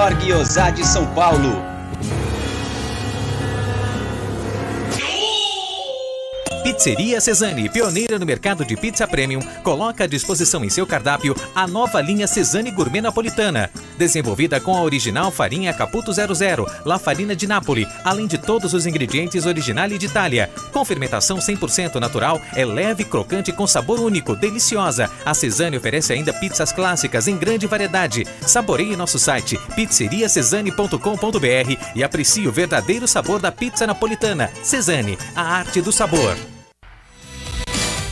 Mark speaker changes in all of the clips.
Speaker 1: Melhor guiosá de São Paulo.
Speaker 2: Pizzeria Cesani, pioneira no mercado de pizza premium, coloca à disposição em seu cardápio a nova linha Cesani Gourmet Napolitana. Desenvolvida com a original farinha Caputo 00, La Farina de Nápoles, além de todos os ingredientes originais de Itália. Com fermentação 100% natural, é leve, crocante com sabor único, deliciosa. A Cesani oferece ainda pizzas clássicas em grande variedade. Saboreie nosso site pizzeriacesani.com.br e aprecie o verdadeiro sabor da pizza napolitana. Cesani, a arte do sabor.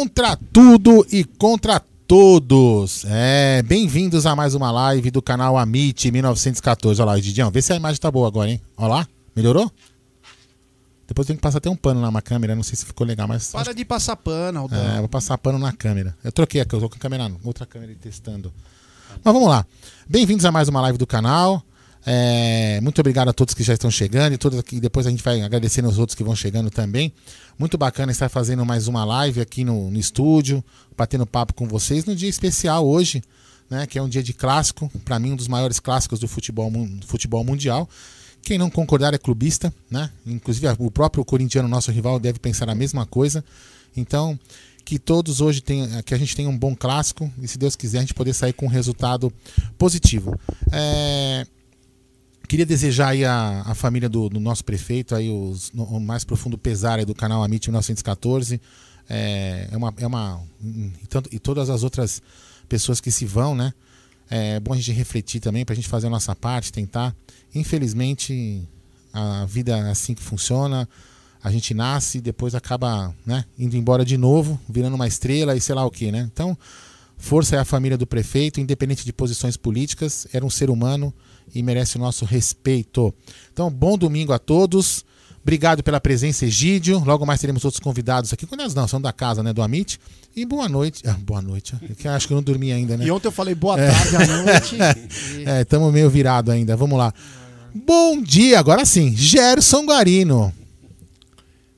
Speaker 3: Contra tudo e contra todos. É, bem-vindos a mais uma live do canal Amit 1914. Olha lá, Didião, vê se a imagem tá boa agora, hein? Olha lá, melhorou? Depois tem que passar até um pano na câmera, não sei se ficou legal, mas.
Speaker 4: Para de passar pano, Aldão.
Speaker 3: É, vou passar pano na câmera. Eu troquei aqui, eu tô com a câmera, outra câmera testando. Mas vamos lá. Bem-vindos a mais uma live do canal. É, muito obrigado a todos que já estão chegando e todos aqui. Depois a gente vai agradecendo os outros que vão chegando também. Muito bacana estar fazendo mais uma live aqui no, no estúdio, batendo papo com vocês no dia especial hoje, né? Que é um dia de clássico, para mim um dos maiores clássicos do futebol, futebol mundial. Quem não concordar é clubista, né? Inclusive o próprio corintiano, nosso rival, deve pensar a mesma coisa. Então, que todos hoje tenham, que a gente tenha um bom clássico e se Deus quiser a gente poder sair com um resultado positivo. É, Queria desejar aí a, a família do, do, nosso prefeito aí os, no, o mais profundo pesar do canal Amit 1914. É, é uma, é uma e, tanto, e todas as outras pessoas que se vão, né? É bom a gente refletir também para a gente fazer a nossa parte, tentar. Infelizmente, a vida é assim que funciona. A gente nasce depois acaba né, indo embora de novo, virando uma estrela e sei lá o que, né? Então, força é a família do prefeito, independente de posições políticas, era um ser humano e merece o nosso respeito. Então, bom domingo a todos. Obrigado pela presença, Egídio. Logo mais teremos outros convidados aqui. Quando não, são da casa, né, do Amit. E boa noite. Ah, boa noite. Que acho que eu não dormi ainda, né?
Speaker 4: E ontem eu falei boa tarde à noite.
Speaker 3: é, estamos meio virado ainda. Vamos lá. Bom dia, agora sim. Gerson Guarino.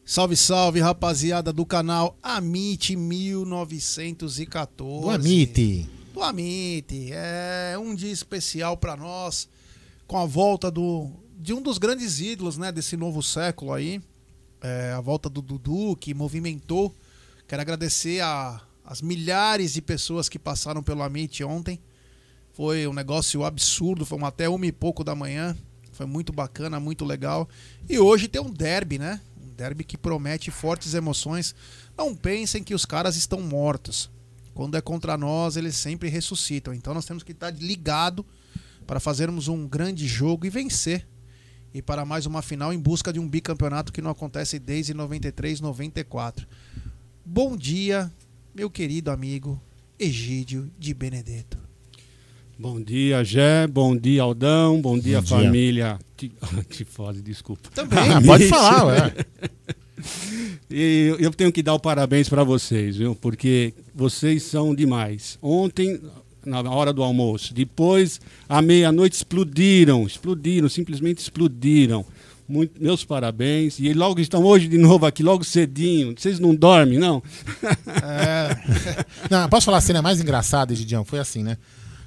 Speaker 4: Salve, salve, rapaziada do canal Amit 1914.
Speaker 3: Do Amit.
Speaker 4: Do Amit. É um dia especial para nós com a volta do, de um dos grandes ídolos né, desse novo século aí. É, a volta do Dudu, que movimentou. Quero agradecer a, as milhares de pessoas que passaram pelo Amit ontem. Foi um negócio absurdo, foi até uma e pouco da manhã. Foi muito bacana, muito legal. E hoje tem um derby, né? Um derby que promete fortes emoções. Não pensem que os caras estão mortos. Quando é contra nós, eles sempre ressuscitam. Então nós temos que estar ligado para fazermos um grande jogo e vencer. E para mais uma final em busca de um bicampeonato que não acontece desde 93, 94. Bom dia, meu querido amigo Egídio de Benedetto.
Speaker 5: Bom dia, Gé. Bom dia, Aldão. Bom dia,
Speaker 3: Bom dia.
Speaker 5: família. Ti- Tifose, desculpa.
Speaker 4: Também.
Speaker 3: Ah, pode falar, ué.
Speaker 5: E eu tenho que dar o parabéns para vocês, viu? Porque vocês são demais. Ontem, na hora do almoço, depois, à meia-noite, explodiram. Explodiram, simplesmente explodiram. Muito- meus parabéns. E logo estão hoje de novo aqui, logo cedinho. Vocês não dormem, não?
Speaker 4: É,
Speaker 3: Não, posso falar a cena mais engraçada, Gidião? Foi assim, né?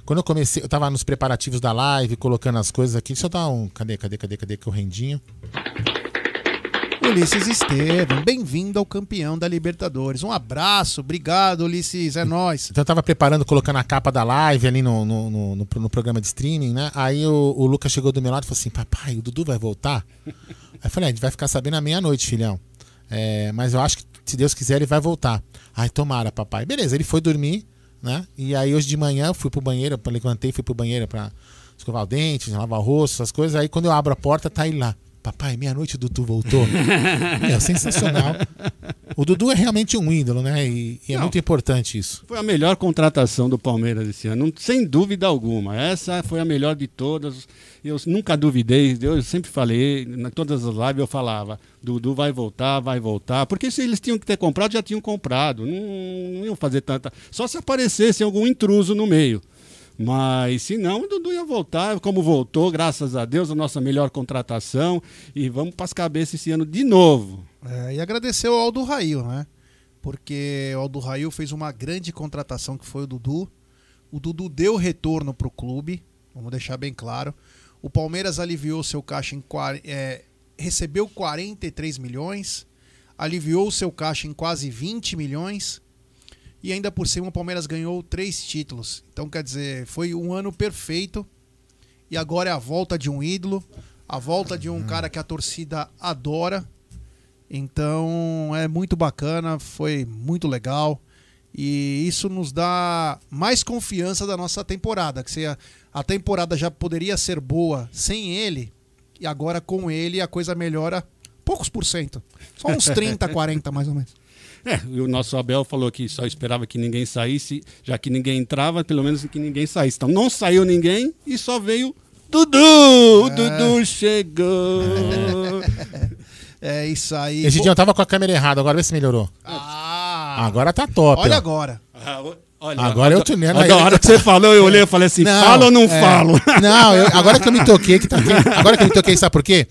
Speaker 3: Quando eu comecei, eu tava nos preparativos da live, colocando as coisas aqui. Deixa eu dar um. Cadê, cadê, cadê, cadê que o rendinho?
Speaker 4: Ulisses Estevam, bem-vindo ao campeão da Libertadores. Um abraço, obrigado, Ulisses, é nóis.
Speaker 3: Então eu tava preparando, colocando a capa da live ali no, no, no, no- no programa de streaming, né? Aí o, o Lucas chegou do meu lado e falou assim: Papai, o Dudu vai voltar? Aí eu falei: "É, A gente vai ficar sabendo à meia-noite, filhão. É, mas eu acho que se Deus quiser, ele vai voltar. Ai, tomara, papai. Beleza, ele foi dormir, né? E aí hoje de manhã eu fui pro banheiro, eu levantei, fui pro banheiro pra escovar o dente, lavar o rosto, essas coisas. Aí quando eu abro a porta, tá ele lá. Papai, meia-noite o Dudu voltou. Meu, sensacional. O Dudu é realmente um ídolo, né? E, e é
Speaker 5: Não.
Speaker 3: muito importante isso.
Speaker 5: Foi a melhor contratação do Palmeiras esse ano, sem dúvida alguma. Essa foi a melhor de todas. Eu nunca duvidei, eu sempre falei, em todas as lives eu falava, Dudu vai voltar, vai voltar. Porque se eles tinham que ter comprado, já tinham comprado. Não, não iam fazer tanta. Só se aparecesse algum intruso no meio. Mas se não, o Dudu ia voltar, como voltou, graças a Deus, a nossa melhor contratação. E vamos para as cabeças esse ano de novo.
Speaker 4: É, e agradecer ao Aldo Rail, né? Porque o Aldo Rail fez uma grande contratação que foi o Dudu. O Dudu deu retorno pro clube, vamos deixar bem claro. O Palmeiras aliviou seu caixa em é, recebeu 43 milhões, aliviou seu caixa em quase 20 milhões e ainda por cima o Palmeiras ganhou três títulos. Então quer dizer, foi um ano perfeito e agora é a volta de um ídolo, a volta de um cara que a torcida adora. Então é muito bacana, foi muito legal. E isso nos dá mais confiança da nossa temporada. Que se a, a temporada já poderia ser boa sem ele, e agora com ele a coisa melhora poucos por cento. Só uns 30, 40 mais ou menos.
Speaker 5: É, o nosso Abel falou que só esperava que ninguém saísse, já que ninguém entrava, pelo menos que ninguém saísse. Então não saiu ninguém e só veio Dudu! O Dudu chegou!
Speaker 4: É isso aí.
Speaker 3: Esse dia eu tava com a câmera errada, agora vê se melhorou.
Speaker 4: Ah,
Speaker 3: Agora tá top.
Speaker 4: olha
Speaker 3: ó.
Speaker 4: agora.
Speaker 5: Ah, olha,
Speaker 3: Agora eu tô nela.
Speaker 5: Na hora que você falou, eu olhei e falei assim:
Speaker 3: Não,
Speaker 5: fala ou não
Speaker 3: é.
Speaker 5: falo?
Speaker 3: Não, eu- agora que eu me toquei, que tá, agora que eu me toquei, sabe por quê?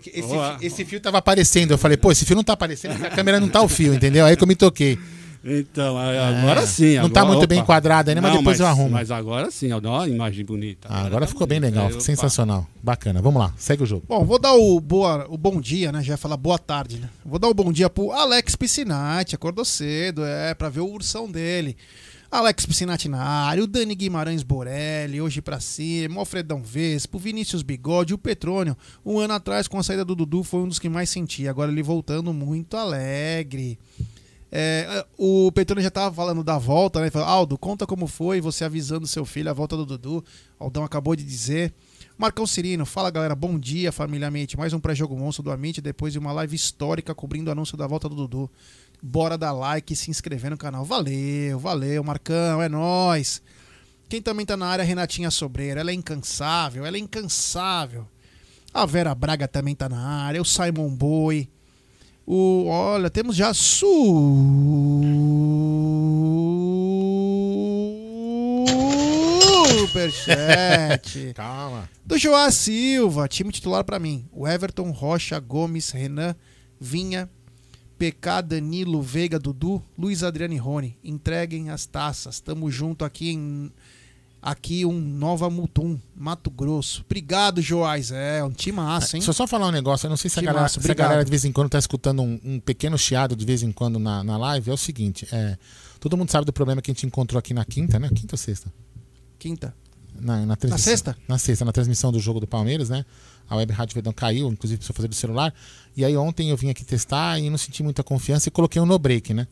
Speaker 3: Porque esse, esse fio tava aparecendo. Eu falei, pô, esse fio não tá aparecendo, porque a câmera não tá o fio, entendeu? Aí que eu me toquei.
Speaker 5: Então, a- agora sim.
Speaker 3: Não
Speaker 5: agora-
Speaker 3: tá muito bem
Speaker 5: opa.
Speaker 3: enquadrado ainda, mas
Speaker 5: Não,
Speaker 3: depois eu arrumo.
Speaker 5: Mas agora sim, ó, ó, a imagem bonita.
Speaker 3: Ah, agora
Speaker 5: tá
Speaker 3: ficou bem
Speaker 5: bonito.
Speaker 3: legal,
Speaker 5: É,
Speaker 3: sensacional. Bacana, vamos lá, segue o jogo.
Speaker 4: Bom, vou dar o, boa, o bom dia, né? Já ia falar boa tarde, né? Vou dar o bom dia pro Alex Piscinati, acordou cedo, é, pra ver o ursão dele. Alex Piscinati na área, o Dani Guimarães Borelli, hoje pra cima, Alfredão Vespo, Vinícius Bigode, o Petrônio. Um ano atrás, com a saída do Dudu, foi um dos que mais senti. Agora ele voltando muito alegre. É, o Petrônio já tava falando da volta, né? Falou, Aldo, conta como foi você avisando seu filho a volta do Dudu. Aldão acabou de dizer. Marcão Cirino, fala galera, bom dia, família Amit. Mais um pré-jogo monstro do Amit, depois de uma live histórica cobrindo o anúncio da volta do Dudu. Bora dar like e se inscrever no canal. Valeu, valeu, Marcão, é nóis. Quem também tá na área é Renatinha Sobreira. Ela é incansável, ela é incansável. A Vera Braga também tá na área, o Simon Boy. O, olha, temos já superchat.
Speaker 3: Calma.
Speaker 4: Do Joá Silva, time titular pra mim. O Everton, Rocha, Gomes, Renan, Vinha, PK, Danilo, Veiga, Dudu, Luiz Adriano e Rony. Entreguem as taças. Tamo junto aqui em aqui um Nova Mutum, Mato Grosso. Obrigado, Joás. É, um time massa, hein?
Speaker 3: Deixa eu só falar um negócio, eu não sei se a galera, se a galera de vez em quando tá escutando um, um pequeno chiado de vez em quando na, na live. É o seguinte, é, todo mundo sabe do problema que a gente encontrou aqui na quinta, né? Quinta ou sexta?
Speaker 4: Quinta.
Speaker 3: Na, na, transmissão-
Speaker 4: sexta?
Speaker 3: Na sexta, na transmissão do jogo do Palmeiras, né? A Web Rádio Verdão caiu, inclusive precisou fazer do celular. E aí ontem eu vim aqui testar e não senti muita confiança e coloquei um no break, né?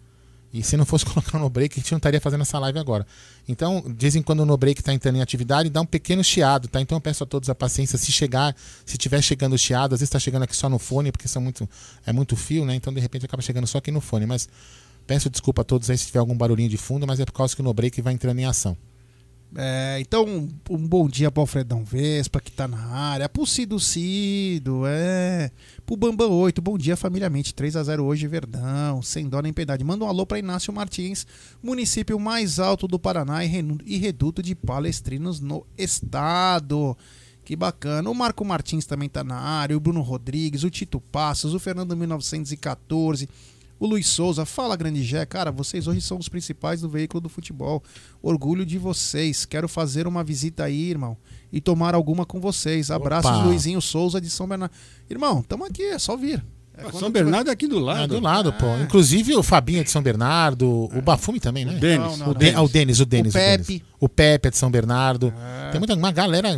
Speaker 3: E se não fosse colocar o no break, a gente não estaria fazendo essa live agora. Então, de vez em quando o no break está entrando em atividade, dá um pequeno chiado, tá? Então eu peço a todos a paciência. Se chegar, se tiver chegando chiado, às vezes está chegando aqui só no fone, porque são muito, é muito fio, né? Então de repente acaba chegando só aqui no fone. Mas peço desculpa a todos aí se tiver algum barulhinho de fundo, mas é por causa que o no break vai entrando em ação.
Speaker 4: É, então, um, bom dia pro Alfredão Vespa, que tá na área. Pro Cido Cido, é. Pro Bambam 8, bom dia, famíliamente. 3x0 hoje, Verdão, sem dó nem piedade. Manda um alô pra Inácio Martins, município mais alto do Paraná e, e reduto de palestrinos no estado. Que bacana. O Marco Martins também tá na área, o Bruno Rodrigues, o Tito Passos, o Fernando 1914. O Luiz Souza, fala Grande Gé, cara, vocês hoje são os principais do veículo do futebol. Orgulho de vocês. Quero fazer uma visita aí, irmão, e tomar alguma com vocês. Abraços,
Speaker 3: Opa.
Speaker 4: Luizinho Souza de São Bernardo. Irmão, tamo aqui, é só vir. É
Speaker 5: São Bernardo é aqui do
Speaker 3: Ah,
Speaker 5: lado.
Speaker 3: do lado, pô. Inclusive o Fabinho é de São Bernardo, o Bafume também, né?
Speaker 5: Denis.
Speaker 4: Não, não,
Speaker 3: O, De- ah, o Denis, o Denis.
Speaker 4: O Pepe.
Speaker 3: Denis. O Pepe é de São Bernardo. Tem muita, uma galera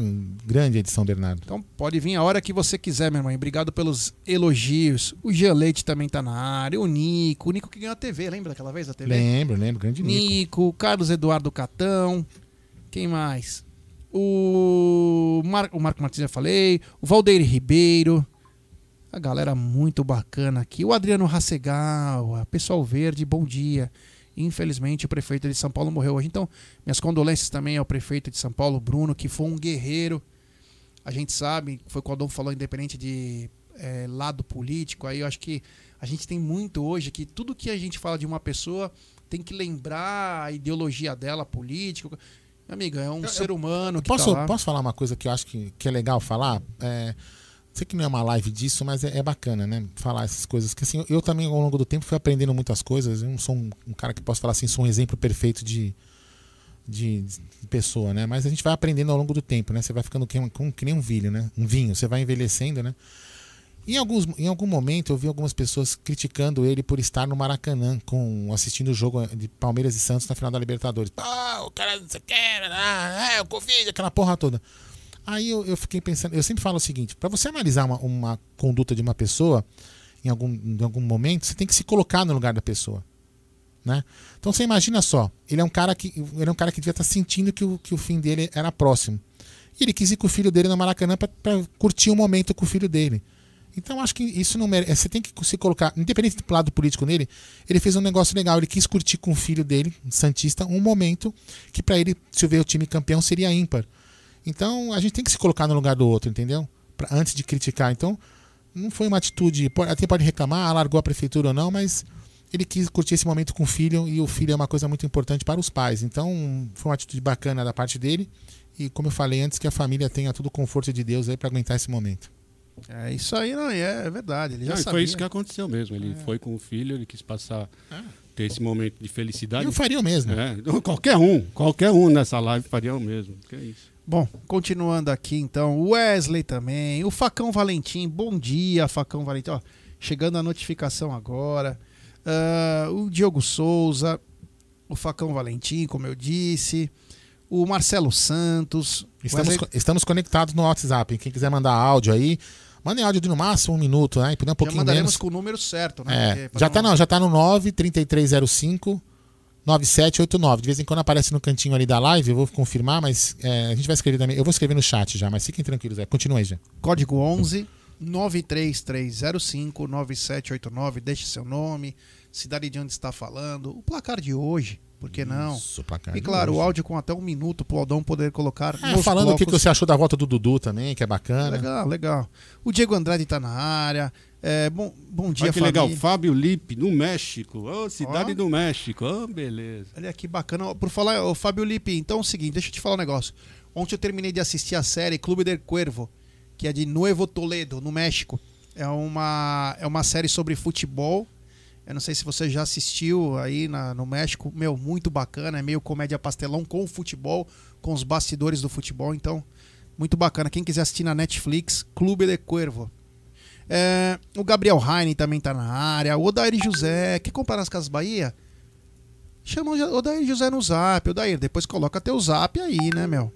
Speaker 3: grande de São Bernardo.
Speaker 4: Então pode vir a hora que você quiser, meu irmão. Obrigado pelos elogios. O Jean Leite também tá na área. O Nico. O Nico que ganhou a TV, lembra daquela vez da TV?
Speaker 3: Lembro, lembro. Grande Nico.
Speaker 4: Nico, Carlos Eduardo Catão. Quem mais? O, Mar... o Marco Martins já falei. O Valdeir Ribeiro. A galera muito bacana aqui. O Adriano Rassegal, Pessoal Verde, bom dia. Infelizmente, o prefeito de São Paulo morreu hoje. Então, minhas condolências também ao prefeito de São Paulo, Bruno, que foi um guerreiro. A gente sabe, foi o que o Adolfo falou, independente de eh, lado político. Aí eu acho que a gente tem muito hoje que tudo que a gente fala de uma pessoa tem que lembrar a ideologia dela, política. Meu amigo, é um ser humano que
Speaker 3: Posso,
Speaker 4: tá lá.
Speaker 3: posso falar uma coisa que eu acho que, que é legal falar? É, sei que não é uma live disso, mas é, é bacana, né? Falar essas coisas. Que assim, eu também, ao longo do tempo, fui aprendendo muitas coisas. Eu não sou um, um cara que posso falar assim, sou um exemplo perfeito de, de, de pessoa, né? Mas a gente vai aprendendo ao longo do tempo, né? Você vai ficando que, um- que nem um vinho, né? Um vinho. Você vai envelhecendo, né? Em, alguns, em algum momento eu vi algumas pessoas criticando ele por estar no Maracanã com, assistindo o jogo de Palmeiras e Santos na final da Libertadores. Ah, o cara não sei o que, ah, é, o Covid, aquela porra toda. Aí eu, eu fiquei pensando, eu sempre falo o seguinte, para você analisar uma, uma conduta de uma pessoa em algum, em algum momento, você tem que se colocar no lugar da pessoa. Né? Então você imagina só, ele é um cara que ele é um cara que devia estar sentindo que o, que o fim dele era próximo. E ele quis ir com o filho dele no Maracanã para curtir o momento com o filho dele. Então acho que isso não merece. Você tem que se colocar, independente do lado político nele, ele fez um negócio legal. Ele quis curtir com o filho dele, Santista, um momento que para ele, se ver o time campeão, seria ímpar. Então a gente tem que se colocar no lugar do outro, entendeu? Pra, antes de criticar. Então não foi uma atitude. pode- Até pode reclamar, largou a prefeitura ou não, mas ele quis curtir esse momento com o filho e o filho é uma coisa muito importante para os pais. Então foi uma atitude bacana da parte dele. E como eu falei antes, que a família tenha todo o conforto de Deus aí para aguentar esse momento.
Speaker 4: É isso aí, não, é, é verdade. Ele já
Speaker 5: Não,
Speaker 4: sabia.
Speaker 5: foi isso que aconteceu mesmo. Ele foi com o filho, ele quis passar, ter esse momento de felicidade.
Speaker 3: E eu faria o mesmo.
Speaker 5: É, qualquer um, qualquer um nessa live faria o mesmo. Que é isso.
Speaker 4: Bom, continuando aqui então, o Wesley também, o Facão Valentim, bom dia, Facão Valentim, ó, chegando a notificação agora. Ah, o Diogo Souza, o Facão Valentim, como eu disse, o Marcelo Santos.
Speaker 3: Estamos,
Speaker 4: Wesley-
Speaker 3: estamos conectados no WhatsApp. Quem quiser mandar áudio aí, mandem áudio de no máximo um minuto, né? E um
Speaker 4: já
Speaker 3: pouquinho
Speaker 4: mandaremos
Speaker 3: menos.
Speaker 4: com o número certo, né?
Speaker 3: É, já tá, não, já tá no 93305 9789. De vez em quando aparece no cantinho ali da live, eu vou confirmar, mas é, a gente vai escrever também. Eu vou escrever no chat já, mas fiquem tranquilos. É. Continua aí, já.
Speaker 4: Código 11 93305 9789. Deixe seu nome, cidade de onde está falando, o placar de hoje, por que não?
Speaker 3: Isso, placar
Speaker 4: E claro, o áudio com até um minuto pro Aldão poder colocar.
Speaker 3: É, falando o que, você achou da volta do Dudu também, que é bacana.
Speaker 4: Legal, legal. O Diego Andrade tá na área. É, bom, bom dia,
Speaker 5: Olha que
Speaker 4: família.
Speaker 5: legal, Fábio Lipe, no México. Ô, cidade
Speaker 4: Ó.
Speaker 5: do México. Ô, beleza.
Speaker 4: Olha que bacana. Por falar, o Fábio Lipe, então é o seguinte, deixa eu te falar um negócio. Ontem eu terminei de assistir a série Clube del Cuervo, que é de Nuevo Toledo, no México. É uma, é uma série sobre futebol. Eu não sei se você já assistiu aí na- no México. Meu, muito bacana. É meio comédia pastelão com o futebol, com os bastidores do futebol. Então, muito bacana. Quem quiser assistir na Netflix, Clube del Cuervo. É, o Gabriel Heine também tá na área. O Odair José. Quer comprar nas Casas Bahia? Chama o Odair José no zap. Odair, depois coloca teu zap aí, né, meu?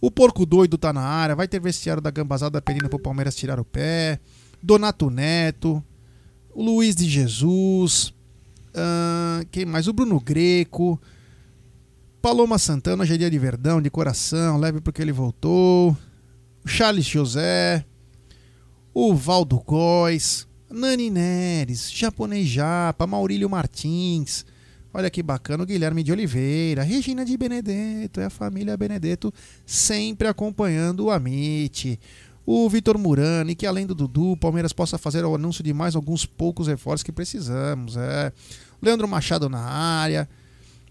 Speaker 4: O Porco Doido tá na área. Vai ter vestiário da Gambazada pedindo pro Palmeiras tirar o pé. Donato Neto. O Luiz de Jesus. Ah, quem mais? O Bruno Greco. Paloma Santana, Geria de Verdão, de coração, leve porque ele voltou. O Charles José. O Valdo Góes. Nani Neres, Japonês Japa, Maurílio Martins. Olha que bacana, o Guilherme de Oliveira, Regina de Benedetto, é a família Benedetto sempre acompanhando o Amit. O Vitor Murani, que além do Dudu, o Palmeiras possa fazer o anúncio de mais alguns poucos reforços que precisamos. É. Leandro Machado na área.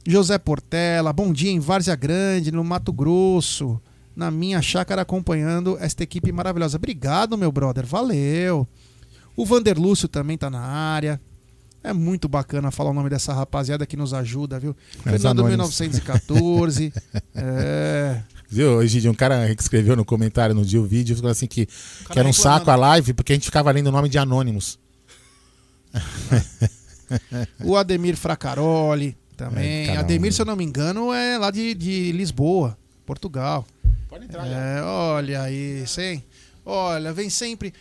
Speaker 4: José Portela, bom dia em Várzea Grande, no Mato Grosso. Na minha chácara acompanhando esta equipe maravilhosa. Obrigado, meu brother. Valeu. O Vanderlúcio também tá na área. É muito bacana falar o nome dessa rapaziada que nos ajuda, viu? Fernando
Speaker 3: anônimos.
Speaker 4: 1914. é.
Speaker 3: Viu, Egidio, um cara que escreveu no comentário no dia o vídeo, falou assim que, que era um saco a live porque a gente ficava lendo o nome de anônimos.
Speaker 4: O Ademir Fracaroli também.
Speaker 3: É.
Speaker 4: Ademir, se eu não me engano, é lá de, de Lisboa, Portugal.
Speaker 3: Pode entrar.
Speaker 4: É, olha aí, hein? Olha, vem sempre.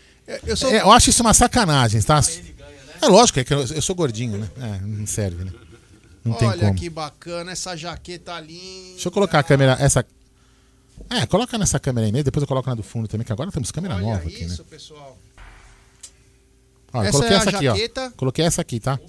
Speaker 4: Eu sou.
Speaker 3: É, eu acho isso uma sacanagem, tá? É lógico, é que eu, eu sou gordinho, né? É, não serve, né? Não tem
Speaker 4: olha
Speaker 3: como.
Speaker 4: que bacana, essa jaqueta linda.
Speaker 3: Deixa eu colocar a câmera, essa. É, coloca nessa câmera aí mesmo, depois eu coloco na do fundo também, que agora temos câmera
Speaker 4: Olha
Speaker 3: nova aqui, né?
Speaker 4: isso, pessoal.
Speaker 3: Eu
Speaker 4: Essa
Speaker 3: coloquei
Speaker 4: é a
Speaker 3: essa aqui,
Speaker 4: jaqueta.
Speaker 3: ó. Coloquei essa aqui, tá?
Speaker 6: 279,90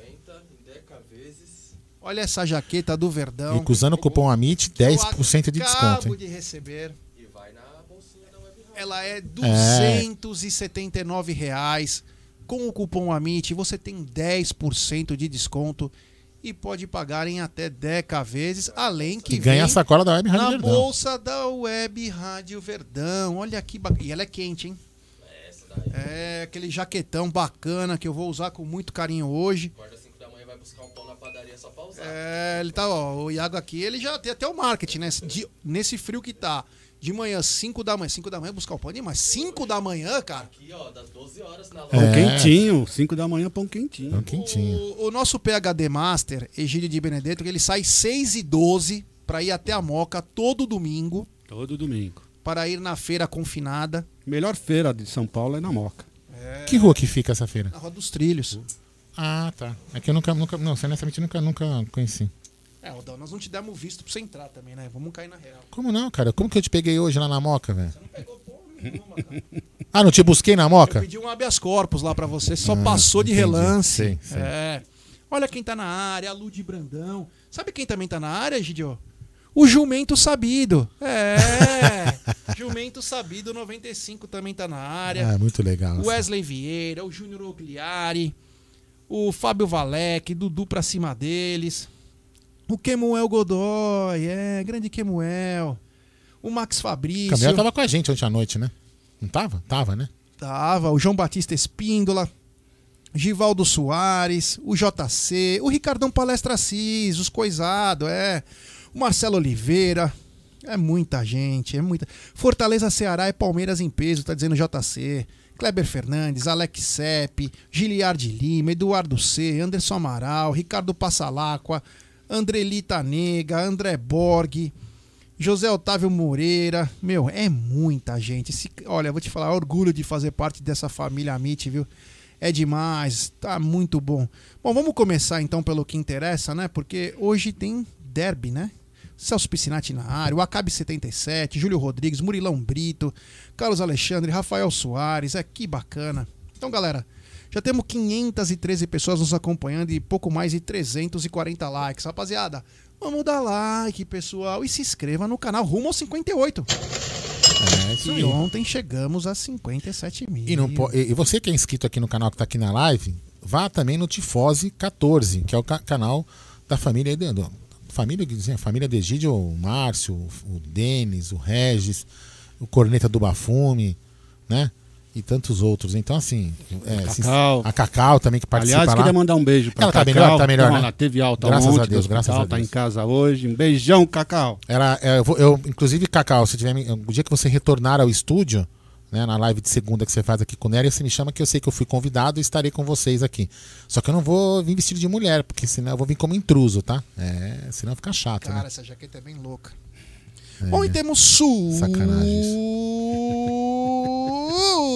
Speaker 6: em Deca vezes.
Speaker 4: Olha essa jaqueta do Verdão.
Speaker 3: E usando o cupom AMIT, 10% de
Speaker 4: Eu
Speaker 3: desconto,
Speaker 4: Acabo
Speaker 3: hein?
Speaker 4: de receber.
Speaker 6: E vai na bolsinha da Web.
Speaker 4: Ela é 279 reais. Com o cupom AMIT você tem 10% de desconto e pode pagar em até 10 vezes, além que
Speaker 3: E ganha a sacola da Web Rádio
Speaker 4: na
Speaker 3: Verdão.
Speaker 4: bolsa da Web Rádio Verdão. Olha que bacana. E ela é quente, hein? É aquele jaquetão bacana que eu vou usar com muito carinho hoje.
Speaker 6: Acorda 5 da manhã vai buscar um pão na padaria só pra usar.
Speaker 4: É, ele tá, ó, o Iago aqui, ele já tem até o marketing, né? De- nesse frio que tá. De manhã, 5 da manhã. 5 da manhã buscar o pão demais. 5 da manhã, cara.
Speaker 6: Aqui, ó, das 12 horas na
Speaker 5: Pão
Speaker 6: loja.
Speaker 3: É.
Speaker 5: quentinho, 5 da manhã, pão quentinho.
Speaker 3: Tão quentinho.
Speaker 4: O, o nosso PHD Master, Egídio de Benedetto, ele sai 6 e 12 para ir até a Moca todo domingo,
Speaker 5: Todo domingo.
Speaker 4: para ir na feira confinada,
Speaker 5: Melhor feira de São Paulo é na Moca.
Speaker 3: Que rua que fica essa feira?
Speaker 4: na Rua dos Trilhos.
Speaker 3: Ah, tá. É que eu nunca, nunca não, honestamente, eu nunca, nunca conheci.
Speaker 4: É, Rodão, nós não te demos visto pra você entrar também, né? Vamos cair na real.
Speaker 3: Como não, cara? Como que eu te peguei hoje lá na Moca, velho? Ah, não te busquei na
Speaker 4: Eu
Speaker 3: Moca?
Speaker 4: pedi um habeas corpus lá pra você, só
Speaker 3: Ah,
Speaker 4: passou de
Speaker 3: entendi.
Speaker 4: relance.
Speaker 3: Sei, sei.
Speaker 4: É. Olha quem tá na área, a Lud Brandão. Sabe quem também tá na área, Egidio? O Jumento Sabido. É. Jumento Sabido 95 também tá na área.
Speaker 3: Ah, muito legal.
Speaker 4: Wesley Vieira, o Júnior Ogliari, o Fábio Valek, Dudu pra cima deles. O Kemuel Godoy, é, grande Kemuel. O Max
Speaker 3: O
Speaker 4: Fabrício.
Speaker 3: Gabriel tava com a gente ontem à noite, né? Não tava? Tava, né?
Speaker 4: Tava, o João Batista Espíndola, Givaldo Soares, o JC, o Ricardão Palestra Assis, os Coisado, é. O Marcelo Oliveira. É muita gente, é muita. Fortaleza Ceará é Palmeiras em peso, tá dizendo JC. Kleber Fernandes, Alex Sepp, Giliard Lima, Eduardo C, Anderson Amaral, Ricardo Passalacqua, Andrelita Nega, André Borg, José Otávio Moreira. Meu, é muita gente. Esse- olha, vou te falar, orgulho de fazer parte dessa família Amit, viu? É demais, tá muito bom. Bom, vamos começar então pelo que interessa, né? Porque hoje tem derby, né? Celso Piscinati na área, o Acabe 77, Júlio Rodrigues, Murilão Brito, Carlos Alexandre, Rafael Soares, é que bacana. Então, galera, já temos 513 pessoas nos acompanhando e pouco mais de 340 likes. Rapaziada, vamos dar like, pessoal, e se inscreva no canal rumo aos 58.
Speaker 3: É isso
Speaker 4: E ontem chegamos a 57 mil.
Speaker 3: E, não e você que é inscrito aqui no canal que tá aqui na live, vá também no Tifose 14, que é o ca- canal da família do- família, dizia, família de Egídio, o Márcio, o, Denis, o Regis, o Corneta do Bafume, né? E tantos outros. Então, assim. é,
Speaker 5: Cacau.
Speaker 3: a Cacau também que participa
Speaker 5: Aliás,
Speaker 3: lá.
Speaker 5: queria mandar um beijo pra
Speaker 3: Ela tá
Speaker 5: Cacau.
Speaker 3: melhor, tá melhor,
Speaker 5: Então,
Speaker 3: né?
Speaker 5: Ela teve alta
Speaker 3: Graças
Speaker 5: ontem
Speaker 3: a
Speaker 5: do
Speaker 3: Deus, graças
Speaker 5: hospital,
Speaker 3: a
Speaker 5: Tá
Speaker 3: Deus.
Speaker 5: em casa hoje. Um beijão, Cacau.
Speaker 3: Ela, é, eu, eu, inclusive, Cacau, se tiver, o dia que você retornar ao estúdio, né, na live de segunda que você faz aqui com o Nery, você me chama que eu sei que eu fui convidado e estarei com vocês aqui. Só que eu não vou vir vestido de mulher, porque senão eu vou vir como intruso, tá? É, senão fica chato,
Speaker 4: Cara,
Speaker 3: né?
Speaker 4: essa jaqueta é bem louca.
Speaker 3: É.
Speaker 4: Bom, e temos
Speaker 3: Sacanagem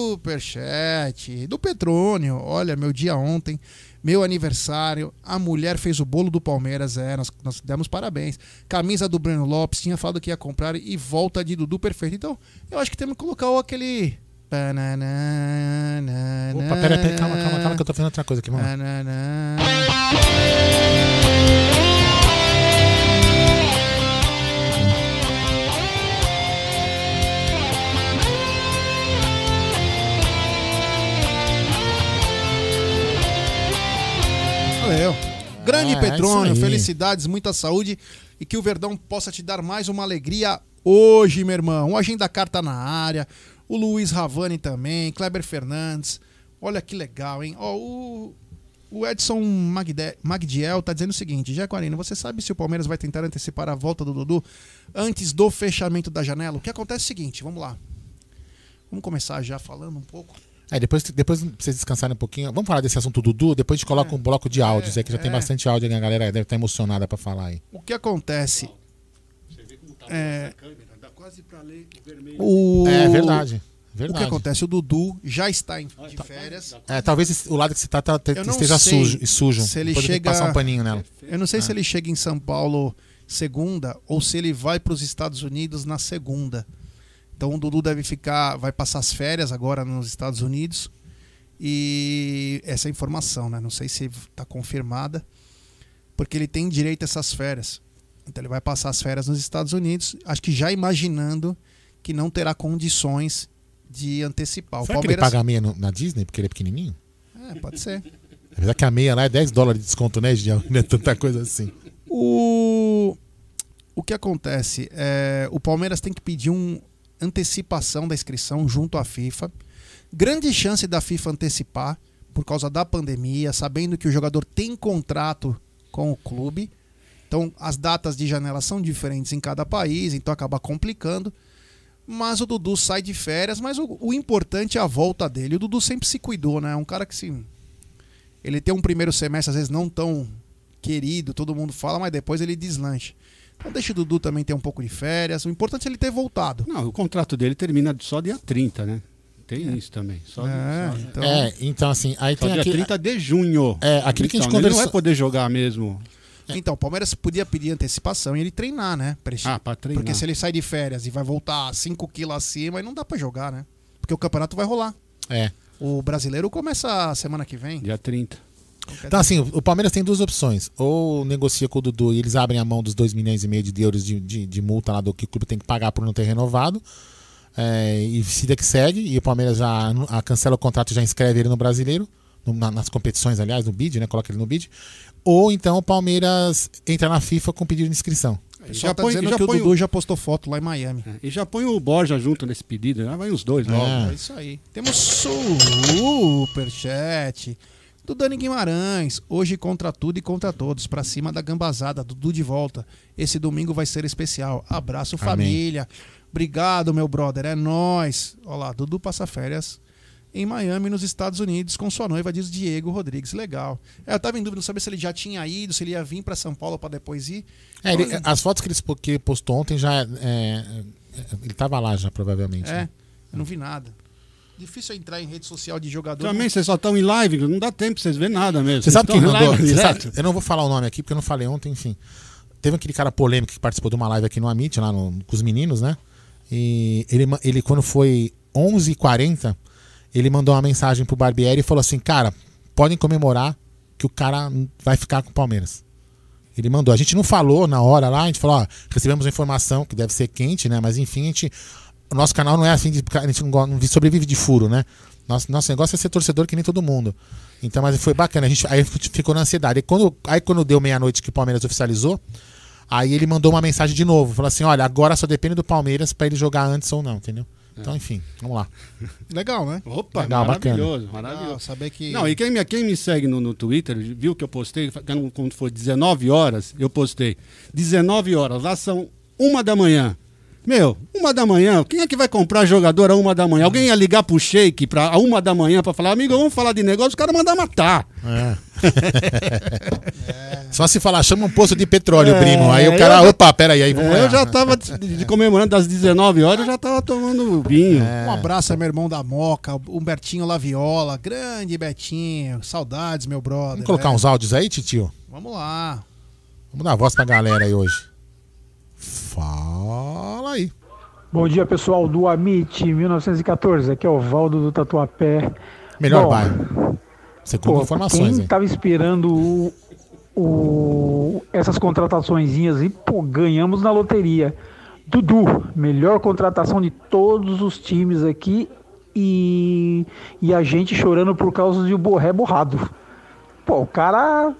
Speaker 4: superchat do Petrônio. Olha, meu dia ontem, meu aniversário, a mulher fez o bolo do Palmeiras, é, nós, nós demos parabéns. Camisa do Breno Lopes, tinha falado que ia comprar e volta de Dudu perfeito. Então, eu acho que temos que colocar o aquele.
Speaker 3: Opa, pera, pera, calma, calma, calma, que eu tô fazendo outra coisa aqui. Vamos
Speaker 4: Valeu. Grande
Speaker 3: Ah,
Speaker 4: Petrônio,
Speaker 3: aí.
Speaker 4: felicidades, muita saúde e que o Verdão possa te dar mais uma alegria hoje, meu irmão. O Agenda Carta na área, o Luiz Ravani também, Kleber Fernandes. Olha que legal, hein? Ó, o, o Edson Magde- Magdiel tá dizendo o seguinte: Jaguarino, você sabe se o Palmeiras vai tentar antecipar a volta do Dudu antes do fechamento da janela? O que acontece é o seguinte, vamos lá. Vamos começar já falando um pouco.
Speaker 3: É, depois, depois pra vocês descansarem um pouquinho. Vamos falar desse assunto Dudu, depois a gente coloca um bloco de áudios aí, que já tem
Speaker 4: é.
Speaker 3: bastante áudio, né? a galera deve estar emocionada pra falar aí.
Speaker 4: O que acontece? É,
Speaker 5: Dá quase pra ler o vermelho.
Speaker 4: o...
Speaker 3: É verdade.
Speaker 4: O que
Speaker 3: Verdade.
Speaker 4: acontece? O Dudu já está em, de férias.
Speaker 3: É, talvez o lado que você tá, tá-
Speaker 4: não
Speaker 3: esteja sujo, e sujo.
Speaker 4: se ele
Speaker 3: Depois
Speaker 4: chega-
Speaker 3: passar um paninho nela.
Speaker 4: Eu não sei se ele chega em São Paulo segunda ou se ele vai para os Estados Unidos na segunda. Então o Dudu deve ficar, vai passar as férias agora nos Estados Unidos. E essa é informação, né? Não sei se está confirmada, porque ele tem direito a essas férias. Então ele vai passar as férias nos Estados Unidos, acho que já imaginando que não terá condições de antecipar.
Speaker 3: Será
Speaker 4: o
Speaker 3: que ele
Speaker 4: Palmeiras
Speaker 3: paga a meia no- na Disney porque ele é pequenininho?
Speaker 4: É, pode ser.
Speaker 3: Apesar que a meia lá é 10 dólares de desconto, né, Giel? Não é tanta coisa assim.
Speaker 4: O, o que acontece? É, o Palmeiras tem que pedir uma antecipação da inscrição junto à FIFA. Grande chance da FIFA antecipar por causa da pandemia, sabendo que o jogador tem contrato com o clube. Então, as datas de janela são diferentes em cada país, então acaba complicando. Mas o Dudu sai de férias, mas o, o importante é a volta dele. O Dudu sempre se cuidou, né? É um cara que se. Ele tem um primeiro semestre, às vezes, não tão querido, todo mundo fala, mas depois ele deslancha. Então deixa o Dudu também ter um pouco de férias. O importante é ele ter voltado.
Speaker 5: Não, o contrato dele termina só dia 30, né? Tem isso também. Só,
Speaker 4: É,
Speaker 5: só-
Speaker 4: então,
Speaker 3: É, então assim, aí
Speaker 5: só
Speaker 3: tem
Speaker 5: dia
Speaker 3: aqui...
Speaker 5: 30 de junho.
Speaker 3: É, aquilo que a gente
Speaker 5: Então, Ele não vai poder jogar mesmo.
Speaker 4: então, o Palmeiras podia pedir antecipação e ele treinar, né? Pra ele-
Speaker 5: Ah, pra treinar.
Speaker 4: Porque se ele sai de férias e vai voltar 5 quilos acima, aí não dá pra jogar, né? Porque o campeonato vai rolar.
Speaker 3: É.
Speaker 4: O brasileiro começa semana que vem.
Speaker 5: Dia 30.
Speaker 3: Então, assim, o Palmeiras tem duas opções. Ou negocia com o Dudu e eles abrem a mão dos 2 milhões e meio de euros de, de, de multa lá do que o clube tem que pagar por não ter renovado. É, e vida que segue. E o Palmeiras já a- cancela o contrato e já inscreve ele no brasileiro. no- na- nas competições, aliás, no bid, né? Coloca ele no bid. Ou então o Palmeiras entra na FIFA com pedido de inscrição.
Speaker 4: O pessoal tá dizendo
Speaker 5: já
Speaker 4: que o
Speaker 5: põe
Speaker 4: Dudu já postou foto lá em Miami.
Speaker 5: É, E já põe o Borja junto nesse pedido. Já vai os dois logo.
Speaker 3: É.
Speaker 4: É isso aí. Temos superchat do Dani Guimarães. Hoje contra tudo e contra todos. Pra cima da gambazada. Dudu de volta. Esse domingo vai ser especial. Abraço,
Speaker 3: Amém.
Speaker 4: família. Obrigado, meu brother. É nóis. Olha lá, Dudu passa férias em Miami, nos Estados Unidos, com sua noiva, diz Diego Rodrigues. Legal. É, eu tava em dúvida, não sabia se ele já tinha ido, se ele ia vir pra São Paulo pra depois ir.
Speaker 3: É, ele- as fotos que ele, postou ontem já. é, é, ele tava lá já, provavelmente.
Speaker 4: É,
Speaker 3: né?
Speaker 4: eu não vi nada. Difícil entrar em rede social de jogador.
Speaker 5: Também vocês só estão em live, não dá tempo pra vocês verem nada mesmo.
Speaker 3: Você
Speaker 5: Vocês
Speaker 3: sabe quem mandou? sabe- eu não vou falar o nome aqui porque eu não falei ontem, enfim. Teve aquele cara polêmico que participou de uma live aqui no Amit, lá no- com os meninos, né? E ele, ele quando foi 11h40, ele mandou uma mensagem pro Barbieri e falou assim: Cara, podem comemorar que o cara vai ficar com o Palmeiras. Ele mandou. A gente não falou na hora lá, a gente falou: Ó, recebemos a informação que deve ser quente, né? Mas enfim, a gente. O nosso canal não é assim, de, a gente não, sobrevive de furo, né? Nosso, nosso negócio é ser torcedor que nem todo mundo. Então, mas foi bacana. A gente, aí ficou na ansiedade. Aí quando, aí quando deu meia-noite que o Palmeiras oficializou, aí ele mandou uma mensagem de novo. Falou assim: olha, agora só depende do Palmeiras pra ele jogar antes ou não, entendeu? Então, enfim, vamos lá.
Speaker 4: Legal, né?
Speaker 5: Opa,
Speaker 3: Legal,
Speaker 5: maravilhoso,
Speaker 4: Legal,
Speaker 5: maravilhoso.
Speaker 4: saber que.
Speaker 5: Não, e quem me, quem me segue no, no Twitter, viu que eu postei, quando foi 19 horas, eu postei. 19 horas, lá são uma da manhã. Meu, uma da manhã, quem é que vai comprar jogador a uma da manhã? Alguém ia ligar pro Sheik pra, a uma da manhã pra falar, amigo, vamos falar de negócio, os caras mandar matar.
Speaker 3: É. Só se falar, chama um poço de petróleo,
Speaker 5: É,
Speaker 3: primo. Aí o cara,
Speaker 5: já-
Speaker 3: opa, peraí, aí vamos
Speaker 5: É,
Speaker 3: lá.
Speaker 5: eu já tava de, de comemorando das 19 horas, eu já tava tomando vinho.
Speaker 4: Um abraço a meu irmão da Moca, o Bertinho Laviola. Grande Betinho. Saudades, meu brother.
Speaker 3: Vamos colocar
Speaker 4: é.
Speaker 3: uns áudios aí, titio?
Speaker 4: Vamos lá.
Speaker 3: Vamos dar voz pra galera aí hoje. Fala aí.
Speaker 7: Bom dia, pessoal do Amit 1914. Aqui é o Valdo do Tatuapé.
Speaker 3: Melhor
Speaker 7: Bom,
Speaker 3: bairro. Segundo
Speaker 7: Pô,
Speaker 3: informações,
Speaker 7: quem
Speaker 3: hein?
Speaker 7: tava esperando o, o- essas contrataçõezinhas e, pô, ganhamos na loteria. Dudu, melhor contratação de todos os times aqui e, e a gente chorando por causa de o Borré borrado. Pô, o cara.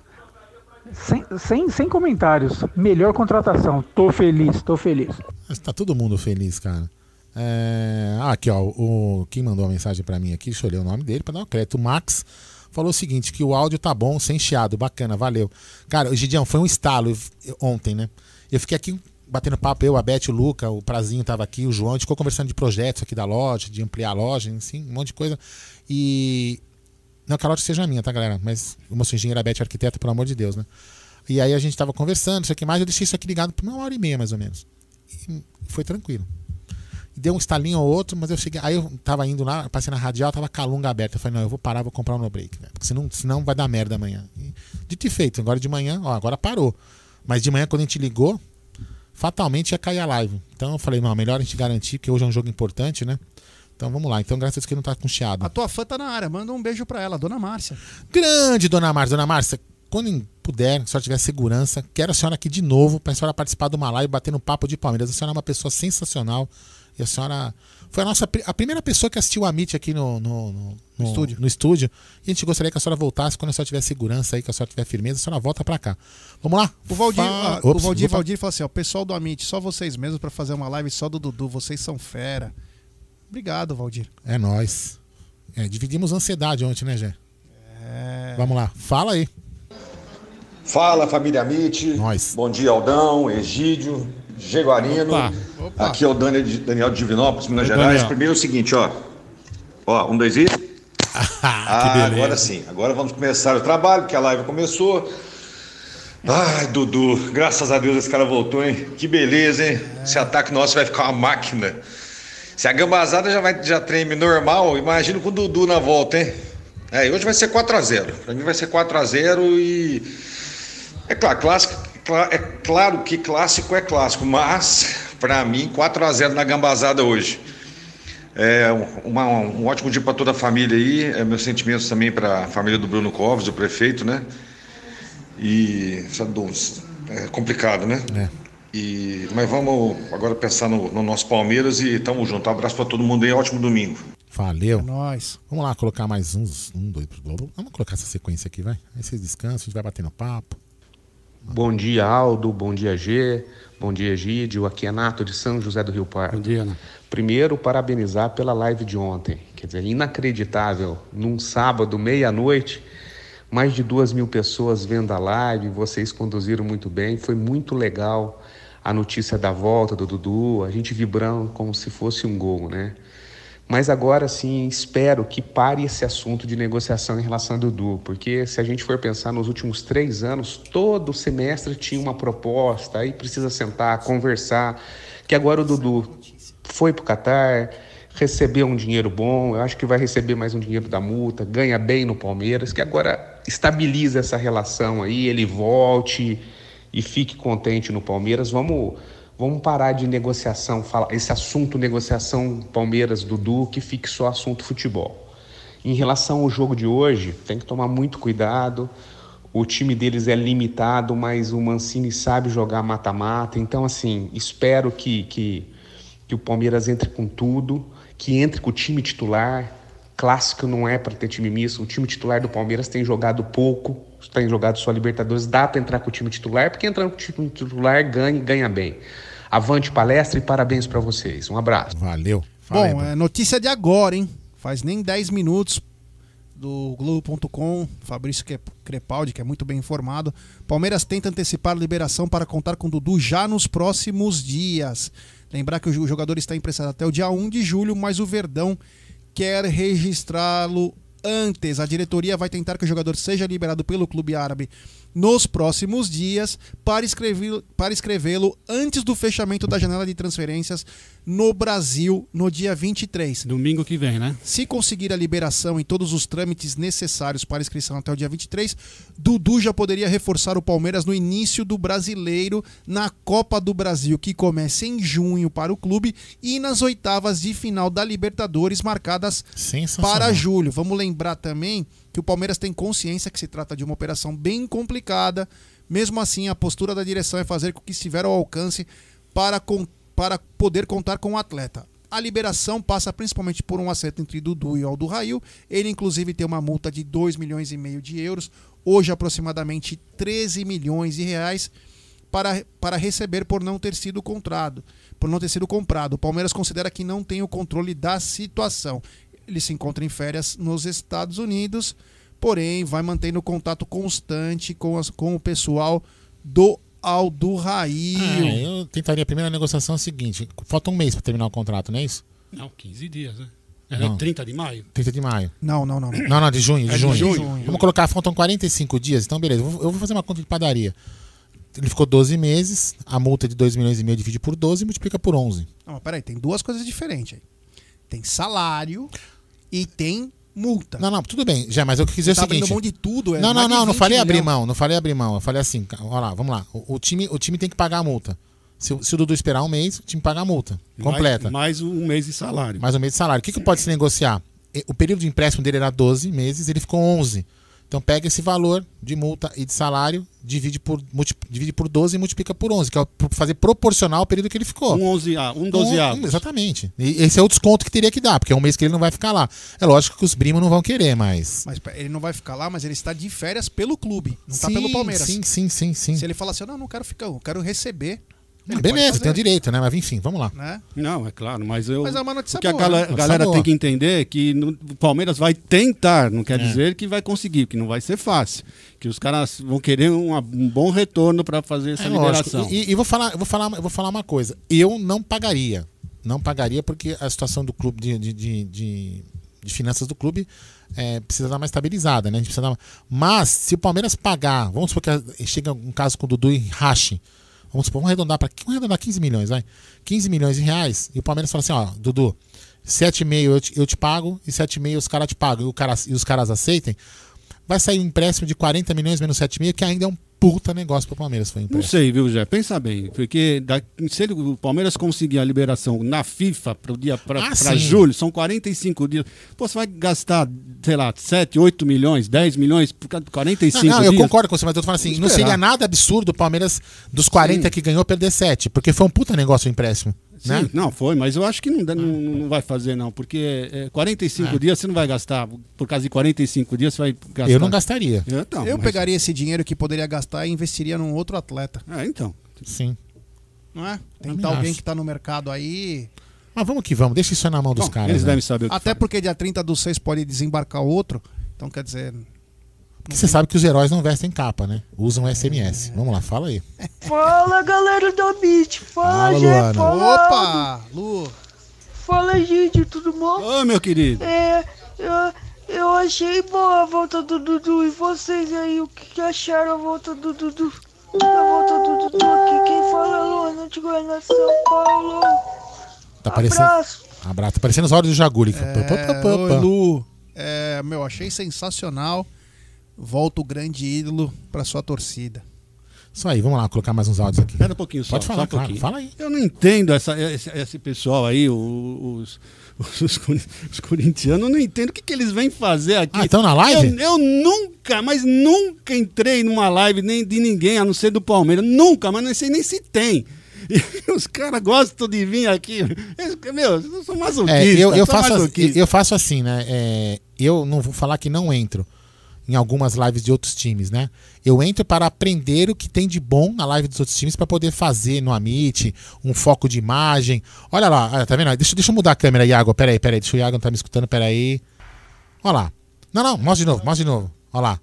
Speaker 7: Sem, sem, sem comentários. Melhor contratação. Tô feliz, tô feliz.
Speaker 3: Tá todo mundo feliz, cara. É, ah, aqui, ó. O, quem mandou a mensagem pra mim aqui, deixa eu ler o nome dele pra dar um crédito. O Max falou o seguinte: que o áudio tá bom, sem chiado, bacana, valeu. Cara, o Gidião, foi um estalo ontem, né? Eu fiquei aqui batendo papo, eu, a Beth, o Luca, o Prazinho tava aqui, o João, a gente ficou conversando de projetos aqui da loja, de ampliar a loja, assim, um monte de coisa. E. Não que a loja seja minha, tá, galera? Mas uma sua engenheira Beth, arquiteta, pelo amor de Deus, né? E aí a gente tava conversando, isso aqui mais, eu deixei isso aqui ligado por uma hora e meia, mais ou menos. E foi tranquilo. Deu um estalinho ou outro, mas eu cheguei. Aí eu tava indo lá, passei na radial, tava com a lunga aberta. Eu falei, não, eu vou parar, vou comprar um no break, né? Porque senão, senão vai dar merda amanhã. E, dito e feito, agora de manhã, ó, agora parou. Mas de manhã, quando a gente ligou, fatalmente ia cair a live. Então eu falei, não, melhor a gente garantir, porque hoje é um jogo importante, né? Então vamos lá. Então, graças a Deus que não tá com chiado.
Speaker 4: A tua fã tá na área. Manda um beijo pra ela, dona Márcia.
Speaker 3: Grande Dona Márcia. Dona Márcia, quando puder, se a senhora tiver segurança, quero a senhora aqui de novo para a senhora participar de uma live batendo papo de Palmeiras. A senhora é uma pessoa sensacional. E a senhora foi a nossa a primeira pessoa que assistiu a Meet aqui no, no, no- no-
Speaker 4: estúdio.
Speaker 3: no estúdio. E a gente gostaria que a senhora voltasse quando a senhora tiver segurança aí, que a senhora tiver firmeza, a senhora volta para cá. Vamos lá?
Speaker 4: O Valdir,
Speaker 3: Fala-
Speaker 4: ah, o
Speaker 3: Ops,
Speaker 4: Valdir,
Speaker 3: opa.
Speaker 4: Valdir falou assim: ó, o pessoal do Amit, só vocês mesmos pra fazer uma live só do Dudu, vocês são fera. Obrigado, Valdir.
Speaker 3: É nóis. É, dividimos ansiedade ontem, né, Gé?
Speaker 4: É.
Speaker 3: Vamos lá. Fala aí.
Speaker 8: Fala família Amit,
Speaker 3: Nós.
Speaker 8: bom dia Aldão, Egídio, Jaguarino.
Speaker 5: Opa.
Speaker 4: Opa.
Speaker 8: Aqui é o Daniel de, Daniel de Divinópolis, Minas
Speaker 5: Oi,
Speaker 8: Gerais.
Speaker 5: Daniel.
Speaker 8: Primeiro é o seguinte, ó. Ó, um, dois e. Ah,
Speaker 3: beleza.
Speaker 8: agora sim. Agora vamos começar o trabalho, porque a live começou. Ai, Dudu, graças a Deus esse cara voltou, hein? Que beleza, hein? Esse ataque nosso vai ficar uma máquina. Se a gambazada já, vai, já treme normal, imagina com o Dudu na volta, hein? É, hoje vai ser 4x0. Pra mim vai ser 4x0 e. É claro, clássico, é claro que clássico é clássico, mas pra mim 4 a 0 na gambazada hoje. É uma- um ótimo dia para toda a família aí. É, meus sentimentos também para a família do Bruno Covas, o prefeito, né? E é complicado, né?
Speaker 3: É.
Speaker 8: E, mas vamos agora pensar no, no nosso Palmeiras e tamo junto. Um abraço para todo mundo aí, ótimo domingo.
Speaker 3: Valeu.
Speaker 4: É nóis.
Speaker 3: Vamos lá colocar mais uns. Um, dois. Vamos colocar essa sequência aqui, vai. Aí vocês descansam, a gente vai batendo papo.
Speaker 9: Bom dia, Aldo. Bom dia, G. Bom dia, Gídio. Aqui é Nato de São José do Rio Pardo.
Speaker 5: Bom dia, Ana.
Speaker 9: Primeiro, parabenizar pela live de ontem. Quer dizer, inacreditável. Num sábado, meia-noite, mais de duas mil pessoas vendo a live. Vocês conduziram muito bem. Foi muito legal a notícia da volta do Dudu. A gente vibrando como se fosse um gol, né? Mas agora sim, espero que pare esse assunto de negociação em relação ao Dudu, porque se a gente for pensar nos últimos três anos, todo semestre tinha uma proposta, aí precisa sentar, conversar, que agora o Dudu foi para o Catar, recebeu um dinheiro bom, eu acho que vai receber mais um dinheiro da multa, ganha bem no Palmeiras, que agora estabiliza essa relação aí, ele volte e fique contente no Palmeiras. Vamos Vamos parar de negociação, fala- esse assunto negociação Palmeiras Dudu, que fique só assunto futebol. Em relação ao jogo de hoje, tem que tomar muito cuidado. O time deles é limitado, mas o Mancini sabe jogar mata-mata. Então, assim, espero que, que, que o Palmeiras entre com tudo, que entre com o time titular. Clássico não é para ter time misto. O time titular do Palmeiras tem jogado pouco, tem jogado só Libertadores. Dá para entrar com o time titular, porque entrando com o time titular ganha e ganha bem. Avante palestra e parabéns para vocês. Um abraço.
Speaker 3: Valeu.
Speaker 4: Bom, é notícia de agora, hein? Faz nem 10 minutos do Globo.com, Fabrício Que- Crepaldi, que é muito bem informado. Palmeiras tenta antecipar a liberação para contar com Dudu já nos próximos dias. Lembrar que o jogador está emprestado até o dia 1 de julho, mas o Verdão quer registrá-lo antes. A diretoria vai tentar que o jogador seja liberado pelo clube árabe nos próximos dias para escrevê-lo para escrevê-lo antes do fechamento da janela de transferências no Brasil no dia 23.
Speaker 5: Domingo que vem, né?
Speaker 4: Se conseguir a liberação em todos os trâmites necessários para inscrição até o dia 23, Dudu já poderia reforçar o Palmeiras no início do Brasileiro na Copa do Brasil, que começa em junho para o clube, e nas oitavas de final da Libertadores, marcadas para julho. Vamos lembrar também que o Palmeiras tem consciência que se trata de uma operação bem complicada. Mesmo assim, a postura da direção é fazer com que estiver ao alcance para, con- para poder contar com o atleta. A liberação passa principalmente por um acerto entre Dudu e Aldo Rail. Ele, inclusive, tem uma multa de 2 milhões e meio de euros, hoje aproximadamente 13 milhões de reais, para, para receber por não ter sido comprado. Por não ter sido comprado. O Palmeiras considera que não tem o controle da situação. Ele se encontra em férias nos Estados Unidos, porém vai mantendo contato constante com, as- com o pessoal do Aldo Rail.
Speaker 3: É, eu tentaria a primeira negociação é a seguinte: falta um mês para terminar o contrato, não é isso?
Speaker 5: Não, 15 dias, né? É
Speaker 3: Não.
Speaker 5: 30 de maio.
Speaker 3: 30 de maio.
Speaker 4: Não, não, não.
Speaker 3: Não, não, de junho, de
Speaker 5: É de
Speaker 3: junho.
Speaker 5: junho.
Speaker 3: Vamos colocar, faltam 45 dias, então beleza. Eu vou, eu vou fazer uma conta de padaria. Ele ficou 12 meses, a multa de 2 milhões e meio divide por 12 e multiplica por 11.
Speaker 4: Não, mas peraí, tem duas coisas diferentes aí. Tem salário e tem multa.
Speaker 3: Não, não, tudo bem. Já, mas eu quis dizer o
Speaker 4: tá abrindo
Speaker 3: seguinte.
Speaker 4: mão de tudo, é
Speaker 3: não, não,
Speaker 4: de
Speaker 3: não, não
Speaker 4: 20
Speaker 3: falei abrir mão, não falei abrir mão. Eu falei assim, olha lá, vamos lá. O, o time, o time tem que pagar a multa. Se, o- se o Dudu esperar um mês, o time paga a multa. Completa.
Speaker 5: Mais, mais um mês de salário.
Speaker 3: Mais um mês de salário. O que, que pode se negociar? O período de empréstimo dele era 12 meses, ele ficou 11. Então pega esse valor de multa e de salário, divide por, divide por 12 e multiplica por 11, que é fazer proporcional ao período que ele ficou.
Speaker 5: Um 11 a, um 12
Speaker 3: Um- exatamente. E esse é o desconto que teria que dar, porque é um mês que ele não vai ficar lá. É lógico que os primos não vão querer, mas.
Speaker 4: Mas ele não vai ficar lá, mas ele está de férias pelo clube, não está pelo Palmeiras.
Speaker 3: Sim, sim, sim, sim.
Speaker 4: Se ele falar assim, não, não quero ficar, eu quero receber. Ele
Speaker 3: beleza,
Speaker 4: pode
Speaker 3: tem o direito, né? Mas enfim, vamos lá.
Speaker 4: Né?
Speaker 5: Não, é claro, mas eu.
Speaker 4: Mas é uma notícia
Speaker 5: o que a
Speaker 4: boa, né?
Speaker 5: a
Speaker 3: Notícia
Speaker 5: galera
Speaker 3: boa.
Speaker 5: tem que entender é que no- o Palmeiras vai tentar, não quer
Speaker 3: É.
Speaker 5: dizer que vai conseguir, que não vai ser fácil. Que os caras vão querer uma- um bom retorno para fazer essa
Speaker 3: É
Speaker 5: liberação.
Speaker 3: E, e vou falar, eu vou falar, eu vou falar uma coisa. Eu não pagaria. Não pagaria porque a situação do clube de, de, de, de- de finanças do clube é, precisa dar mais estabilizada, né? A gente precisa dar uma- Mas se o Palmeiras pagar, vamos supor que chega um caso com o Dudu e rache. Vamos supor, vamos arredondar para arredondar 15 milhões, vai. 15 milhões de reais e o Palmeiras fala assim, ó, Dudu, 7,5 eu te, eu te pago e 7,5 os caras te pagam e, cara, e os caras aceitem, vai sair um empréstimo de 40 milhões menos 7,5, que ainda é um puta negócio pro Palmeiras, foi um
Speaker 5: Não
Speaker 3: empréstimo.
Speaker 5: sei, viu, Jé? Pensa bem. Porque da- se ele- o Palmeiras conseguir a liberação na FIFA para o dia para
Speaker 3: Ah, sim.
Speaker 5: julho, são 45 dias. Pô, você vai gastar, sei lá, 7, 8 milhões, 10 milhões por causa de 45
Speaker 3: Não, não, eu
Speaker 5: dias.
Speaker 3: concordo com você, mas eu tô falando assim, não seria nada absurdo o Palmeiras, dos 40 que ganhou, perder 7, porque foi um puta negócio o empréstimo.
Speaker 5: Sim,
Speaker 3: né?
Speaker 5: não, foi, mas eu acho que não, não, não vai fazer, não, porque é, 45
Speaker 3: É.
Speaker 5: dias você não vai gastar. Por causa de 45 dias você vai gastar.
Speaker 3: Eu não gastaria.
Speaker 5: Eu, então,
Speaker 4: eu
Speaker 5: mas-
Speaker 4: pegaria esse dinheiro que poderia gastar e investiria num outro atleta.
Speaker 5: É, então.
Speaker 3: Sim.
Speaker 4: Não é? Tentar alguém
Speaker 3: acho.
Speaker 4: que tá no mercado aí.
Speaker 3: Mas vamos que vamos, deixa isso aí na mão dos
Speaker 5: Bom,
Speaker 3: caras.
Speaker 5: eles
Speaker 3: né?
Speaker 5: devem saber o que
Speaker 4: Até porque dia 30 do 6 pode desembarcar outro. Então quer dizer.
Speaker 3: Porque você sabe que os heróis não vestem capa, né? Usam SMS. Vamos lá, fala aí.
Speaker 10: Fala galera da Beat, fala,
Speaker 3: Fala, Luana.
Speaker 10: fala.
Speaker 4: Opa! Lu!
Speaker 10: Fala gente, tudo bom?
Speaker 5: Ô, meu querido.
Speaker 10: É, eu, eu achei boa a volta do Dudu e vocês aí, o que, acharam a volta do Dudu? A volta do Dudu aqui, quem fala é Luana de Goiânia, São Paulo.
Speaker 3: Tá parecendo.
Speaker 10: Abraço.
Speaker 3: Abraço. Tá parecendo os áudios do Jaguli.
Speaker 4: É, oi, Lu. É, meu, achei sensacional. Volta o grande ídolo pra sua torcida.
Speaker 3: Isso aí, vamos lá, colocar mais uns áudios aqui.
Speaker 5: Espera um pouquinho só.
Speaker 3: Pode
Speaker 5: só
Speaker 3: falar,
Speaker 5: um
Speaker 3: claro.
Speaker 5: pouquinho.
Speaker 3: Fala aí.
Speaker 5: Eu não entendo essa, esse, esse pessoal aí, os, os, os os corintianos, eu não entendo o que, que eles vêm fazer aqui.
Speaker 3: Ah, estão na live?
Speaker 5: Eu, eu nunca, mas nunca entrei numa live nem de ninguém, a não ser do Palmeiras. Nunca, mas não sei nem se tem. E os caras gostam de vir aqui. Eles, meu, eu sou masoquista.
Speaker 3: É, eu, eu, faço, assim-
Speaker 5: masoquista.
Speaker 3: eu faço assim, né? É, eu não vou falar que não entro em algumas lives de outros times, né? Eu entro para aprender o que tem de bom na live dos outros times para poder fazer no Amit, um foco de imagem. Olha lá, tá vendo? Deixa, deixa eu mudar a câmera, Iago. Pera aí, pera aí. Deixa o Iago não tá me escutando, pera aí. Olha lá. Não, não, mostra de novo, mostra de novo. Olha lá.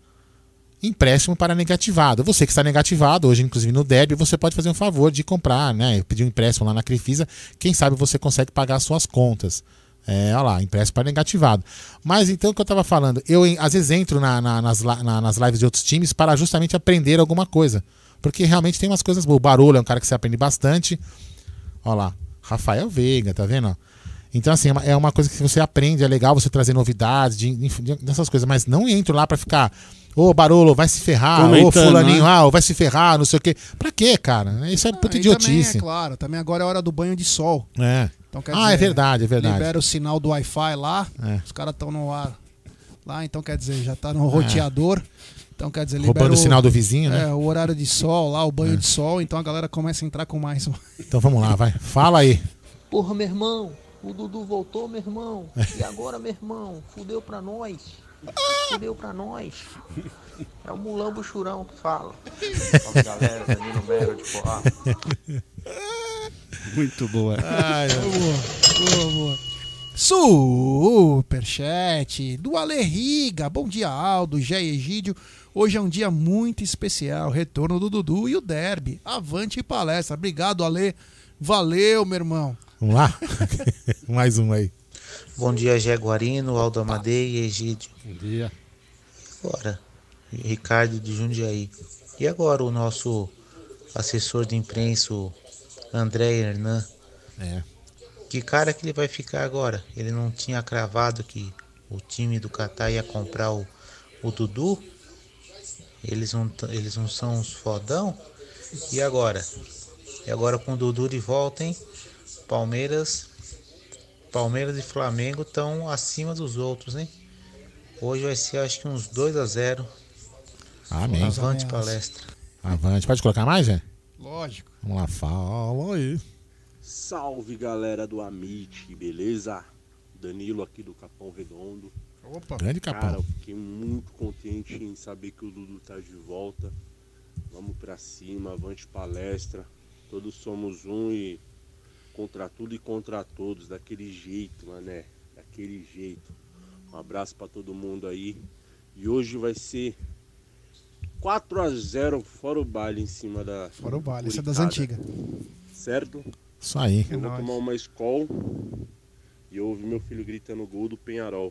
Speaker 3: empréstimo para negativado. Você que está negativado, hoje, inclusive no Derby, você pode fazer um favor de comprar, né? Pedir um empréstimo lá na Crefisa. Quem sabe você consegue pagar as suas contas. É, olha lá, empréstimo para negativado. Mas então o que eu estava falando, eu às vezes entro na- na- nas, na- nas lives de outros times para justamente aprender alguma coisa. Porque realmente tem umas coisas boas. O Barolo é um cara que você aprende bastante. Olha lá, Rafael Veiga, tá vendo? Então, assim, é uma, é coisa que você aprende, é legal você trazer novidades, de, de- de- dessas coisas, mas não entro lá pra ficar, ô Barolo, vai se ferrar, ô
Speaker 5: Comentando,
Speaker 3: Fulaninho,
Speaker 5: né?
Speaker 3: ah, vai se ferrar, não sei o quê. Pra quê, cara? Isso é puta
Speaker 4: Ah, também,
Speaker 3: idiotice.
Speaker 4: é claro, também agora é hora do banho de sol.
Speaker 3: É.
Speaker 4: Então, quer
Speaker 3: ah, é
Speaker 4: dizer,
Speaker 3: verdade, é verdade.
Speaker 4: Libera o sinal do Wi-Fi lá,
Speaker 3: É.
Speaker 4: os caras estão no ar lá, então quer dizer, já tá no roteador. Então quer dizer,
Speaker 3: Roubando
Speaker 4: libera
Speaker 3: o sinal do vizinho, né?
Speaker 4: É, o horário de sol lá, o banho de sol, então a galera começa a entrar com mais.
Speaker 3: Então vamos lá, vai. Fala aí.
Speaker 11: Porra, meu irmão, o Dudu voltou, meu irmão. E agora, meu irmão? Fudeu pra nós. Fudeu pra nós. É o Mulambo Churão que fala. Fala galera, Danilo Mero de Porra.
Speaker 5: Muito boa.
Speaker 3: Ai,
Speaker 4: boa, boa, boa. Superchat do Ale Riga. Bom dia, Aldo, Jé e Egídio. Hoje é um dia muito especial. Retorno do Dudu e o Derby. Avante palestra. Obrigado, Ale. Valeu, meu irmão.
Speaker 3: Vamos lá? Mais um aí.
Speaker 12: Bom dia, Jaguarino, Aldo Amadei e Egídio.
Speaker 5: Bom dia.
Speaker 12: Agora, Ricardo de Jundiaí. E agora o nosso assessor de imprensa, André Hernan.
Speaker 3: É.
Speaker 12: Que cara que ele vai ficar agora? Ele não tinha cravado que o time do Catar ia comprar o, o Dudu? Eles não, eles não são uns fodão? E agora? E agora com o Dudu de volta, hein? Palmeiras, Palmeiras e Flamengo estão acima dos outros, hein? Hoje vai ser acho que uns 2 a 0
Speaker 3: Amém.
Speaker 12: Avante palestra.
Speaker 3: Avante. Pode colocar mais, Jé?
Speaker 4: Lógico.
Speaker 3: Vamos lá, fala aí.
Speaker 13: Salve galera do Amit, beleza? Danilo aqui do Capão Redondo.
Speaker 4: Opa,
Speaker 3: Grande Capão.
Speaker 13: Cara, eu fiquei muito contente em saber que o Dudu tá de volta. Vamos pra cima, avante palestra. Todos somos um e contra tudo e contra todos, daquele jeito, mané. Daquele jeito. Um abraço pra todo mundo aí. E hoje vai ser 4 a 0 fora o baile em cima da.
Speaker 4: Fora o baile, essa é das antigas.
Speaker 13: Certo?
Speaker 3: Isso aí.
Speaker 13: Eu vou
Speaker 4: nóis.
Speaker 13: tomar uma escola e eu ouvi meu filho gritando gol do Penharol.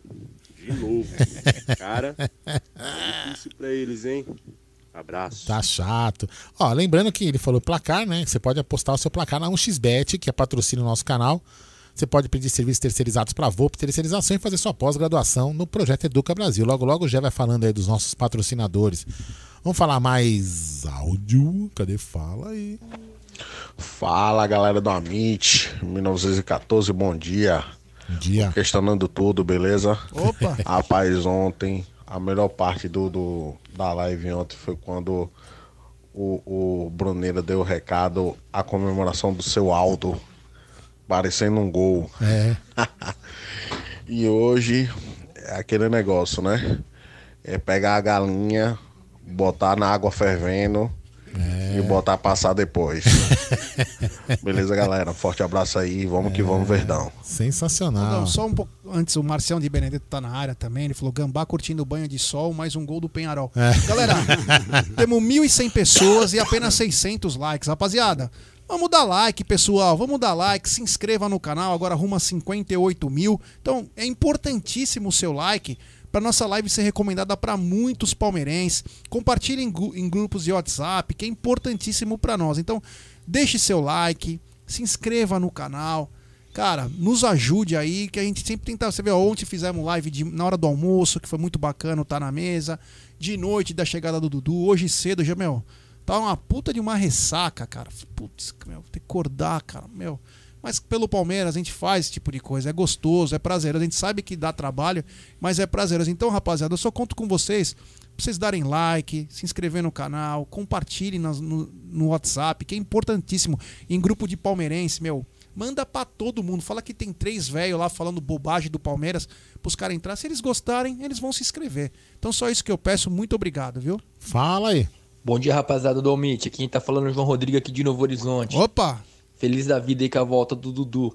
Speaker 13: De novo. Cara, é difícil pra eles, hein? Abraço.
Speaker 3: Tá chato. Ó, lembrando que ele falou placar, né? Você pode apostar o seu placar na 1xBet, que é patrocínio do nosso canal. Você pode pedir serviços terceirizados para VOP Terceirização e fazer sua pós-graduação no projeto Educa Brasil. Logo, logo já vai falando aí dos nossos patrocinadores. Vamos falar mais áudio. Cadê? Fala aí.
Speaker 14: Fala galera do Amit, 1914, bom dia.
Speaker 3: Bom dia.
Speaker 14: Questionando tudo, beleza?
Speaker 4: Opa!
Speaker 14: Rapaz, ontem, a melhor parte do, do- da live ontem foi quando o, o Bruneira deu o recado, a comemoração do seu Aldo, parecendo um gol.
Speaker 3: É.
Speaker 14: E hoje é aquele negócio, né? É pegar a galinha, botar na água fervendo e botar passar depois. Beleza, galera? Forte abraço aí, vamos que vamos, Verdão.
Speaker 3: Sensacional.
Speaker 4: Não, só um pouco antes, o Marcião de Benedetto tá na área também. Ele falou: Gambá curtindo o banho de sol, mais um gol do Penharol.
Speaker 3: É.
Speaker 4: Galera, temos 1.100 pessoas e apenas 600 likes. Rapaziada, vamos dar like, pessoal. Vamos dar like, se inscreva no canal. Agora arruma 58 mil. Então é importantíssimo o seu like para nossa live ser recomendada para muitos palmeirenses. Compartilhe em, gru- em grupos de WhatsApp, que é importantíssimo para nós. Então, deixe seu like, se inscreva no canal. Cara, nos ajude aí, que a gente sempre tenta. Você vê, ontem fizemos live de- na hora do almoço, que foi muito bacana, tá na mesa. De noite da chegada do Dudu. Hoje cedo, já, meu, tá uma puta de uma ressaca, cara. Putz, meu, tem que acordar, cara, meu. Mas pelo Palmeiras a gente faz esse tipo de coisa. É gostoso, é prazeroso. A gente sabe que dá trabalho, mas é prazeroso. Então, rapaziada, eu só conto com vocês pra vocês darem like, se inscrever no canal, compartilhem nas- no, no WhatsApp, que é importantíssimo. Em grupo de palmeirense, meu, manda pra todo mundo. Fala que tem três velhos lá falando bobagem do Palmeiras pros caras entrar. Se eles gostarem, eles vão se inscrever. Então, só isso que eu peço. Muito obrigado, viu?
Speaker 3: Fala aí.
Speaker 15: Bom dia, rapaziada do Almite. Quem tá falando é o João Rodrigo aqui de Novo Horizonte.
Speaker 4: Opa!
Speaker 15: Feliz da vida aí com a volta do Dudu.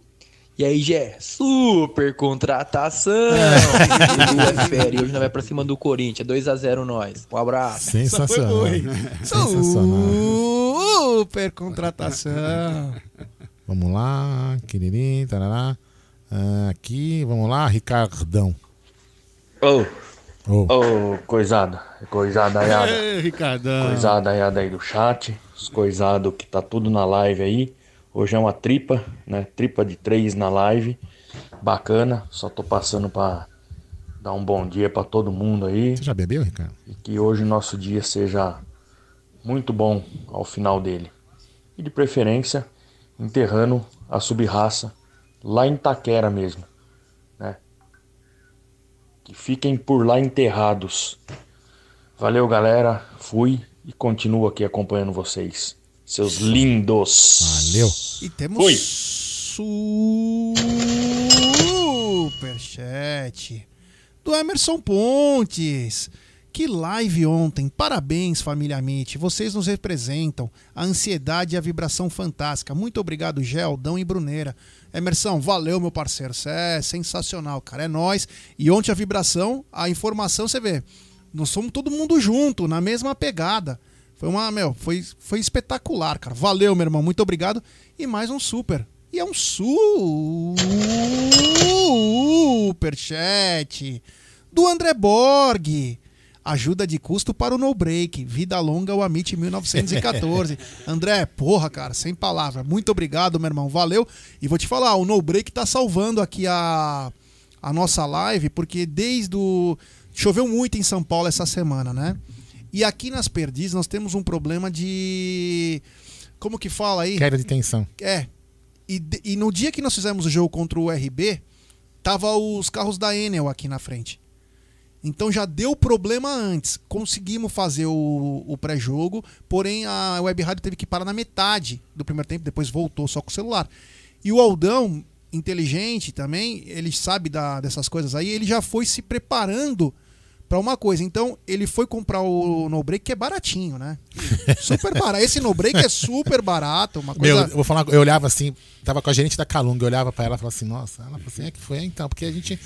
Speaker 15: E aí, Gé, super contratação. Dudu é fera. E hoje nós vai pra cima do Corinthians. 2x0 nós. Um abraço.
Speaker 3: Sensacional. Sensacional.
Speaker 4: Super contratação.
Speaker 3: Vamos lá, queririm, tarará. Ah, aqui, vamos lá, Ricardão.
Speaker 16: Ô,
Speaker 3: Ô.
Speaker 16: ô, coisada, coisada aiada.
Speaker 5: Ricardão.
Speaker 16: Coisada aiada aí do chat, os coisado que tá tudo na live aí. Hoje é uma tripa, né? Tripa de três na live. Bacana, só tô passando pra dar um bom dia pra todo mundo aí.
Speaker 3: Você já bebeu, Ricardo?
Speaker 16: E que hoje o nosso dia seja muito bom ao final dele. E de preferência, enterrando a subraça lá em Taquera mesmo, né? Que fiquem por lá enterrados. Valeu, galera. Fui e continuo aqui acompanhando vocês. Seus lindos.
Speaker 3: Valeu.
Speaker 4: E temos
Speaker 16: Fui.
Speaker 4: superchat do Emerson Pontes. Que live ontem. Parabéns, família Amit. Vocês nos representam. A ansiedade e a vibração fantástica. Muito obrigado, Geldão e Bruneira. Emerson, valeu, meu parceiro. Você é sensacional, cara. É nós. E ontem a vibração, a informação, você vê. Nós somos todo mundo junto, na mesma pegada. Foi uma, meu, foi, foi espetacular, cara. Valeu, meu irmão. Muito obrigado. E mais um super. E é um superchat do André Borg. Ajuda de custo para o No Break. Vida longa, o Amit 1914. André, porra, cara, sem palavra. Muito obrigado, meu irmão. Valeu. E vou te falar, o No Break tá salvando aqui a, a nossa live, porque desde o. Choveu muito em São Paulo essa semana, né? E aqui nas Perdizes nós temos um problema de. Como que fala aí?
Speaker 3: Queda de tensão.
Speaker 4: É. E, e no dia que nós fizemos o jogo contra o RB, tava os carros da Enel aqui na frente. Então já deu problema antes. Conseguimos fazer o, o pré-jogo, porém a Web Rádio teve que parar na metade do primeiro tempo, depois voltou só com o celular. E o Aldão, inteligente também, ele sabe da- dessas coisas aí, ele já foi se preparando para uma coisa. Então ele foi comprar o No Break, que é baratinho, né? Super barato. Esse No Break é super barato, uma
Speaker 3: Meu,
Speaker 4: coisa.
Speaker 3: eu vou falar, eu olhava assim, tava com a gerente da Calunga, eu olhava pra ela e falava assim, nossa, ela falou assim, é que foi, então, porque a gente,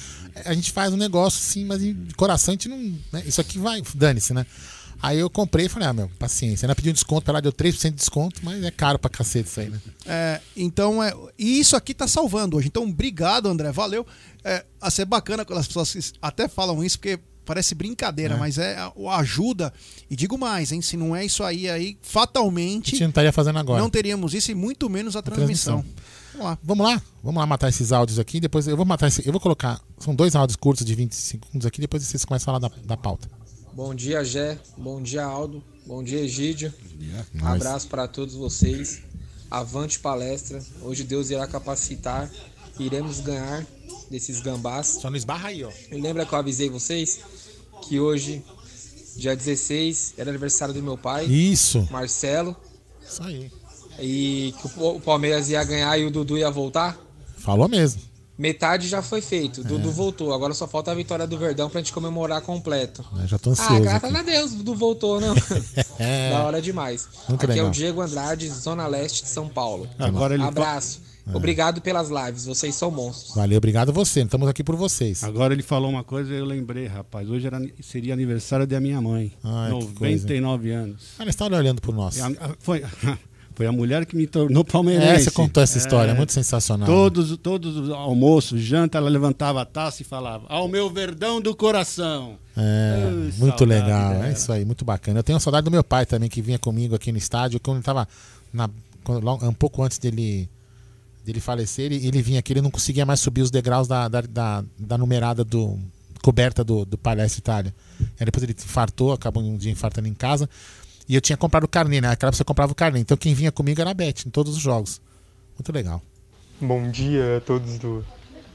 Speaker 3: a gente faz um negócio assim, mas de coração a gente não, né, isso aqui vai, dane-se, né? Aí eu comprei e falei, ah, meu, paciência. Ela pediu um desconto, ela deu 3% de desconto, mas é caro pra cacete isso aí, né?
Speaker 4: É, então, é, e isso aqui tá salvando hoje. Então, obrigado, André. Valeu. É, a ser bacana quando as pessoas até falam isso, porque parece brincadeira,
Speaker 3: É.
Speaker 4: mas é a- a ajuda. E digo mais, hein? Se não é isso aí, aí
Speaker 3: A
Speaker 4: fatalmente
Speaker 3: gente não estaria fazendo agora.
Speaker 4: não teríamos isso e muito menos a transmissão. Vamos lá.
Speaker 3: Vamos lá? Vamos lá matar esses áudios aqui. Depois eu vou matar esse. Eu vou colocar. São dois áudios curtos de 25 segundos aqui, depois vocês começam a falar da, da pauta.
Speaker 17: Bom dia, Gé. Bom dia, Aldo. Bom dia, Egídio.
Speaker 3: Nós.
Speaker 17: Abraço para todos vocês. Avante palestra. Hoje Deus irá capacitar. Iremos ganhar desses gambás.
Speaker 3: Só não esbarra aí, ó.
Speaker 17: E lembra que eu avisei vocês que hoje, dia 16, era aniversário do meu pai.
Speaker 3: Isso.
Speaker 17: Marcelo.
Speaker 3: Isso aí.
Speaker 17: E que o Pa- o Palmeiras ia ganhar e o Dudu ia voltar.
Speaker 3: Falou mesmo.
Speaker 17: Metade já foi feito. O Dudu
Speaker 3: É.
Speaker 17: voltou. Agora só falta a vitória do Verdão pra gente comemorar completo.
Speaker 3: Eu já tô
Speaker 17: Ah,
Speaker 3: ansioso.
Speaker 17: graças
Speaker 3: aqui.
Speaker 17: a Deus, Dudu voltou, não.
Speaker 3: É.
Speaker 17: Da hora demais.
Speaker 3: Muito
Speaker 17: Aqui é
Speaker 3: legal.
Speaker 17: o Diego Andrade, Zona Leste de São Paulo.
Speaker 5: Agora ele
Speaker 17: Abraço.
Speaker 3: É.
Speaker 17: Obrigado pelas lives, vocês são monstros.
Speaker 3: Valeu, obrigado a você. Estamos aqui por vocês.
Speaker 5: Agora ele falou uma coisa e eu lembrei, rapaz. Hoje era, seria aniversário da minha mãe.
Speaker 3: Ai, que coisa.
Speaker 5: 99 anos.
Speaker 3: Ah, eles estavam olhando por nós.
Speaker 5: E a- a- foi, foi a mulher que me tornou palmeirense.
Speaker 3: É, você contou essa história, é muito sensacional.
Speaker 5: Todos, todos os almoços, janta, ela levantava a taça e falava: Ao meu verdão do coração.
Speaker 3: É,
Speaker 5: Ai,
Speaker 3: muito legal.
Speaker 5: dela.
Speaker 3: É isso aí, muito bacana. Eu tenho saudade do meu pai também, que vinha comigo aqui no estádio, quando ele tava na, quando- logo- um pouco antes dele, dele falecer, ele, ele vinha aqui, ele não conseguia mais subir os degraus da, da, da, da numerada do. coberta do, do Palestra Itália. Aí depois ele infartou, acabou um dia infartando em casa. E eu tinha comprado o carnê, né? Aquela você comprava o carnê. Então quem vinha comigo era a Beth, em todos os jogos. Muito legal.
Speaker 18: Bom dia a todos do,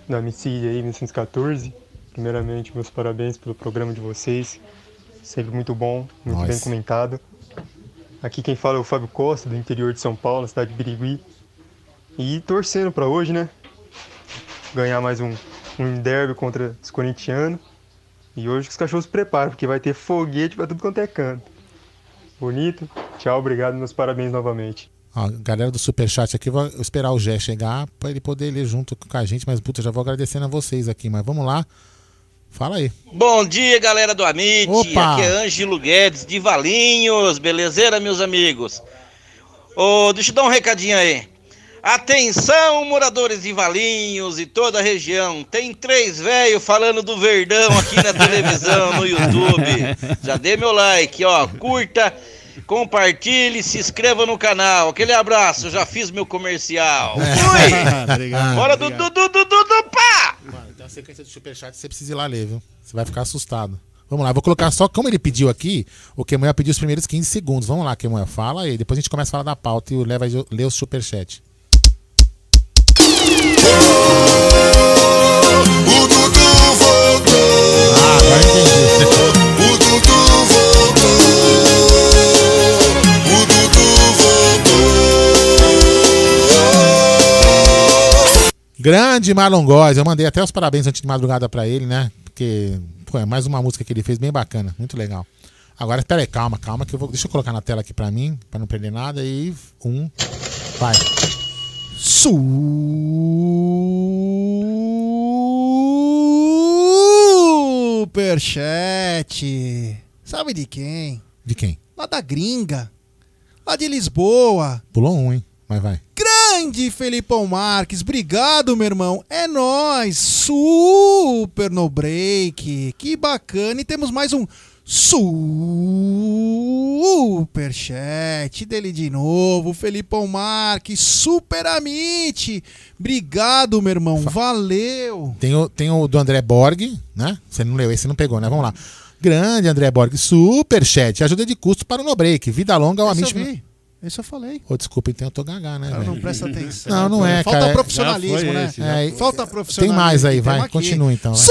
Speaker 18: da Missília aí, 1914. Primeiramente, meus parabéns pelo programa de vocês. Sempre muito bom, muito
Speaker 3: Nós.
Speaker 18: bem comentado. Aqui quem fala é o Fábio Costa, do interior de São Paulo, cidade de Birigui. E torcendo para hoje, né? Ganhar mais um, um derby contra os corintianos. E hoje que os cachorros se preparam, porque vai ter foguete para tudo quanto é canto. Bonito. Tchau, obrigado, meus parabéns novamente.
Speaker 3: A galera do Superchat aqui, vou esperar o Gé chegar pra ele poder ler junto com a gente. Mas, puta, já vou agradecendo a vocês aqui. Mas vamos lá. Fala aí.
Speaker 19: Bom dia, galera do Amit.
Speaker 3: Opa!
Speaker 19: Aqui é Ângelo Guedes de Valinhos. Belezeira, meus amigos? Ô, deixa eu dar um recadinho aí. Atenção, moradores de Valinhos e toda a região. Tem três velhos falando do Verdão aqui na televisão, no YouTube. Já dê meu like, ó. Curta, compartilhe, se inscreva no canal. Aquele abraço, já fiz meu comercial. Fui!
Speaker 3: Obrigado,
Speaker 19: Bora do
Speaker 3: obrigado.
Speaker 19: Dudu, Dudu, Dudu, pá!
Speaker 3: Mano, tem uma sequência de superchat, você precisa ir lá ler, viu? Você vai ficar assustado. Vamos lá, vou colocar só como ele pediu aqui, o Kemuel pediu os primeiros 15 segundos. Vamos lá, Kemuel, fala aí. Depois a gente começa a falar da pauta e vai ler o superchat. Entendi.
Speaker 20: O Dudu voltou. O Dudu voltou.
Speaker 3: Grande Marlon Góes, eu mandei até os parabéns antes de madrugada pra ele, né? Porque, pô, é mais uma música que ele fez bem bacana, muito legal. Agora, espera aí, calma, calma, que eu vou. Deixa eu colocar na tela aqui pra mim, pra não perder nada. E um. Vai.
Speaker 4: Superchat. Sabe de quem?
Speaker 3: De quem?
Speaker 4: Lá da gringa. Lá de Lisboa.
Speaker 3: Pulou um, hein? Mas vai.
Speaker 4: Grande Felipão Marques, obrigado, meu irmão. É nóis, super no break. Que bacana. E temos mais um superchat dele de novo. Felipão Marques, super amite. Obrigado, meu irmão. Valeu.
Speaker 3: Tem o, tem o do André Borg, né? Você não leu, esse você não pegou, né? Vamos lá. Grande André Borg, superchat, ajuda de custo para o No Break. Vida longa ao
Speaker 4: Esse Esse eu falei.
Speaker 3: Ô, desculpa, então eu tô gaga, né?
Speaker 4: Cara, não presta atenção.
Speaker 3: Não, não é,
Speaker 4: Falta
Speaker 3: cara.
Speaker 4: profissionalismo,
Speaker 3: Já foi
Speaker 4: né?
Speaker 3: esse,
Speaker 4: É. Falta profissionalismo.
Speaker 3: Tem mais aí, vai.
Speaker 4: aqui.
Speaker 3: Continua então. Vai. É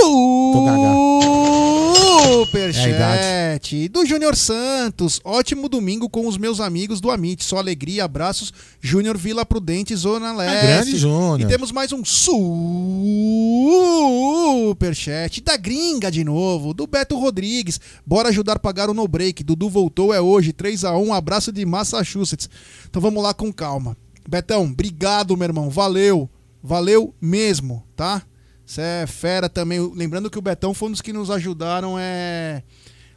Speaker 4: Superchat do Júnior Santos. Ótimo domingo com os meus amigos do Amit. Só alegria, abraços. Júnior Vila Prudente, Zona Leste.
Speaker 3: É grande Júnior.
Speaker 4: E temos mais um superchat da gringa de novo, do Beto Rodrigues. Bora ajudar a pagar o no break. Dudu voltou, é hoje. 3 a 1 abraço de Massachusetts. Então vamos lá com calma. Betão, obrigado, meu irmão. Valeu. Valeu mesmo, tá? Você é fera também. Lembrando que o Betão foi um dos que nos ajudaram, é.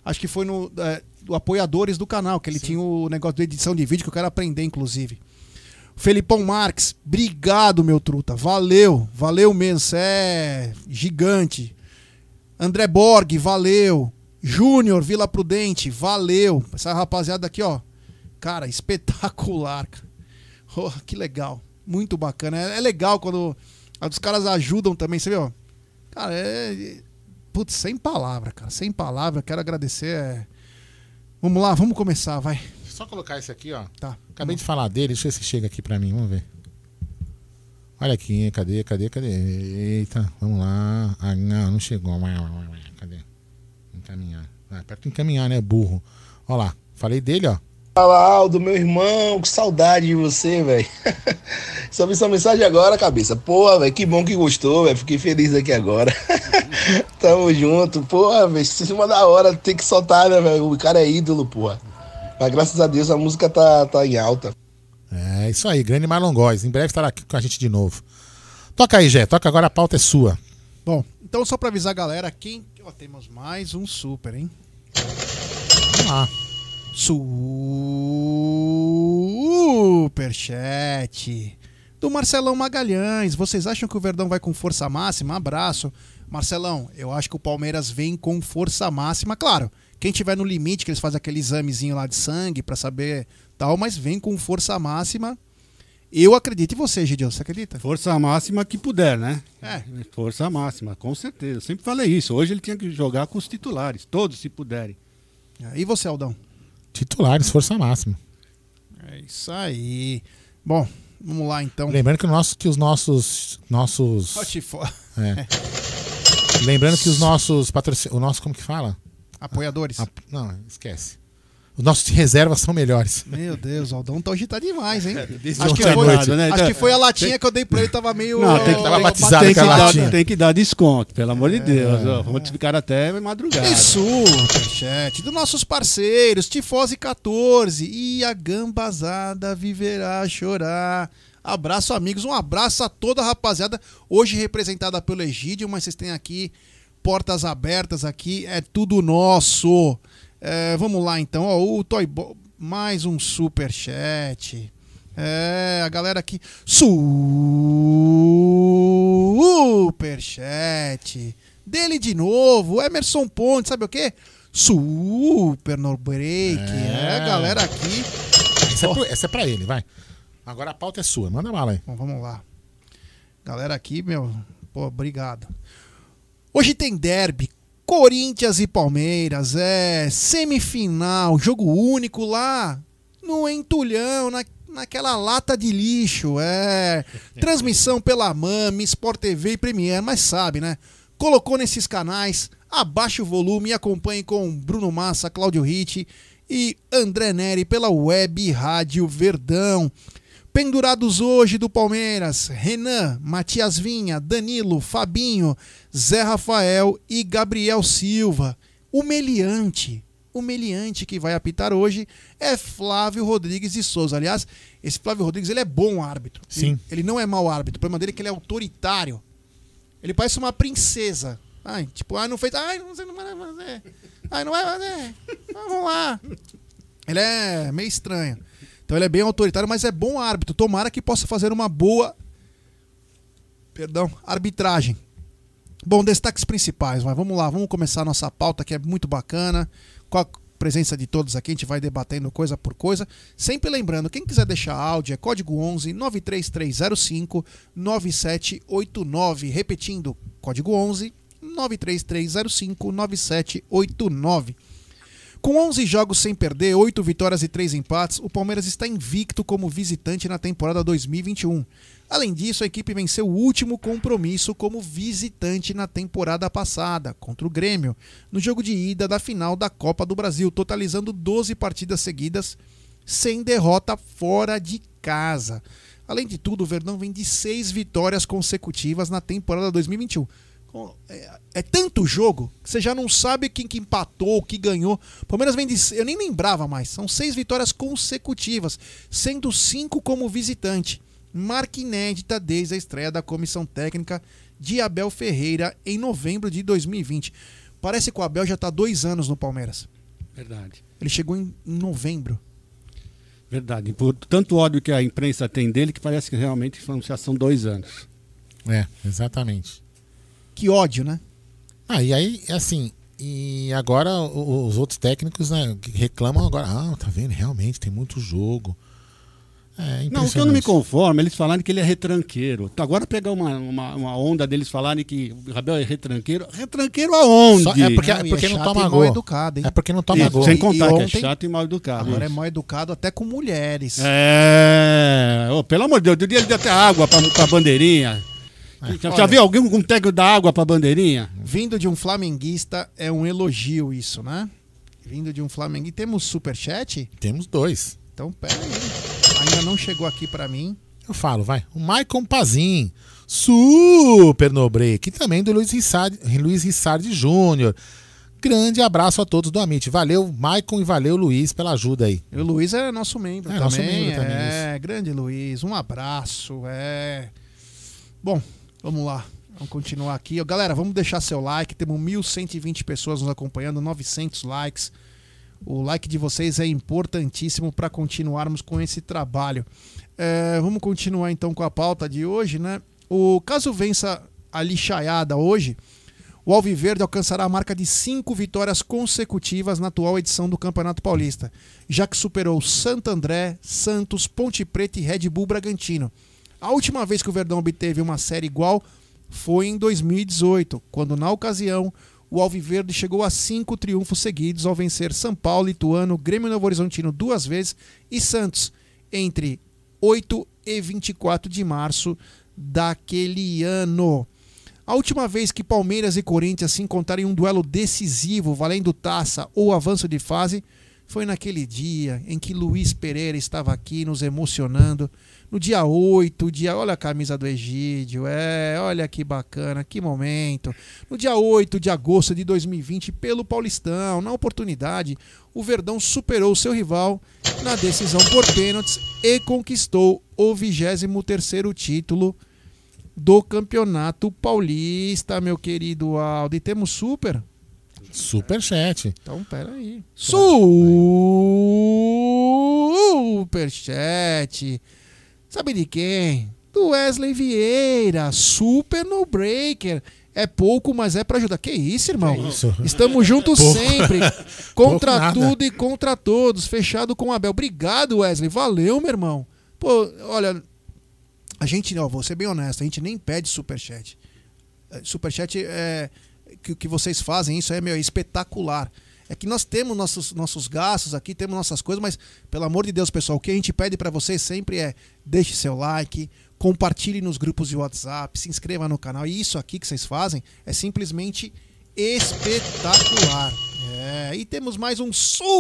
Speaker 4: Acho que foi no. É, do apoiadores do canal, que ele tinha o negócio de edição de vídeo que eu quero aprender, inclusive. Felipão Marques, obrigado, meu truta. Valeu, valeu mesmo. Você é gigante. André Borg, valeu. Júnior, Vila Prudente, valeu. Essa rapaziada aqui, ó. Cara, espetacular. Oh, que legal. Muito bacana. É, é legal quando os caras ajudam também, você viu? Cara, é. Putz, sem palavra, cara. Sem palavra. Quero agradecer. é. Vamos lá, vamos começar, vai.
Speaker 3: Só colocar esse aqui, ó.
Speaker 4: Tá.
Speaker 3: Acabei de falar dele, deixa eu ver se chega aqui pra mim, vamos ver. Olha aqui, cadê, cadê, cadê? Eita, vamos lá. Ah, não, não chegou. Cadê? Encaminhar. Ah, aperta encaminhar, né, burro? Olha lá, falei dele, ó.
Speaker 21: Fala, Aldo, meu irmão, que saudade de você, velho. Só vi sua mensagem agora, cabeça. Pô, velho, que bom que gostou, velho. Fiquei feliz aqui agora. Tamo junto. Pô, velho, cima da hora, tem que soltar, né, velho? O cara é ídolo, porra. Mas graças a Deus a música tá, tá em alta.
Speaker 3: É isso aí, grande Marlon Góes. Em breve estará aqui com a gente de novo. Toca aí, Jé, toca agora, a pauta é sua.
Speaker 4: Bom, então só pra avisar a galera, quem. Ó, temos mais um super, hein?
Speaker 3: Vamos lá.
Speaker 4: Superchat do Marcelão Magalhães. Vocês acham que o Verdão vai com força máxima? Abraço. Marcelão, eu acho que o Palmeiras vem com força máxima. Claro, quem tiver no limite, que eles fazem aquele examezinho lá de sangue pra saber tal, mas vem com força máxima. Eu acredito em você, Gideon. Você acredita?
Speaker 5: Força máxima que puder, né?
Speaker 4: É.
Speaker 5: Força máxima, com certeza. Eu sempre falei isso. Hoje ele tinha que jogar com os titulares, todos se puderem.
Speaker 4: E você, Aldão?
Speaker 3: Titulares, força máxima.
Speaker 4: É isso aí. Bom, vamos lá então.
Speaker 3: Lembrando que, nosso, que os nossos. nossos é. Lembrando que os nossos patrocínios. O nosso, como que fala?
Speaker 4: Apoiadores.
Speaker 3: Ap- não, esquece. Os nossos reservas são melhores.
Speaker 4: Meu Deus, o Aldão tá hoje tá demais, hein?
Speaker 3: Desde
Speaker 4: Acho que, foi,
Speaker 3: noite.
Speaker 5: né?
Speaker 4: acho que foi a latinha que eu dei pra ele, tava meio.
Speaker 5: Não, tem que,
Speaker 3: Tava batizado
Speaker 5: tem, que dar,
Speaker 3: latinha.
Speaker 5: tem que dar desconto, pelo amor de Deus. ó. Vamos ficar até madrugada.
Speaker 4: E superchat dos nossos parceiros, Tifose 14 e a gambazada viverá a chorar. Abraço, amigos. Um abraço a toda a rapaziada. Hoje representada pelo Egídio, mas vocês têm aqui portas abertas aqui. É tudo nosso. É, vamos lá, então. Ó, o Toy Bo- mais um superchat. É, a galera aqui. Superchat. Dele de novo. Emerson Ponte, sabe o quê? Super no break. É,
Speaker 3: É.
Speaker 4: galera aqui.
Speaker 3: Essa é, pro- essa é pra ele, vai. Agora a pauta é sua. Manda bala aí.
Speaker 4: Bom, vamos lá. Galera aqui, meu. Pô, obrigado. Hoje tem derby. Corinthians e Palmeiras. É semifinal. Jogo único lá no entulhão, na, naquela lata de lixo. É. Transmissão pela MAME, Sport TV e Premiere. Mas sabe, né? Colocou nesses canais. Abaixe o volume e acompanhe com Bruno Massa, Cláudio Ritt e André Neri pela web Rádio Verdão. Pendurados hoje do Palmeiras, Renan, Matias Vinha, Danilo, Fabinho, Zé Rafael e Gabriel Silva. O meliante, o meliante que vai apitar hoje é Flávio Rodrigues de Souza. Aliás, esse Flávio Rodrigues ele é bom árbitro.
Speaker 3: Sim.
Speaker 4: Ele, ele não é mau árbitro. O problema dele é que ele é autoritário. Ele parece uma princesa. Ai, tipo, ai, não fez. Ai, você não vai fazer. Ai, não vai fazer. Vamos lá. Ele é meio estranho. Então ele é bem autoritário, mas é bom árbitro. Tomara que possa fazer uma boa. Perdão, arbitragem. Bom, destaques principais, mas vamos lá, vamos começar a nossa pauta que é muito bacana. Com a presença de todos aqui, a gente vai debatendo coisa por coisa. Sempre lembrando, quem quiser deixar áudio é código 11 93305 9789. Repetindo, código 11 93305 9789. Com 11 jogos sem perder, 8 vitórias e 3 empates, o Palmeiras está invicto como visitante na temporada 2021. Além disso, a equipe venceu o último compromisso como visitante na temporada passada, contra o Grêmio, no jogo de ida da final da Copa do Brasil, totalizando 12 partidas seguidas sem derrota fora de casa. Além de tudo, o Verdão vem de seis vitórias consecutivas na temporada 2021. É, é tanto jogo que você já não sabe quem que empatou, que ganhou. O Palmeiras vem de. Eu nem lembrava mais. São seis vitórias consecutivas, sendo cinco como visitante. Marca inédita desde a estreia da comissão técnica de Abel Ferreira em novembro de 2020. Parece que o Abel já está dois anos no Palmeiras.
Speaker 5: Verdade.
Speaker 4: Ele chegou em em novembro.
Speaker 5: Verdade. Por tanto ódio que a imprensa tem dele que parece que realmente são- já são dois anos.
Speaker 3: É, exatamente.
Speaker 4: Que ódio, né?
Speaker 3: Ah, e aí, assim, e agora os outros técnicos, né, reclamam agora, ah, tá vendo, realmente tem muito jogo. É
Speaker 5: Não, o que eu não me conformo é eles falarem que ele é retranqueiro. Então, agora pegar uma, uma, uma onda deles falarem que o Rabel é retranqueiro. Retranqueiro aonde?
Speaker 3: Só- é porque,
Speaker 4: Não,
Speaker 3: é
Speaker 4: e
Speaker 3: porque
Speaker 4: é
Speaker 3: não toma
Speaker 4: e
Speaker 3: gol.
Speaker 4: mal educado, hein?
Speaker 3: É porque não toma
Speaker 5: Isso,
Speaker 3: gol.
Speaker 5: Sem
Speaker 4: E-
Speaker 5: contar
Speaker 4: e
Speaker 5: que é
Speaker 4: ontem-
Speaker 5: chato e mal educado.
Speaker 4: Agora é mal educado até com mulheres.
Speaker 5: É, ô, pelo amor de Deus, do dia ele deu até água pra, pra bandeirinha. Já, já
Speaker 4: olha-
Speaker 5: viu alguém com técnico dar água pra bandeirinha?
Speaker 4: Vindo de um flamenguista é um elogio isso, né? Vindo de um flamenguista. Temos superchat?
Speaker 3: Temos dois.
Speaker 4: Então, pera aí. Ainda não chegou aqui pra mim.
Speaker 3: Eu falo, vai. O Maicon Pazin, super no break. E também do Luiz Rissardi, Luiz Rissardi Júnior. Grande abraço a todos do Amit. Valeu, Maicon, e valeu, Luiz, pela ajuda aí.
Speaker 4: E o Luiz é nosso membro
Speaker 3: É,
Speaker 4: também.
Speaker 3: nosso membro também,
Speaker 4: É, grande Luiz. Um abraço. É. Bom, vamos lá. Vamos continuar aqui. Galera, vamos deixar seu like. Temos 1.120 pessoas nos acompanhando, 900 likes. O like de vocês é importantíssimo para continuarmos com esse trabalho. É, vamos continuar então com a pauta de hoje, né? O caso vença a lixaiada hoje, o Alviverde alcançará a marca de cinco vitórias consecutivas na atual edição do Campeonato Paulista, já que superou Santo André, Santos, Ponte Preta e Red Bull Bragantino. A última vez que o Verdão obteve uma série igual foi em 2018, quando, na ocasião, o Alviverde chegou a cinco triunfos seguidos ao vencer São Paulo, Ituano, Grêmio Novo Horizontino duas vezes e Santos entre 8 e 24 de março daquele ano. A última vez que Palmeiras e Corinthians se encontraram em um duelo decisivo valendo taça ou avanço de fase foi naquele dia em que Luiz Pereira estava aqui nos emocionando. No dia 8, dia, olha a camisa do Egídio, é, olha que bacana, que momento. No dia 8 de agosto de 2020, pelo Paulistão, na oportunidade, o Verdão superou seu rival na decisão por pênaltis e conquistou o 23º título do Campeonato Paulista, meu querido Aldo. E temos super?
Speaker 3: Superchat.
Speaker 4: Então, peraí. Superchat. Sabe de quem? Do Wesley Vieira. Super no breaker. É pouco, mas é pra ajudar. Que isso, irmão?
Speaker 3: Que isso?
Speaker 4: Estamos juntos
Speaker 3: Pouco.
Speaker 4: sempre. Contra tudo e contra todos. Fechado com o Abel. Obrigado, Wesley. Valeu, meu irmão. Pô, olha, a gente, ó, vou ser bem honesto, a gente nem pede superchat. É, Superchat é que o que vocês fazem, isso é meu, é espetacular. É que nós temos nossos, nossos gastos aqui, temos nossas coisas, mas pelo amor de Deus, pessoal, o que a gente pede pra vocês sempre é deixe seu like, compartilhe nos grupos de WhatsApp, se inscreva no canal. E isso aqui que vocês fazem é simplesmente espetacular. É, e temos mais um super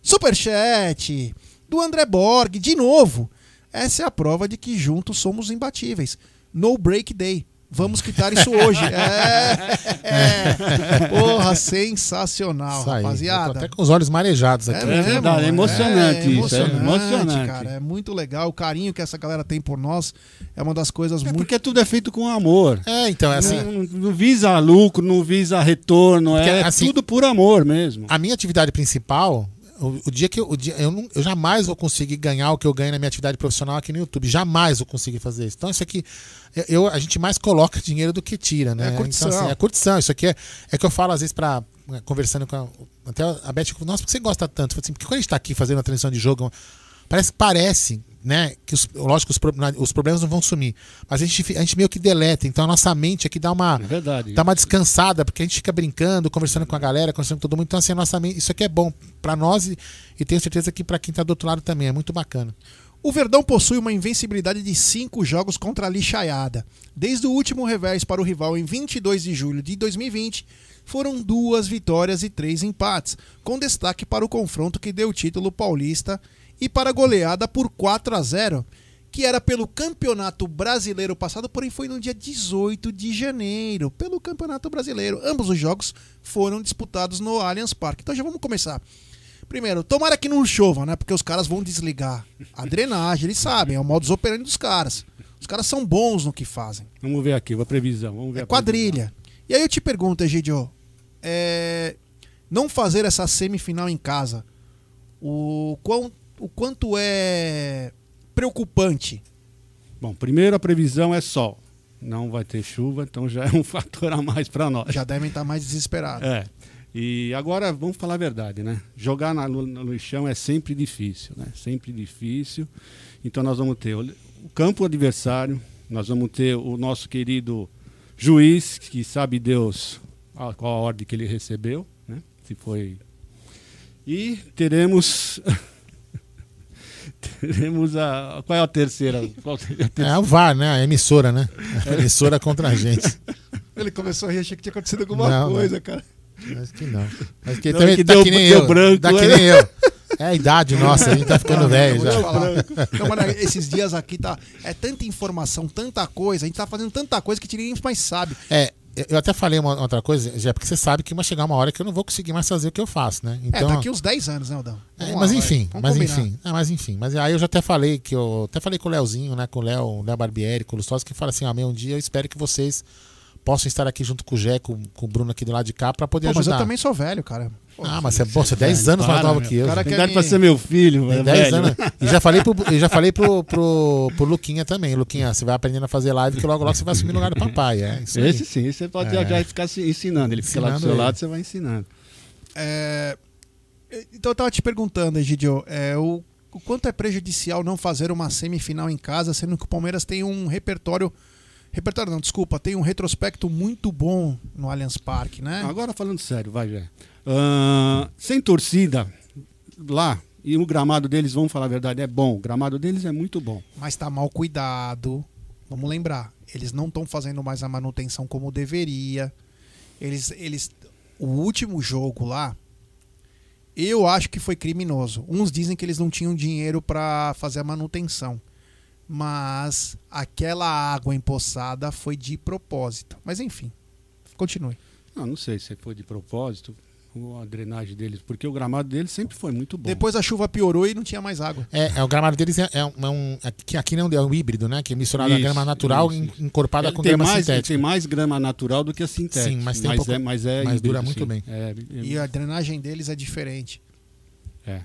Speaker 4: superchat do André Borg, de novo. Essa é a prova de que juntos somos imbatíveis. No break day. Vamos quitar isso hoje. É, é. Porra, sensacional,
Speaker 3: Isso aí. Eu
Speaker 4: rapaziada.
Speaker 3: tô até com os olhos marejados aqui.
Speaker 4: É, mesmo,
Speaker 5: verdade, é emocionante isso, é emocionante.
Speaker 4: cara. É muito legal. O carinho que essa galera tem por nós é uma das coisas muito.
Speaker 5: Porque tudo é feito com amor.
Speaker 3: É, então, é assim.
Speaker 5: Não, não visa lucro, não visa retorno,
Speaker 3: Porque,
Speaker 5: é
Speaker 3: assim,
Speaker 5: tudo por amor mesmo.
Speaker 3: A minha atividade principal, o, o dia que eu, o dia, eu, não- eu jamais vou conseguir ganhar o que eu ganho na minha atividade profissional aqui no YouTube. Jamais vou conseguir fazer isso. Então, isso aqui, eu- a gente mais coloca dinheiro do que tira, né?
Speaker 4: É curtição.
Speaker 3: Então, assim, é curtição. Isso aqui é, é que eu falo às vezes pra. né, Conversando com a, até a Beth, nossa, por que você gosta tanto? Assim, porque quando a gente tá aqui fazendo uma transmissão de jogo, parece, parece né? Que os, lógico, os, os problemas não vão sumir. Mas a gente, a gente meio que deleta. Então a nossa mente aqui dá uma.
Speaker 5: É verdade.
Speaker 3: Dá uma descansada, porque a gente fica brincando, conversando com a galera, conversando com todo mundo. Então, assim, a nossa mente, isso aqui é bom pra nós e, e tenho certeza que pra quem tá do outro lado também. É muito bacana.
Speaker 4: O Verdão possui uma invencibilidade de cinco jogos contra a lixaiada. Desde o último revés para o rival em 22 de julho de 2020, foram duas vitórias e três empates, com destaque para o confronto que deu o título paulista e para a goleada por 4 a 0, que era pelo Campeonato Brasileiro passado, porém foi no dia 18 de janeiro, pelo Campeonato Brasileiro. Ambos os jogos foram disputados no Allianz Parque. Então já vamos começar. Primeiro, tomara que não chova, né? Porque os caras vão desligar a drenagem, eles sabem, é o modus operandi dos caras. Os caras são bons no que fazem.
Speaker 5: Vamos ver aqui, a previsão. Vamos ver
Speaker 4: É
Speaker 5: a
Speaker 4: quadrilha. E aí eu te pergunto, Egidio, é, não fazer essa semifinal em casa, o, quão, o quanto é preocupante?
Speaker 5: Bom, primeiro a previsão é sol. Não vai ter chuva, então já é um fator a mais para nós.
Speaker 4: Já devem estar mais desesperados.
Speaker 5: É. E agora vamos falar a verdade, né? Jogar na, no, no lixão é sempre difícil, né? Sempre difícil. Então nós vamos ter o, o campo adversário, nós vamos ter o nosso querido juiz, que sabe Deus a, qual a ordem que ele recebeu, né? Se foi. E teremos. teremos a. Qual é a terceira? Qual seria a terceira?
Speaker 3: É o VAR, né? A emissora, né? A emissora contra a gente.
Speaker 4: Ele começou a rir, achei que tinha acontecido alguma
Speaker 3: Não,
Speaker 4: coisa,
Speaker 3: não.
Speaker 4: cara.
Speaker 3: Acho que não. Acho que
Speaker 5: Não,
Speaker 3: também
Speaker 5: que
Speaker 3: tá
Speaker 5: deu-
Speaker 3: que nem
Speaker 5: deu
Speaker 3: eu.
Speaker 5: branco,
Speaker 3: tá que
Speaker 5: né?
Speaker 3: nem eu. É a idade nossa, a gente tá ficando
Speaker 4: Não,
Speaker 3: velho já.
Speaker 4: Não, mas esses dias aqui tá. É tanta informação, tanta coisa. A gente tá fazendo tanta coisa que ninguém mais sabe.
Speaker 3: É, eu até falei uma outra coisa, já porque você sabe que vai chegar uma hora que eu não vou conseguir mais fazer o que eu faço, né? Então,
Speaker 4: é, daqui uns 10 anos, né, Aldão?
Speaker 3: É, mas enfim, mas
Speaker 4: combinar.
Speaker 3: enfim, ah, mas enfim, mas aí eu já até falei que eu até falei com o Leozinho, né, com o Léo, o Léo Barbieri, com o Lustosa, que fala assim, ah, meu, um dia eu espero que vocês possam estar aqui junto com o Jé, com, com o Bruno aqui do lado de cá pra poder
Speaker 4: Pô, mas
Speaker 3: ajudar.
Speaker 4: eu também sou velho, cara.
Speaker 3: Ah, mas você é bom, você é 10 anos mais nova que eu.
Speaker 5: O cara
Speaker 3: Tem
Speaker 5: idade pra ser meu filho,
Speaker 3: Tem
Speaker 5: é
Speaker 3: 10
Speaker 5: velho.
Speaker 3: anos. E já falei pro, e já falei pro, pro, pro Luquinha também. Luquinha, você vai aprendendo a fazer live que logo logo você vai assumir o lugar do papai. É, isso aí.
Speaker 5: Esse sim, esse você pode
Speaker 3: É.
Speaker 5: já ficar se ensinando. Ele fica lá do
Speaker 3: Ensinando
Speaker 5: seu
Speaker 3: ele.
Speaker 5: lado, você vai ensinando.
Speaker 4: É, Então eu tava te perguntando, Egidio, é, o, o quanto é prejudicial não fazer uma semifinal em casa, sendo que o Palmeiras tem um repertório. Repertório não, desculpa, tem um retrospecto muito bom no Allianz Parque, né?
Speaker 5: Agora falando sério, vai, Jé. Ah, sem torcida lá, e o gramado deles, vamos falar a verdade, é bom. O gramado deles é muito bom.
Speaker 4: Mas tá mal cuidado. Vamos lembrar, eles não estão fazendo mais a manutenção como deveria. Eles, eles, o último jogo lá, Eu acho que foi criminoso. Uns dizem que eles não tinham dinheiro pra fazer a manutenção. Mas aquela água empoçada foi de propósito. Mas enfim, continue.
Speaker 5: Não, não sei se foi de propósito a drenagem deles, porque o gramado deles sempre foi muito bom.
Speaker 4: Depois a chuva piorou e não tinha mais água.
Speaker 3: É, é, o gramado deles é, é um. É um é, que aqui não é um híbrido, né? Que é misturado a
Speaker 5: Isso,
Speaker 3: grama natural
Speaker 5: isso,
Speaker 3: encorpada
Speaker 5: Ele
Speaker 3: com
Speaker 5: tem
Speaker 3: grama
Speaker 5: mais,
Speaker 3: sintética.
Speaker 5: Tem mais grama natural do que a sintética.
Speaker 3: Sim, mas tem um pouco-
Speaker 5: é, mas é
Speaker 3: mas dura muito
Speaker 5: sim.
Speaker 3: bem.
Speaker 5: É,
Speaker 4: E a drenagem deles é diferente.
Speaker 5: é,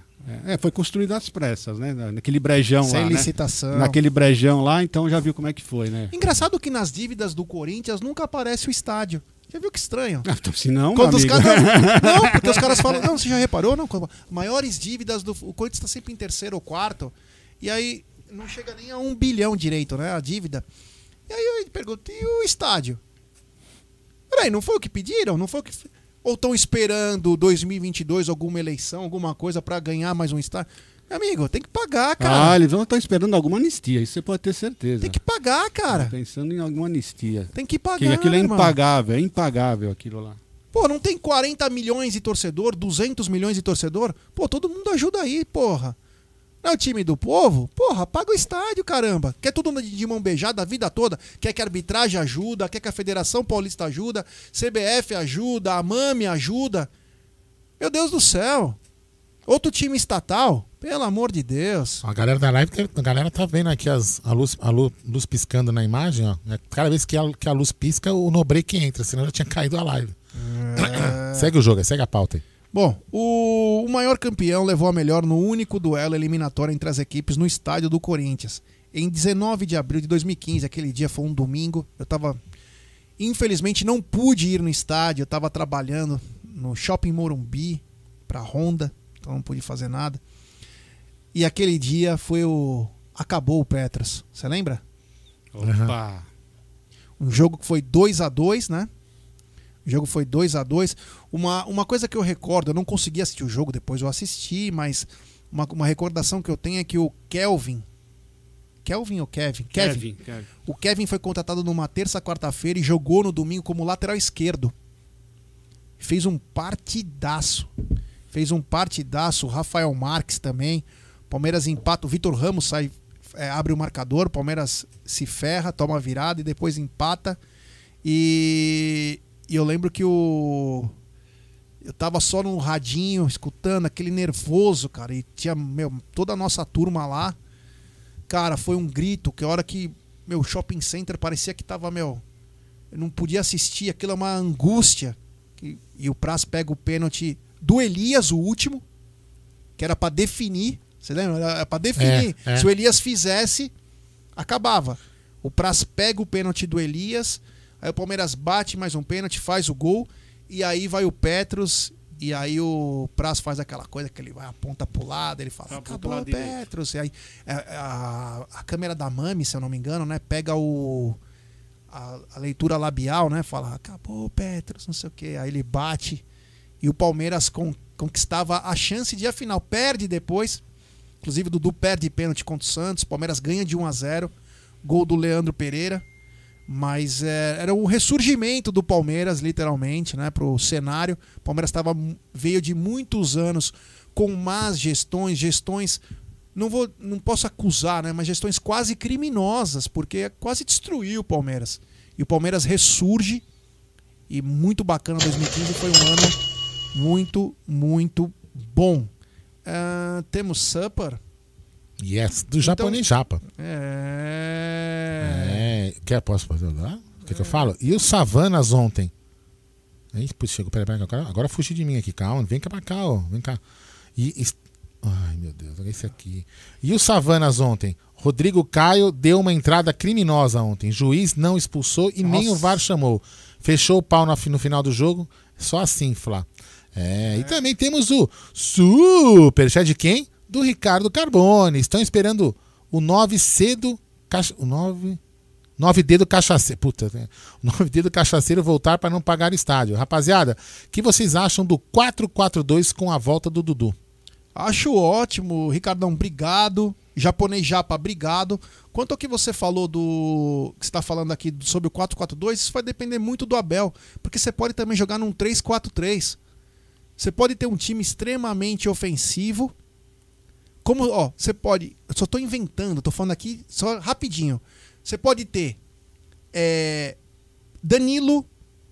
Speaker 5: é. É, foi construído às pressas, né? Naquele brejão
Speaker 4: Sem
Speaker 5: lá. né?
Speaker 4: licitação.
Speaker 5: Naquele brejão lá, então já viu como é que foi, né?
Speaker 4: Engraçado que nas dívidas do Corinthians nunca aparece o estádio. Já viu que estranho?
Speaker 5: Ah, então, se não,
Speaker 4: Quando os caras. Não, porque os caras falam. Não, você já reparou? Não, maiores dívidas do. O Corinthians está sempre em terceiro ou quarto. E aí não chega nem a um bilhão direito, né? A dívida. E aí eu pergunto, e o estádio? Peraí, não foi o que pediram? Não foi o que. Ou estão esperando 2022 alguma eleição, alguma coisa para ganhar mais um estádio? Amigo, tem que pagar, cara.
Speaker 5: Ah, eles vão estar esperando alguma anistia, isso você pode ter certeza. Tem
Speaker 4: que pagar, cara.
Speaker 5: Pensando em alguma anistia.
Speaker 4: Tem que pagar.
Speaker 5: Que aquilo é impagável, é impagável aquilo lá.
Speaker 4: Pô, não tem 40 milhões de torcedor, 200 milhões de torcedor? Pô, todo mundo ajuda aí, porra. Não é o time do povo? Porra, paga o estádio, caramba. Quer tudo de mão beijada a vida toda? Quer que a arbitragem ajuda? Quer que a Federação Paulista ajuda? CBF ajuda? A MAME ajuda? Meu Deus do céu. Outro time estatal? Pelo amor de Deus.
Speaker 3: A galera da live, a galera tá vendo aqui as, a, luz, a lu- luz piscando na imagem, ó. É, Cada vez que a, que a luz pisca, o no break entra, senão já tinha caído a live. segue o jogo, segue a pauta aí.
Speaker 4: Bom, o, o maior campeão levou a melhor no único duelo eliminatório entre as equipes no estádio do Corinthians. Em 19 de abril de 2015, aquele dia foi um domingo, eu tava. Infelizmente não pude ir no estádio, eu tava trabalhando no Shopping Morumbi pra Honda, então não pude fazer nada. E aquele dia foi o. Acabou o Petros, você lembra?
Speaker 5: Opa!
Speaker 4: Um jogo que foi 2 a 2 né? O jogo foi 2 a 2 uma, uma coisa que eu recordo, eu não consegui assistir o jogo, depois eu assisti, mas uma, uma recordação que eu tenho é que o Kelvin. Kelvin ou Kevin?
Speaker 5: Kevin, Kevin.
Speaker 4: O Kevin foi contratado numa terça, quarta-feira e jogou no domingo como lateral esquerdo. Fez um partidaço. Fez um partidaço. O Rafael Marques também. Palmeiras empata. O Vitor Ramos sai, é, abre o marcador. Palmeiras se ferra, toma a virada e depois empata. E, e eu lembro que o. Eu tava só no radinho, escutando aquele nervoso, cara. E tinha, meu, toda a nossa turma lá. Cara, foi um grito que a hora que meu shopping center parecia que tava, meu. Eu não podia assistir, aquilo é uma angústia. E, e o Praz pega o pênalti do Elias, o último, que era pra definir. Você lembra? Era pra definir.
Speaker 3: É, é.
Speaker 4: Se o Elias fizesse, acabava. O Praz pega o pênalti do Elias, aí o Palmeiras bate mais um pênalti, faz o gol, e aí vai o Petros, e aí o Praz faz aquela coisa que ele vai aponta pro lado, ele fala, acabou o. Petros. E aí é, a, a câmera da Mami, se eu não me engano, né, pega o a, a leitura labial, né, fala, acabou o Petros, não sei o que, aí ele bate, e o Palmeiras con- conquistava a chance de ir à final, perde depois, inclusive o Dudu perde pênalti contra o Santos, o Palmeiras ganha de 1 a 0 gol do Leandro Pereira, mas é, era o ressurgimento do Palmeiras, literalmente, né, pro cenário. O Palmeiras tava, veio de muitos anos com más gestões, gestões não vou, não posso acusar, né, mas gestões quase criminosas, porque quase destruiu o Palmeiras. E o Palmeiras ressurge e muito bacana 2015 foi um ano muito, muito bom. Ah, temos Supper.
Speaker 3: Yes, do japonês japa.
Speaker 4: É.
Speaker 3: É. Quer, posso fazer lá? O que, que eu falo? E os Savanas ontem? Aí, putz, chegou, peraí, peraí, agora, agora fugi de mim aqui, calma, vem cá pra cá, ó, vem cá. E, es- ai, meu Deus, olha esse aqui. E os Savanas ontem? Rodrigo Caio deu uma entrada criminosa ontem. Juiz não expulsou e nem o
Speaker 4: Nossa.
Speaker 3: VAR chamou. Fechou o pau no, no final do jogo, só assim, Flá. É, e também temos o Superchat de quem? Do Ricardo Carbone. Estão esperando o 9C do. Caixa, o 9. 9D do cachaceiro. Puta, né? o 9D do cachaceiro voltar para não pagar estádio. Rapaziada, o que vocês acham do 4-4-2 com a volta do Dudu?
Speaker 4: Acho ótimo, Ricardão, obrigado. Japonês Japa, obrigado. Quanto ao que você falou do. que está falando aqui sobre o 4-4-2, isso vai depender muito do Abel. Porque você pode também jogar num 3-4-3. Você pode ter um time extremamente ofensivo. Como, ó, você pode. Eu só tô inventando, tô falando aqui só rapidinho. Você pode ter é, Danilo,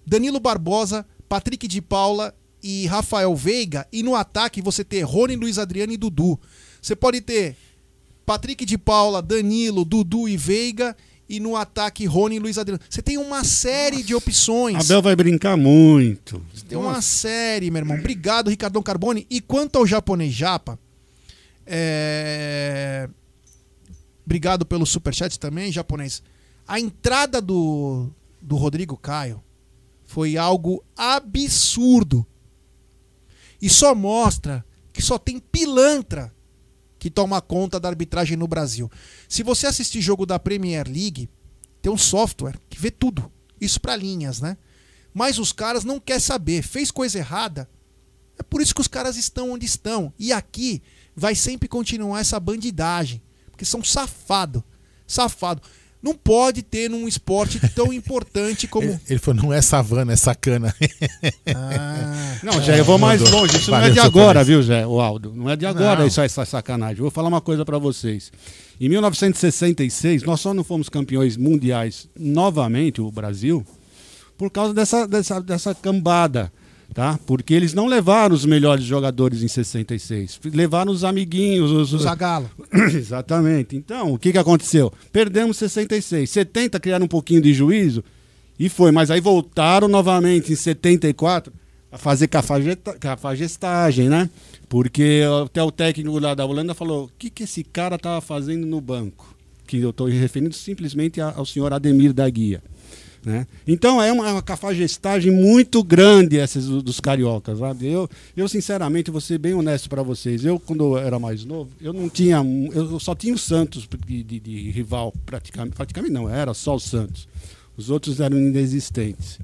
Speaker 4: Danilo Barbosa, Patrick de Paula e Rafael Veiga. E no ataque você ter Rony, Luiz Adriano e Dudu. Você pode ter Patrick de Paula, Danilo, Dudu e Veiga. E no ataque, Rony e Luiz Adriano. Você tem uma série de opções.
Speaker 5: Abel vai brincar muito.
Speaker 4: Tem uma série, meu irmão. Obrigado, Ricardão Carbone. E quanto ao japonês japa, é... obrigado pelo superchat também, japonês. A entrada do, do Rodrigo Caio foi algo absurdo. E só mostra que só tem pilantra que toma conta da arbitragem no Brasil. Se você assistir jogo da Premier League, tem um software que vê tudo. Isso para linhas, né? Mas os caras não querem saber. Fez coisa errada. É por isso que os caras estão onde estão. E aqui vai sempre continuar essa bandidagem. Porque são safado. Safado. Não pode ter num esporte tão importante como.
Speaker 3: Ele, ele falou, não é savana, é sacana.
Speaker 4: Ah,
Speaker 5: Não, Jé, eu vou mais
Speaker 3: Mandou.
Speaker 5: longe. Isso não
Speaker 3: Valeu,
Speaker 5: é de agora, viu, Jé, o Aldo? Não é de agora
Speaker 3: Não.
Speaker 5: isso essa sacanagem. Eu vou falar uma coisa pra vocês. Em 1966, nós só não fomos campeões mundiais novamente, o Brasil, por causa dessa, dessa, dessa cambada. Tá? Porque eles não levaram os melhores jogadores em 66. Levaram os amiguinhos, os,
Speaker 4: O Zagallo.
Speaker 5: Exatamente. Então, o que, que aconteceu? Perdemos 66. 70 criaram um pouquinho de juízo e foi. Mas aí voltaram novamente em 74 a fazer cafageta- cafagestagem, né? Porque até o técnico lá da Holanda falou: o que, que esse cara estava fazendo no banco? Que eu estou referindo simplesmente ao senhor Ademir da Guia. Né? Então é uma, é uma cafagestagem muito grande essas do- dos cariocas. Sabe? Eu, eu, sinceramente, vou ser bem honesto para vocês. Eu, quando eu era mais novo, eu não tinha. Eu só tinha o Santos de, de- de rival, praticamente. Praticamente não, era só o Santos. Os outros eram inexistentes.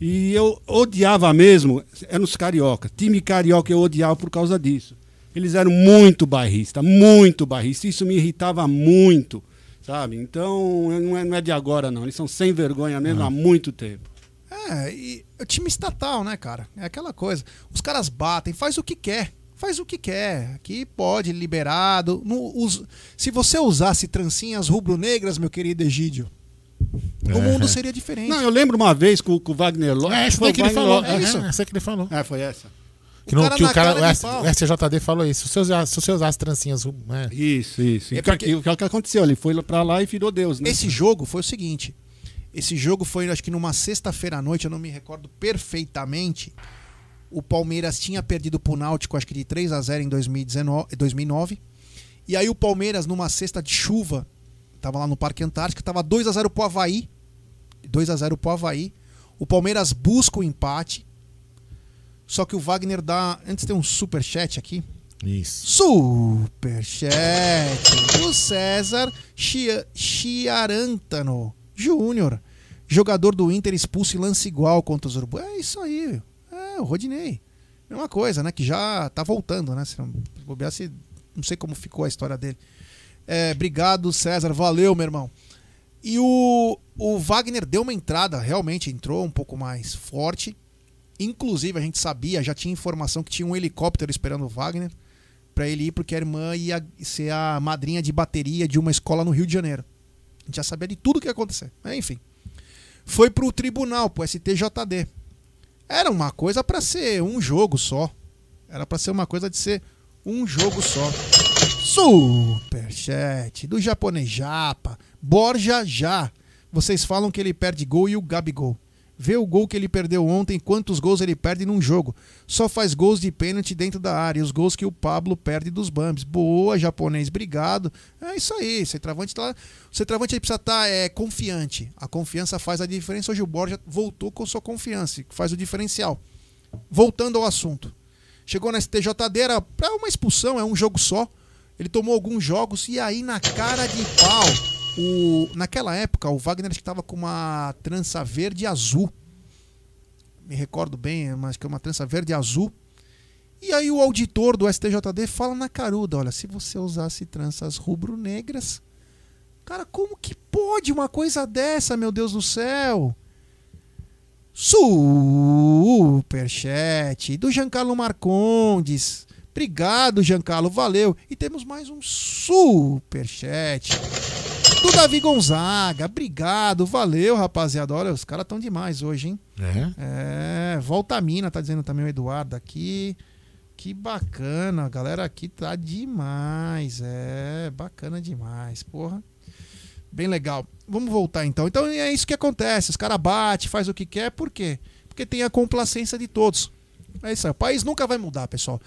Speaker 5: E eu odiava mesmo, eram os carioca. Time carioca eu odiava por causa disso. Eles eram muito bairristas, muito bairristas. Isso me irritava muito, sabe? Então, não é, não é de agora, não. Eles são sem vergonha mesmo há muito tempo.
Speaker 4: É, e o time estatal, né, cara? É aquela coisa. Os caras batem, faz o que quer. Faz o que quer. Aqui pode, liberado. No, us- se você usasse trancinhas rubro-negras, meu querido Egídio, o
Speaker 3: É.
Speaker 4: mundo seria diferente.
Speaker 5: Não, eu lembro uma vez com, com o Wagner Lopes.
Speaker 3: É, essa daí que
Speaker 5: o
Speaker 3: ele
Speaker 5: Wagner
Speaker 3: falou. É,
Speaker 5: isso?
Speaker 3: essa que ele falou.
Speaker 5: É, foi essa.
Speaker 3: Que, no-
Speaker 4: cara
Speaker 3: que o cara,
Speaker 4: cara
Speaker 3: o S- o STJD falou isso. Se você usasse, se você usasse trancinhas. É.
Speaker 5: Isso, isso.
Speaker 4: É
Speaker 5: E o que-
Speaker 4: porque-
Speaker 5: e o que, que aconteceu? Ele foi pra lá e virou Deus, né?
Speaker 4: Esse jogo foi o seguinte. Esse jogo foi, acho que numa sexta-feira à noite, eu não me recordo perfeitamente. O Palmeiras tinha perdido pro Náutico, acho que de 3 a 0 em 2019, 2009. E aí o Palmeiras, numa sexta de chuva, tava lá no Parque Antártico, tava 2 a 0 pro Havaí. 2 a 0 pro Havaí. O Palmeiras busca o empate. Só que o Wagner dá. Antes tem um super chat aqui.
Speaker 3: Isso.
Speaker 4: Superchat do César Chia- Chiarantano Júnior. Jogador do Inter expulso em lance igual contra os Urubu. É isso aí. É, o Rodinei. Mesma coisa, né? Que já tá voltando, né? Se não bobear, se- não sei como ficou a história dele. É, obrigado, César. Valeu, meu irmão. E o, o Wagner deu uma entrada, realmente entrou um pouco mais forte. Inclusive, a gente sabia, já tinha informação que tinha um helicóptero esperando o Wagner para ele ir, porque a irmã ia ser a madrinha de bateria de uma escola no Rio de Janeiro. A gente já sabia de tudo que ia acontecer. Mas, enfim. Foi pro tribunal, pro STJD. Era uma coisa para ser um jogo só. Era para ser uma coisa de ser um jogo só. Superchat do japonês Japa. Borja Já. Vocês falam que ele perde gol e o Gabigol. Vê o gol que ele perdeu ontem, quantos gols ele perde num jogo. Só faz gols de pênalti dentro da área. Os gols que o Pablo perde dos Bambis. Boa, japonês, obrigado. É isso aí. Centroavante tá. O centroavante precisa estar é, confiante. A confiança faz a diferença. Hoje o Borja voltou com sua confiança, que faz o diferencial. Voltando ao assunto. Chegou na STJD, era pra uma expulsão, é um jogo só. Ele tomou alguns jogos e aí na cara de pau. O, naquela época, o Wagner estava com uma trança verde e azul. Me recordo bem, mas que é uma trança verde e azul. E aí o auditor do STJD fala na caruda, olha, se você usasse tranças rubro-negras, cara, como que pode uma coisa dessa, meu Deus do céu? superchat do Giancarlo Marcondes. Obrigado, Giancarlo, valeu. E temos mais um superchat do Davi Gonzaga. Obrigado, valeu, rapaziada. Olha, os caras estão demais hoje, hein?
Speaker 3: É?
Speaker 4: É, volta a mina, tá dizendo também o Eduardo aqui. Que bacana, a galera aqui tá demais. É, bacana demais, porra. Bem legal. Vamos voltar então. Então é isso que acontece. Os caras batem, faz o que quer, por quê? Porque tem a complacência de todos. É isso aí. O país nunca vai mudar, pessoal.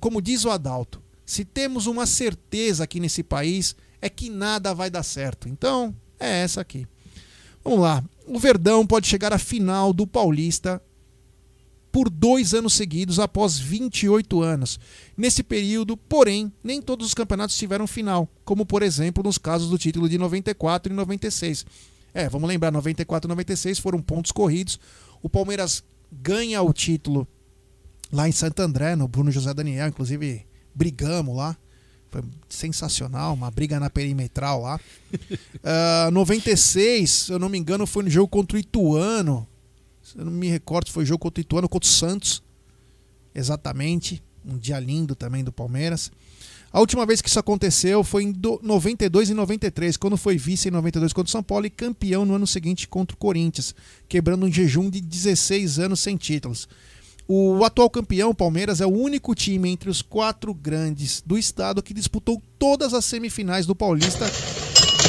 Speaker 4: Como diz o Adalto, se temos uma certeza aqui nesse país, é que nada vai dar certo. Então, é essa aqui. Vamos lá. O Verdão pode chegar à final do Paulista por dois anos seguidos após 28 anos. Nesse período, porém, nem todos os campeonatos tiveram final, como por exemplo nos casos do título de 94 e 96. É, vamos lembrar, 94 e 96 foram pontos corridos. O Palmeiras ganha o título lá em Santo André, no Bruno José Daniel, inclusive brigamos lá. Foi sensacional, uma briga na perimetral lá. Ah, 96, se eu não me engano, foi no jogo contra o Ituano. Se eu não me recordo foi jogo contra o Ituano, contra o Santos. Exatamente. Um dia lindo também do Palmeiras. A última vez que isso aconteceu foi em do- 92 e 93, quando foi vice em 92 contra o São Paulo e campeão no ano seguinte contra o Corinthians, quebrando um jejum de 16 anos sem títulos. O atual campeão, Palmeiras, é o único time entre os quatro grandes do estado que disputou todas as semifinais do Paulista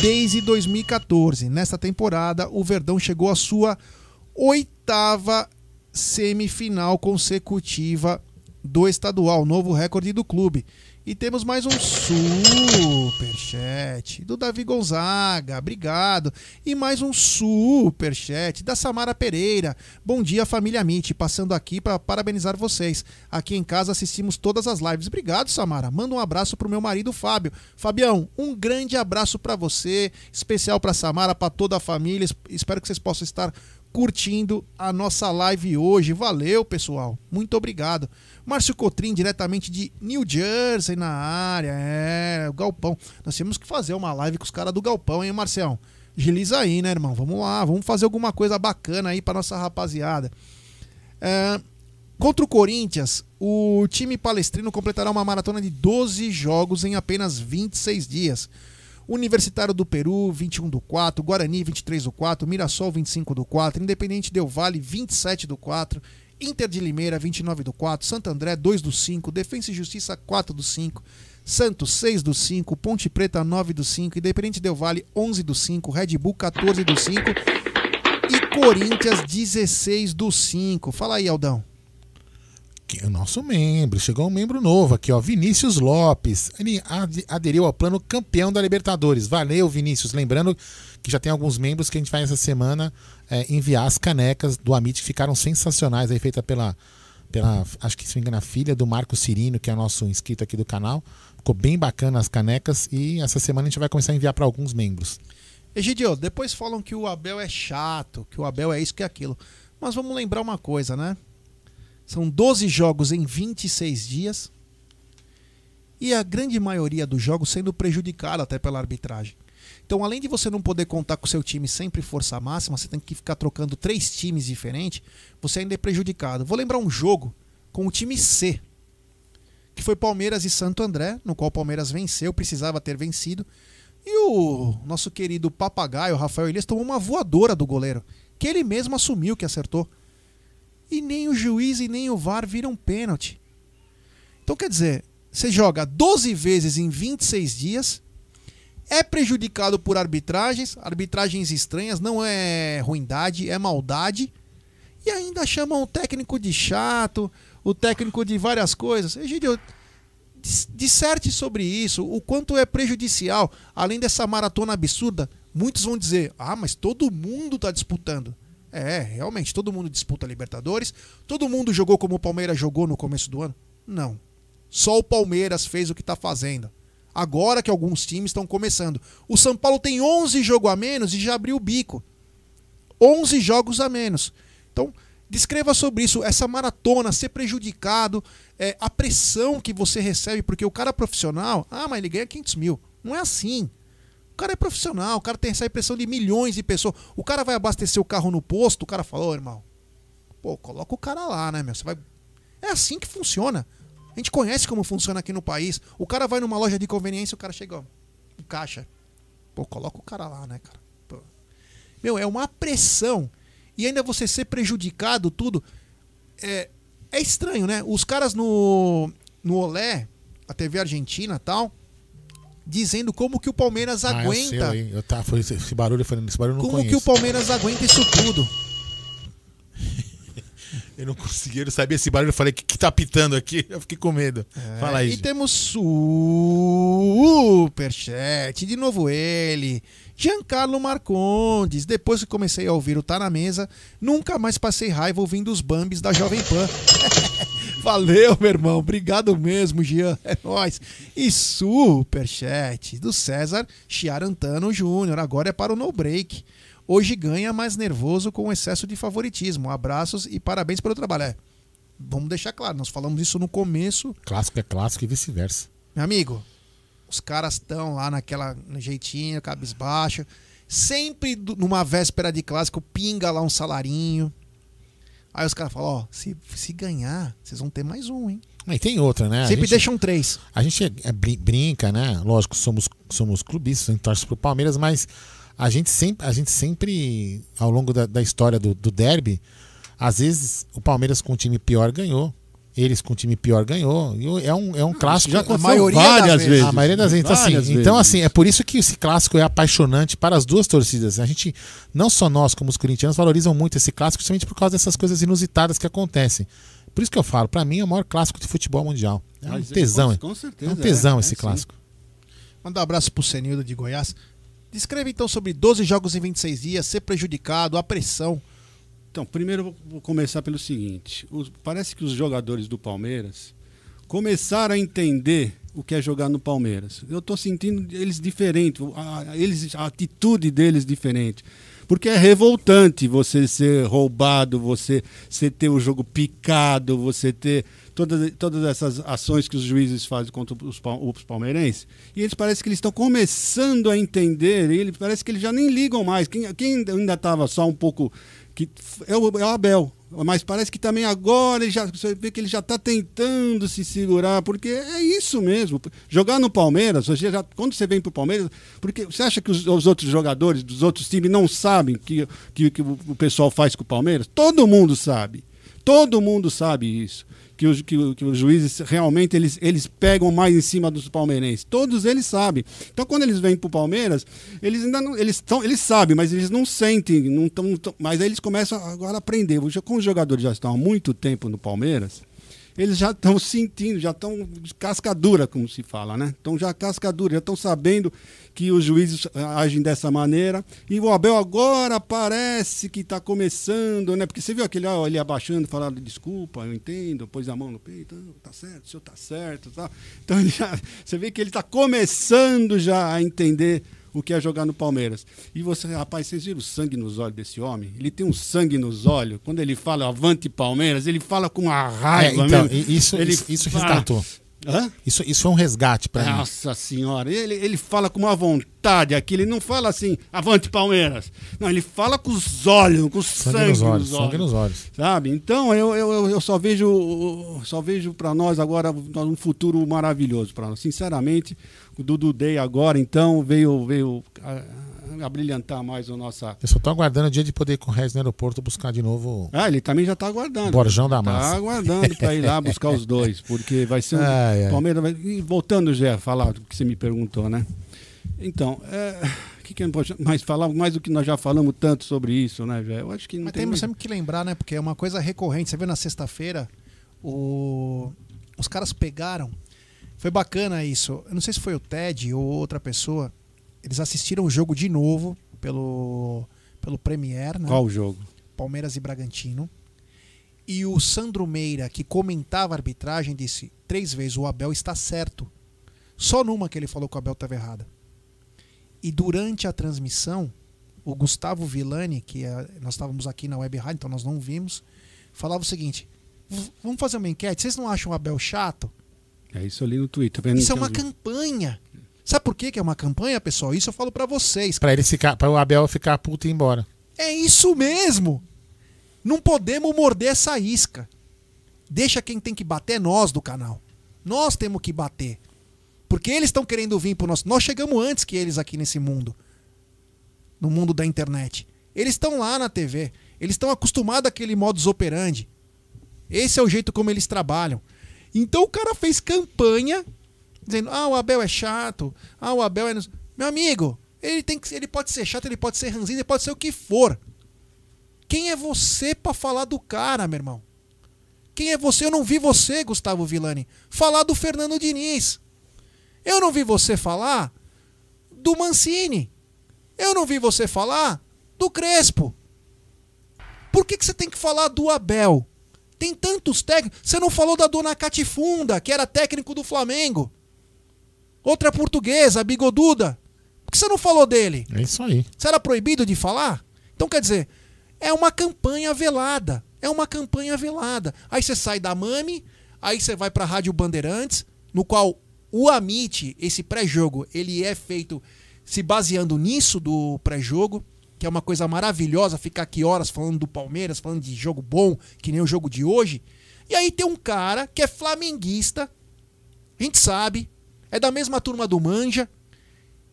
Speaker 4: desde 2014. Nesta temporada, o Verdão chegou à sua oitava semifinal consecutiva do estadual, novo recorde do clube. E temos mais um superchat do Davi Gonzaga, obrigado. E mais um superchat da Samara Pereira. Bom dia, família Amit, passando aqui para parabenizar vocês. Aqui em casa assistimos todas as lives. Obrigado, Samara. Manda um abraço pro meu marido Fábio. Fabião, um grande abraço para você, especial para Samara, para toda a família. Es- Espero que vocês possam estar curtindo a nossa live hoje. Valeu, pessoal. Muito obrigado. Márcio Cotrim, diretamente de New Jersey, na área. É, o Galpão. Nós temos que fazer uma live com os caras do Galpão, hein, Marcião? Agiliza aí, né, irmão? Vamos lá, vamos fazer alguma coisa bacana aí pra nossa rapaziada. É, contra o Corinthians, o time palestrino completará uma maratona de 12 jogos em apenas 26 dias. Universitário do Peru, 21 do 4, Guarani, 23 do 4, Mirassol, 25 do 4, Independente Del Vale, 27 do 4, Inter de Limeira, 29 do 4, Santo André, 2 do 5, Defensa e Justiça, 4 do 5, Santos, 6 do 5, Ponte Preta, 9 do 5, Independente Del Vale, 11 do 5, Red Bull, 14 do 5 e Corinthians, 16 do 5. Fala aí, Aldão.
Speaker 3: O nosso membro, chegou um membro novo aqui, ó, Vinícius Lopes. Ele ad- aderiu ao plano campeão da Libertadores. Valeu, Vinícius. Lembrando que já tem alguns membros que a gente vai essa semana é, enviar as canecas do Amit que ficaram sensacionais, aí feita pela, pela, acho que se me engano, a filha do Marco Cirino, que é nosso inscrito aqui do canal. Ficou bem bacana as canecas e essa semana a gente vai começar a enviar para alguns membros.
Speaker 4: Egidio, depois falam que o Abel é chato, que o Abel é isso que é aquilo. Mas vamos lembrar uma coisa, né? São 12 jogos em 26 dias. E a grande maioria dos jogos sendo prejudicada até pela arbitragem. Então, além de você não poder contar com o seu time sempre força máxima, você tem que ficar trocando três times diferentes, você ainda é prejudicado. Vou lembrar um jogo com o time C, que foi Palmeiras e Santo André, no qual o Palmeiras venceu, precisava ter vencido. E o nosso querido papagaio, Rafael Elias, tomou uma voadora do goleiro, que ele mesmo assumiu que acertou. E nem o juiz e nem o VAR viram pênalti. Então quer dizer, você joga 12 vezes em 26 dias, é prejudicado por arbitragens, arbitragens estranhas, não é ruindade, é maldade, e ainda chamam o técnico de chato, o técnico de várias coisas. Egidio, dis- disserte sobre isso, o quanto é prejudicial, além dessa maratona absurda. Muitos vão dizer: ah, mas todo mundo está disputando. É, realmente, todo mundo disputa Libertadores, todo mundo jogou como o Palmeiras jogou no começo do ano? Não. Só o Palmeiras fez o que está fazendo. Agora que alguns times estão começando. O São Paulo tem 11 jogos a menos e já abriu o bico. 11 jogos a menos. Então, descreva sobre isso, essa maratona, ser prejudicado, é, a pressão que você recebe, porque o cara profissional, ah, mas ele ganha 500 mil. Não é assim. O cara é profissional, o cara tem essa pressão de milhões de pessoas. O cara vai abastecer o carro no posto, o cara fala, ô irmão, Pô, coloca o cara lá, né, meu? Você vai. É assim que funciona. A gente conhece como funciona aqui no país. O cara vai numa loja de conveniência, o cara chega, ó, um caixa. Pô, coloca o cara lá, né, cara? Pô. Meu, é uma pressão. E ainda você ser prejudicado, tudo. É, é estranho, né? Os caras no, no Olé, a TV Argentina tal, dizendo como que o Palmeiras
Speaker 3: Ah, é
Speaker 4: aguenta.
Speaker 3: seu, hein? Eu tá, foi esse, esse barulho, eu falei, esse barulho eu não
Speaker 4: como
Speaker 3: conheço.
Speaker 4: que o Palmeiras aguenta isso tudo.
Speaker 3: Eu não consegui, eu não sabia esse barulho, eu falei, o que, que tá pitando aqui? Eu fiquei com medo. Fala aí.
Speaker 4: É, E temos superchat, de novo ele, Giancarlo Marcondes. Depois que comecei a ouvir o Tá Na Mesa, nunca mais passei raiva ouvindo os bambis da Jovem Pan. Valeu, meu irmão. Obrigado mesmo, Gian. É nóis. E superchat do César Chiarantano Júnior. Agora é para o No Break. Hoje ganha mais nervoso com excesso de favoritismo. Abraços e parabéns pelo trabalho. É, vamos deixar claro, nós falamos isso no começo.
Speaker 3: Clássico é clássico e vice-versa.
Speaker 4: Meu amigo, os caras estão lá naquela no jeitinho, cabisbaixo. Sempre numa véspera de clássico, pinga lá um salarinho. Aí os caras falam, ó, se, se ganhar, vocês vão ter mais um, hein?
Speaker 3: E tem outra, né? A
Speaker 4: Sempre
Speaker 3: gente-
Speaker 4: deixam três.
Speaker 3: A gente é- é brin- brinca, né? Lógico, somos, somos clubistas, a gente torce pro Palmeiras, mas a gente sempre, a gente sempre ao longo da, da história do, do derby, às vezes o Palmeiras com um time pior ganhou. Eles com um time pior ganhou. E o- é um, é um clássico.
Speaker 5: já aconteceu várias vezes.
Speaker 3: A maioria das vezes. Então, assim,
Speaker 5: Várias
Speaker 3: então,
Speaker 5: vezes.
Speaker 3: assim, é por isso que esse clássico é apaixonante para as duas torcidas. A gente, não só nós, como os corintianos, valorizam muito esse clássico, justamente por causa dessas coisas inusitadas que acontecem. Por isso que eu falo, para mim é o maior clássico de futebol mundial. É um
Speaker 5: é,
Speaker 3: tesão.
Speaker 5: com-
Speaker 3: hein?
Speaker 5: com certeza,
Speaker 3: é um tesão
Speaker 5: é,
Speaker 3: esse
Speaker 5: é,
Speaker 3: clássico.
Speaker 4: Mandar um abraço pro Senildo de Goiás. Descreva então sobre 12 jogos em 26 dias, ser prejudicado, a pressão.
Speaker 5: Então, primeiro vou começar pelo seguinte: os- parece que os jogadores do Palmeiras começaram a entender o que é jogar no Palmeiras. Eu estou sentindo eles diferentes, a, eles, a atitude deles diferente. Porque é revoltante você ser roubado, você, você ter o jogo picado, você ter todas, todas essas ações que os juízes fazem contra os, os palmeirenses. E eles parece que eles estão começando a entender, e eles parece que eles já nem ligam mais. Quem, quem ainda estava só um pouco que é o, é o Abel. Mas parece que também agora ele já, você vê que ele já está tentando se segurar, porque é isso mesmo. Jogar no Palmeiras, você já, quando você vem para o Palmeiras, porque você acha que os, os outros jogadores dos outros times não sabem que, que, que o pessoal faz com o Palmeiras? Todo mundo sabe. Todo mundo sabe isso. Que os, que, que os juízes realmente eles, eles pegam mais em cima dos palmeirenses. Todos eles sabem. Então, quando eles vêm para o Palmeiras, eles ainda não, eles, tão, eles sabem, mas eles não sentem. Não tão, tão- mas aí eles começam agora a aprender. Como os jogadores já estão há muito tempo no Palmeiras, eles já estão sentindo, já estão de casca dura, como se fala, né? Estão já casca dura, já estão sabendo que os juízes ah, agem dessa maneira. E o Abel agora parece que está começando, né? Porque você viu aquele ele abaixando, falando desculpa, eu entendo, pôs a mão no peito, "Ah, tá certo, o senhor tá certo, tá. Então já, você vê que ele está começando já a entender o que é jogar no Palmeiras. E você, rapaz, vocês viram o sangue nos olhos desse homem? Ele tem um sangue nos olhos. Quando ele fala avante Palmeiras, ele fala com uma raiva
Speaker 3: É, então,
Speaker 5: mesmo.
Speaker 3: isso,
Speaker 5: ele
Speaker 3: isso, isso resgatou.
Speaker 5: Hã?
Speaker 3: Isso, isso é um resgate pra mim.
Speaker 5: Nossa senhora, ele, ele fala com uma vontade aqui, ele não fala assim, avante Palmeiras. Não, ele fala com os olhos, com sangue,
Speaker 3: Sangue nos olhos,
Speaker 5: nos
Speaker 3: sangue nos olhos.
Speaker 5: Sabe? Então eu, eu, eu- eu só vejo só vejo para nós agora um futuro maravilhoso para nós. Sinceramente, o Dudu Day agora então veio veio a, a brilhantar mais o nossa
Speaker 3: Eu só tô aguardando o dia de poder ir com o Regis no aeroporto buscar de novo.
Speaker 5: Ah, ele também já está aguardando.
Speaker 3: Borjão da massa.
Speaker 5: Tá aguardando para ir lá buscar os dois, porque vai ser um
Speaker 3: Ai, ai.
Speaker 5: Palmeiras vai... e voltando já a falar do que você me perguntou, né? Então, é, o que, que eu não posso mais falar mais do que nós já falamos tanto sobre isso, né, velho? Eu acho que não
Speaker 4: Mas
Speaker 5: tem
Speaker 4: temos
Speaker 5: mais-
Speaker 4: sempre que lembrar, né? Porque é uma coisa recorrente. Você viu na sexta-feira, o... os caras pegaram. Foi bacana isso. Eu não sei se foi o Ted ou outra pessoa. Eles assistiram o jogo de novo pelo, pelo Premier, né?
Speaker 5: Qual o jogo?
Speaker 4: Palmeiras e Bragantino. E o Sandro Meira, que comentava a arbitragem, disse três vezes: o Abel está certo. Só numa que ele falou que o Abel estava errado. E durante a transmissão, o Gustavo Villani, que é- nós estávamos aqui na Web Rádio, então nós não vimos, falava o seguinte: "V- vamos fazer uma enquete. Vocês não acham o Abel chato?
Speaker 5: É isso ali no Twitter. vendo
Speaker 4: Isso é uma
Speaker 5: vi.
Speaker 4: campanha. Sabe por que que é uma campanha, pessoal? Isso eu falo pra vocês.
Speaker 3: Pra ele ficar, para o Abel ficar puto e ir embora.
Speaker 4: É isso mesmo. Não podemos morder essa isca. Deixa quem tem que bater nós do canal. Nós temos que bater. Porque eles estão querendo vir pro nosso. Nós chegamos antes que eles aqui nesse mundo. No mundo da internet. Eles estão lá na TV. Eles estão acostumados àquele modus operandi. Esse é o jeito como eles trabalham. Então o cara fez campanha dizendo: "Ah, o Abel é chato. Ah, o Abel é Meu amigo, ele tem que ele pode ser chato, ele pode ser ranzinho, ele pode ser o que for. Quem é você pra falar do cara, meu irmão? Quem é você? Eu não vi você, Gustavo Villani, falar do Fernando Diniz. Eu não vi você falar do Mancini. Eu não vi você falar do Crespo. Por que, que você tem que falar do Abel? Tem tantos técnicos. Você não falou da dona Catifunda, que era técnico do Flamengo. Outra portuguesa, bigoduda. Por que você não falou dele?
Speaker 3: É isso aí.
Speaker 4: Você era proibido de falar? Então quer dizer, é uma campanha velada. É uma campanha velada. Aí você sai da Mami, aí você vai pra Rádio Bandeirantes, no qual o Amit, esse pré-jogo, ele é feito se baseando nisso do pré-jogo, que é uma coisa maravilhosa ficar aqui horas falando do Palmeiras, falando de jogo bom, que nem o jogo de hoje. E aí tem um cara que é flamenguista, a gente sabe, é da mesma turma do Manja,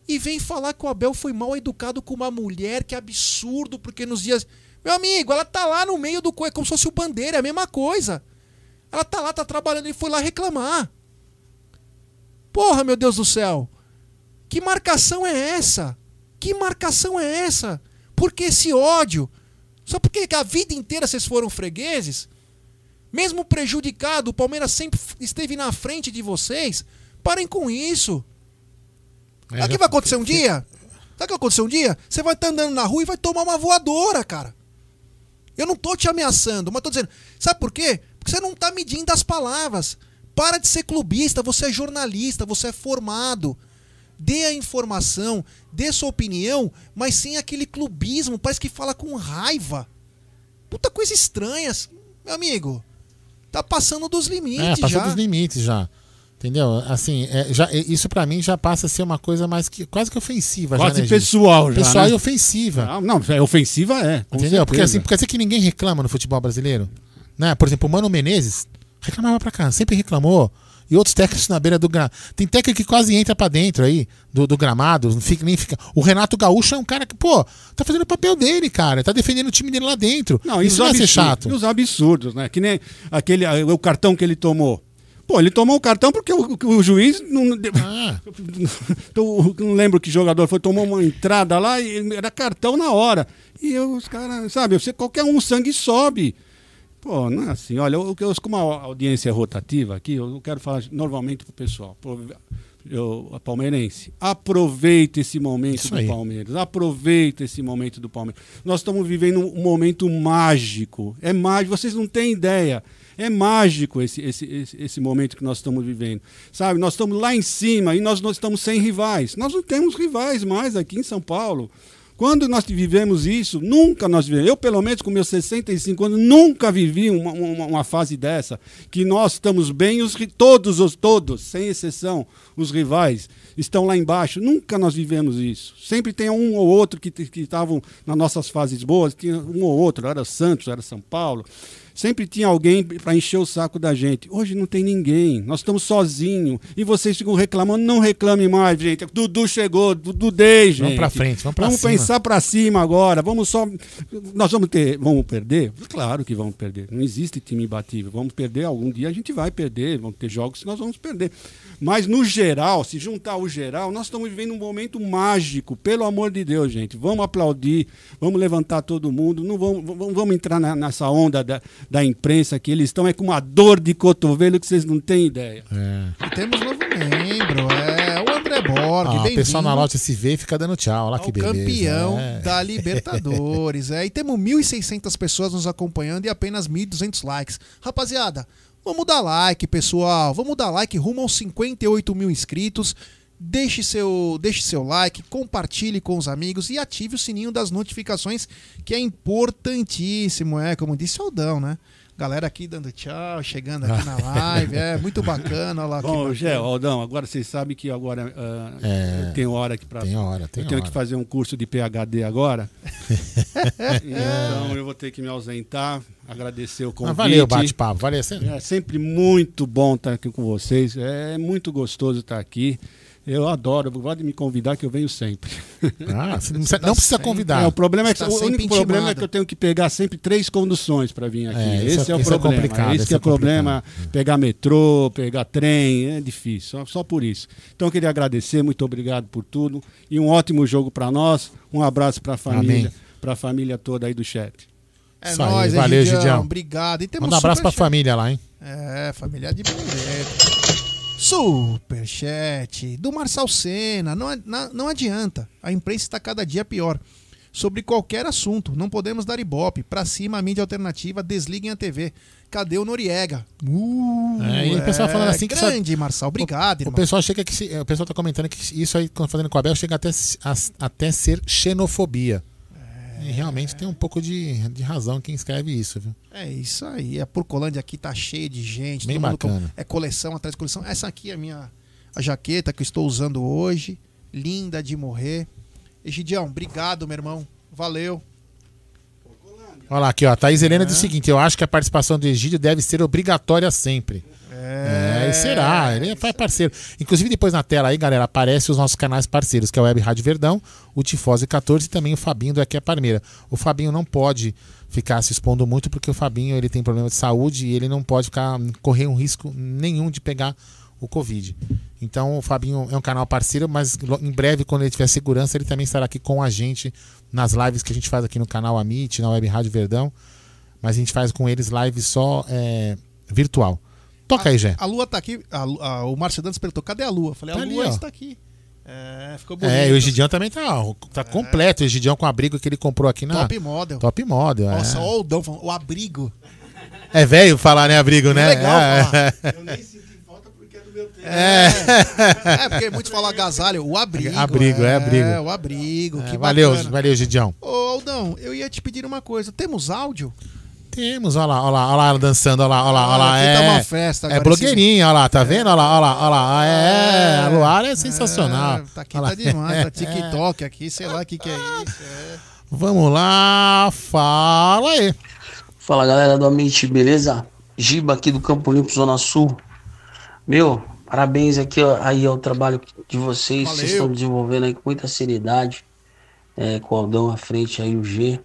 Speaker 4: e vem falar que o Abel foi mal educado com uma mulher, que absurdo, porque nos dias. Meu amigo, ela tá lá no meio do. É como se fosse o bandeira, é a mesma coisa. Ela tá lá, tá trabalhando, ele foi lá reclamar. Porra, meu Deus do céu. Que marcação é essa? Que marcação é essa? Por que esse ódio? Só porque a vida inteira vocês foram fregueses? Mesmo prejudicado, o Palmeiras sempre esteve na frente de vocês. Parem com isso.
Speaker 3: É,
Speaker 4: Sabe o que vai acontecer um dia? Sabe o que vai acontecer um dia? Você vai estar andando na rua e vai tomar uma voadora, cara. Eu não tô te ameaçando, mas tô dizendo. Sabe por quê? Porque você não tá medindo as palavras. Para de ser clubista, você é jornalista, você é formado. Dê a informação, dê sua opinião, mas sem aquele clubismo, parece que fala com raiva. Puta coisa estranha, meu amigo. Tá passando dos
Speaker 3: É,
Speaker 4: limites
Speaker 3: passou
Speaker 4: já.
Speaker 3: dos limites já. Entendeu? Assim, é, já, é, isso pra mim já passa a ser uma coisa mais que quase que ofensiva. já,
Speaker 5: Quase
Speaker 3: né, Gil?
Speaker 5: pessoal já,
Speaker 3: Pessoal
Speaker 5: né?
Speaker 3: e ofensiva.
Speaker 5: Não, não, é ofensiva é. com
Speaker 3: Entendeu? Porque
Speaker 5: certeza.
Speaker 3: assim, porque assim que ninguém reclama no futebol brasileiro. Né? Por exemplo, o Mano Menezes reclamava pra cá, sempre reclamou. E outros técnicos na beira do gramado. Tem técnico que quase entra pra dentro aí do, do gramado. Não fica, nem fica. O Renato Gaúcho é um cara que, pô, tá fazendo o papel dele, cara. Tá defendendo o time dele lá dentro.
Speaker 5: Não,
Speaker 3: Isso não é ser
Speaker 5: absurdos,
Speaker 3: chato.
Speaker 5: E os absurdos, né? Que nem aquele, o cartão que ele tomou. Pô, ele tomou o cartão porque o, o juiz não.
Speaker 3: Ah.
Speaker 5: Eu não lembro que jogador foi, tomou uma entrada lá e era cartão na hora. E eu, os caras, sabe, você, qualquer um, o sangue sobe. Pô, não é assim. Olha, eu, eu, como a audiência é rotativa aqui, eu quero falar normalmente pro pessoal. Pro, eu, a palmeirense, aproveita esse momento
Speaker 3: Isso
Speaker 5: do
Speaker 3: aí.
Speaker 5: Palmeiras. Aproveita esse momento do Palmeiras. Nós estamos vivendo um momento mágico. É mágico, vocês não têm ideia. É mágico esse, esse, esse, esse momento que nós estamos vivendo. Sabe, nós estamos lá em cima e nós não estamos sem rivais. Nós não temos rivais mais aqui em São Paulo. Quando nós vivemos isso, nunca nós vivemos. Eu, pelo menos, com meus 65 anos, nunca vivi uma, uma, uma fase dessa. Que nós estamos bem, os, todos, os todos, sem exceção, os rivais estão lá embaixo. Nunca nós vivemos isso. Sempre tem um ou outro que estavam nas nossas fases boas, tinha um ou outro, era Santos, era São Paulo. Sempre tinha alguém para encher o saco da gente. Hoje não tem ninguém. Nós estamos sozinhos. E vocês ficam reclamando. Não reclame mais, gente. Dudu chegou. Dudu dei, gente.
Speaker 3: Vamos pra frente, vamos pra
Speaker 5: Vamos
Speaker 3: cima.
Speaker 5: pensar para cima agora. Vamos só. Nós vamos ter. Vamos perder? Claro que vamos perder. Não existe time imbatível. Vamos perder. Algum dia a gente vai perder. Vamos ter jogos que nós vamos perder. Mas no geral, se juntar o geral, nós estamos vivendo um momento mágico. Pelo amor de Deus, gente. Vamos aplaudir. Vamos levantar todo mundo. Não vamos, vamos, vamos entrar na- nessa onda da, da imprensa que eles estão. É com uma dor de cotovelo que vocês não têm ideia.
Speaker 3: É.
Speaker 4: E temos novo membro, é o André Borg,
Speaker 3: Ah, o pessoal na loja se vê e fica dando tchau. Olha lá que beleza.
Speaker 4: campeão
Speaker 3: É.
Speaker 4: da Libertadores. é, e temos 1.600 pessoas nos acompanhando e apenas 1.200 likes. Rapaziada, vamos dar like, pessoal. Vamos dar like rumo aos 58 mil inscritos. Deixe seu, deixe seu like, compartilhe com os amigos e ative o sininho das notificações, que é importantíssimo, é, como disse o Aldão, né? Galera aqui dando tchau, chegando aqui na live. É muito bacana. Olha lá,
Speaker 5: Bom. Gé, Aldão, agora vocês sabem que agora ah,
Speaker 3: É.
Speaker 5: eu tenho hora aqui para.
Speaker 3: Tem hora, tem
Speaker 5: Eu tenho
Speaker 3: hora.
Speaker 5: que fazer um curso de PhD agora. então eu vou ter que me ausentar. Agradecer o convite.
Speaker 3: Mas valeu bate-papo, valeu. Você-
Speaker 5: É sempre muito bom estar aqui com vocês. É muito gostoso estar aqui. Eu adoro. Pode me convidar que eu venho sempre.
Speaker 3: Ah, você não precisa, não precisa convidar.
Speaker 5: É, o problema é que,
Speaker 4: Está
Speaker 5: o único
Speaker 4: sempre
Speaker 5: problema é que eu tenho que pegar sempre três conduções para vir aqui.
Speaker 3: É,
Speaker 5: esse,
Speaker 3: isso
Speaker 5: é,
Speaker 3: é-
Speaker 5: o
Speaker 3: é
Speaker 5: problema.
Speaker 3: complicado,
Speaker 5: esse que é
Speaker 3: é
Speaker 5: o problema. Pegar metrô, pegar trem, é difícil. Só, só por isso. Então eu queria agradecer, muito obrigado por tudo. E um ótimo jogo para nós. Um abraço para a família, para a família toda aí do chat.
Speaker 4: É nóis,
Speaker 3: valeu,
Speaker 4: Gidião.
Speaker 3: Gidião.
Speaker 4: Obrigado. E temos
Speaker 3: Manda um abraço pra
Speaker 4: superchat.
Speaker 3: família lá, hein?
Speaker 4: É, família de Benedetto. Superchat do Marçal Senna. Não, não adianta. A imprensa está cada dia pior. Sobre qualquer assunto. Não podemos dar ibope. Pra cima, a mídia alternativa. Desliguem a TV. Cadê o Noriega? Uh,
Speaker 3: É, e o pessoal falando assim que
Speaker 4: Grande, Marçal. Obrigado,
Speaker 3: O
Speaker 4: irmão.
Speaker 3: pessoal chega que se- o pessoal tá comentando que isso aí quando fazendo com o Abel chega até a- até ser xenofobia. E realmente tem um pouco de, de razão quem escreve isso, viu?
Speaker 4: É isso aí. A Porcolândia aqui tá cheia de gente.
Speaker 3: Bem
Speaker 4: todo mundo com-
Speaker 3: bacana.
Speaker 4: é coleção atrás de coleção. Essa aqui é a minha a jaqueta que eu estou usando hoje. Linda de morrer. Egidião, obrigado, meu irmão. Valeu.
Speaker 3: Olha lá aqui, ó. A Thaís Helena diz o seguinte: eu acho que a participação do Egídio deve ser obrigatória sempre. É, e será, ele faz parceiro. Inclusive, depois na tela aí, galera, aparece os nossos canais parceiros, que é o Web Rádio Verdão, o Tifose 14 e também o Fabinho do Aqui é Parmeira. O Fabinho não pode ficar se expondo muito, porque o Fabinho ele tem problema de saúde e ele não pode ficar correr um risco nenhum de pegar o Covid. Então o Fabinho é um canal parceiro, mas em breve, quando ele tiver segurança, ele também estará aqui com a gente nas lives que a gente faz aqui no canal Amit, na Web Rádio Verdão. Mas a gente faz com eles lives só é, virtual. Toca aí, Jé.
Speaker 4: A lua tá aqui. a a- o Márcio Dantas perguntou: cadê a lua? Eu falei:
Speaker 3: Tá
Speaker 4: a
Speaker 3: ali,
Speaker 4: lua
Speaker 3: ó.
Speaker 4: está aqui. É, ficou bonito.
Speaker 3: É, e o Egidião também tá, tá completo. O Egidião com o abrigo que ele comprou aqui na.
Speaker 4: Top model.
Speaker 3: Top model, é.
Speaker 4: Nossa, ó o Dão falando, o abrigo.
Speaker 3: É velho falar, né, abrigo, né?
Speaker 4: Legal
Speaker 3: é.
Speaker 5: Eu nem senti falta porque é do meu tempo.
Speaker 3: É.
Speaker 4: É, porque muitos falam agasalho, o abrigo.
Speaker 3: Abrigo, é, abrigo.
Speaker 4: É, o abrigo.
Speaker 3: É,
Speaker 4: que
Speaker 3: valeu,
Speaker 4: bacana.
Speaker 3: valeu, Gidião.
Speaker 4: Ô, Aldão, eu ia te pedir uma coisa. Temos áudio?
Speaker 3: Temos, olha lá, olha lá, olha lá ela dançando, olha lá, olha lá, olha lá.
Speaker 4: Aqui
Speaker 3: É,
Speaker 4: tá uma festa
Speaker 3: é blogueirinha, olha lá, tá vendo? Olha lá, olha lá, olha lá. É, a Luara é sensacional.
Speaker 4: É, tá aqui
Speaker 3: Olha
Speaker 4: tá
Speaker 3: lá.
Speaker 4: demais, tá TikTok aqui, sei lá o que, que é isso. é.
Speaker 3: Vamos lá, fala aí.
Speaker 22: Fala galera do Amit, beleza? Giba aqui do Campo Limpo, Zona Sul. Meu, parabéns aqui ó, aí ao trabalho de vocês.
Speaker 4: Valeu.
Speaker 22: Vocês estão desenvolvendo aí com muita seriedade. É, com o Aldão à frente aí, o G.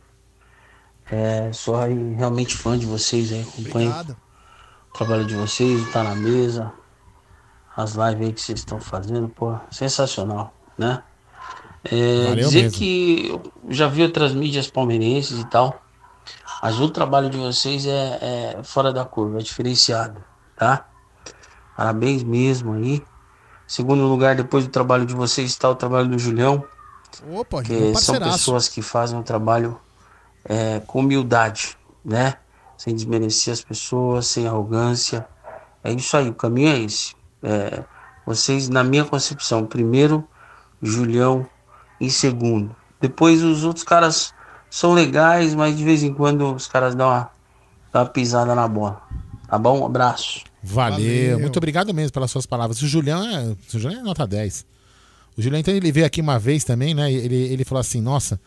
Speaker 22: É, sou realmente fã de vocês aí, acompanho
Speaker 4: Obrigado.
Speaker 22: o trabalho de vocês, tá na mesa. As lives aí que vocês estão fazendo, pô, sensacional, né? É, dizer
Speaker 3: mesmo.
Speaker 22: que eu já vi outras mídias palmeirenses e tal, mas o trabalho de vocês é, é fora da curva, é diferenciado, tá? Parabéns mesmo aí. Segundo lugar, depois do trabalho de vocês está o trabalho do Julião,
Speaker 4: Opa,
Speaker 22: que são pessoas que fazem um trabalho é, com humildade, né? Sem desmerecer as pessoas, sem arrogância. É isso aí, o caminho é esse. É, vocês, na minha concepção, primeiro Julião em segundo. Depois os outros caras são legais, mas de vez em quando os caras dão uma, dão uma pisada na bola. Tá bom? Um abraço.
Speaker 3: Valeu.
Speaker 4: Valeu.
Speaker 3: muito obrigado mesmo pelas suas palavras. O Julião é, o Julião é nota 10. O Julião, então, ele veio aqui uma vez também, né? Ele, ele falou assim: Nossa,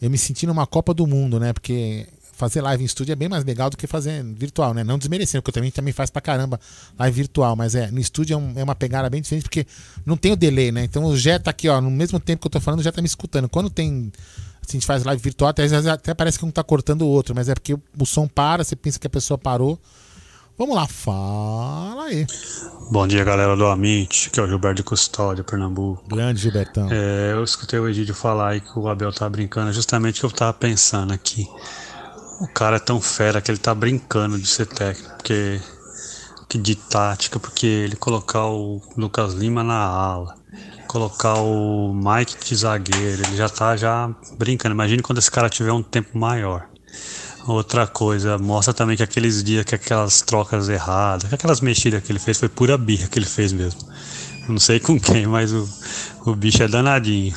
Speaker 3: eu me senti numa Copa do Mundo, né? Porque fazer live em estúdio é bem mais legal do que fazer virtual, né? Não desmerecendo, porque eu também, também faz pra caramba live virtual, mas é, no estúdio é, um- é uma pegada bem diferente, porque não tem o delay, né? Então o Jé tá aqui, ó, no mesmo tempo que eu tô falando, Jé tá me escutando. Quando tem. Se a gente faz live virtual, até, até parece que um tá cortando o outro, mas é porque o som para, você pensa que a pessoa parou. Vamos lá, fala aí.
Speaker 23: Bom dia, galera do Amit, que é o Gilberto de Custódia, Pernambuco.
Speaker 3: Grande Gilbertão.
Speaker 23: É, eu escutei o Egídio falar aí que o Abel tá brincando, justamente o que eu tava pensando aqui. O cara é tão fera que ele tá brincando de ser técnico, porque que de tática, porque ele colocar o Lucas Lima na ala, colocar o Mike de zagueiro, ele já tá já brincando. Imagine quando esse cara tiver um tempo maior. Outra coisa, mostra também que aqueles dias que aquelas trocas erradas, que aquelas mexidas que ele fez foi pura birra que ele fez mesmo. Não sei com quem, mas o, o bicho é danadinho.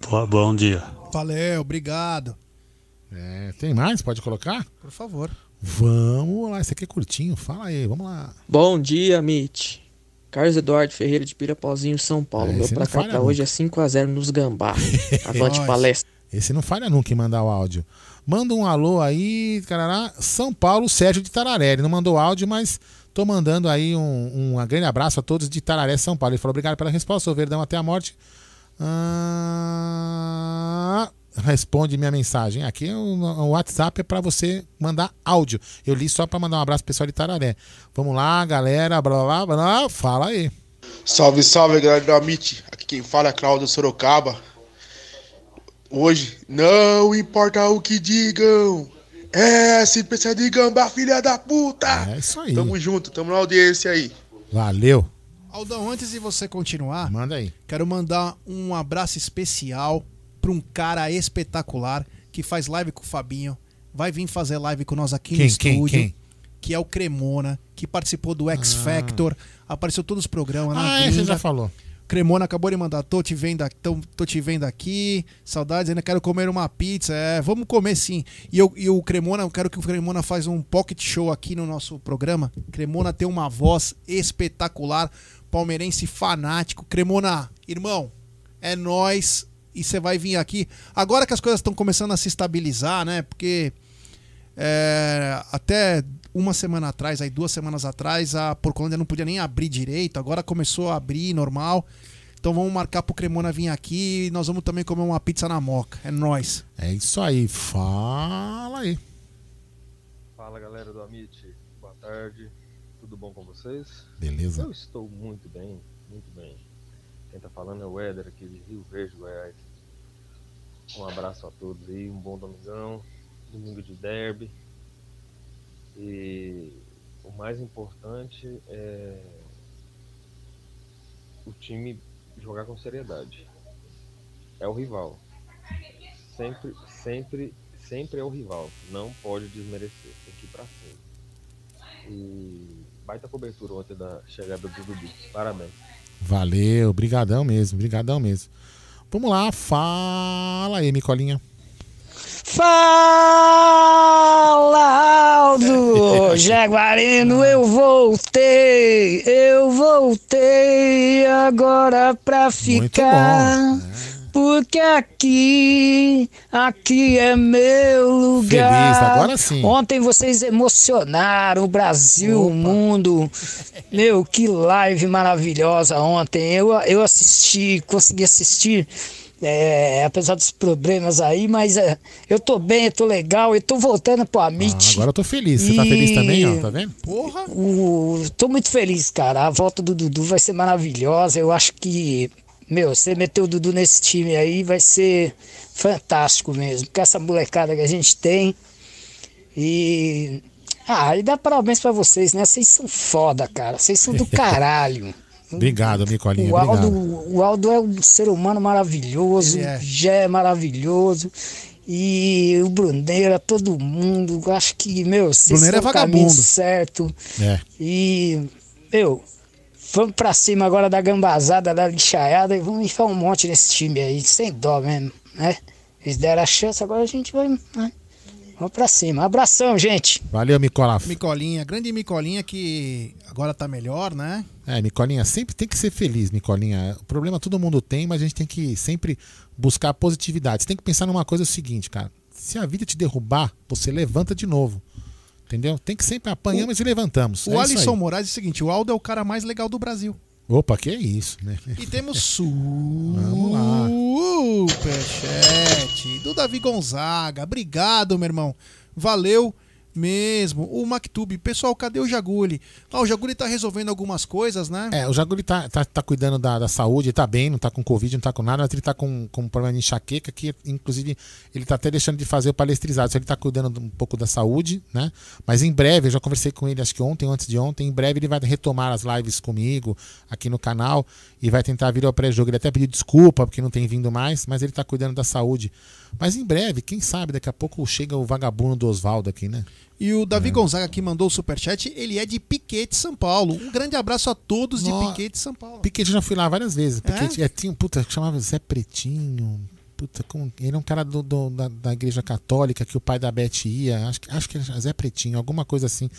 Speaker 23: Pô, bom dia.
Speaker 4: Valeu, obrigado.
Speaker 3: É, tem mais? Pode colocar?
Speaker 4: Por favor.
Speaker 3: Vamos lá, esse aqui é curtinho. Fala aí, vamos lá.
Speaker 24: Bom dia, Mitch. Carlos Eduardo Ferreira de Pirapauzinho, São Paulo.
Speaker 3: É,
Speaker 24: Meu placar pra hoje é 5x0 nos Gambá. Avante palestra.
Speaker 3: Esse não falha nunca em mandar o áudio. Manda um alô aí, carará. São Paulo, Sérgio de Tararé. Ele não mandou áudio, mas tô mandando aí um, um grande abraço a todos de Tararé, São Paulo. Ele falou obrigado pela resposta, sou Verdão até a morte. Ah, responde minha mensagem. Aqui o, o WhatsApp é para você mandar áudio. Eu li só para mandar um abraço pessoal de Tararé. Vamos lá, galera. Blá, blá, blá, blá. Fala aí.
Speaker 25: Salve, salve, galera do Amit. Aqui quem fala é Claudio Sorocaba. Hoje, não importa o que digam. É, se precisa de gambá, filha da puta.
Speaker 3: É isso aí.
Speaker 25: Tamo junto, tamo na audiência aí.
Speaker 3: Valeu.
Speaker 4: Aldão, antes de você continuar,
Speaker 3: manda aí.
Speaker 4: Quero mandar um abraço especial para um cara espetacular que faz live com o Fabinho. Vai vir fazer live com nós aqui
Speaker 3: Quem,
Speaker 4: no
Speaker 3: quem,
Speaker 4: estúdio.
Speaker 3: quem?
Speaker 4: Que é o Cremona, que participou do X Factor, apareceu em todos os programas. na
Speaker 3: Ah, esse
Speaker 4: gringa.
Speaker 3: já falou.
Speaker 4: Cremona acabou de mandar, tô te vendo aqui, tô, tô te vendo aqui, saudades, ainda quero comer uma pizza. É, vamos comer sim. E, eu, e o Cremona, eu quero que o Cremona faz um pocket show aqui no nosso programa. Cremona tem uma voz espetacular, palmeirense fanático. Cremona, irmão, é nós e você vai vir aqui. Agora que as coisas estão começando a se estabilizar, né? Porque é, até uma semana atrás, aí duas semanas atrás, a Porcolândia não podia nem abrir direito, agora começou a abrir normal. Então vamos marcar pro Cremona vir aqui e nós vamos também comer uma pizza na moca. É nóis.
Speaker 3: É isso aí. Fala aí.
Speaker 26: Fala galera do Amit, boa tarde, tudo bom com vocês?
Speaker 3: Beleza.
Speaker 26: Eu estou muito bem, muito bem. Quem tá falando é o Éder aqui de Rio Verde, Goiás. Um abraço a todos aí, um bom domingão, domingo de derby. E o mais importante é o time jogar com seriedade. É o rival. Sempre, sempre, sempre é o rival. Não pode desmerecer. Tem que ir pra cima. E baita cobertura ontem da chegada do Dudu. Parabéns.
Speaker 3: Valeu, brigadão mesmo, brigadão mesmo. Vamos lá, fala aí, Micolinha.
Speaker 27: Fala, Aldo! Jaguarino, eu voltei, eu voltei agora pra ficar. Porque aqui, aqui é meu lugar.
Speaker 3: Feliz, agora sim.
Speaker 27: Ontem vocês emocionaram o Brasil, o mundo. Meu, que live maravilhosa ontem. Eu, eu assisti, consegui assistir. É, apesar dos problemas aí, mas é, eu tô bem, eu tô legal, eu tô voltando pro Amit.
Speaker 3: Agora eu tô feliz. Você tá
Speaker 27: E-
Speaker 3: feliz também, ó, tá vendo?
Speaker 4: Porra!
Speaker 27: O, tô muito feliz, cara. A volta do Dudu vai ser maravilhosa. Eu acho que, meu, você meter o Dudu nesse time aí vai ser fantástico mesmo. Com essa molecada que a gente tem. E. Ah, e dá parabéns pra vocês, né? Vocês são foda, cara. Vocês são do caralho.
Speaker 3: Obrigado, Micolinha,
Speaker 27: O Aldo,
Speaker 3: obrigado.
Speaker 27: o Aldo é um ser humano maravilhoso,
Speaker 3: é.
Speaker 27: já é maravilhoso. E o Bruneira, todo mundo, acho que, meu, vocês
Speaker 4: Bruneira
Speaker 27: estão
Speaker 4: é
Speaker 27: no caminho
Speaker 4: vagabundo.
Speaker 27: certo.
Speaker 3: É.
Speaker 27: E, meu, vamos pra cima agora da gambazada, da lixaiada e vamos enfiar um monte nesse time aí, sem dó mesmo, né? Eles deram a chance, agora a gente vai. né? Vamos pra cima. Abração, gente.
Speaker 3: Valeu, Micola.
Speaker 4: Micolinha, grande Micolinha que agora tá melhor, né?
Speaker 3: É, Micolinha, sempre tem que ser feliz, Micolinha. O problema todo mundo tem, mas a gente tem que sempre buscar positividade. Você tem que pensar numa coisa o seguinte, cara. Se a vida te derrubar, você levanta de novo. Entendeu? Tem que sempre apanhamos e levantamos.
Speaker 4: O
Speaker 3: É isso
Speaker 4: Alisson. Moraes é o seguinte: o Aldo é o cara mais legal do Brasil.
Speaker 3: Opa, que é isso, né?
Speaker 4: E temos superchat do Davi Gonzaga. Obrigado, meu irmão. Valeu mesmo. O Mactube. Pessoal, cadê o Jaguli? Ah, o Jaguli tá resolvendo algumas coisas, né?
Speaker 3: É, o Jaguli tá, tá, tá cuidando da, da saúde, tá bem, não tá com Covid, não tá com nada, mas ele tá com, com um problema de enxaqueca, que inclusive ele tá até deixando de fazer o palestrizado. Então ele tá cuidando um pouco da saúde, né? Mas em breve, eu já conversei com ele, acho que ontem antes de ontem, em breve ele vai retomar as lives comigo aqui no canal e vai tentar vir ao pré-jogo. Ele até pediu desculpa porque não tem vindo mais, mas ele tá cuidando da saúde. Mas em breve, quem sabe, daqui a pouco chega o vagabundo do Oswaldo aqui, né?
Speaker 4: E o Davi Gonzaga que mandou o superchat, ele é de Piquete, São Paulo. Um grande abraço a todos de
Speaker 3: Nó-
Speaker 4: Piquete, São Paulo.
Speaker 3: Piquete já fui lá várias vezes. Piquete é? tinha um puta que chamava Zé Pretinho. Puta, como- ele é um cara do, do- da, da igreja católica que o pai da Beth ia. Acho, que- acho que é Zé Pretinho, alguma coisa assim.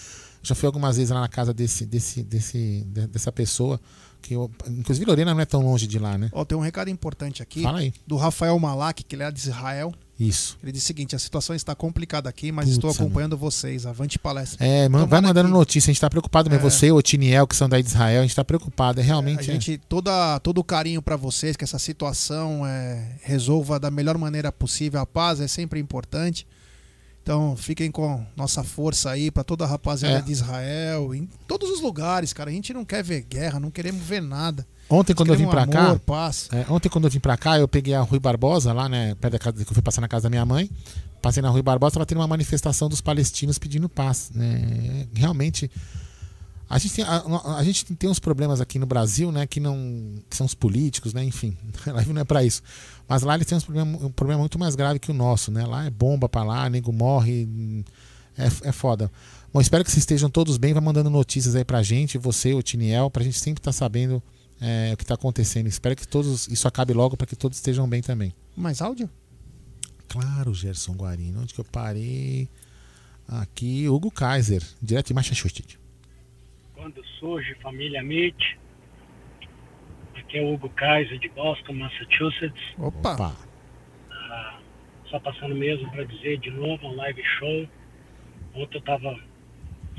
Speaker 3: Já fui algumas vezes lá na casa desse, desse, desse, de- dessa pessoa. Que eu, inclusive, Lorena não é tão longe de lá, né?
Speaker 4: Ó, tem um recado importante aqui.
Speaker 3: Fala aí.
Speaker 4: Do Rafael Malak, que ele é de Israel.
Speaker 3: Isso.
Speaker 4: Ele diz o seguinte: a situação está complicada aqui, mas
Speaker 3: Putz,
Speaker 4: estou acompanhando vocês. Avante palestra.
Speaker 3: É, man- vai mandando notícia. A gente tá preocupado mesmo.
Speaker 4: É.
Speaker 3: Você, o Tiniel, que são daí de Israel, a gente tá preocupado. É realmente.
Speaker 4: A gente, toda, todo o carinho para vocês, que essa situação é, resolva da melhor maneira possível. A paz é sempre importante. Então, fiquem com nossa força aí para toda a rapaziada
Speaker 3: É.
Speaker 4: de Israel, em todos os lugares, cara. A gente não quer ver guerra, não queremos ver nada.
Speaker 3: Ontem, quando eu vim pra cá. é, ontem, quando eu vim pra cá, eu peguei a Rui Barbosa, lá, né? Perto da casa que eu fui passar na casa da minha mãe. Passei na Rui Barbosa, tava tendo uma manifestação dos palestinos pedindo paz. Né? Realmente. A gente, tem, a, a gente tem uns problemas aqui no Brasil, né? Que não. que são os políticos, né? Enfim, a live não é pra isso. Mas lá eles têm uns problema, um problema muito mais grave que o nosso, né? Lá é bomba pra lá, nego morre. É, é foda. Bom, espero que vocês estejam todos bem. Vai mandando notícias aí pra gente, você, o Tiniel, pra gente sempre estar sabendo é, o que tá acontecendo. Espero que todos isso acabe logo para que todos estejam bem também.
Speaker 4: Mais áudio?
Speaker 3: Claro, Gerson Guarino. Onde que eu parei? Aqui, Hugo Kaiser, direto de Massachusetts.
Speaker 28: Quando surge família Mitch. Aqui é o Hugo Kaiser de Boston, Massachusetts.
Speaker 4: Opa!
Speaker 28: Ah, só passando mesmo para dizer de novo, um live show. Ontem eu estava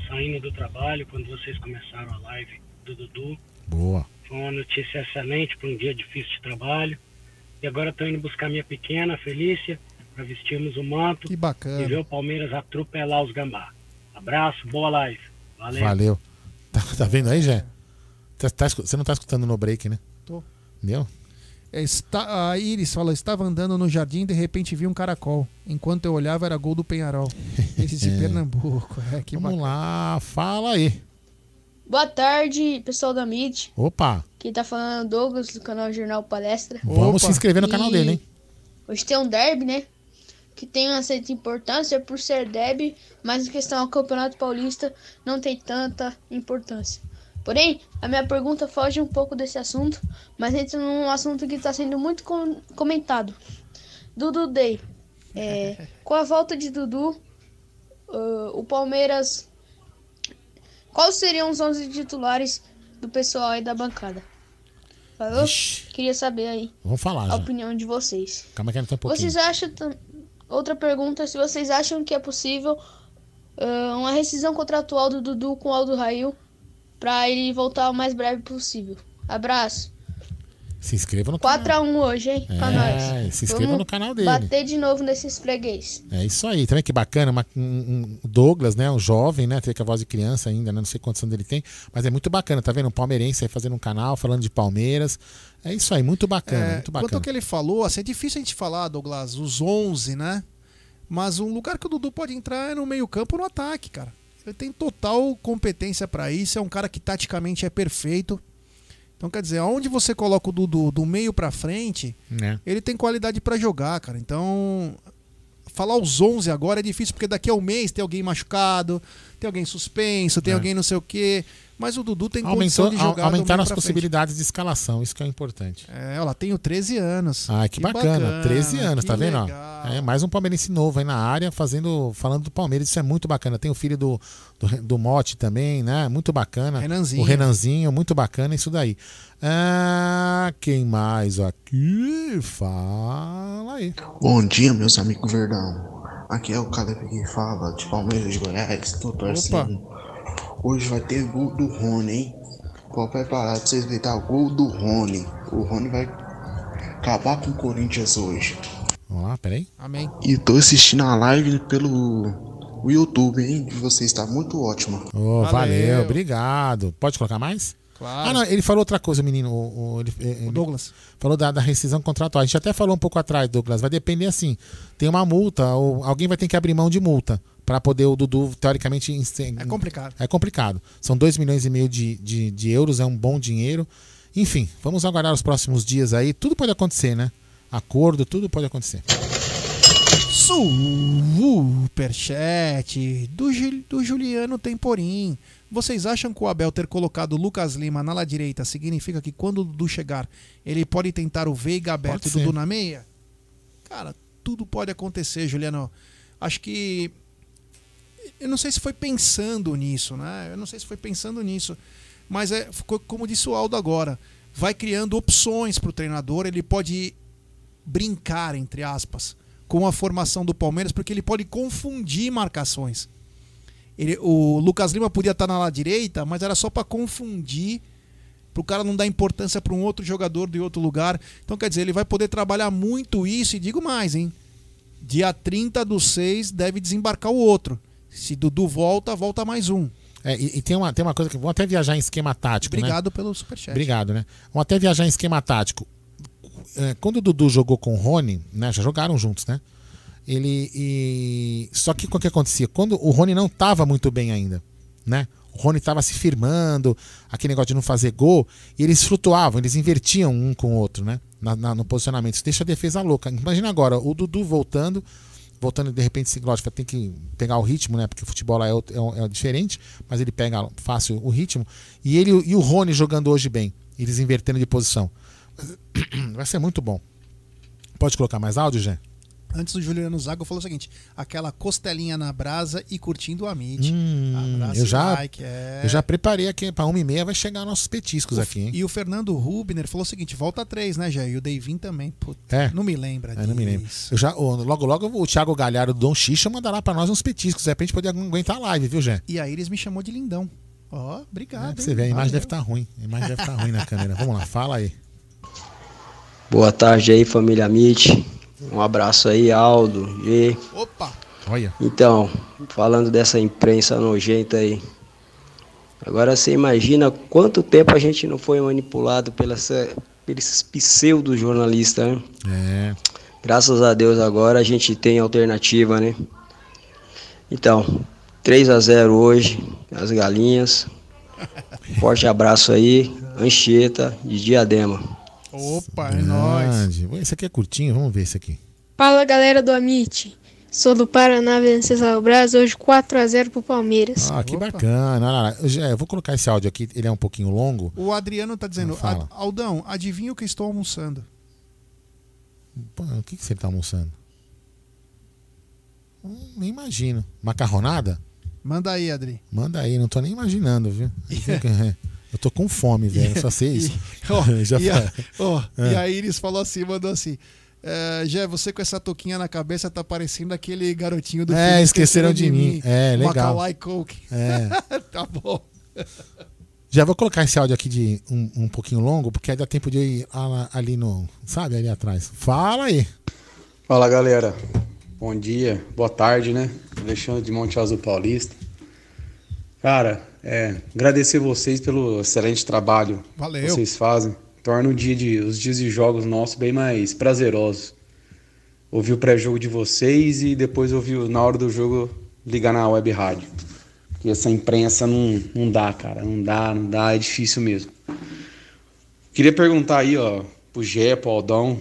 Speaker 28: saindo do trabalho quando vocês começaram a live do Dudu.
Speaker 3: Boa.
Speaker 28: Foi uma notícia excelente para um dia difícil de trabalho. E agora estou indo buscar minha pequena, Felícia, para vestirmos o manto
Speaker 4: Que bacana.
Speaker 28: e ver o Palmeiras atropelar os gambá. Abraço, boa live. Valeu.
Speaker 3: Valeu. Tá, tá vendo aí, Jé? Tá- tá você não tá escutando no break, né?
Speaker 4: Tô.
Speaker 3: Entendeu?
Speaker 4: É, está, a Iris fala: estava andando no jardim e de repente vi um caracol. Enquanto eu olhava, era gol do Penharol. Esse de
Speaker 3: É.
Speaker 4: Pernambuco. É, que
Speaker 3: Vamos
Speaker 4: bacana.
Speaker 3: lá, fala aí.
Speaker 29: Boa tarde, pessoal da MIT.
Speaker 3: Opa!
Speaker 29: Quem tá falando é o Douglas, do canal Jornal Palestra.
Speaker 3: Vamos se inscrever no canal
Speaker 29: E
Speaker 3: dele, hein?
Speaker 29: Hoje tem um derby, né? Que tem uma certa importância por ser derby, mas em questão ao Campeonato Paulista não tem tanta importância. Porém, a minha pergunta foge um pouco desse assunto, mas entra num assunto que está sendo muito com- comentado. Dudu Day. É, com a volta de Dudu, ah, o Palmeiras. Quais seriam os 11 titulares do pessoal aí da bancada? Falou? Queria saber aí
Speaker 3: Vamos falar
Speaker 29: a
Speaker 3: já.
Speaker 29: opinião de vocês.
Speaker 3: Calma que um pouquinho.
Speaker 29: Vocês acham. Outra pergunta: se vocês acham que é possível ah, uma rescisão contratual do Dudu com o Aldo Rail pra ele voltar o mais breve possível. Abraço.
Speaker 3: Se inscreva no canal.
Speaker 29: 4x1 hoje, hein? Pra
Speaker 3: É,
Speaker 29: nós.
Speaker 3: se inscreva
Speaker 29: Vamos
Speaker 3: no canal dele.
Speaker 29: Bater de novo nesses freguês.
Speaker 3: É isso aí, também que bacana. uma- um, um- o Douglas, né? Um jovem, né? Tem que a voz de criança ainda, né? Não sei quantos anos ele tem, mas é muito bacana, tá vendo? Um palmeirense aí fazendo um canal, falando de Palmeiras. É isso aí, muito bacana,
Speaker 4: É,
Speaker 3: muito
Speaker 4: quanto
Speaker 3: bacana.
Speaker 4: ao que ele falou, assim, é difícil a gente falar, Douglas, os 11, né? Mas um lugar que o Dudu pode entrar é no meio-campo no ataque, cara. Ele tem total competência pra isso, é um cara que taticamente é perfeito. Então, quer dizer, aonde você coloca o Dudu do meio pra frente,
Speaker 3: É.
Speaker 4: ele tem qualidade pra jogar, cara. Então, falar os 11 agora é difícil, porque daqui a um mês tem alguém machucado, tem alguém suspenso, tem
Speaker 3: É.
Speaker 4: alguém não sei o quê. Mas o Dudu tem
Speaker 3: Aumentou,
Speaker 4: condição de jogar
Speaker 3: aumentaram as
Speaker 4: frente.
Speaker 3: possibilidades de escalação, isso que é importante.
Speaker 4: É, ela tenho 13 anos.
Speaker 3: Ah, que, bacana. 13 anos,
Speaker 4: que
Speaker 3: tá vendo? ó?
Speaker 4: legal.
Speaker 3: É mais um palmeirense novo aí na área, fazendo, falando do Palmeiras, isso é muito bacana. Tem o filho do, do, do Mote também, né? Muito bacana.
Speaker 4: Renanzinho.
Speaker 3: O Renanzinho, muito bacana isso daí. Ah, quem mais aqui? Fala aí.
Speaker 30: Bom dia, meus amigos Verdão. Aqui é o Caleb que fala, de Palmeiras de Goiás, tô torcendo. Hoje vai ter gol do Rony, hein? Pode preparar pra vocês verem, tá? O gol do Rony. O Rony vai acabar com o Corinthians hoje.
Speaker 3: Vamos lá, peraí.
Speaker 4: Amém.
Speaker 30: E tô assistindo a live pelo o YouTube, hein? De vocês, tá muito ótimo.
Speaker 3: Ô, valeu. obrigado. Pode colocar mais?
Speaker 4: Claro.
Speaker 3: Ah, não, ele falou outra coisa, menino. O, o- ele- ele
Speaker 4: Douglas.
Speaker 3: Falou da, da rescisão contratual. A gente até falou um pouco atrás, Douglas. Vai depender assim. Tem uma multa, ou alguém vai ter que abrir mão de multa para poder o Dudu, teoricamente.
Speaker 4: É complicado.
Speaker 3: É complicado. São 2 milhões e meio de, de, de euros, é um bom dinheiro. Enfim, vamos aguardar os próximos dias aí. Tudo pode acontecer, né? Acordo, tudo pode acontecer.
Speaker 4: Superchat do, do Juliano Temporim. Vocês acham que o Abel ter colocado o Lucas Lima na ala direita significa que quando o Dudu chegar, ele pode tentar o Veiga aberto e o Dudu na meia? Cara, tudo pode acontecer, Juliano. Acho que. Eu não sei se foi pensando nisso, né? Eu não sei se foi pensando nisso. Mas é ficou como disse o Aldo agora. Vai criando opções para o treinador. Ele pode brincar, entre aspas, com a formação do Palmeiras, porque ele pode confundir marcações. Ele, o Lucas Lima podia estar na lá direita, mas era só para confundir, para o cara não dar importância para um outro jogador de outro lugar. Então, quer dizer, ele vai poder trabalhar muito isso, e digo mais, hein? Dia 30 do 6 deve desembarcar o outro. Se Dudu volta, volta mais um.
Speaker 3: É, e, e tem, uma, tem uma coisa que vamos até viajar em esquema tático.
Speaker 4: Obrigado
Speaker 3: né?
Speaker 4: pelo superchat.
Speaker 3: Obrigado, né? Vamos até viajar em esquema tático. É, quando o Dudu jogou com o Rony, né? Já jogaram juntos, né? Ele. E... Só que o que acontecia? Quando o Rony não estava muito bem ainda, né? O Rony estava se firmando, aquele negócio de não fazer gol, e eles flutuavam, eles invertiam um com o outro, né? Na, na- no posicionamento. Isso deixa a defesa louca. Imagina agora, o Dudu voltando, voltando de repente, assim, lógico, tem que pegar o ritmo, né? Porque o futebol lá é, é é diferente, mas ele pega fácil o ritmo. E ele e o Rony jogando hoje bem, eles invertendo de posição. Vai ser muito bom. Pode colocar mais áudio, Jé?
Speaker 4: Antes do Juliano Zago falou o seguinte: aquela costelinha na brasa e curtindo o Amit.
Speaker 3: Hum,
Speaker 4: Abraço
Speaker 3: eu já,
Speaker 4: like, é.
Speaker 3: eu já preparei aqui para uma e meia vai chegar nossos petiscos
Speaker 4: O-
Speaker 3: aqui, hein?
Speaker 4: E o Fernando Rubner falou o seguinte: volta três, né, Jé? E o Deivin também. Puta,
Speaker 3: É.
Speaker 4: Não me lembra
Speaker 3: É, não me lembro. Eu já, o- logo, logo o Thiago Galhardo do Dom Xixa mandará para nós uns petiscos, é pra gente poder aguentar a live, viu, Jé?
Speaker 4: E a Iris me chamou de lindão. Ó,
Speaker 3: É,
Speaker 4: obrigado.
Speaker 3: pra você ver, a imagem
Speaker 4: Valeu.
Speaker 3: deve estar ruim. A imagem deve estar ruim na câmera. Vamos lá, fala aí.
Speaker 31: Boa tarde aí, família Mit. Um abraço aí, Aldo, G.
Speaker 4: Opa!
Speaker 3: Olha.
Speaker 31: Então, falando dessa imprensa nojenta aí. Agora você imagina quanto tempo a gente não foi manipulado pela essa, pelos pseudo-jornalistas, né?
Speaker 3: É.
Speaker 31: Graças a Deus agora a gente tem alternativa, né? Então, 3 a 0 hoje, as galinhas. Forte abraço aí, Anchieta de Diadema.
Speaker 4: Opa, é nóis.
Speaker 3: Esse aqui é curtinho, vamos ver esse aqui.
Speaker 32: Fala galera do Amit. Sou do Paraná Venceslau Braz, hoje 4x0 pro Palmeiras.
Speaker 3: Ah, que bacana. Lá, Jé, eu vou colocar esse áudio aqui, ele é um pouquinho longo.
Speaker 4: O Adriano tá dizendo:
Speaker 3: Fala.
Speaker 4: "Ad- Aldão, adivinha o que estou almoçando?
Speaker 3: Pô, o que, que você tá almoçando? Nem imagino. Macarronada?
Speaker 4: Manda aí, Adri.
Speaker 3: Manda aí, não tô nem imaginando, viu? Eu tô com fome, velho. Só sei isso.
Speaker 4: E, ó,
Speaker 3: Já
Speaker 4: e, a, ó,
Speaker 3: É.
Speaker 4: e a Iris falou assim, mandou assim. É, Jé, você com essa touquinha na cabeça tá parecendo aquele garotinho do
Speaker 3: É,
Speaker 4: filme
Speaker 3: Esqueceram de Mim. É, legal.
Speaker 4: Macaulay Culkin.
Speaker 3: É.
Speaker 4: tá bom.
Speaker 3: Já vou colocar esse áudio aqui de um, um pouquinho longo, porque aí dá tempo de eu ir ali no. Sabe, ali atrás. Fala aí.
Speaker 33: Fala galera, bom dia, boa tarde, né? Alexandre de Monte Azul Paulista. Cara, é, agradecer vocês pelo excelente trabalho
Speaker 4: Valeu.
Speaker 33: que vocês fazem. Torna o dia de, os dias de jogos nossos bem mais prazerosos. Ouvir o pré-jogo de vocês e depois ouvir na hora do jogo ligar na web rádio. Porque essa imprensa não, não dá, cara. Não dá, não dá, é difícil mesmo. Queria perguntar aí, ó, pro Gé, pro Aldão,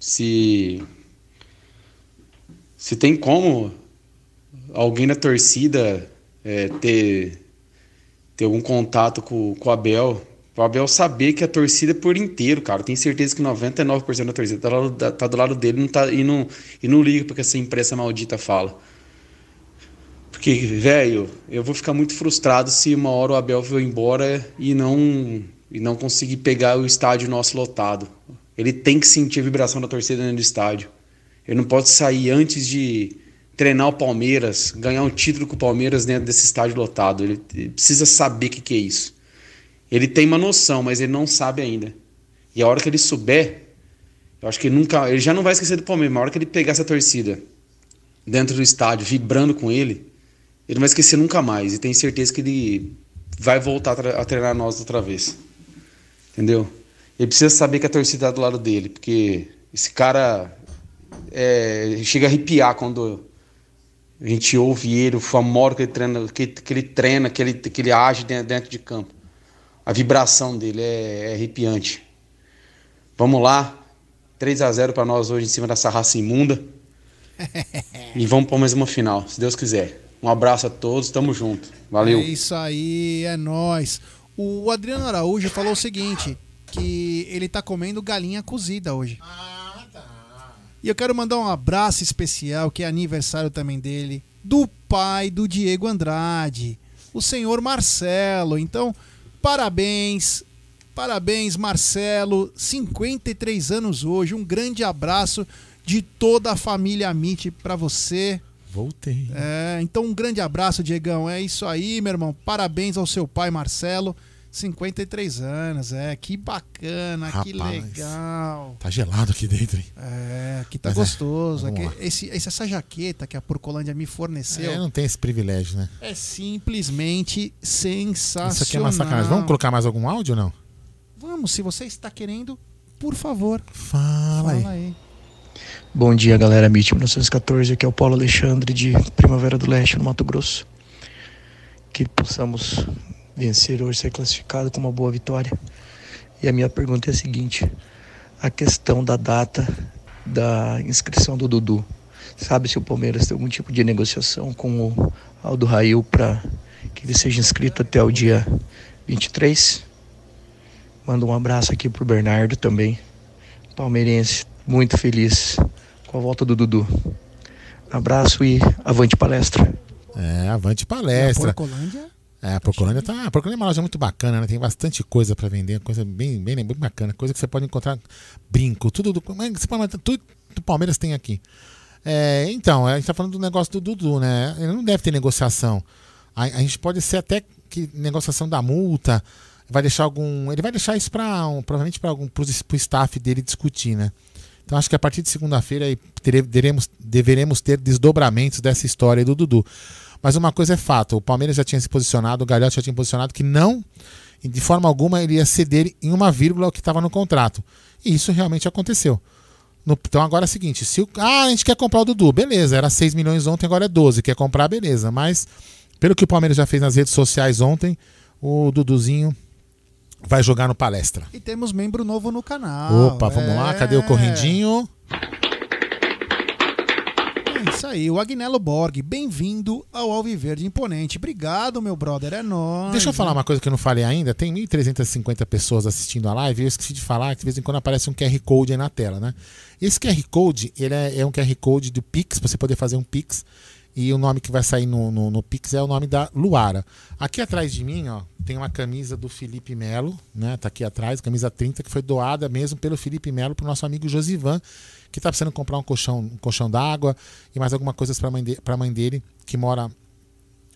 Speaker 33: se se tem como alguém na torcida é, ter, ter algum contato com, com o Abel, o Abel saber que a torcida é por inteiro, cara. Tenho certeza que 99% da torcida tá, lá, do- tá do lado dele não tá, e, não, e não liga porque essa imprensa maldita fala. Porque, velho, eu vou ficar muito frustrado se uma hora o Abel for embora e não, e não conseguir pegar o estádio nosso lotado. Ele tem que sentir a vibração da torcida dentro do estádio. Ele não pode sair antes de treinar o Palmeiras, ganhar um título com o Palmeiras dentro desse estádio lotado. Ele, precisa saber o que, que é isso. Ele tem uma noção, mas ele não sabe ainda. E a hora que ele souber, eu acho que ele nunca. Ele já não vai esquecer do Palmeiras, mas a hora que ele pegar essa torcida dentro do estádio, vibrando com ele, ele não vai esquecer nunca mais. E tenho certeza que ele vai voltar a treinar nós outra vez. Entendeu? Ele precisa saber que a torcida está do lado dele, porque esse cara é, chega a arrepiar quando a gente ouve ele, o famoso que ele treina, que, que ele treina, que ele, que ele age dentro, dentro de campo. A vibração dele é, é arrepiante. Vamos lá. 3 a 0 para nós hoje em cima dessa raça imunda. e vamos para mais uma final, se Deus quiser. Um abraço a todos, tamo junto. Valeu.
Speaker 4: É isso aí, é nóis. O Adriano Araújo falou o seguinte: que ele tá comendo galinha cozida hoje. E eu quero mandar um abraço especial, que é aniversário também dele, do pai do Diego Andrade, o senhor Marcelo. Então, parabéns, parabéns, Marcelo. 53 anos hoje. Um grande abraço de toda a família Amit para você.
Speaker 3: Voltei.
Speaker 4: É, então um grande abraço, Diegão. É isso aí, meu irmão. Parabéns ao seu pai, Marcelo. 53 anos, é. Que bacana, que
Speaker 3: Rapaz.
Speaker 4: legal.
Speaker 3: Tá gelado aqui dentro, hein?
Speaker 4: É, aqui tá
Speaker 3: Mas é,
Speaker 4: gostoso. É que esse, esse- essa jaqueta que a Porcolândia me forneceu
Speaker 3: É, não tem esse privilégio, né?
Speaker 4: é simplesmente sensacional.
Speaker 3: Isso aqui é uma sacanagem. Vamos colocar mais algum áudio ou não?
Speaker 4: Vamos, se você está querendo, por favor.
Speaker 3: Fala, aí.
Speaker 4: aí.
Speaker 34: Bom dia, galera MIT 1914. Aqui é o Paulo Alexandre de Primavera do Leste, no Mato Grosso. Que possamos vencer hoje, ser classificado com uma boa vitória. E a minha pergunta é a seguinte: a questão da data da inscrição do Dudu. Sabe se o Palmeiras tem algum tipo de negociação com o Aldo Rail para que ele seja inscrito até o dia 23? Manda um abraço aqui pro Bernardo também, palmeirense, muito feliz com a volta do Dudu. Abraço e avante palestra.
Speaker 3: É, avante palestra.
Speaker 4: E a Porcolândia?
Speaker 3: É, a Porcolândia tá. A Porcolândia é uma loja muito bacana, né? Tem bastante coisa pra vender, coisa bem, bem, bem bacana, coisa que você pode encontrar brinco, tudo do. tudo do Palmeiras tem aqui. É, então, a gente tá falando do negócio do Dudu, né? Ele não deve ter negociação. A, a gente pode ser até que negociação da multa, vai deixar algum. Ele vai deixar isso para um, provavelmente para algum pro, pro staff dele discutir, né? Então acho que a partir de segunda-feira teremos, deveremos ter desdobramentos dessa história do Dudu. Mas uma coisa é fato, o Palmeiras já tinha se posicionado, o Galhote já tinha posicionado que não, de forma alguma, ele ia ceder em uma vírgula o que estava no contrato. E isso realmente aconteceu. No- então agora é o seguinte, se o, ah, a gente quer comprar o Dudu, beleza, era 6 milhões ontem, agora é 12, quer comprar, beleza. Mas pelo que o Palmeiras já fez nas redes sociais ontem, o Duduzinho vai jogar no palestra.
Speaker 4: E temos membro novo no canal.
Speaker 3: Opa, vamos lá,
Speaker 4: é.
Speaker 3: cadê o correndinho?
Speaker 4: É isso aí, o Agnello Borg. Bem-vindo ao Alviverde Imponente. Obrigado, meu brother. É nóis.
Speaker 3: Deixa eu falar uma coisa que eu não falei ainda. Tem 1.350 pessoas assistindo a live e eu esqueci de falar que de vez em quando aparece um QR Code aí na tela, né? Esse QR Code, ele é, é um QR Code do Pix, pra você poder fazer um Pix. E o nome que vai sair no, no, no Pix é o nome da Luara. Aqui atrás de mim, ó, tem uma camisa do Felipe Melo, né? Tá aqui atrás, camisa 30, que foi doada mesmo pelo Felipe Melo pro nosso amigo Josivan, que tá precisando comprar um colchão, um colchão d'água e mais alguma coisa de, pra mãe dele, que mora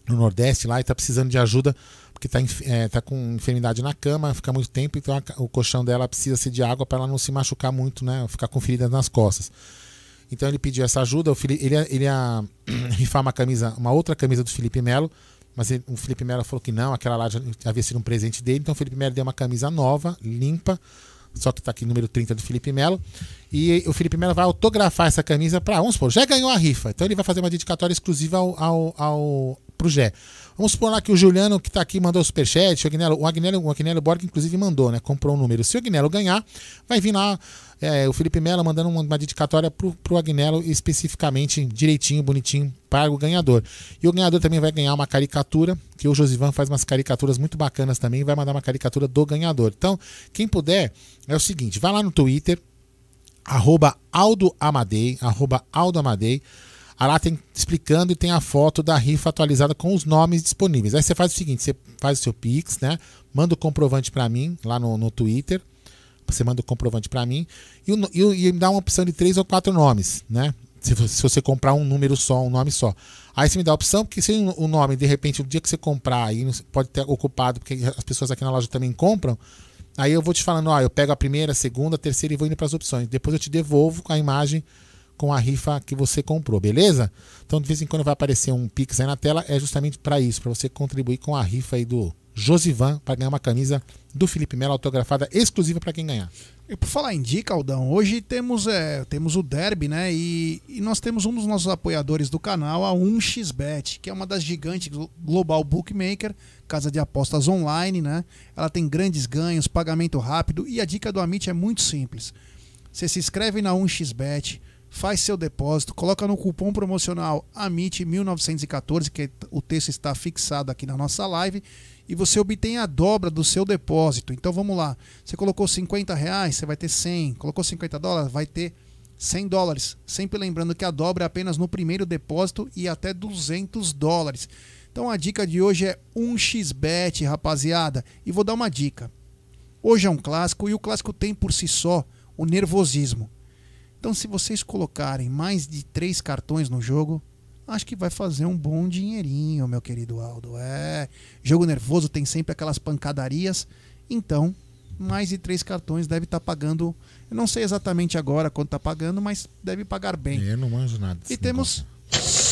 Speaker 3: no Nordeste lá e tá precisando de ajuda porque tá, enf- é, tá com enfermidade na cama, fica muito tempo, então a o colchão dela precisa ser de água para ela não se machucar muito, né? Ficar com feridas nas costas. Então ele pediu essa ajuda, o Fili- ele, ia- ele ia rifar uma camisa, uma outra camisa do Felipe Melo, mas ele- o Felipe Melo falou que não, aquela lá já havia sido um presente dele, então o Felipe Melo deu uma camisa nova, limpa, só que tá aqui número 30 do Felipe Melo. E o Felipe Melo vai autografar essa camisa para, vamos supor, já ganhou a rifa. Então ele vai fazer uma dedicatória exclusiva ao, ao, ao pro Gé. Vamos supor lá que o Juliano, que tá aqui, mandou o superchat. O Agnello, o Agnello, o Agnello Borg, inclusive, mandou, né? Comprou um número. Se o Agnello ganhar, vai vir lá é, o Felipe Melo mandando uma, uma dedicatória pro, pro Agnello, especificamente, direitinho, bonitinho, para o ganhador. E o ganhador também vai ganhar uma caricatura, que o Josivan faz umas caricaturas muito bacanas também, vai mandar uma caricatura do ganhador. Então, quem puder, é o seguinte, vai lá no Twitter, arroba Aldo Amadei, arroba Aldo Amadei. Ah, Lá tem explicando e tem a foto da rifa atualizada com os nomes disponíveis. Aí você faz o seguinte: você faz o seu Pix, né? Manda o comprovante para mim lá no, no Twitter. Você manda o comprovante para mim e, e, e dá uma opção de três ou quatro nomes, né? Se, você- se você comprar um número só, um nome só. Aí você me dá a opção, porque se o nome, de repente, o dia que você comprar, aí pode ter ocupado, porque as pessoas aqui na loja também compram. Aí eu vou te falando, ó, eu pego a primeira, a segunda, a terceira e vou indo para as opções. Depois eu te devolvo a imagem com a rifa que você comprou, beleza? Então de vez em quando vai aparecer um Pix aí na tela, é justamente para isso, para você contribuir com a rifa aí do Josivan para ganhar uma camisa do Felipe Melo autografada exclusiva para quem ganhar.
Speaker 4: E por falar em dica, Aldão, hoje temos, é, temos o Derby, né? E, e nós temos um dos nossos apoiadores do canal, a 1xBet, que é uma das gigantes glo- global bookmaker, casa de apostas online, né? Ela tem grandes ganhos, pagamento rápido e a dica do Amit é muito simples. Você se inscreve na 1xBet, faz seu depósito, coloca no cupom promocional AMIT1914, que o texto está fixado aqui na nossa live, e você obtém a dobra do seu depósito. Então vamos lá, você colocou 50 reais, você vai ter 100, colocou 50 dólares, vai ter 100 dólares. Sempre lembrando que a dobra é apenas no primeiro depósito e até 200 dólares. Então a dica de hoje é 1xbet, rapaziada. E vou dar uma dica. Hoje é um clássico e o clássico tem por si só o nervosismo. Então se vocês colocarem mais de três cartões no jogo, acho que vai fazer um bom dinheirinho, meu querido Aldo. É, jogo nervoso tem sempre aquelas pancadarias. Então, mais de três cartões deve estar pagando. Eu não sei exatamente agora quanto está pagando, mas deve pagar bem.
Speaker 3: Eu não manjo nada.
Speaker 4: E temos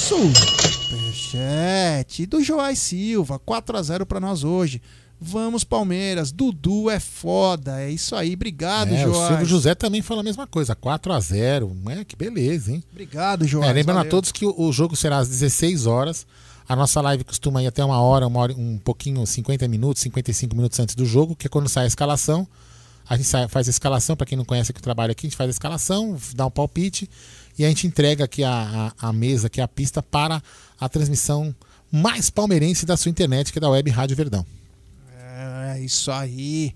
Speaker 4: superchat do Joás Silva, 4 a 0 para nós hoje. Vamos Palmeiras, Dudu é foda. É isso aí, obrigado,
Speaker 3: É, o
Speaker 4: Joás.
Speaker 3: Silvio José também fala a mesma coisa, 4 a 0 É, que beleza, hein?
Speaker 4: Obrigado, Joás.
Speaker 3: É, lembrando
Speaker 4: valeu.
Speaker 3: a todos que o, o jogo será às 16 horas. A nossa live costuma ir até uma hora, uma hora, um pouquinho, 50 minutos, 55 minutos antes do jogo, que é quando sai a escalação. A gente sai- faz a escalação, para quem não conhece aqui o trabalho aqui, a gente faz a escalação, dá um palpite e a gente entrega aqui a, a, a mesa, aqui a pista, para a transmissão mais palmeirense da sua internet, que é da Web Rádio Verdão.
Speaker 4: É isso aí.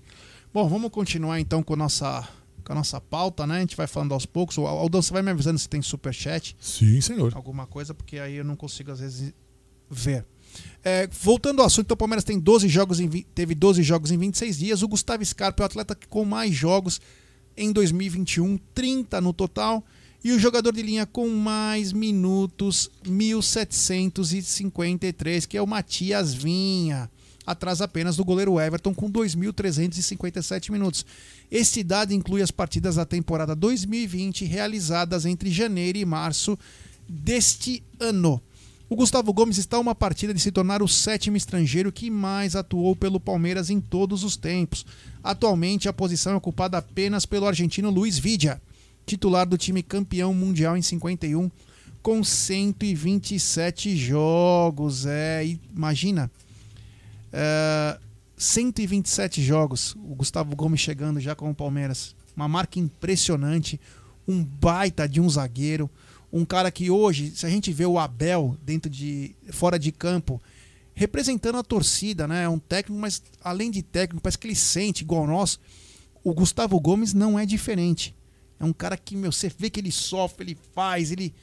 Speaker 4: Bom, vamos continuar então com a nossa, com a nossa pauta, né? A gente vai falando aos poucos. O Aldão, você vai me avisando se tem superchat.
Speaker 3: Sim, senhor.
Speaker 4: Alguma coisa, porque aí eu não consigo às vezes ver. É, voltando ao assunto, então, o Palmeiras tem 12 jogos em, teve 12 jogos em 26 dias. O Gustavo Scarpa é o atleta com mais jogos em 2021, 30 no total. E o jogador de linha com mais minutos, 1.753, que é o Matias Vinha. Atrás apenas do goleiro Everton, com 2.357 minutos. Esse dado inclui as partidas da temporada 2020 realizadas entre janeiro e março deste ano. O Gustavo Gomes está a uma partida de se tornar o sétimo estrangeiro que mais atuou pelo Palmeiras em todos os tempos. Atualmente, a posição é ocupada apenas pelo argentino Luiz Vidia, titular do time campeão mundial em 51, com 127 jogos. É, imagina, é, 127 jogos. O Gustavo Gomes chegando já com o Palmeiras. Uma marca impressionante. Um baita de um zagueiro. Um cara que hoje, se a gente vê o Abel dentro de. fora de campo, representando a torcida, né? É um técnico, mas além de técnico, parece que ele sente igual nós. O Gustavo Gomes não é diferente. É um cara que, meu, você vê que ele sofre, ele faz, ele.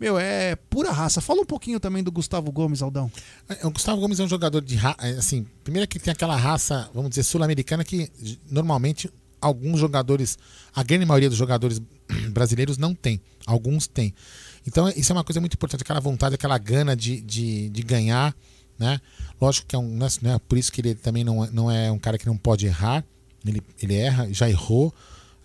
Speaker 4: Meu, é pura raça. Fala um pouquinho também do Gustavo Gomes, Aldão.
Speaker 3: É, O Gustavo Gomes é um jogador de ra- é, assim, primeiro que tem aquela raça, vamos dizer, sul-americana que normalmente alguns jogadores, a grande maioria dos jogadores brasileiros não tem, alguns têm. Então isso é uma coisa muito importante, aquela vontade, aquela gana de, de, de ganhar, né? Lógico que é um, não é- não é por isso que ele também não, é- não é um cara que não pode errar, ele, ele erra, já errou,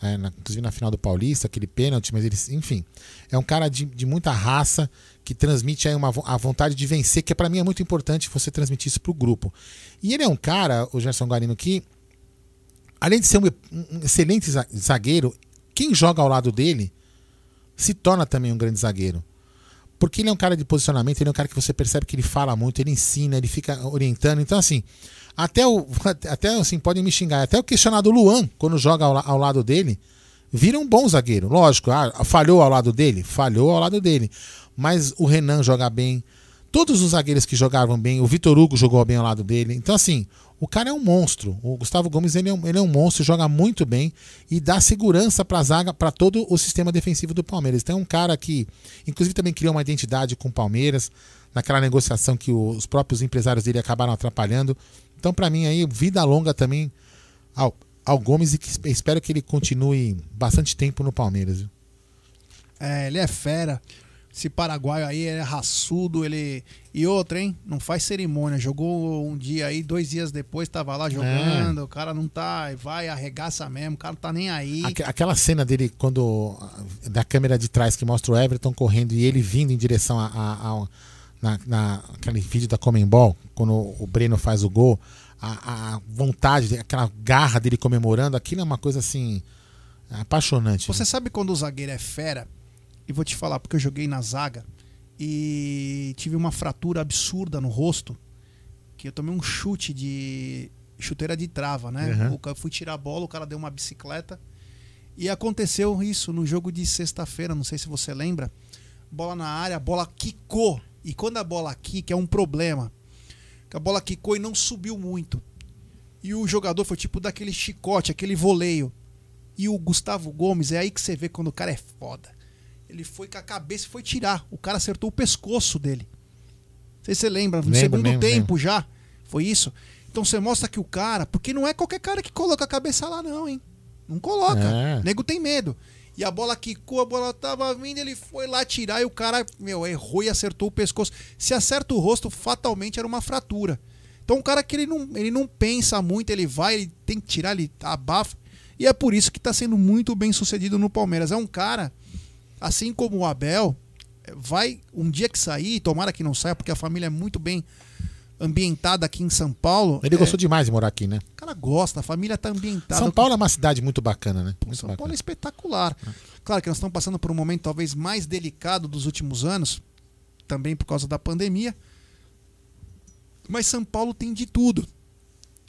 Speaker 3: é, na- inclusive na final do Paulista, aquele pênalti, mas ele, enfim, é um cara de, de muita raça que transmite aí uma, a vontade de vencer, que para mim é muito importante você transmitir isso pro grupo. E ele é um cara, o Gerson Guarino, que além de ser um, um excelente za- zagueiro, quem joga ao lado dele se torna também um grande zagueiro. Porque ele é um cara de posicionamento, ele é um cara que você percebe que ele fala muito, ele ensina, ele fica orientando. Então, assim, até o. Até assim, podem me xingar. Até o questionado Luan, quando joga ao, ao lado dele, vira um bom zagueiro. Lógico, ah, falhou ao lado dele? Falhou ao lado dele. Mas o Renan joga bem. Todos os zagueiros que jogavam bem, o Vitor Hugo jogou bem ao lado dele. Então, assim, o cara é um monstro. O Gustavo Gomes ele é um, ele é um monstro, joga muito bem e dá segurança para zaga, para todo o sistema defensivo do Palmeiras. Então, é um cara que, inclusive, também criou uma identidade com o Palmeiras naquela negociação que os próprios empresários dele acabaram atrapalhando. Então, para mim, aí, vida longa também ao, ao Gomes e que es- espero que ele continue bastante tempo no Palmeiras. viu?
Speaker 4: É, ele é fera. Esse paraguaio aí é raçudo, ele. E outra, hein? Não faz cerimônia. Jogou um dia aí, dois dias depois tava lá jogando. O cara não tá. Vai, arregaça mesmo. O cara não tá nem aí.
Speaker 3: Aque- Aquela cena dele quando da câmera de trás que mostra o Everton correndo e ele vindo em direção a, a- ao- na, na- aquele vídeo da Comembol, quando o Breno faz o gol, a, a vontade, aquela garra dele comemorando, aquilo é uma coisa assim apaixonante.
Speaker 4: Você sabe quando o zagueiro é fera? E vou te falar, porque eu joguei na zaga e tive uma fratura absurda no rosto, que eu tomei um chute de chuteira de trava, né?
Speaker 3: Uhum.
Speaker 4: Eu fui tirar a bola, o cara deu uma bicicleta. E aconteceu isso no jogo de sexta-feira, não sei se você lembra. Bola na área, a bola quicou. E quando a bola quica é um problema. Que a bola quicou e não subiu muito. E o jogador foi tipo daquele chicote, aquele voleio. E o Gustavo Gomes, é aí que você vê quando o cara é foda. Ele foi com a cabeça e foi tirar. O cara acertou o pescoço dele. Não sei se você lembra, no segundo tempo já. Foi isso? Então você mostra que o cara. Porque não é qualquer cara que coloca a cabeça lá, não, hein? Não coloca.
Speaker 3: É.
Speaker 4: O nego tem medo. E a bola quicou, a bola tava vindo, ele foi lá tirar e o cara, meu, errou e acertou o pescoço. Se acerta o rosto, fatalmente era uma fratura. Então um cara que ele não, ele não pensa muito, ele vai, ele tem que tirar, ele abafa. E é por isso que tá sendo muito bem sucedido no Palmeiras. É um cara, assim como o Abel, vai um dia que sair, tomara que não saia, porque a família é muito bem ambientada aqui em São Paulo.
Speaker 3: Ele
Speaker 4: é,
Speaker 3: gostou demais de morar aqui, né?
Speaker 4: O cara gosta, a família tá ambientada.
Speaker 3: São Paulo é uma cidade muito bacana, né? Muito
Speaker 4: São Paulo é
Speaker 3: bacana.
Speaker 4: espetacular. Claro que nós estamos passando por um momento talvez mais delicado dos últimos anos, também por causa da pandemia. Mas São Paulo tem de tudo.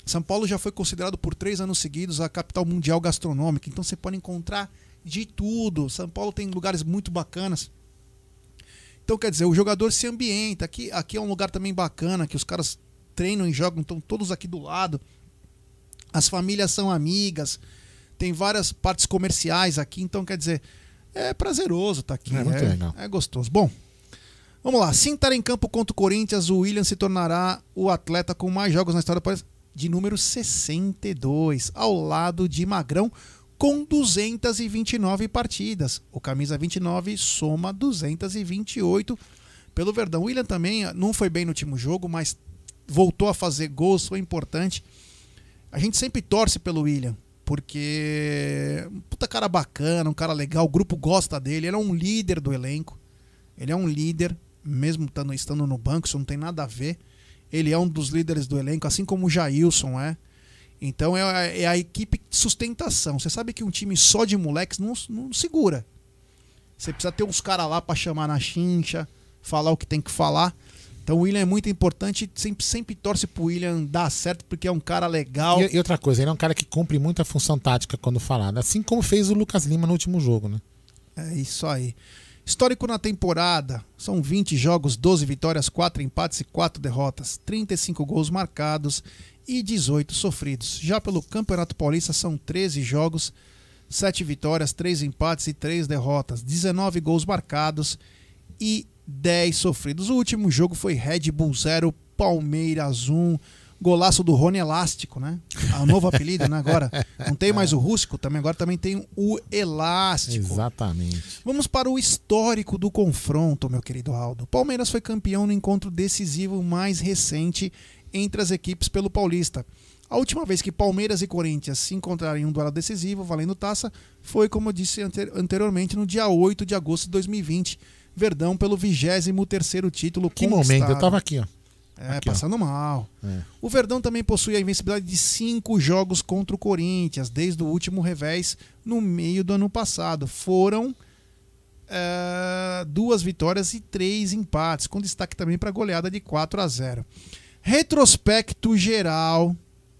Speaker 4: São Paulo já foi considerado por três anos seguidos a capital mundial gastronômica, então você pode encontrar de tudo. São Paulo tem lugares muito bacanas. Então, quer dizer, o jogador se ambienta. Aqui, aqui é um lugar também bacana, que os caras treinam e jogam, estão todos aqui do lado. As famílias são amigas. Tem várias partes comerciais aqui, então quer dizer, é prazeroso estar aqui.
Speaker 3: É muito legal.
Speaker 4: é gostoso. Bom, vamos lá. Se estar em campo contra o Corinthians, o William se tornará o atleta com mais jogos na história do país, de número 62, ao lado de Magrão, com 229 partidas. O camisa 29 soma 228 pelo Verdão. O William também não foi bem no último jogo, mas voltou a fazer gols, foi importante. A gente sempre torce pelo William, porque um puta cara bacana, um cara legal, o grupo gosta dele, ele é um líder do elenco. Ele é um líder, mesmo estando, estando no banco, isso não tem nada a ver. Ele é um dos líderes do elenco, assim como o Jailson é. Então é, a- é a equipe de sustentação. Você sabe que um time só de moleques não, não segura. Você precisa ter uns caras lá pra chamar na chincha, falar o que tem que falar. Então o William é muito importante, sempre, sempre torce pro William dar certo, porque é um cara legal.
Speaker 3: E, e outra coisa, ele é um cara que cumpre muita função tática quando falado, assim como fez o Lucas Lima no último jogo, né?
Speaker 4: É isso aí. Histórico na temporada: são 20 jogos, 12 vitórias, 4 empates e 4 derrotas, 35 gols marcados e 18 sofridos. Já pelo Campeonato Paulista são 13 jogos, 7 vitórias, 3 empates e 3 derrotas, 19 gols marcados e 10 sofridos. O último jogo foi Red Bull 0, Palmeiras 1. Golaço do Rony Elástico, né? Ah, O novo apelido, né? Agora. Não tem mais o Rústico, também agora também tem o Elástico.
Speaker 3: Exatamente.
Speaker 4: Vamos para o histórico do confronto, meu querido Aldo. Palmeiras foi campeão no encontro decisivo mais recente entre as equipes pelo Paulista. A última vez que Palmeiras e Corinthians se encontraram em um duelo decisivo, valendo taça, foi, como eu disse ante- anteriormente, no dia 8 de agosto de 2020. Verdão pelo 23º título
Speaker 3: Que momento, eu tava aqui, ó.
Speaker 4: É,
Speaker 3: Aqui, ó.
Speaker 4: passando mal.
Speaker 3: É.
Speaker 4: O Verdão também possui a invencibilidade de cinco jogos contra o Corinthians, desde o último revés no meio do ano passado. Foram eh, duas vitórias e três empates, com destaque também para a goleada de 4 a 0. Retrospecto geral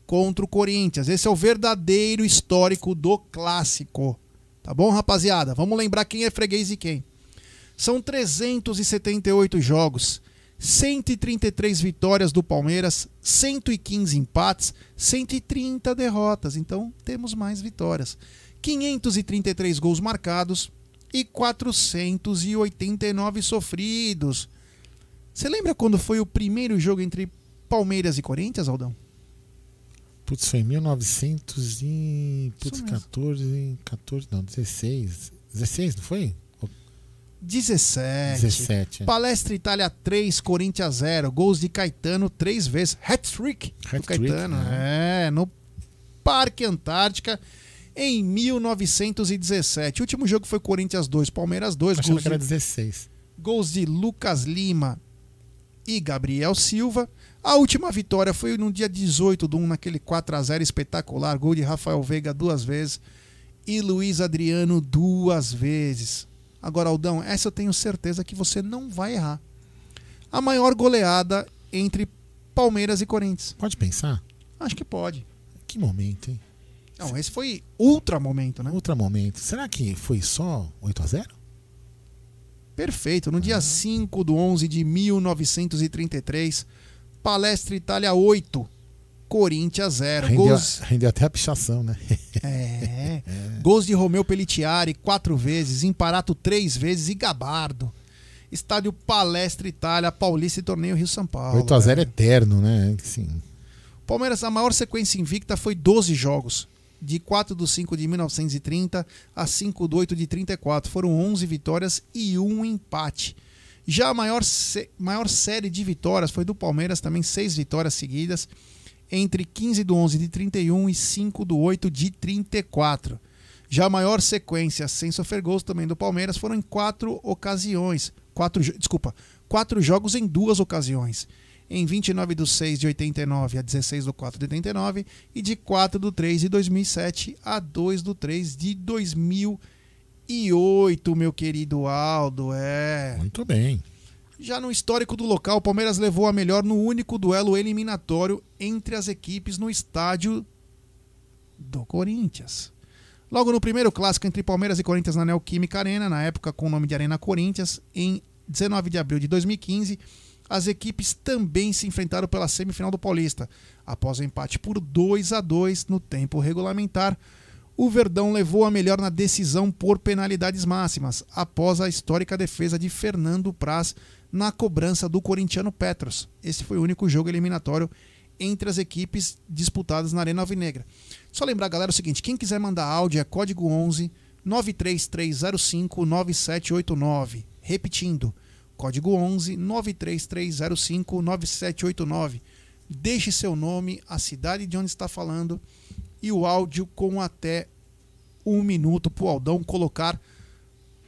Speaker 4: contra o Corinthians. Esse é o verdadeiro histórico do clássico. Tá bom, rapaziada? Vamos lembrar quem é freguês e quem. São 378 jogos, 133 vitórias do Palmeiras, 115 empates, 130 derrotas. Então temos mais vitórias. 533 gols marcados e 489 sofridos. Você lembra quando foi o primeiro jogo entre Palmeiras e Corinthians, Aldão?
Speaker 3: Putz, foi em 1914, 14, não, 16. 16, não foi?
Speaker 4: 17.
Speaker 3: 17, é.
Speaker 4: Palestra Itália 3, Corinthians 0. Gols de Caetano três vezes. Hat-trick do
Speaker 3: Hat-trick,
Speaker 4: Caetano. É, no Parque Antártica em 1917. O último jogo foi Corinthians 2, Palmeiras 2.
Speaker 3: Achava
Speaker 4: Gols
Speaker 3: que era
Speaker 4: de,
Speaker 3: 16.
Speaker 4: gols de Lucas Lima e Gabriel Silva. A última vitória foi no dia 18 do 1, naquele 4 a 0 espetacular. Gol de Rafael Veiga duas vezes e Luiz Adriano duas vezes. Agora, Aldão, essa eu tenho certeza que você não vai errar. A maior goleada entre Palmeiras e Corinthians.
Speaker 3: Pode pensar?
Speaker 4: Acho que pode.
Speaker 3: Que momento, hein?
Speaker 4: Não, esse foi ultra momento, né?
Speaker 3: Ultra momento. Será que foi só 8 a 0
Speaker 4: Perfeito. No dia 5 do 11 de 1933, Palestra Itália 8, Corinthians 0.
Speaker 3: Rendeu,
Speaker 4: Gols,
Speaker 3: rendeu até a pichação, né?
Speaker 4: é, gols de Romeu Pelletiari quatro vezes, Imparato três vezes e Gabardo. Estádio Palestra Itália, Paulista e Torneio Rio São Paulo.
Speaker 3: 8x0
Speaker 4: é.
Speaker 3: eterno, né? Sim.
Speaker 4: Palmeiras, a maior sequência invicta foi 12 jogos. De 4 do 5 de 1930 a 5 do 8 de 34. Foram 11 vitórias e um empate. Já a maior, maior série de vitórias foi do Palmeiras, também 6 vitórias seguidas, entre 15 do 11 de 31 e 5 do 8 de 34. Já a maior sequência sem sofrer gols também do Palmeiras foram em quatro ocasiões. Quatro, desculpa, quatro jogos em duas ocasiões. Em 29 do 6 de 89 a 16 do 4 de 89 e de 4 do 3 de 2007 a 2 do 3 de 2008, meu querido Aldo. É.
Speaker 3: Muito bem.
Speaker 4: Já no histórico do local, o Palmeiras levou a melhor no único duelo eliminatório entre as equipes no estádio do Corinthians. Logo no primeiro clássico entre Palmeiras e Corinthians na Neoquímica Arena, na época com o nome de Arena Corinthians, em 19 de abril de 2015, as equipes também se enfrentaram pela semifinal do Paulista. Após o empate por 2 a 2 no tempo regulamentar, o Verdão levou a melhor na decisão por penalidades máximas, após a histórica defesa de Fernando Praz na cobrança do corintiano Petros. Esse foi o único jogo eliminatório entre as equipes disputadas na Arena Alvinegra. Só lembrar, galera, o seguinte: quem quiser mandar áudio é código 11 93305 9789. Repetindo, código 11 93305 9789. Deixe seu nome, a cidade de onde está falando e o áudio com até um minuto para o Aldão colocar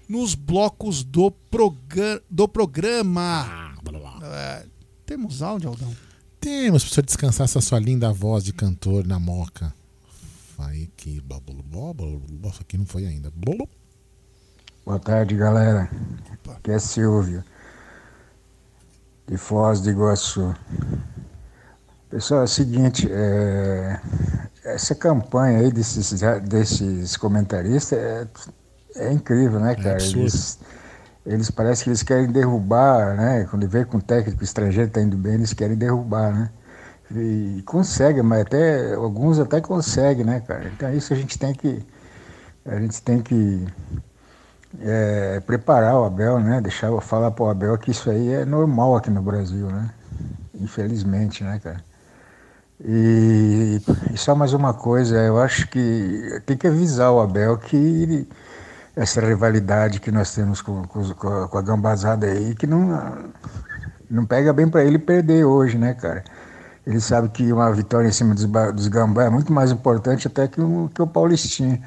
Speaker 4: nos blocos do, proga do programa. É, temos áudio, Aldão?
Speaker 3: Temos, precisa descansar essa sua linda voz de cantor na moca. Vai que. Nossa, aqui não foi ainda.
Speaker 35: Boa tarde, galera. Aqui é Silvio, de Foz do Iguaçu. Pessoal, é o seguinte, é, essa campanha aí desses, desses comentaristas é, é incrível, né, cara?
Speaker 3: absurdo.
Speaker 35: eles, eles parecem que eles querem derrubar, né? Quando vê que um técnico estrangeiro está indo bem, eles querem derrubar, né? E conseguem, mas até alguns até conseguem, né, cara? Então isso a gente tem que a gente tem que é, preparar o Abel, né? Deixar falar para o Abel que isso aí é normal aqui no Brasil, né? Infelizmente, né, cara? E, e só mais uma coisa, eu acho que tem que avisar o Abel que essa rivalidade que nós temos com, com, com a- gambazada aí, que não, não pega bem para ele perder hoje, né, cara? Ele sabe que uma vitória em cima dos, dos gambá é muito mais importante até que o, que o Paulistinha.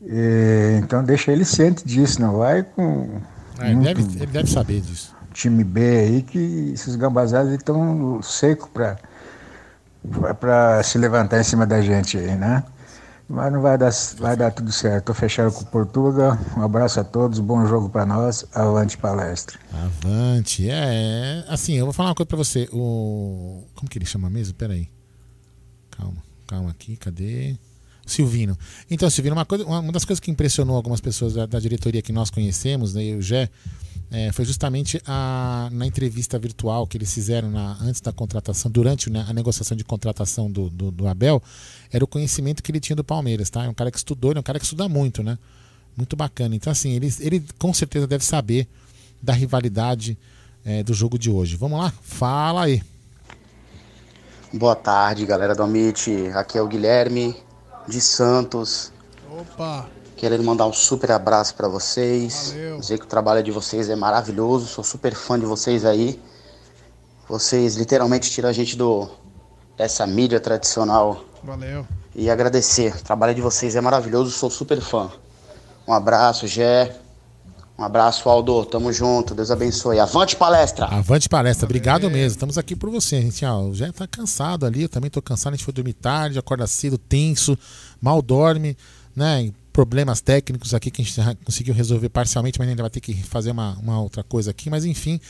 Speaker 35: E, então deixa ele ciente disso, não vai com
Speaker 3: Ah, ele,
Speaker 35: muito
Speaker 3: deve, ele deve saber disso.
Speaker 35: time B aí que esses gambazados estão seco para para se levantar em cima da gente aí, né? Mas não vai dar, vai dar tudo certo. Tô fechado com o Portugal. Um abraço a todos, bom jogo para nós. Avante palestra.
Speaker 3: Avante. É, assim, eu vou falar uma coisa pra você. O. Como que ele chama mesmo? Pera aí. Calma, calma aqui, cadê? Silvino. Então, Silvino, uma, coisa, uma das coisas que impressionou algumas pessoas da, da diretoria que nós conhecemos, né, e o Gé, é, foi justamente a, na entrevista virtual que eles fizeram na- antes da contratação, durante né, a negociação de contratação do, do, do Abel, era o conhecimento que ele tinha do Palmeiras, tá? É um cara que estudou, ele é um cara que estuda muito, né? Muito bacana. Então, assim, ele, ele com certeza deve saber da rivalidade é, do jogo de hoje. Vamos lá? Fala aí.
Speaker 36: Boa tarde, galera do Amit. Aqui é o Guilherme de Santos.
Speaker 4: Opa!
Speaker 36: Querendo mandar um super abraço pra vocês. Dizer que o trabalho de vocês é maravilhoso. Sou super fã de vocês aí. Vocês literalmente tiram a gente do dessa mídia tradicional
Speaker 4: Valeu.
Speaker 36: e agradecer. O trabalho de vocês é maravilhoso. Sou super fã. Um abraço, Gé. Um abraço, Aldo. Tamo junto. Deus abençoe. Avante palestra!
Speaker 3: Avante palestra, obrigado mesmo. Estamos aqui por você, gente. Ó, já tá cansado ali, eu também tô cansado. A gente foi dormir tarde, acorda cedo, tenso, mal dorme, né? Problemas técnicos aqui que a gente conseguiu resolver parcialmente, mas ainda vai ter que fazer uma, uma outra coisa aqui. Mas enfim,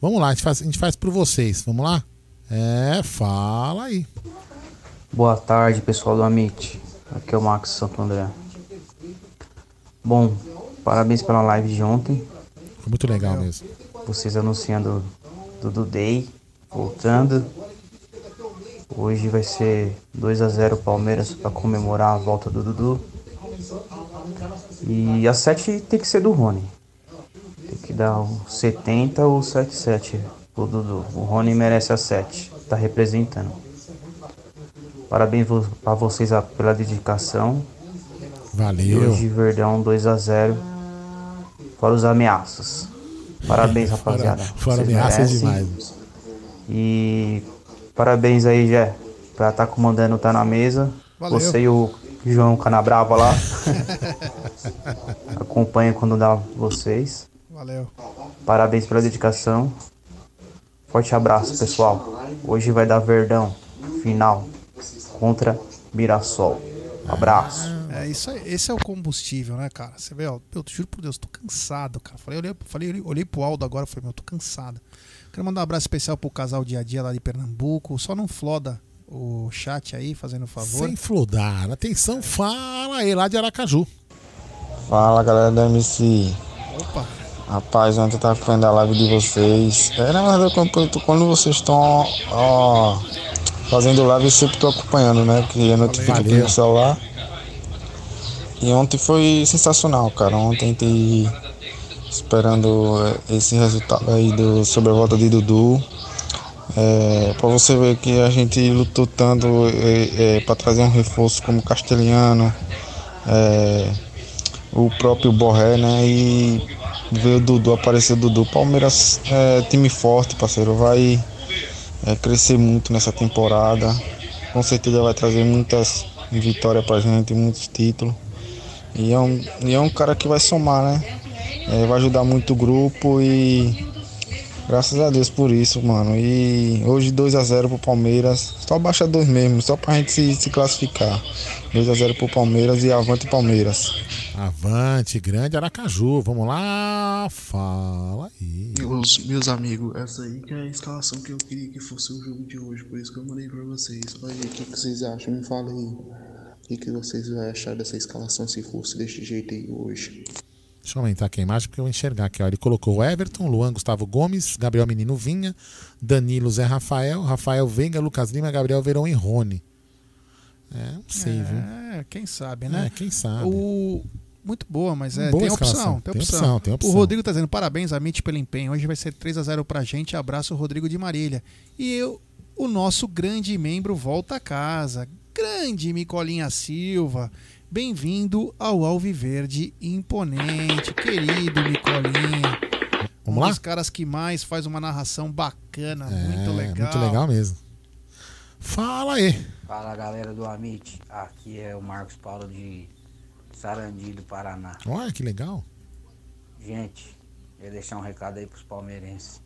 Speaker 3: vamos lá, a gente faz, a gente faz por vocês. Vamos lá? É, fala aí.
Speaker 37: Boa tarde, pessoal do Amit. Aqui é o Max Santo André. Bom, parabéns pela live de ontem.
Speaker 3: Foi muito legal mesmo.
Speaker 37: Vocês anunciando do, do Day, voltando. Hoje vai ser 2 a 0 Palmeiras para comemorar a volta do Dudu. E a 7 tem que ser do Rony. Tem que dar um 70 ou 77 pro Dudu. O Rony merece a 7. Tá representando. Parabéns pra vocês a- pela dedicação. E
Speaker 3: Valeu.
Speaker 37: hoje Verdão 2 a 0 Fora os ameaças. Parabéns, rapaziada.
Speaker 3: fora
Speaker 37: Vocês
Speaker 3: ameaças
Speaker 37: merecem.
Speaker 3: demais.
Speaker 37: E parabéns aí, Jé, pra estar comandando Tá na Mesa.
Speaker 4: Valeu.
Speaker 37: Você e o João Canabrava lá. Acompanha quando dá vocês.
Speaker 4: Valeu.
Speaker 37: Parabéns pela dedicação. Forte abraço, pessoal. Hoje vai dar Verdão, final, contra Mirassol. Abraço.
Speaker 4: É isso aí, esse é o combustível, né, cara? Você vê, ó, eu juro por Deus, tô cansado, cara. Falei, olhei, falei, olhei pro Aldo agora, falei, meu, tô cansado. Quero mandar um abraço especial pro casal dia a dia lá de Pernambuco. Só não floda o chat aí, fazendo um favor.
Speaker 3: Sem flodar. Atenção, fala aí, lá de Aracaju.
Speaker 38: Fala galera da MC.
Speaker 4: Opa.
Speaker 38: Rapaz, ontem eu tava acompanhando a live de vocês. É, na verdade, eu acompanho- quando vocês estão ó, fazendo live, eu sempre tô acompanhando, né? Porque a notifica aqui
Speaker 3: Valeu.
Speaker 38: no celular. E ontem foi sensacional, cara. Ontem tem esperando esse resultado aí do, sobre a volta de Dudu. É, para você ver que a gente lutou tanto é, é, para trazer um reforço como Castelhano, é, o próprio Borré, né? E ver o Dudu, aparecer o Dudu. Palmeiras é time forte, parceiro. Vai é, crescer muito nessa temporada. Com certeza vai trazer muitas vitórias pra gente, muitos títulos. E é um, e é um cara que vai somar, né? É, vai ajudar muito o grupo e graças a Deus por isso, mano. E hoje 2 a 0 pro Palmeiras. Só baixa dois mesmo, só pra gente se, se classificar. 2 a 0 pro Palmeiras e avante Palmeiras.
Speaker 3: Avante, grande Aracaju. Vamos lá, fala aí.
Speaker 30: Meus, meus amigos, essa aí que é a escalação que eu queria que fosse o jogo de hoje, por isso que eu mandei pra vocês. Olha aí, o que, que vocês acham? Me fala aí. O que, que vocês vão achar dessa escalação se fosse desse jeito aí hoje?
Speaker 3: Deixa eu aumentar aqui a imagem porque eu vou enxergar aqui. Ó. Ele colocou o Everton, Luan Gustavo Gomes, Gabriel Menino Vinha, Danilo Zé Rafael, Rafael Veiga, Lucas Lima, Gabriel Verão e Rony. É, não sei, viu?
Speaker 4: É, quem sabe, né?
Speaker 3: É, quem sabe.
Speaker 4: O... Muito boa, mas é,
Speaker 3: Boa
Speaker 4: tem opção, tem
Speaker 3: Tem
Speaker 4: opção.
Speaker 3: opção, tem opção.
Speaker 4: O Rodrigo tá dizendo parabéns a Mitch pelo empenho. Hoje vai ser 3 a 0 pra gente. Abraço, Rodrigo de Marília. E eu, o nosso grande membro volta a casa. Grande Micolinha Silva. Bem-vindo ao Alviverde Imponente, querido Micolinha.
Speaker 3: Vamos
Speaker 4: um
Speaker 3: lá?
Speaker 4: dos caras que mais faz uma narração bacana, muito
Speaker 3: É,
Speaker 4: legal.
Speaker 3: Muito legal mesmo. Fala aí.
Speaker 39: Fala galera do Amit, aqui é o Marcos Paulo de Sarandi do Paraná.
Speaker 3: Olha que legal.
Speaker 39: Gente, eu ia deixar um recado aí pros palmeirenses.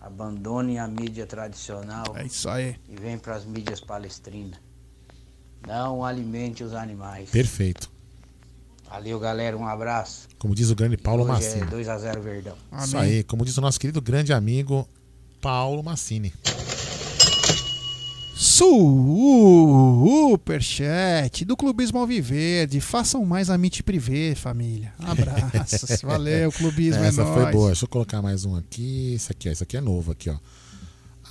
Speaker 39: Abandonem a mídia tradicional.
Speaker 4: É isso aí.
Speaker 39: E vem pras mídias palestrinas. Não alimente os animais.
Speaker 3: Perfeito.
Speaker 39: Valeu, galera. Um abraço.
Speaker 3: Como diz o grande Paulo
Speaker 39: Hoje
Speaker 3: Massini.
Speaker 39: é 2x0 Verdão.
Speaker 3: Isso aí, como diz o nosso querido grande amigo Paulo Massini.
Speaker 4: Superchat do Clubismo Alviverde. Façam mais a Mit Privé, família. Abraços. Valeu, Clubismo
Speaker 3: Essa
Speaker 4: é
Speaker 3: foi
Speaker 4: nóis.
Speaker 3: boa. Deixa eu colocar mais um aqui. Esse aqui, ó. Esse aqui é novo aqui, ó.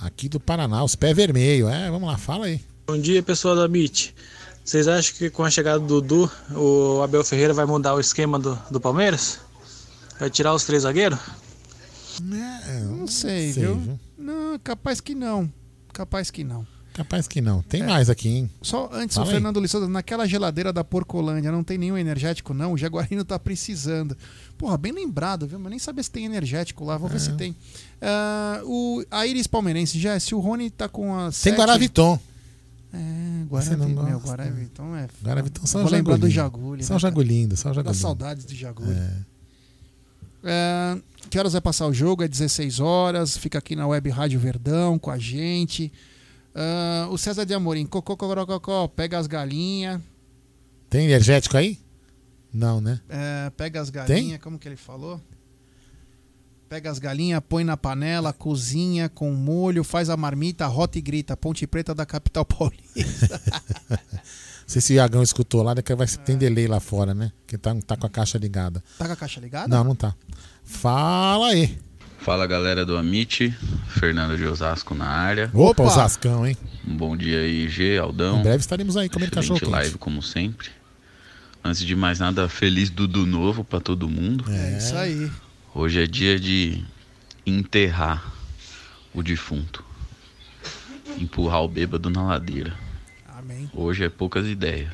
Speaker 3: Aqui do Paraná, os pés vermelhos. É, vamos lá, fala aí.
Speaker 40: Bom dia, pessoal da MIT. Vocês acham que com a chegada do Dudu, o Abel Ferreira vai mudar o esquema do, do Palmeiras? Vai tirar os três zagueiros?
Speaker 4: Não sei, viu? Não, capaz que não. Capaz que não.
Speaker 3: Capaz que não. Tem
Speaker 4: É.
Speaker 3: mais aqui, hein?
Speaker 4: Só antes,
Speaker 3: Fala
Speaker 4: o
Speaker 3: aí.
Speaker 4: Fernando Lissouza, naquela geladeira da Porcolândia não tem nenhum energético, não. O Jaguarino tá precisando. Porra, bem lembrado, viu? Mas nem sabia se tem energético lá. Vou ver
Speaker 3: É.
Speaker 4: se tem. Ah, o, a Iris Palmeirense, já, se o Rony tá com a.
Speaker 3: Tem
Speaker 4: sete-
Speaker 3: Guaraviton.
Speaker 4: É. Meu,
Speaker 3: gosta.
Speaker 4: Guaraviton é.
Speaker 3: Guaraviton são
Speaker 4: Vou lembrar do. Jaguli.
Speaker 3: São
Speaker 4: né?
Speaker 3: Jagulindo, são Jagulindo.
Speaker 4: saudades do Jaguli.
Speaker 3: É.
Speaker 4: É, que horas vai passar o jogo? É 16 horas. Fica aqui na Web Rádio Verdão com a gente. Ah, o César de Amorim, cocô, cocô, cocô, pega as galinhas.
Speaker 3: Tem energético aí? Não, né?
Speaker 4: É, pega as galinhas, como que ele falou? Pega as galinhas, põe na panela, cozinha com molho, faz a marmita, rota e grita. Ponte Preta da capital paulista.
Speaker 3: Não sei se o Iagão escutou lá, daqui vai ter delay lá fora, né? Que tá, tá com a caixa ligada.
Speaker 4: tá com a caixa ligada?
Speaker 3: Não, não tá. Fala aí.
Speaker 41: Fala galera do Amit, Fernando de Osasco na área.
Speaker 3: Opa, Osascão, hein?
Speaker 41: Um bom dia aí, G, Aldão.
Speaker 3: Em breve estaremos aí comendo
Speaker 41: Excelente
Speaker 3: cachorro
Speaker 41: live
Speaker 3: quente.
Speaker 41: como sempre. Antes de mais nada, feliz Dudu novo pra todo mundo.
Speaker 4: É isso aí.
Speaker 41: Hoje é dia de enterrar o defunto. Empurrar o bêbado na ladeira.
Speaker 4: Amém.
Speaker 41: Hoje é poucas ideias.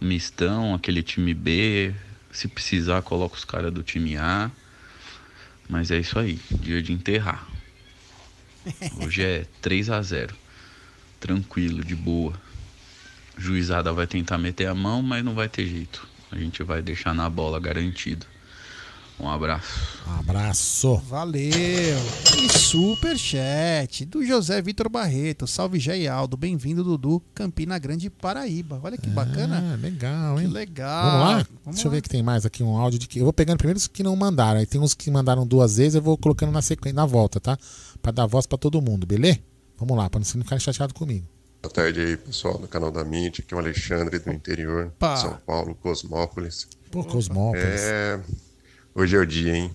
Speaker 41: Mistão, aquele time B. Se precisar, coloca os caras do time A. Mas é isso aí, dia de enterrar. Hoje é 3 a 0 Tranquilo, de boa. Juizada vai tentar meter a mão, mas não vai ter jeito. A gente vai deixar na bola garantido. Um abraço.
Speaker 3: Abraço.
Speaker 4: Valeu. E superchat do José Vitor Barreto. Salve Jé e Aldo. Bem-vindo, Dudu. Campina Grande, Paraíba. Olha que bacana.
Speaker 3: Ah, legal, hein?
Speaker 4: Que legal.
Speaker 3: Vamos lá?
Speaker 4: Vamos
Speaker 3: Deixa eu
Speaker 4: lá.
Speaker 3: ver que tem mais aqui um áudio de que. Eu vou pegando primeiro os que não mandaram. Aí tem uns que mandaram duas vezes, eu vou colocando na sequência, na volta, tá? Pra dar voz pra todo mundo, beleza? Vamos lá, pra não ficarem chateado comigo.
Speaker 42: Boa tarde aí, pessoal do canal da Mint. Aqui é o Alexandre do interior, São Paulo, Cosmópolis.
Speaker 3: Pô, Cosmópolis.
Speaker 42: É, hoje é o dia, hein?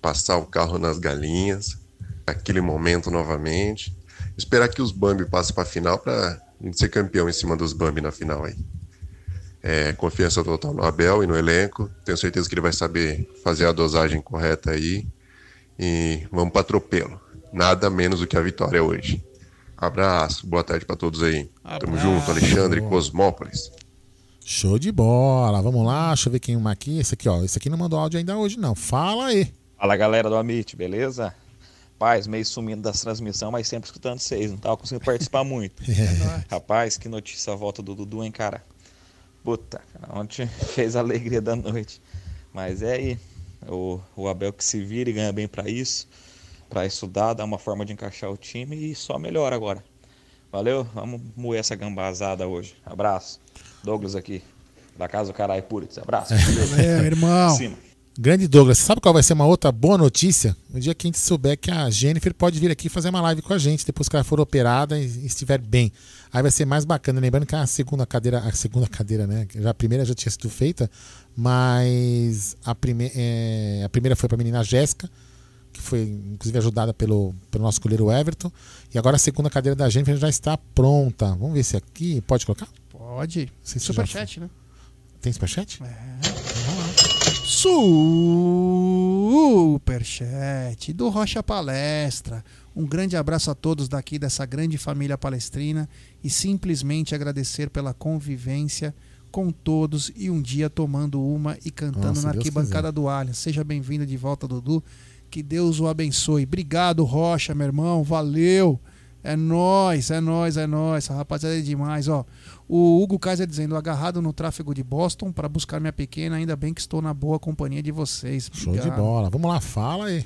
Speaker 42: Passar o carro nas galinhas, aquele momento novamente. Esperar que os Bambi passem pra final pra gente ser campeão em cima dos Bambi na final aí. É, confiança total no Abel e no elenco. Tenho certeza que ele vai saber fazer a dosagem correta aí. E vamos para atropelo. Nada menos do que a vitória hoje. Abraço, boa tarde para todos aí. Tamo junto, Alexandre Cosmópolis.
Speaker 3: Show de bola. Vamos lá, deixa eu ver quem uma aqui. Esse aqui, ó. Esse aqui não mandou áudio ainda hoje, não. Fala aí.
Speaker 43: Fala galera do Amit, beleza? Paz, meio sumindo das transmissões, mas sempre escutando vocês, não tava conseguindo participar muito. Rapaz, que notícia a volta do Dudu, hein, cara? Puta, ontem fez a alegria da noite. Mas é aí, o, o Abel que se vira e ganha bem pra isso, pra estudar, dar uma forma de encaixar o time e só melhora agora. Valeu, vamos moer essa gambazada hoje. Abraço. Douglas aqui, da casa do Caralho Purix. Abraço.
Speaker 4: Valeu, irmão.
Speaker 43: Cima.
Speaker 3: Grande Douglas, sabe qual vai ser uma outra boa notícia? No dia que a gente souber que a Jennifer pode vir aqui fazer uma live com a gente, depois que ela for operada e estiver bem. Aí vai ser mais bacana. Lembrando que a segunda cadeira, a segunda cadeira, né? Já a primeira já tinha sido feita, mas a, prime é, a primeira foi para a menina Jéssica, que foi inclusive ajudada pelo, pelo nosso goleiro Everton. E agora a segunda cadeira da Jennifer já está pronta. Vamos ver se aqui. Pode colocar?
Speaker 4: Pode.
Speaker 3: se
Speaker 4: Superchat,
Speaker 3: já
Speaker 4: né?
Speaker 3: Tem superchat?
Speaker 4: Superchat do Rocha Palestra. Um grande abraço a todos daqui dessa grande família palestrina e simplesmente agradecer pela convivência com todos e um dia tomando uma e cantando
Speaker 3: Nossa,
Speaker 4: na
Speaker 3: Deus
Speaker 4: arquibancada
Speaker 3: quiser.
Speaker 4: do Allianz. Seja bem-vindo de volta, Dudu. Que Deus o abençoe. Obrigado, Rocha, meu irmão. Valeu. É nóis, é nóis, é nóis. Essa rapaziada é demais, ó. O Hugo Kaiser dizendo, agarrado no tráfego de Boston para buscar minha pequena, ainda bem que estou na boa companhia de vocês.
Speaker 3: Show de bola. Vamos lá, fala aí.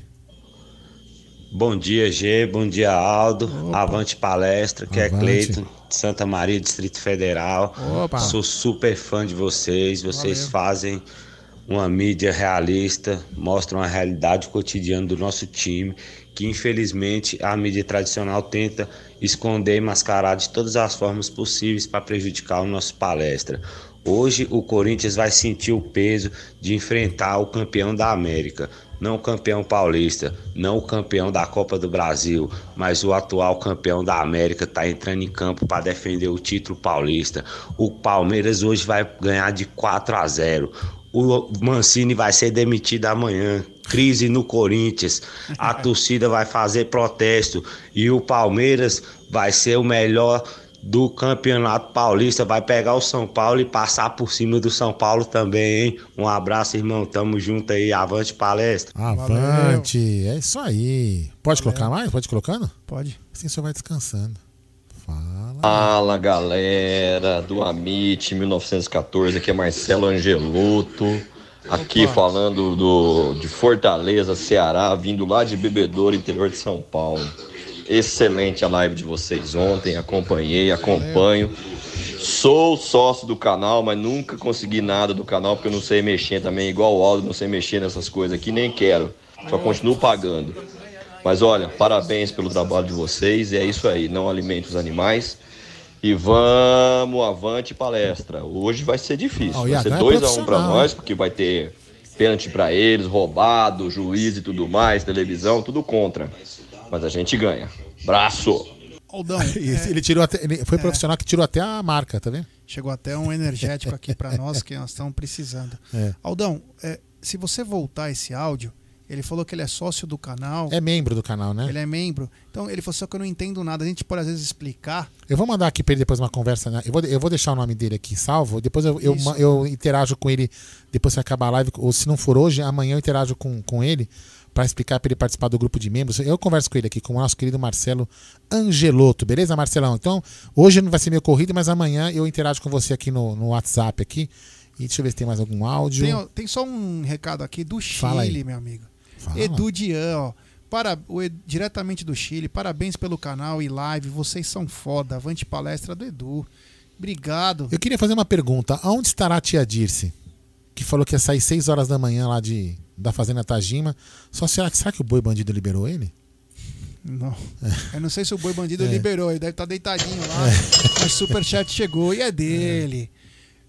Speaker 44: Bom dia, G. Bom dia, Aldo. Avante palestra, que
Speaker 3: Avante.
Speaker 44: é Cleiton, de Santa Maria, Distrito Federal.
Speaker 3: Opa.
Speaker 44: Sou super fã de vocês. Vocês
Speaker 3: Valeu.
Speaker 44: fazem uma mídia realista, mostram a realidade cotidiana do nosso time, que infelizmente a mídia tradicional tenta esconder e mascarar de todas as formas possíveis para prejudicar o nosso palestra. Hoje o Corinthians vai sentir o peso de enfrentar o campeão da América, não o campeão paulista, não o campeão da Copa do Brasil, mas o atual campeão da América está entrando em campo para defender o título paulista. O Palmeiras hoje vai ganhar de 4 a 0. O Mancini vai ser demitido amanhã. Crise no Corinthians. A torcida vai fazer protesto e o Palmeiras vai ser o melhor do Campeonato Paulista. Vai pegar o São Paulo e passar por cima do São Paulo também, hein? Um abraço, irmão. Tamo junto aí. Avante palestra.
Speaker 3: Avante. É isso aí. Pode colocar mais? Pode ir colocando?
Speaker 4: Pode.
Speaker 3: Assim só vai descansando.
Speaker 45: Fala galera do Amit 1914, aqui é Marcelo Angeloto, aqui falando do, de Fortaleza, Ceará, vindo lá de Bebedouro, interior de São Paulo. Excelente a live de vocês ontem, acompanhei, acompanho. Sou sócio do canal, mas nunca consegui nada do canal porque eu não sei mexer também, igual o Aldo, não sei mexer nessas coisas aqui, nem quero. Só continuo pagando. Mas olha, parabéns pelo trabalho de vocês. E é isso aí, não alimente os animais. E vamos avante palestra. Hoje vai ser difícil. Vai ser
Speaker 3: Iatan é
Speaker 45: 2x1 um pra
Speaker 3: profissional,
Speaker 45: nós, porque vai ter pênalti pra eles, roubado, juiz e tudo mais, televisão, tudo contra. Mas a gente ganha. Braço!
Speaker 4: Aldão,
Speaker 3: Ele,
Speaker 4: é,
Speaker 3: ele tirou até, ele foi profissional que tirou até a marca, tá vendo?
Speaker 4: chegou até um energético aqui pra nós que nós estamos precisando.
Speaker 3: É.
Speaker 4: Aldão, é, se você voltar esse áudio, ele falou que ele é sócio do canal.
Speaker 3: É membro do canal, né?
Speaker 4: Ele é membro. Então ele falou só que eu não entendo nada. A gente pode às vezes explicar.
Speaker 3: Eu vou mandar aqui pra ele depois uma conversa. Né? Eu, vou, eu vou deixar o nome dele aqui salvo. Depois eu, eu, eu interajo com ele. Depois que acabar a live. Ou se não for hoje, amanhã eu interajo com, com ele para explicar para ele participar do grupo de membros. Eu converso com ele aqui, com o nosso querido Marcelo Angelotto. Beleza, Marcelão? Então, hoje não vai ser meu corrido, mas amanhã eu interajo com você aqui no, no WhatsApp aqui. E deixa eu ver se tem mais algum áudio.
Speaker 4: Tem, tem só um recado aqui do
Speaker 3: Fala
Speaker 4: Chile,
Speaker 3: aí.
Speaker 4: meu amigo.
Speaker 3: Fala.
Speaker 4: Edu Dian, ó. Para, o diretamente do Chile, parabéns pelo canal e live. Vocês são foda. Avante palestra do Edu. Obrigado.
Speaker 3: Eu queria fazer uma pergunta. Aonde estará a tia Dirce? Que falou que ia sair 6 horas da manhã lá de, da Fazenda Tajima. Só será que, será que o boi bandido liberou ele?
Speaker 4: Não. Eu não sei se o boi bandido
Speaker 3: É.
Speaker 4: liberou, ele deve estar deitadinho lá. Mas o superchat chegou e é dele.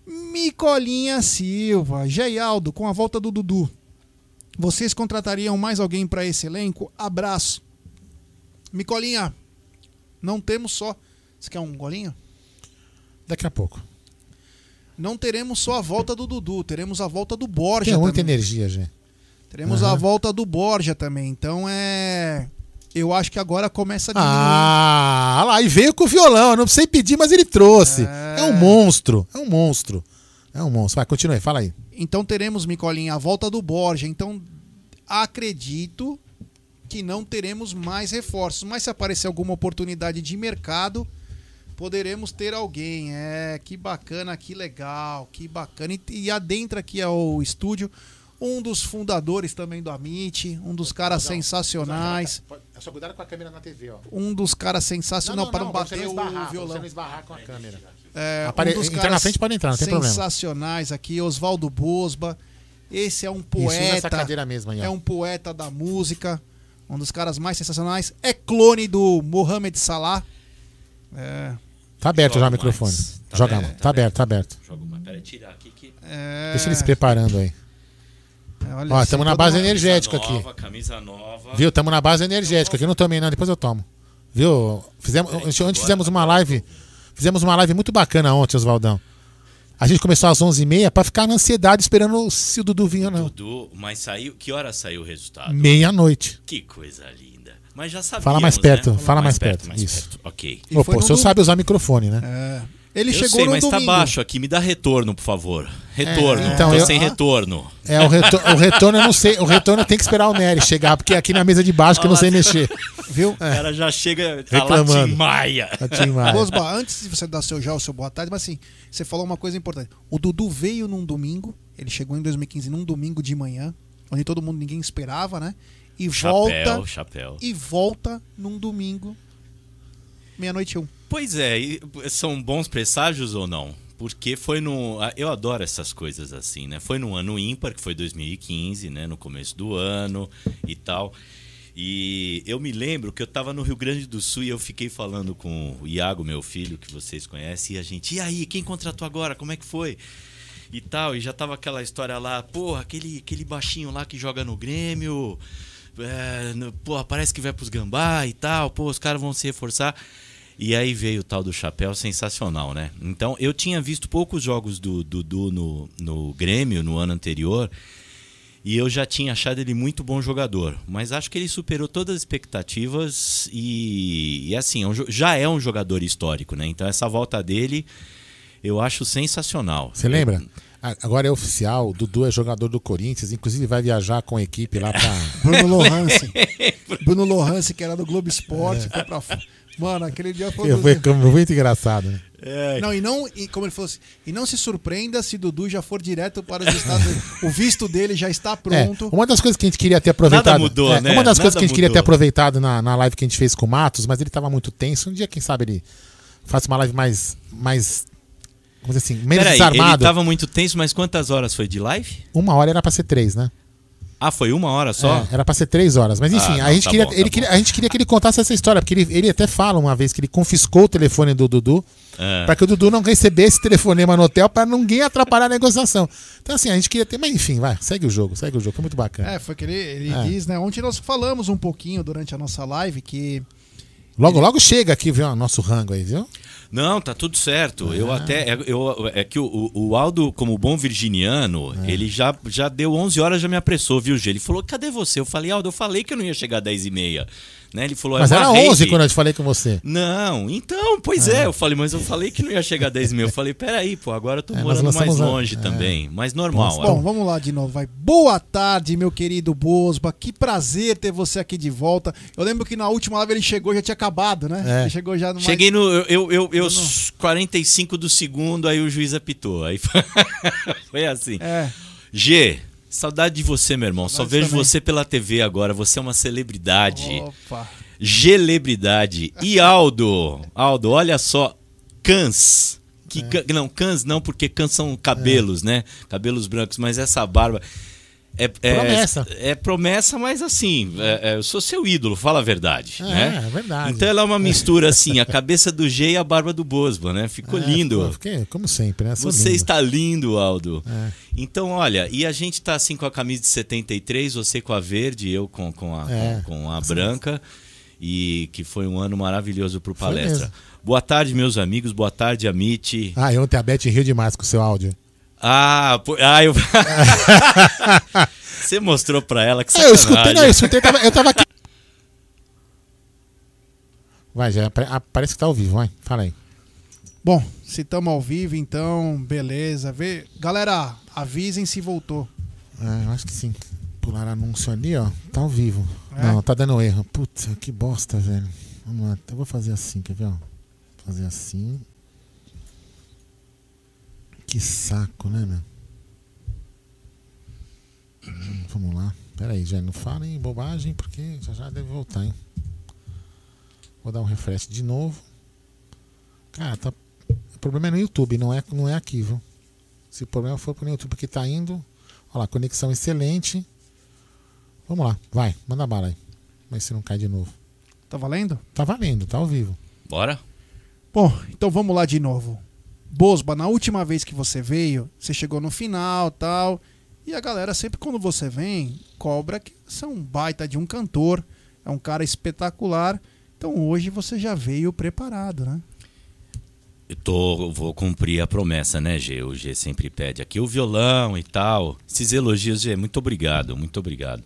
Speaker 4: Micolinha Silva, Geialdo, com a volta do Dudu. Vocês contratariam mais alguém para esse elenco? Abraço. Micolinha, não temos só. Você quer um golinho?
Speaker 3: Daqui a pouco.
Speaker 4: Não teremos só a volta do Dudu, teremos a volta do Borja
Speaker 3: Tem muita
Speaker 4: também.
Speaker 3: energia, gente.
Speaker 4: Teremos
Speaker 3: Aham.
Speaker 4: a volta do Borja também. Então é. Eu acho que agora começa a diminuir.
Speaker 3: Ah, lá, e veio com o violão. Eu não precisei pedir, mas ele trouxe. É. um monstro. É um monstro. É um monstro. Vai, continue, fala aí.
Speaker 4: Então teremos, Micolinha, a volta do Borja. Então acredito que não teremos mais reforços. Mas se aparecer alguma oportunidade de mercado, poderemos ter alguém. É, que bacana, que legal, que bacana. E, e adentra aqui ao estúdio um dos fundadores também do Amit, um dos caras sensacionais.
Speaker 3: É só cuidado com a câmera na TV, ó.
Speaker 4: Um dos caras sensacionais para não, bater o violão.
Speaker 3: não esbarrar com a câmera.
Speaker 4: É,
Speaker 3: Apare-
Speaker 4: um dos
Speaker 3: entrar
Speaker 4: caras
Speaker 3: na frente pode entrar, não tem problema.
Speaker 4: sensacionais aqui, Oswaldo Bosba. Esse é um poeta.
Speaker 3: mesmo aí,
Speaker 4: é um poeta da música. Um dos caras mais sensacionais. É clone do Mohamed Salah. É.
Speaker 3: Tá aberto
Speaker 4: Joga
Speaker 3: já o
Speaker 4: mais.
Speaker 3: microfone.
Speaker 4: Tá
Speaker 3: Joga
Speaker 4: aberto,
Speaker 3: mais. Tá aberto, tá aberto.
Speaker 46: Joga uma. Pera, tirar aqui que.
Speaker 4: É...
Speaker 3: Deixa ele se preparando aí.
Speaker 4: É, olha,
Speaker 3: Ó,
Speaker 4: assim,
Speaker 3: estamos na base energética
Speaker 46: Camisa
Speaker 3: aqui.
Speaker 46: Nova, camisa nova.
Speaker 3: Viu? Estamos na base energética aqui. Eu não tomei, não. Depois eu tomo. Viu? Fizemos, ontem fizemos uma live. Fizemos uma live muito bacana ontem, Oswaldão. A gente começou às 11h30 pra ficar na ansiedade esperando se o Dudu vinha ou não.
Speaker 46: Dudu, mas saiu. Que hora saiu o resultado?
Speaker 3: Meia-noite.
Speaker 46: Que coisa linda. Mas já sabíamos,
Speaker 3: Fala mais perto,
Speaker 46: né?
Speaker 3: fala mais perto,
Speaker 46: mais
Speaker 3: isso.
Speaker 46: perto. Ok.
Speaker 3: Ô, pô, o senhor sabe usar microfone, né?
Speaker 4: É. Ele
Speaker 46: eu
Speaker 4: chegou
Speaker 46: sei,
Speaker 4: no
Speaker 46: mas tá
Speaker 4: domingo.
Speaker 46: baixo aqui. Me dá retorno, por favor. Retorno.
Speaker 3: É, então,
Speaker 46: Tô
Speaker 3: eu-
Speaker 46: sem
Speaker 3: ah.
Speaker 46: retorno.
Speaker 3: É, o, retor o retorno eu não sei. O retorno tem que esperar o Nery chegar, porque é aqui na mesa de baixo que eu não sei mexer.
Speaker 4: Viu?
Speaker 46: O cara já chega
Speaker 3: Reclamando.
Speaker 46: a Latim Maia.
Speaker 3: Latim Maia.
Speaker 4: Bosba, antes de você dar seu já o seu boa tarde, mas assim, você falou uma coisa importante. O Dudu veio num domingo, ele chegou em 2015 num domingo de manhã, onde todo mundo ninguém esperava, né? E
Speaker 46: Chapéu,
Speaker 4: volta
Speaker 46: chapéu.
Speaker 4: e volta num domingo meia-noite um.
Speaker 46: Pois é, são bons presságios ou não? Porque foi no. ah, Eu adoro essas coisas assim, né? Foi no ano ímpar, que foi 2015, né? No começo do ano e tal. E eu me lembro que eu tava no Rio Grande do Sul e eu fiquei falando com o Iago, meu filho, que vocês conhecem, e a gente, e aí, quem contratou agora? Como é que foi? E tal, e já tava aquela história lá, porra, aquele, aquele baixinho lá que joga no Grêmio, é, porra, parece que vai pros gambá e tal, pô, os caras vão se reforçar. E aí veio o tal do chapéu sensacional, né? Então eu tinha visto poucos jogos do Dudu no, no Grêmio no ano anterior e eu já tinha achado ele muito bom jogador. Mas acho que ele superou todas as expectativas e, e assim, é já é um jogador histórico, né? Então essa volta dele eu acho sensacional.
Speaker 3: Você lembra? A- Agora é oficial, o Dudu é jogador do Corinthians, inclusive vai viajar com a equipe lá pra.
Speaker 4: Bruno Lohance. Bruno Lohance, que era do Globo Esporte, foi pra. Mano, aquele dia foi.
Speaker 3: Foi foi muito engraçado, né?
Speaker 4: Não, e não, e como ele falou assim, e não se surpreenda se Dudu já for direto para os Estados Unidos. O visto dele já está pronto.
Speaker 3: É, uma das coisas que a gente queria ter aproveitado.
Speaker 4: Nada mudou,
Speaker 3: é,
Speaker 4: né?
Speaker 3: Uma das
Speaker 4: Nada
Speaker 3: coisas que a gente queria ter
Speaker 4: mudou.
Speaker 3: aproveitado na, na live que a gente fez com o Matos, mas ele tava muito tenso. Um dia, quem sabe, ele faça uma live mais. mais vamos dizer assim, menos
Speaker 46: Peraí, ele
Speaker 3: desarmado.
Speaker 46: tava muito tenso, mas quantas horas foi de live?
Speaker 3: Uma hora era pra ser três, né?
Speaker 46: Ah, foi uma hora só?
Speaker 3: É, era pra ser três horas. Mas enfim,
Speaker 46: Ah,
Speaker 3: a,
Speaker 46: não,
Speaker 3: gente
Speaker 46: tá
Speaker 3: queria,
Speaker 46: bom, tá
Speaker 3: ele queria- a gente queria que ele contasse essa história, porque ele, ele até fala uma vez que ele confiscou o telefone do Dudu
Speaker 46: É.
Speaker 3: pra que o Dudu não recebesse telefonema no hotel pra ninguém atrapalhar a negociação. Então, assim, a gente queria ter. Mas enfim, vai, segue o jogo, segue o jogo. Foi muito bacana.
Speaker 4: É, foi que ele, ele
Speaker 3: É.
Speaker 4: diz, né? Ontem nós falamos um pouquinho durante a nossa live que.
Speaker 3: Logo, logo chega aqui, viu? Nosso rango aí, viu?
Speaker 46: Não, tá tudo certo. Eu
Speaker 3: Ah.
Speaker 46: até. é- Eu, é que o, o Aldo, como bom virginiano,
Speaker 3: É.
Speaker 46: ele já, já deu 11 horas, já me apressou, viu, G? Ele falou: cadê você? Eu falei, Aldo, eu falei que eu não ia chegar às 10 e meia. Né? Ele falou:
Speaker 3: Mas
Speaker 46: é
Speaker 3: era
Speaker 46: uma
Speaker 3: 11
Speaker 46: rave.
Speaker 3: quando eu te falei com você.
Speaker 46: Não, então, pois
Speaker 3: Ah.
Speaker 46: é, eu falei, mas eu falei que não ia chegar às 10 e meia. Eu falei, peraí, pô, agora eu tô
Speaker 3: É,
Speaker 46: morando mais
Speaker 3: lançamos a-
Speaker 46: longe
Speaker 3: é.
Speaker 46: também. Mas normal.
Speaker 4: Bom, vamos lá de novo, vai. Boa tarde, meu querido Bosba. Que prazer ter você aqui de volta. Eu lembro que na última live ele chegou, já tinha acabado, né?
Speaker 46: É.
Speaker 4: Ele chegou já no mais-
Speaker 46: Cheguei no. Eu, eu, eu, eu 45 do segundo, aí o juiz apitou. Aí foi, foi assim.
Speaker 4: É.
Speaker 46: G, saudade de você, meu irmão. Só vejo
Speaker 4: também.
Speaker 46: você pela TV agora. Você é uma celebridade.
Speaker 4: Opa.
Speaker 46: Gelebridade. E Aldo, Aldo, olha só, cãs. Que can- não, cãs não, porque cãs são cabelos, né? Cabelos brancos, mas essa barba. É, é-
Speaker 3: Promessa.
Speaker 46: É, promessa, mas assim, é- é, eu sou seu ídolo, fala a verdade.
Speaker 3: É,
Speaker 46: né?
Speaker 3: é verdade.
Speaker 46: Então ela é uma mistura assim, a cabeça do G e a barba do Bosba, né? Ficou
Speaker 3: É,
Speaker 46: lindo.
Speaker 3: fiquei- como sempre, né? Sou
Speaker 46: Você
Speaker 3: lindo.
Speaker 46: está lindo, Aldo.
Speaker 3: É.
Speaker 46: Então, olha, e a gente tá assim com a camisa de 73, você com a verde, eu com, com a, com, com a branca. E que foi um ano maravilhoso pro
Speaker 3: Foi
Speaker 46: palestra. Boa tarde, meus amigos. Boa tarde, Amit.
Speaker 3: Ah, e ontem a Beth riu demais com o seu áudio.
Speaker 46: Ah, pô- ah, eu. Você mostrou pra ela que
Speaker 3: É, eu escutei, não, eu escutei, tava- eu tava aqui. Vai, já parece que tá ao vivo, vai. Fala aí.
Speaker 4: Bom, se estamos ao vivo, então, beleza. Vê... Galera, avisem se voltou.
Speaker 3: É, eu acho que sim. Pular anúncio ali, ó. Tá ao vivo.
Speaker 4: É?
Speaker 3: Não, tá dando erro. Putz, que bosta, velho. Vamos lá. Eu vou fazer assim, quer ver, ó? Fazer assim. Que saco, né, meu? Hum, Vamos lá. Pera aí, já não falem bobagem, porque já já deve voltar, hein? Vou dar um refresh de novo. Cara, tá... o problema é no YouTube, não é, não é aqui, viu? Se o problema for pro YouTube, porque tá indo. Olha lá, conexão excelente. Vamos lá, vai, manda bala aí. Mas se não cai de novo.
Speaker 4: Tá valendo?
Speaker 3: Tá valendo, tá ao vivo.
Speaker 46: Bora?
Speaker 4: Bom, então vamos lá de novo. Bosba, na última vez que você veio, você chegou no final tal. E a galera, sempre quando você vem, cobra que você é um baita de um cantor. É um cara espetacular. Então hoje você já veio preparado, né?
Speaker 46: Eu tô, vou cumprir a promessa, né, G? O G sempre pede aqui o violão e tal. Esses elogios, G, muito obrigado, muito obrigado.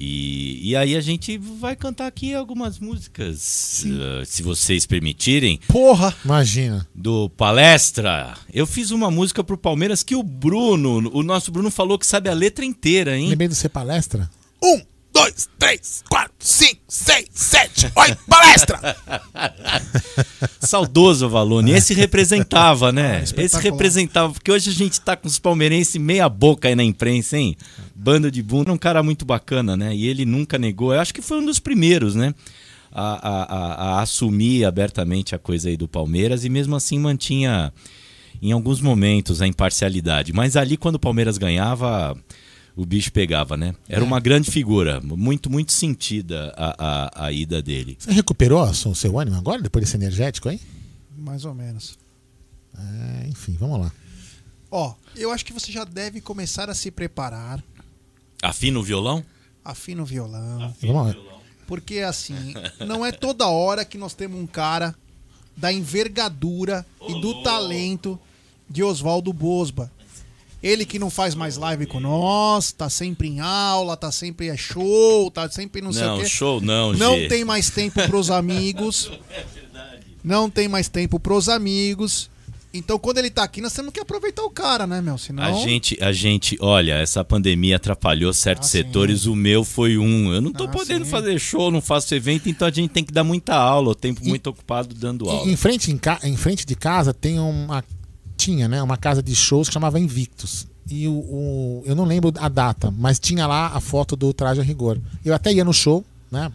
Speaker 46: E, e aí a gente vai cantar aqui algumas músicas, eh, se vocês permitirem.
Speaker 4: Porra!
Speaker 3: Imagina.
Speaker 46: Do Palestra. Eu fiz uma música pro Palmeiras que o Bruno, o nosso Bruno falou que sabe a letra inteira, hein?
Speaker 3: Lembrei do ser palestra?
Speaker 4: Um, dois, três, quatro, cinco, seis, sete, oito, palestra!
Speaker 46: Saudoso Valone. Esse representava, né? Esse
Speaker 4: espetacular.
Speaker 46: representava, porque hoje a gente tá com os palmeirenses meia boca aí na imprensa, hein? Bando de bunda. Um cara muito bacana, né? E ele nunca negou. Eu acho que foi um dos primeiros, né? A, a, a, a assumir abertamente a coisa aí do Palmeiras e mesmo assim mantinha em alguns momentos a imparcialidade. Mas ali, quando o Palmeiras ganhava, o bicho pegava, né? Era uma grande figura, muito, muito sentida a, a, a ida dele.
Speaker 3: Você recuperou o seu- ânimo agora, depois desse energético aí?
Speaker 4: Mais ou menos.
Speaker 3: É, enfim, vamos lá.
Speaker 4: Ó, eu acho que você já deve começar a se preparar.
Speaker 46: Afina o violão?
Speaker 4: Afina o violão.
Speaker 3: Vamos lá.
Speaker 4: Porque assim, não é toda hora que nós temos um cara da envergadura e do talento de Oswaldo Bosba. Ele que não faz mais live com nós, tá sempre em aula, tá sempre é show, tá sempre não sei
Speaker 46: Não,
Speaker 4: o quê.
Speaker 46: show não,
Speaker 4: Não
Speaker 46: Gê.
Speaker 4: tem mais tempo pros amigos. Não tem mais tempo pros amigos. Então, quando ele tá aqui, nós temos que aproveitar o cara, né, meu? Senão...
Speaker 46: A gente, a gente, olha, essa pandemia atrapalhou certos
Speaker 4: Ah,
Speaker 46: setores, o meu foi um. Eu não tô
Speaker 4: Ah,
Speaker 46: podendo
Speaker 4: sim.
Speaker 46: fazer show, não faço evento, então a gente tem que dar muita aula, o tempo muito ocupado dando aula.
Speaker 3: Em, em frente, em, ca- em frente de casa tem uma. Tinha, né? Uma casa de shows que chamava Invictus. E o, o- eu não lembro a data, mas tinha lá a foto do traje a rigor. Eu até ia no show, né?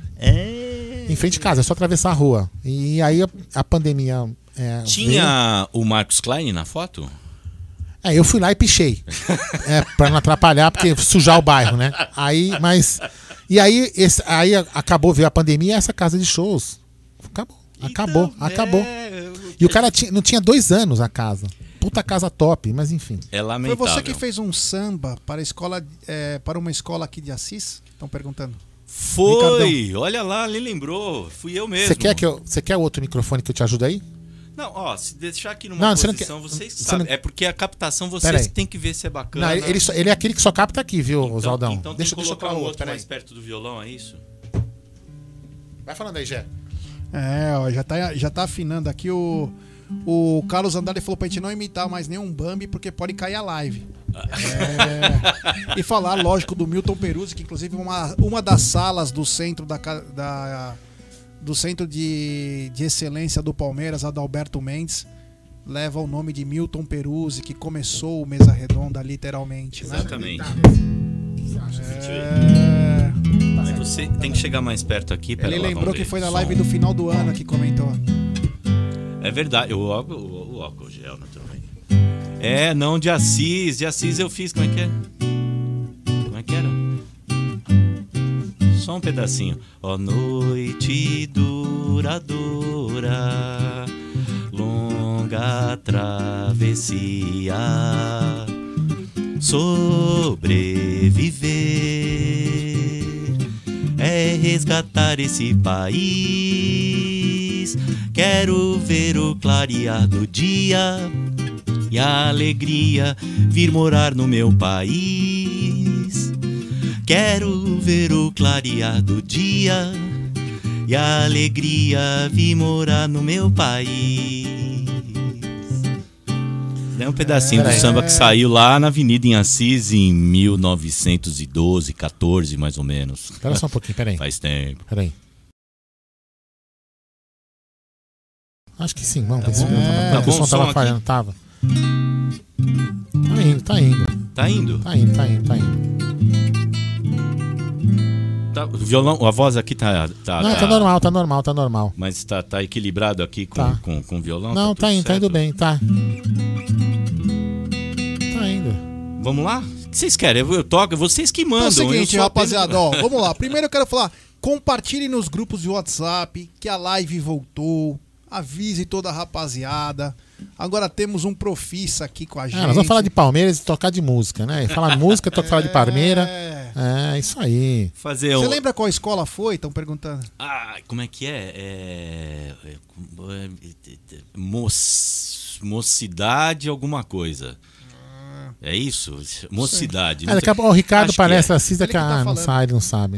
Speaker 3: Em frente de casa, é só atravessar a rua. E aí a, a pandemia. é, veio.
Speaker 46: Tinha o Marcos Klein na foto?
Speaker 3: É, eu fui lá e pichei. é, pra não atrapalhar, porque sujar o bairro, né? Aí, mas. E aí, esse, aí acabou, veio a pandemia essa casa de shows. Acabou. Acabou,
Speaker 46: Então,
Speaker 3: acabou.
Speaker 46: é,
Speaker 3: E o cara tinha, não tinha dois anos a casa. Puta casa top, mas enfim.
Speaker 46: É
Speaker 4: Foi
Speaker 46: lamentável.
Speaker 4: você que fez um samba para, a escola, é, para uma escola aqui de Assis? Estão perguntando.
Speaker 46: Foi! Olha lá, ele lembrou. Fui eu mesmo.
Speaker 3: Você quer, que eu, você quer outro microfone que eu te ajude aí?
Speaker 46: Não, ó, se deixar aqui numa
Speaker 3: Não, você não
Speaker 46: posição,
Speaker 3: quer-
Speaker 46: vocês
Speaker 3: você
Speaker 46: sabem.
Speaker 3: não-
Speaker 46: É porque a captação vocês têm que ver se é bacana.
Speaker 3: Não, ele, ele, é aquele que só capta aqui, viu,
Speaker 46: então,
Speaker 3: Oswaldão?
Speaker 46: Então
Speaker 3: deixa,
Speaker 46: tem que
Speaker 3: deixa eu
Speaker 46: colocar
Speaker 3: colocar
Speaker 46: um
Speaker 3: o
Speaker 46: outro
Speaker 3: outro,
Speaker 46: mais perto do violão, é isso?
Speaker 3: Vai falando aí, Gé.
Speaker 4: É, ó, já tá, já tá afinando aqui o. O Carlos Andrade falou pra gente não imitar mais nenhum Bambi, porque pode cair a live. É, e falar, lógico, do Milton Peruzzi, que inclusive uma, uma das salas do centro da, da- do centro de, de excelência do Palmeiras, a da Alberto Mendes, leva o nome de Milton Peruzzi, que começou o Mesa Redonda, literalmente. né?
Speaker 46: Exatamente.
Speaker 4: É,
Speaker 46: Mas você tem que chegar mais perto aqui.
Speaker 4: Ele
Speaker 46: lá,
Speaker 4: lembrou que foi na live do final do ano que comentou.
Speaker 46: É verdade, o álcool, o, o álcool gel, naturalmente. É, não, de Assis. De Assis eu fiz, como é que é? Como é que era? Só um pedacinho. Ó noite duradoura, longa travessia, sobreviver é resgatar esse país. Quero ver o clarear do dia e a alegria vir morar no meu país. Quero ver o clarear do dia e a alegria vir morar no meu país. É um pedacinho do
Speaker 3: Peraí.
Speaker 46: samba que saiu lá na Avenida em Assis em 1912, 14 mais ou menos.
Speaker 3: Espera só um pouquinho, peraí.
Speaker 46: Faz tempo.
Speaker 3: Peraí. Acho que sim, vamos se
Speaker 46: bom.
Speaker 3: tava-
Speaker 46: Tá
Speaker 3: o
Speaker 46: bom
Speaker 3: som
Speaker 46: o som
Speaker 3: tava
Speaker 46: aqui?
Speaker 3: falhando, tava. Tá indo, tá indo.
Speaker 46: Tá indo?
Speaker 3: Tá indo, tá indo, tá indo.
Speaker 46: Tá, o violão, a voz aqui tá. tá
Speaker 3: Não, tá normal, tá normal, tá normal.
Speaker 46: Mas tá, tá equilibrado aqui com,
Speaker 3: Tá.
Speaker 46: com, com o violão?
Speaker 3: Não, tá indo, tá
Speaker 46: certo?
Speaker 3: indo bem, tá. Tá indo.
Speaker 46: Vamos lá? O que vocês querem? Eu, eu toco, vocês que mandam.
Speaker 4: Então é o seguinte, rapaziada, ó, vamos lá. Primeiro eu quero falar, compartilhe nos grupos de WhatsApp que a live voltou. Avise toda a rapaziada. Agora temos um profissa aqui com a gente.
Speaker 3: É, nós vamos falar de Palmeiras e tocar de música, né? Falar de música, tocar falar de Palmeira. É, isso aí.
Speaker 46: Fazer
Speaker 4: Você
Speaker 46: um-
Speaker 4: lembra qual escola foi? Estão perguntando.
Speaker 46: Ah, como é que é? É. é, é, moc- mocidade, alguma coisa. É isso? Mocidade.
Speaker 3: É, daqui a pouco o Ricardo
Speaker 46: Acho que
Speaker 3: palestra
Speaker 46: é.
Speaker 3: assiste daqui a. Ah, não sabe, não sabe.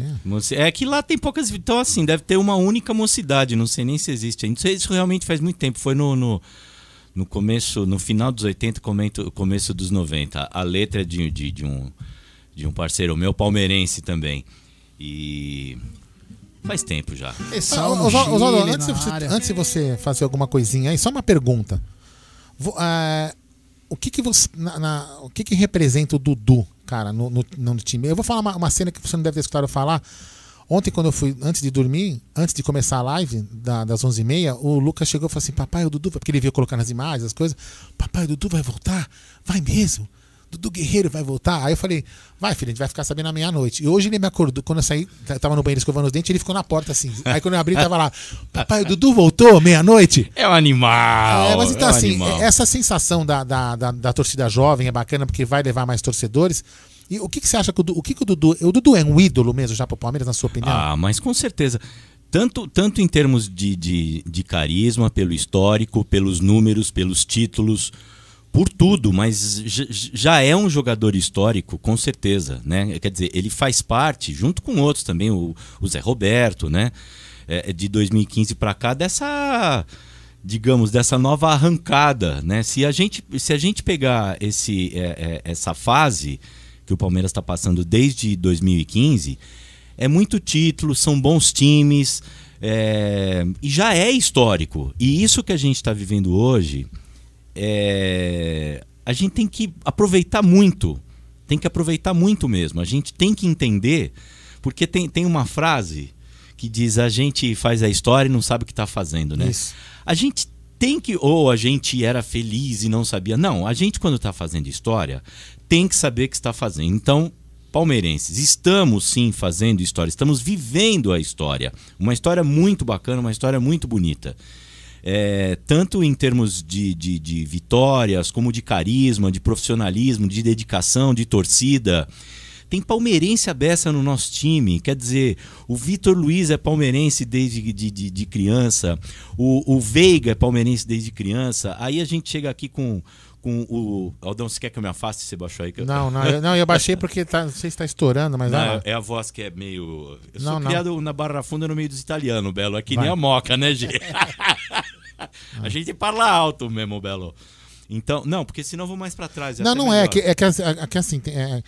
Speaker 3: É.
Speaker 46: É que lá tem poucas. Então, assim, deve ter uma única mocidade. Não sei nem se existe. Não sei, isso realmente faz muito tempo. Foi no, no, no começo, no final dos 80, comento- começo dos 90. A letra é de, de, de um, de um parceiro meu, palmeirense também. E. Faz tempo já.
Speaker 3: Ah, Oswaldo, Oswaldo, antes, de você, antes de você fazer alguma coisinha aí, só uma pergunta. Vo- ah, o que que você. na- na- o que que representa o Dudu, cara, no, no, no time? Eu vou falar uma, uma cena que você não deve ter escutado falar. Ontem, quando eu fui, antes de dormir, antes de começar a live da- das 11h30, o Lucas chegou e falou assim: Papai, o Dudu, vai-" porque ele veio colocando as imagens, as coisas. Papai, o Dudu vai voltar? Vai mesmo? Dudu Guerreiro vai voltar? Aí eu falei: Vai, filho, a gente vai ficar sabendo à meia-noite. E hoje ele me acordou, quando eu saí, tava no banheiro escovando os dentes, ele ficou na porta assim. Aí quando eu abri, tava lá: Papai, o Dudu voltou meia-noite?
Speaker 46: É um animal.
Speaker 3: É, mas então,
Speaker 46: é um
Speaker 3: assim,
Speaker 46: animal.
Speaker 3: essa sensação da, da, da, da torcida jovem é bacana porque vai levar mais torcedores. E o que, que você acha que o, o que, que o Dudu. O Dudu é um ídolo mesmo já pro Palmeiras, na sua opinião?
Speaker 46: Ah, mas com certeza. Tanto, tanto em termos de, de, de carisma, pelo histórico, pelos números, pelos títulos, por tudo, mas já é um jogador histórico, com certeza. Né? Quer dizer, ele faz parte, junto com outros também, o, o Zé Roberto, né? É, de 2015 para cá, dessa digamos, dessa nova arrancada, né? Se a gente, se a gente pegar esse, é, é, essa fase que o Palmeiras está passando desde 2015, é muito título, são bons times, é, e já é histórico. E isso que a gente está vivendo hoje, é, a gente tem que aproveitar muito, tem que aproveitar muito mesmo. A gente tem que entender, porque tem, tem uma frase que diz a gente faz a história e não sabe o que está fazendo, né?
Speaker 3: Isso.
Speaker 46: A gente tem que. Ou a gente era feliz e não sabia. Não, a gente, quando está fazendo história, tem que saber o que está fazendo. Então, palmeirenses, estamos sim fazendo história, estamos vivendo a história. Uma história muito bacana, uma história muito bonita. É, tanto em termos de, de, de vitórias, como de carisma, de profissionalismo, de dedicação, de torcida. Tem palmeirense abessa no nosso time. Quer dizer, o Vitor Luiz é palmeirense desde de, de, de criança. O, o Veiga é palmeirense desde criança. Aí a gente chega aqui com, com o. Aldão, você quer que eu me afaste? Você baixou aí? Eu...
Speaker 3: Não, não, eu, não, eu baixei porque tá, não sei se está estourando, mas.
Speaker 46: Não,
Speaker 3: ah,
Speaker 46: é a voz que é meio. Eu
Speaker 3: Não,
Speaker 46: sou
Speaker 3: não.
Speaker 46: criado na Barra Funda no meio dos italianos, Belo. É que
Speaker 3: Vai.
Speaker 46: nem a moca, né, Gê? a gente fala alto mesmo, Belo. Então, não, porque senão eu vou mais pra trás.
Speaker 3: Não, não é.
Speaker 46: melhor.
Speaker 3: Que, é, que, é que assim, é,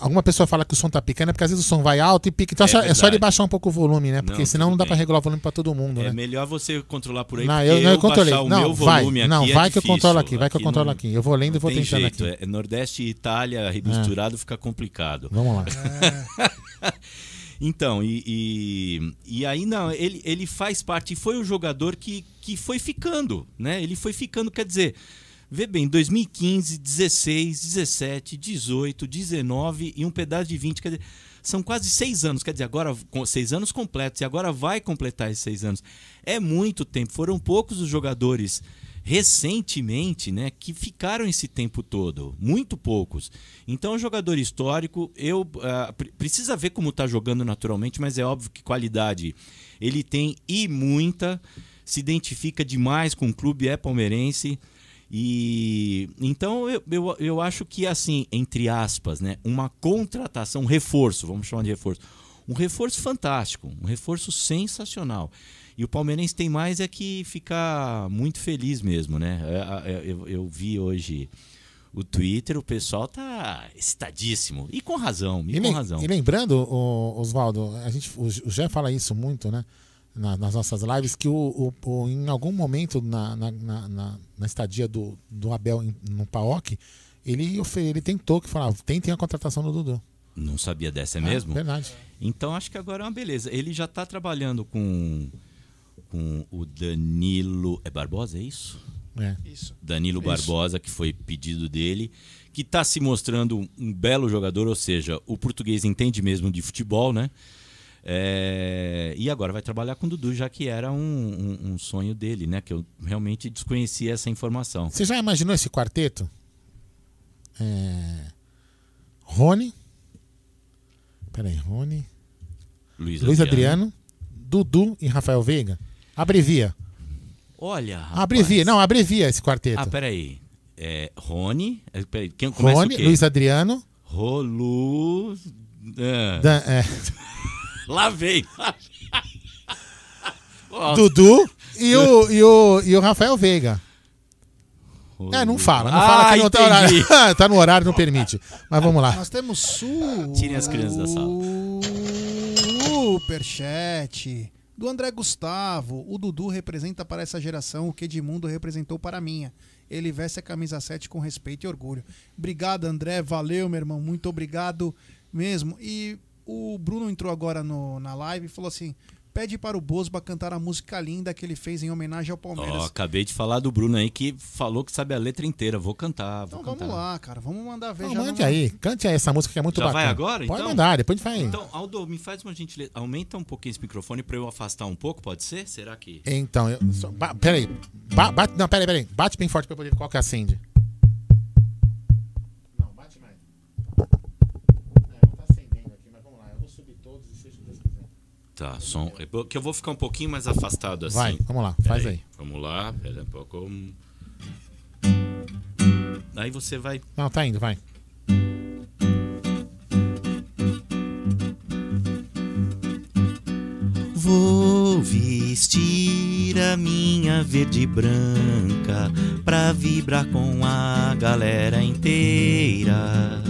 Speaker 3: alguma pessoa fala que o som tá picando, é porque às vezes o som vai alto e pica. Então
Speaker 46: É
Speaker 3: é, só, é só ele baixar um pouco o volume, né? Porque
Speaker 46: Não,
Speaker 3: senão não dá pra regular o volume pra todo mundo,
Speaker 46: É
Speaker 3: né?
Speaker 46: melhor você controlar por aí,
Speaker 3: Não, eu, não, eu controlei.
Speaker 46: o
Speaker 3: Não, vai.
Speaker 46: volume
Speaker 3: Não,
Speaker 46: é
Speaker 3: vai que eu controlo aqui, vai que eu controlo aqui. Eu vou lendo e vou tentando
Speaker 46: jeito,
Speaker 3: aqui.
Speaker 46: É Nordeste e Itália misturado fica complicado.
Speaker 3: Vamos lá.
Speaker 46: Então, e, e, e aí não, ele, ele faz parte, foi o jogador que, que foi ficando, né? Ele foi ficando, quer dizer, vê bem, 2015, 16, 17, 18, 19 e um pedaço de 20, quer dizer, são quase seis anos, quer dizer, agora seis anos completos, e agora vai completar esses seis anos. É muito tempo, foram poucos os jogadores recentemente, né, que ficaram esse tempo todo, muito poucos. Então, um jogador histórico, eu pre- precisa ver como está jogando naturalmente, mas é óbvio que qualidade ele tem e muita, se identifica demais com o clube, é palmeirense. E então eu, eu, eu acho que assim, entre aspas, né, uma contratação, um reforço, vamos chamar de reforço, um reforço fantástico, um reforço sensacional. E o palmeirense tem mais é que ficar muito feliz mesmo, né? É, é, Eu, eu vi hoje o Twitter, o pessoal tá excitadíssimo. E com razão, e,
Speaker 3: E,
Speaker 46: com razão.
Speaker 3: e lembrando, o, Oswaldo, a gente, o, o Jé fala isso muito, né? na- nas nossas lives, que o, o- o- em algum momento na, na, na, na- estadia do, do Abel em- no PAOC, ele, ele tentou que falava, tentem a contratação do Dudu.
Speaker 46: Não sabia dessa, é
Speaker 3: Ah,
Speaker 46: mesmo?
Speaker 3: verdade.
Speaker 46: Então acho que agora é uma beleza. Ele já está trabalhando com, com o Danilo. É Barbosa, é isso?
Speaker 3: É.
Speaker 4: Isso.
Speaker 46: Danilo
Speaker 4: Isso.
Speaker 46: Barbosa, que foi pedido dele, que está se mostrando um belo jogador, ou seja, o português entende mesmo de futebol, né? É, e agora vai trabalhar com o Dudu, já que era um, um- um sonho dele, né? Que eu realmente desconhecia essa informação.
Speaker 3: Você já imaginou esse quarteto? É... Rony. Peraí, Rony.
Speaker 46: Luiz,
Speaker 3: Luiz
Speaker 46: Adriano.
Speaker 3: Adriano. Dudu e Rafael Veiga. Abrevia.
Speaker 46: Olha. rapaz.
Speaker 3: Abrevia, não, abrevia esse quarteto.
Speaker 46: Ah, peraí. É, Rony. é, Peraí, quem começa
Speaker 3: Rony,
Speaker 46: o quê?
Speaker 3: Luiz Adriano.
Speaker 46: Rolu. É.
Speaker 3: Dan- é,
Speaker 46: Lá vem.
Speaker 3: Dudu e o, e, o, e o Rafael Veiga. É, não fala, não fala
Speaker 46: Ah,
Speaker 3: que não tá
Speaker 46: entendi.
Speaker 3: horário. tá no horário, não permite. Mas vamos lá.
Speaker 4: Nós temos su...
Speaker 46: Tirem as crianças da sala.
Speaker 4: Superchat do André Gustavo. O Dudu representa para essa geração o que Edmundo representou para a minha. Ele veste a camisa 7 com respeito e orgulho. Obrigado, André. Valeu, meu irmão. Muito obrigado mesmo. E o Bruno entrou agora no- na live e falou assim: pede para o Bosba cantar a música linda que ele fez em homenagem ao Palmeiras.
Speaker 46: Ó, acabei de falar do Bruno aí que falou que sabe a letra inteira. Vou cantar, vou
Speaker 4: então
Speaker 46: cantar.
Speaker 4: vamos lá, cara. Vamos mandar ver.
Speaker 3: Não,
Speaker 4: já
Speaker 3: mande
Speaker 4: não-
Speaker 3: aí, cante aí essa música que é muito
Speaker 46: Já
Speaker 3: bacana.
Speaker 46: vai agora?
Speaker 3: Pode
Speaker 46: então?
Speaker 3: mandar, depois a gente vai.
Speaker 46: Então, Aldo, me faz uma gentileza. Aumenta um pouquinho esse microfone pra eu afastar um pouco, pode ser? Será que.
Speaker 3: Então, eu, só, ba, peraí. Ba, bate, não, peraí, peraí. Bate bem forte pra eu poder ver qual que acende. Não, Tá,
Speaker 46: som. é Que eu vou ficar um pouquinho mais afastado assim.
Speaker 3: Vai, vamos lá,
Speaker 46: Pera
Speaker 3: faz aí.
Speaker 46: Vamos lá, pera um pouco. Aí você vai.
Speaker 3: Não, tá indo, vai.
Speaker 46: Vou vestir a minha verde e branca pra vibrar com a galera inteira.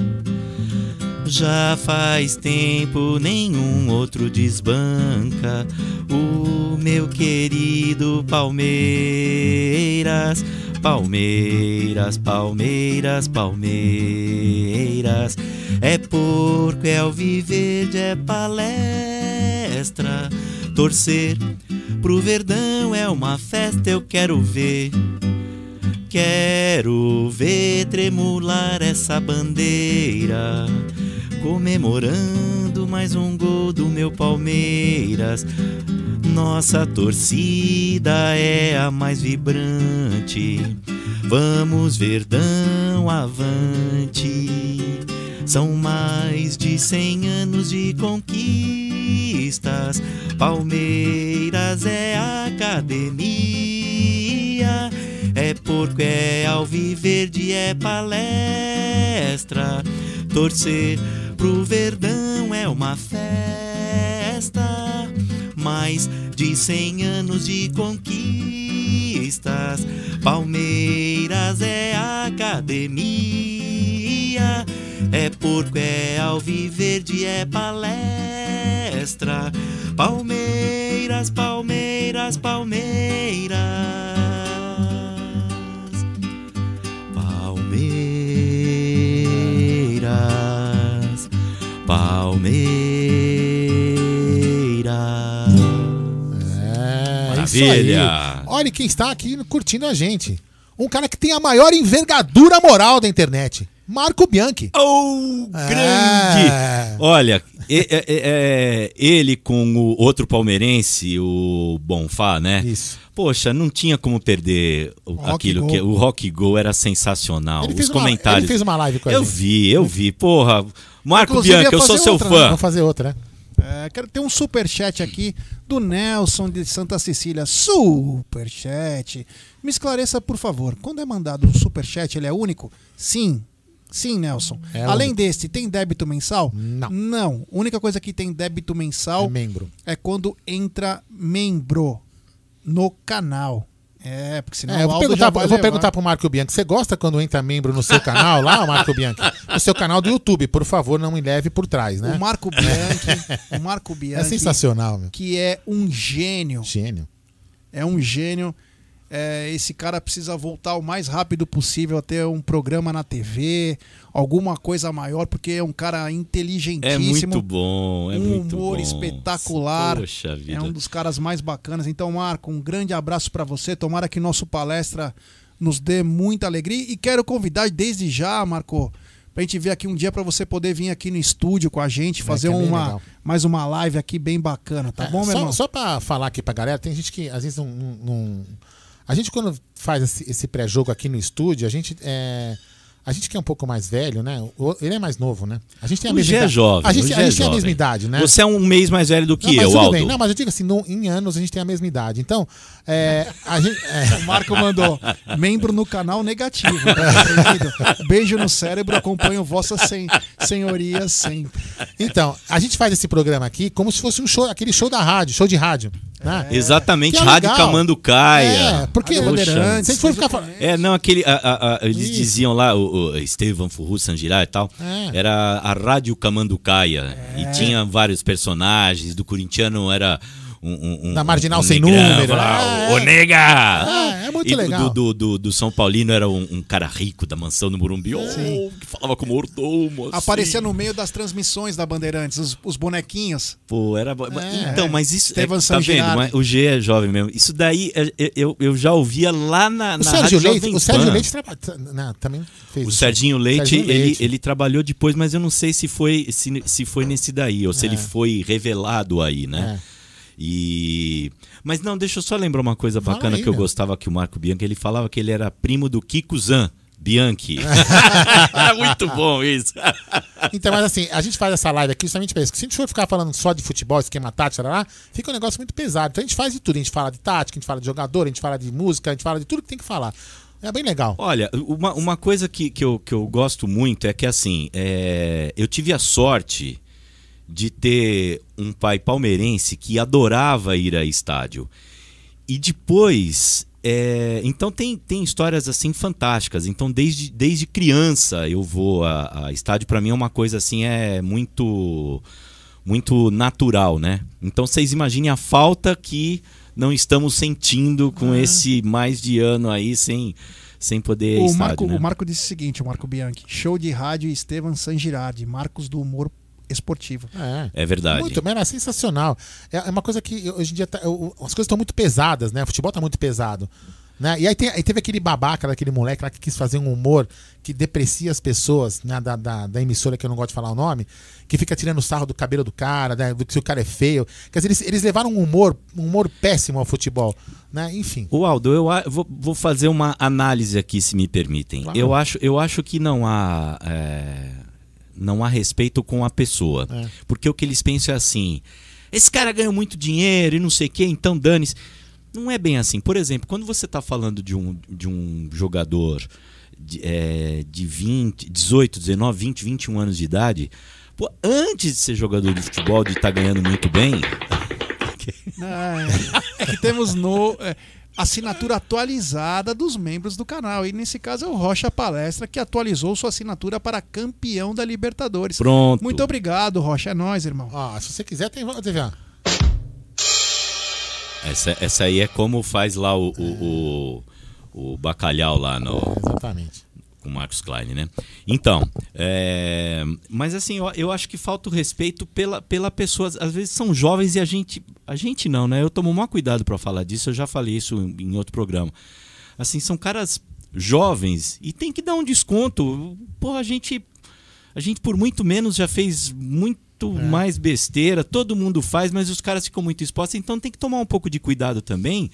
Speaker 46: Já faz tempo nenhum outro desbanca o meu querido Palmeiras. Palmeiras, Palmeiras, Palmeiras. É porco, é o viver, é palestra. Torcer pro Verdão é uma festa, eu quero ver. Quero ver tremular essa bandeira, comemorando mais um gol do meu Palmeiras. Nossa torcida é a mais vibrante. Vamos, Verdão, avante. São mais de cem anos de conquistas. Palmeiras é academia. É porco, é alviverde, é palestra. Torcer pro Verdão é uma festa. Mais de cem anos de conquistas. Palmeiras é academia. É porco, é alviverde, é palestra. Palmeiras, Palmeiras, Palmeiras. Palmeiras, Palmeiras.
Speaker 3: É, isso
Speaker 46: Maravilha.
Speaker 3: aí. Olha quem está aqui curtindo a gente. Um cara que tem a maior envergadura moral da internet. Marco Bianchi.
Speaker 46: Oh, grande! Olha, e- e- e- é, ele com o outro palmeirense, o Bonfá, né?
Speaker 3: Isso.
Speaker 46: Poxa, não tinha como perder o- aquilo
Speaker 3: Go.
Speaker 46: que o Rock Go era sensacional.
Speaker 3: Ele
Speaker 46: Os
Speaker 3: uma-
Speaker 46: comentários.
Speaker 3: ele fez uma live com a
Speaker 46: Eu
Speaker 3: gente.
Speaker 46: vi, eu vi. Porra, Marco
Speaker 4: Inclusive,
Speaker 46: Bianchi,
Speaker 4: ia
Speaker 46: eu sou seu
Speaker 4: outra,
Speaker 46: fã.
Speaker 4: né?
Speaker 3: Vamos fazer outra, né?
Speaker 4: É, quero ter um superchat aqui do Nelson de Santa Cecília. Superchat. Me esclareça, por favor. Quando é mandado um superchat, ele é único? Sim. Sim, Nelson.
Speaker 3: É
Speaker 4: Além
Speaker 3: único.
Speaker 4: desse, tem débito mensal?
Speaker 3: Não.
Speaker 4: Não. A única coisa que tem débito mensal
Speaker 3: É membro.
Speaker 4: é quando entra membro no canal. É, porque senão
Speaker 3: É, eu vou perguntar, eu vou perguntar pro Marco Bianchi. Você gosta quando entra membro no seu canal lá, Marco Bianchi? No seu canal do YouTube, por favor, não me leve por trás, né?
Speaker 4: O Marco Bianchi, o Marco Bianchi,
Speaker 3: É sensacional, meu.
Speaker 4: que é um gênio.
Speaker 3: Gênio.
Speaker 4: É um gênio. É, esse cara precisa voltar o mais rápido possível a ter um programa na TV, alguma coisa maior, porque é um cara inteligentíssimo.
Speaker 46: É muito bom, é
Speaker 4: um
Speaker 46: muito
Speaker 4: humor
Speaker 46: bom.
Speaker 4: espetacular.
Speaker 46: Poxa vida.
Speaker 4: É um dos caras mais bacanas. Então, Marco, um grande abraço pra você. Tomara que nosso palestra nos dê muita alegria. E quero convidar desde já, Marco, pra gente ver aqui um dia pra você poder vir aqui no estúdio com a gente, fazer
Speaker 3: que é bem
Speaker 4: uma,
Speaker 3: legal.
Speaker 4: mais uma live aqui bem bacana, tá
Speaker 3: É,
Speaker 4: bom, meu
Speaker 3: só,
Speaker 4: irmão?
Speaker 3: Só pra falar aqui pra galera, tem gente que às vezes não- não- a gente, quando faz esse, pré-jogo aqui no estúdio, a gente. É, a gente que é um pouco mais velho, né? Ele é mais novo, né? A gente tem a
Speaker 46: O
Speaker 3: mesma
Speaker 46: é
Speaker 3: idade.
Speaker 46: jovem.
Speaker 3: A gente, a
Speaker 46: é
Speaker 3: gente tem a mesma idade, né?
Speaker 46: Você é um mês mais velho do que
Speaker 3: não, mas
Speaker 46: eu,
Speaker 3: tudo
Speaker 46: Aldo.
Speaker 3: bem. Não, mas eu digo assim, no- em anos a gente tem a mesma idade. Então, é, a gente. é,
Speaker 4: O Marco mandou membro no canal negativo. tá compreendido? Beijo no cérebro, acompanho vossas sen senhorias sempre.
Speaker 3: Então, a gente faz esse programa aqui como se fosse um show, aquele show da rádio, show de rádio. Né?
Speaker 46: Exatamente,
Speaker 3: Que é
Speaker 46: Rádio
Speaker 3: legal.
Speaker 46: Camanducaia.
Speaker 3: É, porque
Speaker 46: Poxa.
Speaker 3: se a gente for ficar falando.
Speaker 46: É, não, aquele. a- a- a- eles
Speaker 3: Isso.
Speaker 46: diziam lá, o, o Estevam Furru Sangirá e tal,
Speaker 3: É.
Speaker 46: era a Rádio Camanducaia.
Speaker 3: É.
Speaker 46: E tinha vários personagens. Do corintiano era. Um, um-
Speaker 3: Da Marginal
Speaker 46: um
Speaker 3: Sem
Speaker 46: negrão,
Speaker 3: Número.
Speaker 46: lá,
Speaker 3: É.
Speaker 46: o nega!
Speaker 3: É, é muito
Speaker 46: E do-
Speaker 3: legal.
Speaker 46: Do, do, do São Paulino era um, cara rico da mansão do Morumbi, oh, que falava como mordomo. assim.
Speaker 4: Aparecia no meio das transmissões da Bandeirantes, os, os bonequinhos.
Speaker 46: Pô, era.
Speaker 4: É.
Speaker 46: Então, mas isso.
Speaker 4: Estevam
Speaker 46: é, tá vendo? Mas o G é jovem mesmo. Isso daí é- é- eu, eu já ouvia lá na,
Speaker 3: O
Speaker 46: na
Speaker 3: Sérgio
Speaker 46: Rádio
Speaker 3: Leite, o Sérgio. Leite traba- tra- não, também fez
Speaker 46: O. Serginho Leite, ele,
Speaker 3: Leite.
Speaker 46: ele trabalhou depois, mas eu não sei se foi, se, se foi nesse daí, ou se
Speaker 3: É.
Speaker 46: ele foi revelado aí, né? E. Mas não, deixa eu só lembrar uma coisa
Speaker 3: Fala
Speaker 46: bacana
Speaker 3: aí,
Speaker 46: que eu
Speaker 3: meu.
Speaker 46: gostava que o Marco Bianchi ele falava que ele era primo do Kiko Zan. Bianchi. Muito bom isso.
Speaker 3: Então, mas assim, a gente faz essa live aqui justamente pra isso. Se a gente for ficar falando só de futebol, esquema tático, lá, fica um negócio muito pesado. Então a gente faz de tudo. A gente fala de tática, a gente fala de jogador, a gente fala de música, a gente fala de tudo que tem que falar. É bem legal.
Speaker 46: Olha, uma, uma coisa que, que, eu, que eu gosto muito é que, assim, é, eu tive a sorte de ter um pai palmeirense que adorava ir a estádio. E depois. é, então tem, tem histórias assim fantásticas. Então desde, desde criança eu vou a, a estádio. Para mim é uma coisa assim é muito muito natural, né? Então vocês imaginem a falta que não estamos sentindo com
Speaker 4: Ah.
Speaker 46: esse mais de ano aí sem sem poder
Speaker 4: O
Speaker 46: estádio,
Speaker 4: Marco,
Speaker 46: né?
Speaker 4: o Marco disse o seguinte, o Marco Bianchi, show de rádio Estevam San Girardi, Marcos do Humor esportiva.
Speaker 3: É.
Speaker 46: É verdade.
Speaker 3: Muito, mas era sensacional. É é uma coisa que hoje em dia tá- o- as coisas estão muito pesadas, né? O futebol tá muito pesado. Né? E aí, tem- aí teve aquele babaca daquele moleque lá que quis fazer um humor que deprecia as pessoas, né? Da, da, da emissora que eu não gosto de falar o nome, que fica tirando sarro do cabelo do cara, né? do que se o cara é feio. Quer dizer, eles, eles levaram um humor, um humor péssimo ao futebol. Né? Enfim.
Speaker 46: O Aldo, eu a- vou, vou fazer uma análise aqui, se me permitem.
Speaker 3: Claro.
Speaker 46: Eu, acho, eu acho que não há, é, não há respeito com a pessoa.
Speaker 3: É.
Speaker 46: Porque o que eles pensam é assim: esse cara ganhou muito dinheiro e não sei o quê, então dane-se. Não é bem assim. Por exemplo, quando você está falando de um, de um jogador de, é, de 20, 18, 19, 20, 21 anos de idade, pô, antes de ser jogador de futebol, de estar ganhando muito bem,
Speaker 4: É, é que temos no é, assinatura atualizada dos membros do canal. E nesse caso é o Rocha Palestra que atualizou sua assinatura para campeão da Libertadores.
Speaker 46: Pronto.
Speaker 4: Muito obrigado, Rocha. É nóis, irmão.
Speaker 3: Ah, se você quiser, tem. Teve.
Speaker 46: Essa, essa aí é como faz lá o, o, o, o bacalhau lá no.
Speaker 3: Exatamente.
Speaker 46: Com o Marcos Klein, né? Então, é, mas assim, eu, eu acho que falta o respeito pela, pela pessoa. Às vezes são jovens e a gente. A gente não, né? Eu tomo o maior cuidado para falar disso, eu já falei isso em, em outro programa. Assim, são caras jovens e tem que dar um desconto. Pô, a gente. A gente por muito menos já fez muito mais besteira, todo mundo faz, mas os caras ficam muito expostos, então tem que tomar um pouco de cuidado também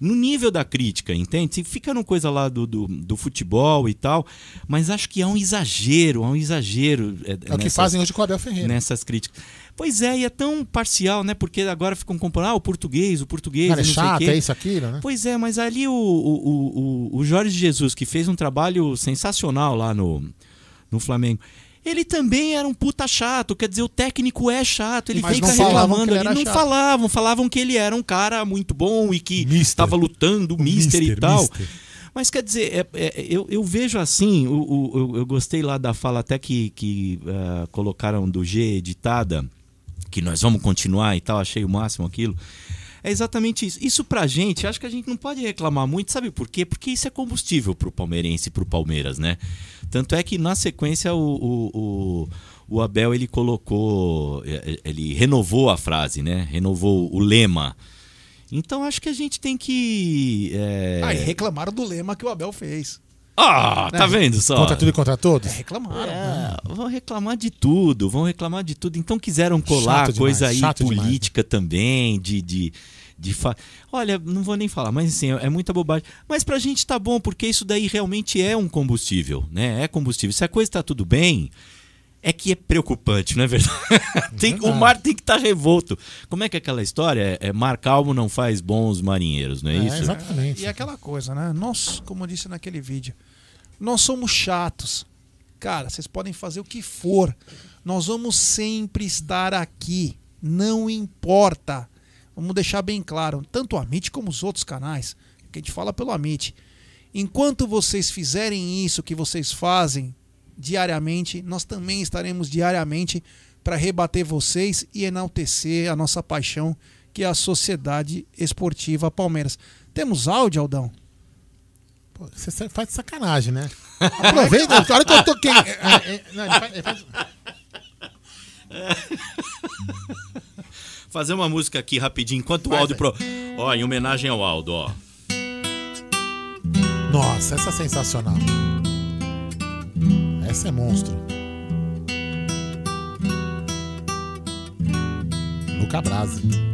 Speaker 46: no nível da crítica, entende? Se fica no coisa lá do, do, do futebol e tal, mas acho que há um exagero, há um exagero.
Speaker 3: É o que fazem hoje com o Abel Ferreira.
Speaker 46: Nessas críticas. Pois é, e é tão parcial, né? Porque agora ficam comparando ah, o português, o português.
Speaker 3: Cara, é chato, é isso, aquilo, né?
Speaker 46: Pois é, mas ali o, o, o, o Jorge Jesus, que fez um trabalho sensacional lá no, no Flamengo. Ele também era um puta chato, quer dizer, o técnico é chato, ele
Speaker 4: Mas
Speaker 46: fica reclamando ali. Não
Speaker 4: chato.
Speaker 46: falavam, falavam que ele era um cara muito bom e que estava lutando, mister, e
Speaker 3: mister,
Speaker 46: tal.
Speaker 3: mister.
Speaker 46: Mas quer dizer, é- é- eu, eu vejo assim, o, o- eu, eu gostei lá da fala até que, que ah, colocaram do G editada, que nós vamos continuar e tal, achei o máximo aquilo. É exatamente isso. Isso pra gente, acho que a gente não pode reclamar muito, sabe por quê? Porque isso é combustível pro palmeirense e pro Palmeiras, né? Tanto é que na sequência o, o, o, o Abel ele colocou, eh, ele renovou a frase, né? Renovou o lema. Então acho que a gente tem que. é,
Speaker 4: Ah, e reclamaram do lema que o Abel fez.
Speaker 46: Ah, tá
Speaker 4: Né?
Speaker 46: vendo só?
Speaker 3: Contra tudo e contra todos?
Speaker 4: É, reclamaram.
Speaker 46: É, vão reclamar de tudo, vão reclamar de tudo. Então quiseram colar
Speaker 3: Chato
Speaker 46: coisa
Speaker 3: demais,
Speaker 46: aí
Speaker 3: chato demais,
Speaker 46: política também, de. de, de fa... Olha, não vou nem falar, mas assim, é muita bobagem. Mas pra gente tá bom, porque isso daí realmente é um combustível, né? É combustível. Se a coisa tá tudo bem, é que é preocupante, não é verdade? Tem- o mar tem que estar revolto. Como é que é aquela história? É, é mar calmo não faz bons marinheiros, não é, isso?
Speaker 4: E aquela coisa, né? Nós, como eu disse naquele vídeo, nós somos chatos. Cara, vocês podem fazer o que for. Nós vamos sempre estar aqui. Não importa. Vamos deixar bem claro, tanto o Amit como os outros canais, que a gente fala pelo Amit. Enquanto vocês fizerem isso que vocês fazem diariamente, nós também estaremos diariamente para rebater vocês e enaltecer a nossa paixão, que é a Sociedade Esportiva Palmeiras. Temos áudio, Aldão?
Speaker 3: Pô, Você faz de sacanagem, né? Aproveita, a hora que eu toquei. é, é, é, não, ele faz- ele faz-
Speaker 46: Fazer uma música aqui rapidinho, enquanto o Aldo. Pro... Ó, em homenagem ao Aldo, ó.
Speaker 3: Nossa, essa é sensacional. Essa é monstro. Luca Brasi.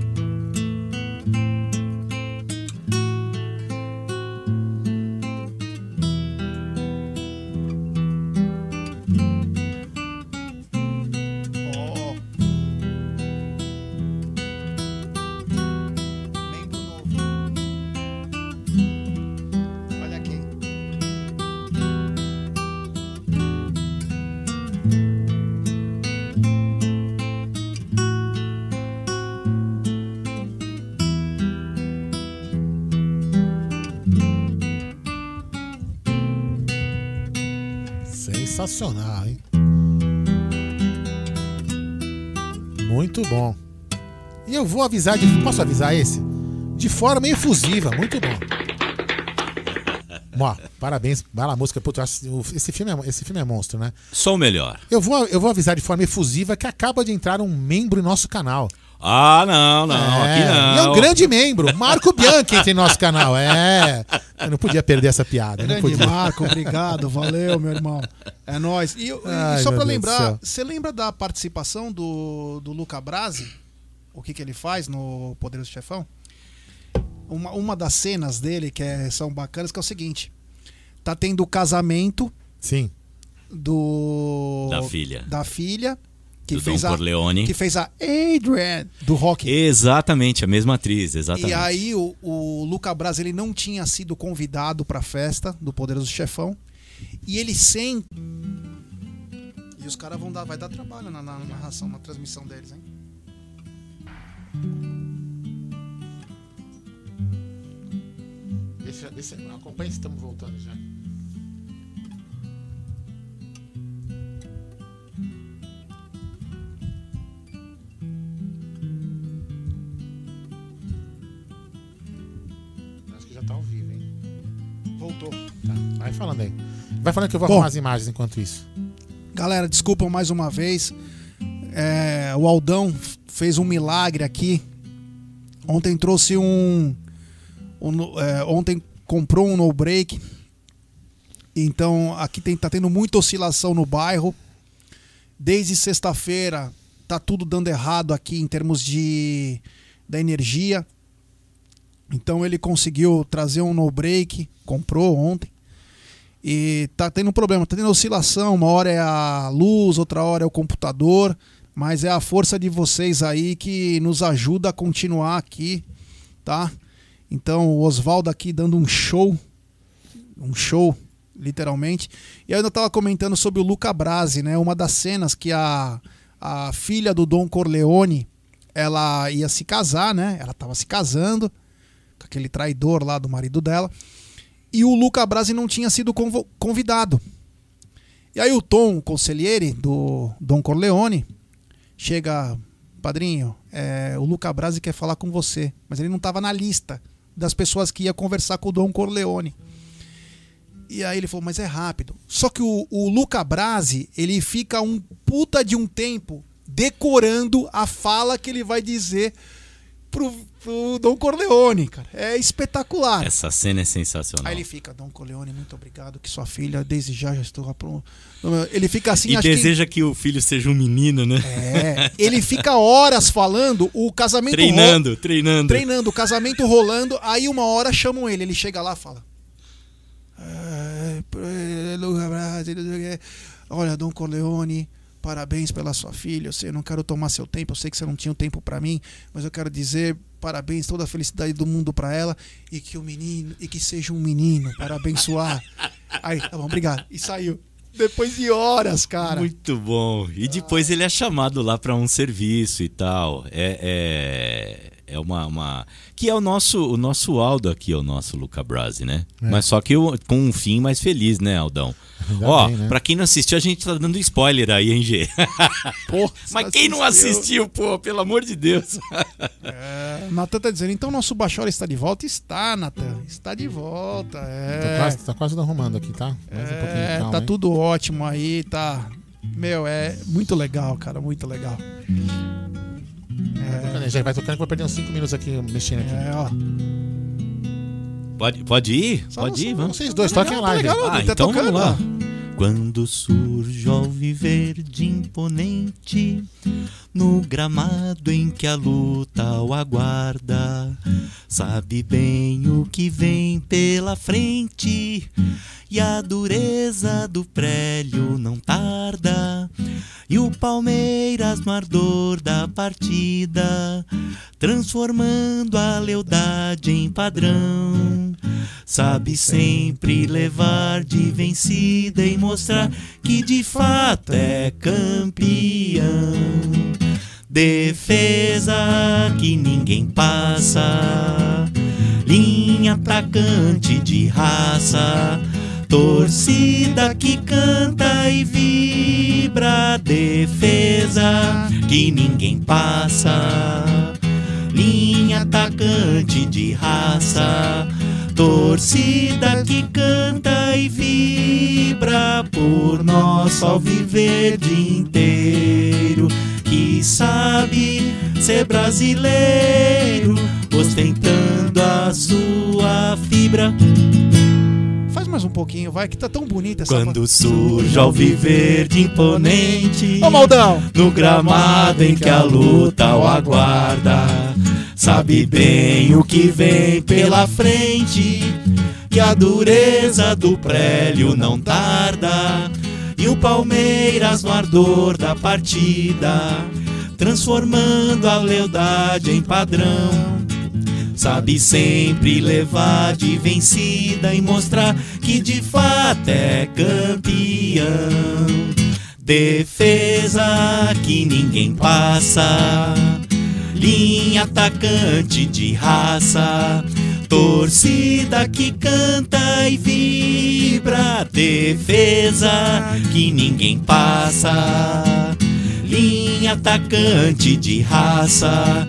Speaker 3: Eu vou avisar de. Posso avisar esse? De forma efusiva, muito bom. Ó, Parabéns. Vai lá, música. Esse, filme é, esse filme é monstro, né?
Speaker 46: Só o melhor.
Speaker 3: Eu vou, eu vou avisar de forma efusiva que acaba de entrar um membro em nosso canal.
Speaker 46: Ah, não, não,
Speaker 3: é,
Speaker 46: aqui não.
Speaker 3: E é um grande membro, Marco Bianchi entra em nosso canal. É. Eu não podia perder essa piada. Não
Speaker 4: Grande
Speaker 3: podia.
Speaker 4: Marco, obrigado, valeu, meu irmão. É nóis. E, e só
Speaker 3: meu
Speaker 4: pra
Speaker 3: Deus do
Speaker 4: lembrar, você lembra da participação do, do Luca Brasi? O que, que ele faz no Poderoso Chefão? Uma, uma das cenas dele que é- são bacanas que é o seguinte: tá tendo o casamento
Speaker 3: Sim.
Speaker 4: do
Speaker 46: Da filha.
Speaker 4: da filha que
Speaker 46: Do
Speaker 4: fez
Speaker 46: Don
Speaker 4: a
Speaker 46: Corleone.
Speaker 4: que fez a Adrian do Rock.
Speaker 46: Exatamente, a mesma atriz, exatamente.
Speaker 4: E aí o, o Luca Braz ele não tinha sido convidado pra festa do Poderoso Chefão. E ele sem. E os caras vão dar, vai dar trabalho na, na narração, na transmissão deles, hein?
Speaker 3: Deixa, deixa, acompanhe se estamos voltando já. Acho que já tá ao vivo, hein?
Speaker 4: Voltou.
Speaker 3: Tá, vai falando aí. Vai falando que eu vou
Speaker 4: Bom.
Speaker 3: arrumar as imagens enquanto isso.
Speaker 4: Galera, desculpa mais uma vez. É, o Aldão fez um milagre aqui. Ontem trouxe um. um é, ontem comprou um no break. Então aqui tem, tá tendo muita oscilação no bairro. Desde sexta-feira tá tudo dando errado aqui em termos de da energia. Então ele conseguiu trazer um no break, comprou ontem. E tá tendo um problema, tá tendo oscilação, uma hora é a luz, outra hora é o computador, mas é a força de vocês aí que nos ajuda a continuar aqui, tá? Então o Oswaldo aqui dando um show, um show, literalmente. E eu tava comentando sobre o Luca Brasi, né? Uma das cenas que a, a filha do Dom Corleone, ela ia se casar, né? Ela tava se casando com aquele traidor lá do marido dela e o Luca Brasi não tinha sido convidado. E aí o Tom Conselheire, do Dom Corleone, chega, padrinho, é, o Luca Brasi quer falar com você, mas ele não estava na lista das pessoas que ia conversar com o Dom Corleone. E aí ele falou, mas é rápido. Só que o, o Luca Brasi, ele fica um puta de um tempo decorando a fala que ele vai dizer pro, pro Dom Corleone, cara. É espetacular.
Speaker 46: Essa cena é sensacional.
Speaker 4: Aí ele fica, Dom Corleone, muito obrigado, que sua filha, desde já já estou pronto. Ele fica assim,
Speaker 46: e deseja que... o filho seja um menino, né?
Speaker 4: É, ele fica horas falando, o casamento
Speaker 46: Treinando,
Speaker 4: ro-
Speaker 46: treinando.
Speaker 4: Treinando, o casamento rolando, aí uma hora chamam ele, ele chega lá e fala. "É. Olha, Dom Corleone, parabéns pela sua filha. Eu sei, eu não quero tomar seu tempo, eu sei que você não tinha tempo pra mim, mas eu quero dizer parabéns, toda a felicidade do mundo pra ela e que o menino e que seja um menino para abençoar. Aí, tá bom, obrigado. E saiu. Depois de horas, cara.
Speaker 46: Muito bom. E depois ele é chamado lá para um serviço e tal. É, é, é uma, uma. Que é o nosso, o nosso Aldo aqui, é o nosso Luca Brasi, né?
Speaker 3: É.
Speaker 46: Mas só que o- com um fim mais feliz, né, Aldão?
Speaker 3: Ainda
Speaker 46: Ó,
Speaker 3: bem, né?
Speaker 46: pra quem não assistiu, a gente tá dando spoiler aí, hein, G?
Speaker 4: Pô,
Speaker 46: Mas quem não assistiu, pô, pelo amor de Deus.
Speaker 4: É, Natan tá dizendo, então nosso Bachola está de volta? Está, Natan. Está de volta. É,
Speaker 3: Tô quase, tá quase arrumando aqui, tá? Mais um
Speaker 4: é
Speaker 3: calma,
Speaker 4: tá
Speaker 3: hein?
Speaker 4: tudo ótimo aí, tá. Meu, é muito legal, cara, muito legal.
Speaker 3: Vai tocando aí, Já vai tocando que eu vou perder uns 5 minutos aqui mexendo aqui.
Speaker 4: É, ó.
Speaker 46: Pode, pode ir?
Speaker 3: Só
Speaker 46: pode ir, vamos.
Speaker 3: vocês dois, toquem a live.
Speaker 46: Ah,
Speaker 3: Tá
Speaker 46: então
Speaker 3: tocando,
Speaker 46: vamos lá.
Speaker 3: ó.
Speaker 46: Quando surge ao viver de imponente no gramado em que a luta o aguarda, sabe bem o que vem pela frente e a dureza do prélio não tarda. E o Palmeiras no ardor da partida, transformando a lealdade em padrão. Sabe sempre levar de vencida e mostrar que de fato é campeão. Defesa que ninguém passa, linha atacante de raça. Torcida que canta e vibra, defesa que ninguém passa. Linha atacante de raça, Torcida que canta e vibra por nosso alviverde inteiro, que sabe ser brasileiro, ostentando a sua fibra.
Speaker 4: Mais um pouquinho, vai, que tá tão bonita essa
Speaker 46: Quando surge alviverde imponente
Speaker 4: Ô, Maldão!
Speaker 46: No gramado em que a luta o aguarda Sabe bem o que vem pela frente Que a dureza do prélio não tarda E o Palmeiras no ardor da partida Transformando a lealdade em padrão Sabe sempre levar de vencida e mostrar que de fato é campeão. Defesa que ninguém passa, linha atacante de raça, torcida que canta e vibra. Defesa que ninguém passa, linha atacante de raça.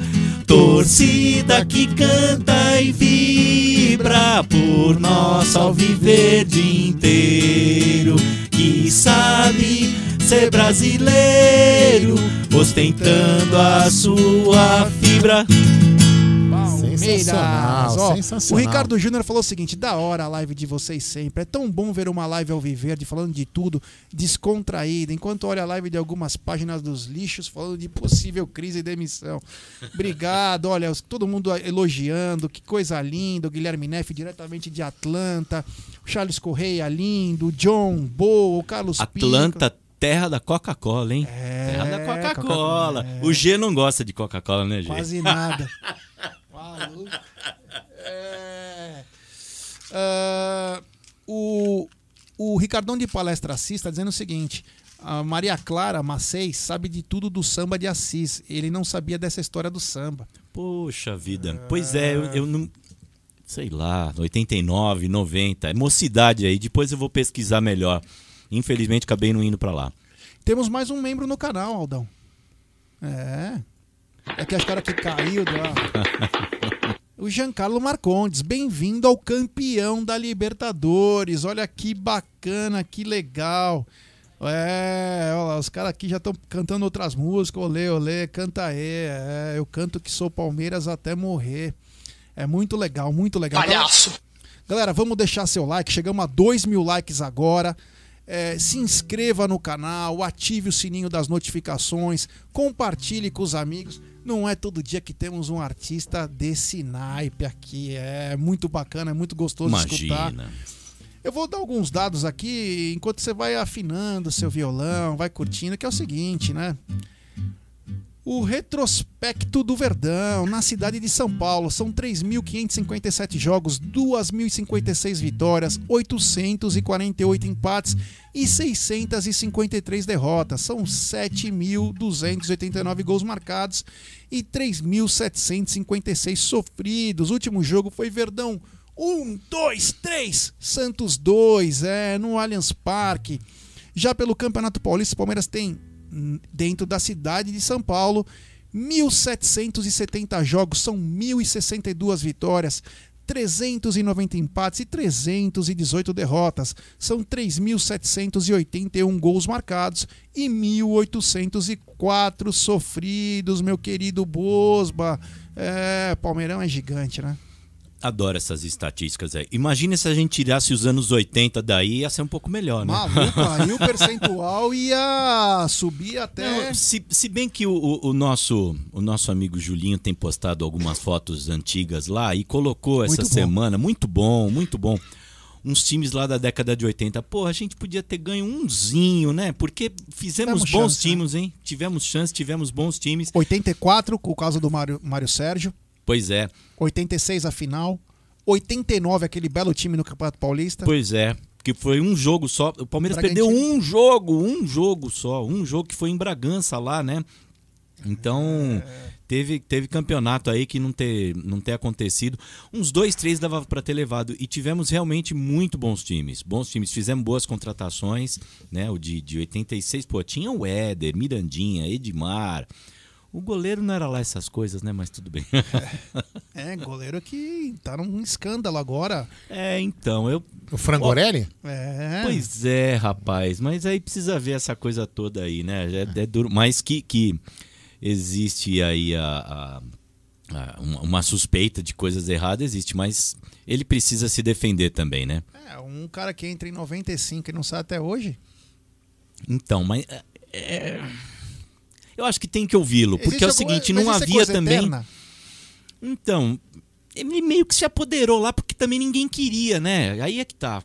Speaker 46: Torcida que canta e vibra por nosso alviverde inteiro, que sabe ser brasileiro, ostentando a sua fibra.
Speaker 4: Palmeiras. Ó,
Speaker 3: sensacional.
Speaker 4: O Ricardo Júnior falou o seguinte: da hora a live de vocês sempre. É tão bom ver uma live ao Viverde falando de tudo, descontraída, enquanto olha a live de algumas páginas dos lixos falando de possível crise e demissão. Obrigado, olha, todo mundo elogiando, que coisa linda. O Guilherme Neff, diretamente de Atlanta. O Charles Correia, lindo. O John, Boa, o Carlos
Speaker 46: Atlanta, terra da Coca-Cola, hein? terra da Coca-Cola.
Speaker 4: Coca-Cola, é.
Speaker 46: O G não gosta de Coca-Cola, né, G?
Speaker 4: Quase nada. Maluco. É. Ah, o, o Ricardão de Palestra Assis está dizendo o seguinte: a Maria Clara Macês sabe de tudo do samba de Assis. Ele não sabia dessa história do samba.
Speaker 46: Poxa vida. Pois é, eu, eu não. Sei lá, 89, 90. É mocidade aí. Depois eu vou pesquisar melhor. Infelizmente acabei não indo pra lá.
Speaker 4: Temos mais um membro no canal, Aldão. É. É que acho que a hora que caiu. Uma- O Giancarlo Marcondes, bem-vindo ao campeão da Libertadores. Olha que bacana, que legal. É, olha lá, os caras aqui já estão cantando outras músicas. Olê, olê, canta aí. É, eu canto que sou Palmeiras até morrer. É muito legal, muito legal.
Speaker 47: Palhaço!
Speaker 4: Galera, vamos deixar seu like. Chegamos a 2 mil likes agora. É, se inscreva no canal, ative o sininho das notificações, compartilhe com os amigos. Não é todo dia que temos um artista desse naipe aqui. É muito bacana, é muito gostoso escutar.
Speaker 46: Imagina.
Speaker 4: Eu vou dar alguns dados aqui enquanto você vai afinando seu violão, vai curtindo, que é o seguinte, né? O retrospecto do Verdão na cidade de São Paulo são 3.557 jogos, 2.056 vitórias, 848 empates e 653 derrotas. São 7.289 gols marcados e 3.756 sofridos. O último jogo foi Verdão 1, 2, 3, Santos 2, é, no Allianz Parque. Já pelo Campeonato Paulista, o Palmeiras tem dentro da cidade de São Paulo 1.770 jogos, são 1.062 vitórias, 390 empates e 318 derrotas. São 3.781 gols marcados e 1.804 sofridos, meu querido Bosba. É, Palmeirão é gigante, né?
Speaker 46: Adoro essas estatísticas aí. Imagina se a gente tirasse os anos 80 daí, ia ser um pouco melhor, né?
Speaker 4: Maluco, aí o percentual ia subir até.
Speaker 46: Não, se, se bem que o, o- nosso, o nosso amigo Julinho tem postado algumas fotos antigas lá e colocou essa
Speaker 4: bom.
Speaker 46: semana, muito bom, muito bom, uns times lá da década de 80. Pô, a gente podia ter ganho umzinho, né? Porque fizemos
Speaker 4: Tivemos
Speaker 46: bons
Speaker 4: chance, né?
Speaker 46: times, hein? Tivemos chance, tivemos bons times.
Speaker 4: 84, com o caso do Mário, Mário Sérgio.
Speaker 46: Pois é,
Speaker 4: 86 a final. 89, aquele belo time no Campeonato Paulista.
Speaker 46: pois é. Que foi um jogo só. O Palmeiras
Speaker 4: Bragantino.
Speaker 46: perdeu um jogo, um jogo só. Um jogo que foi em Bragança lá, né? Então, teve, teve campeonato aí que não ter, não ter acontecido. Uns dois, três dava para ter levado. E tivemos realmente muito bons times. Bons times. Fizemos boas contratações, né? O de, de 86, pô, tinha o Éder, Mirandinha, Edmar. O goleiro não era lá essas coisas, né? Mas tudo bem.
Speaker 4: É, goleiro que tá num escândalo agora.
Speaker 46: É, então, eu.
Speaker 3: O Frangorelli?
Speaker 4: É.
Speaker 46: Pois é, rapaz. Mas aí precisa ver essa coisa toda aí, né? É, é duro. Mas que, que existe aí a, a- a- uma- uma suspeita de coisas erradas, existe, mas ele precisa se defender também, né?
Speaker 4: É, um cara que entra em 95 e não sai até hoje.
Speaker 46: Então, mas. é- é- Eu acho que tem que ouvi-lo, porque é o
Speaker 4: alguma-
Speaker 46: seguinte,
Speaker 4: mas
Speaker 46: não
Speaker 4: é
Speaker 46: havia
Speaker 4: coisa
Speaker 46: também.
Speaker 4: eterna?
Speaker 46: Então, ele meio que se apoderou lá porque também ninguém queria, né? Aí é que tá.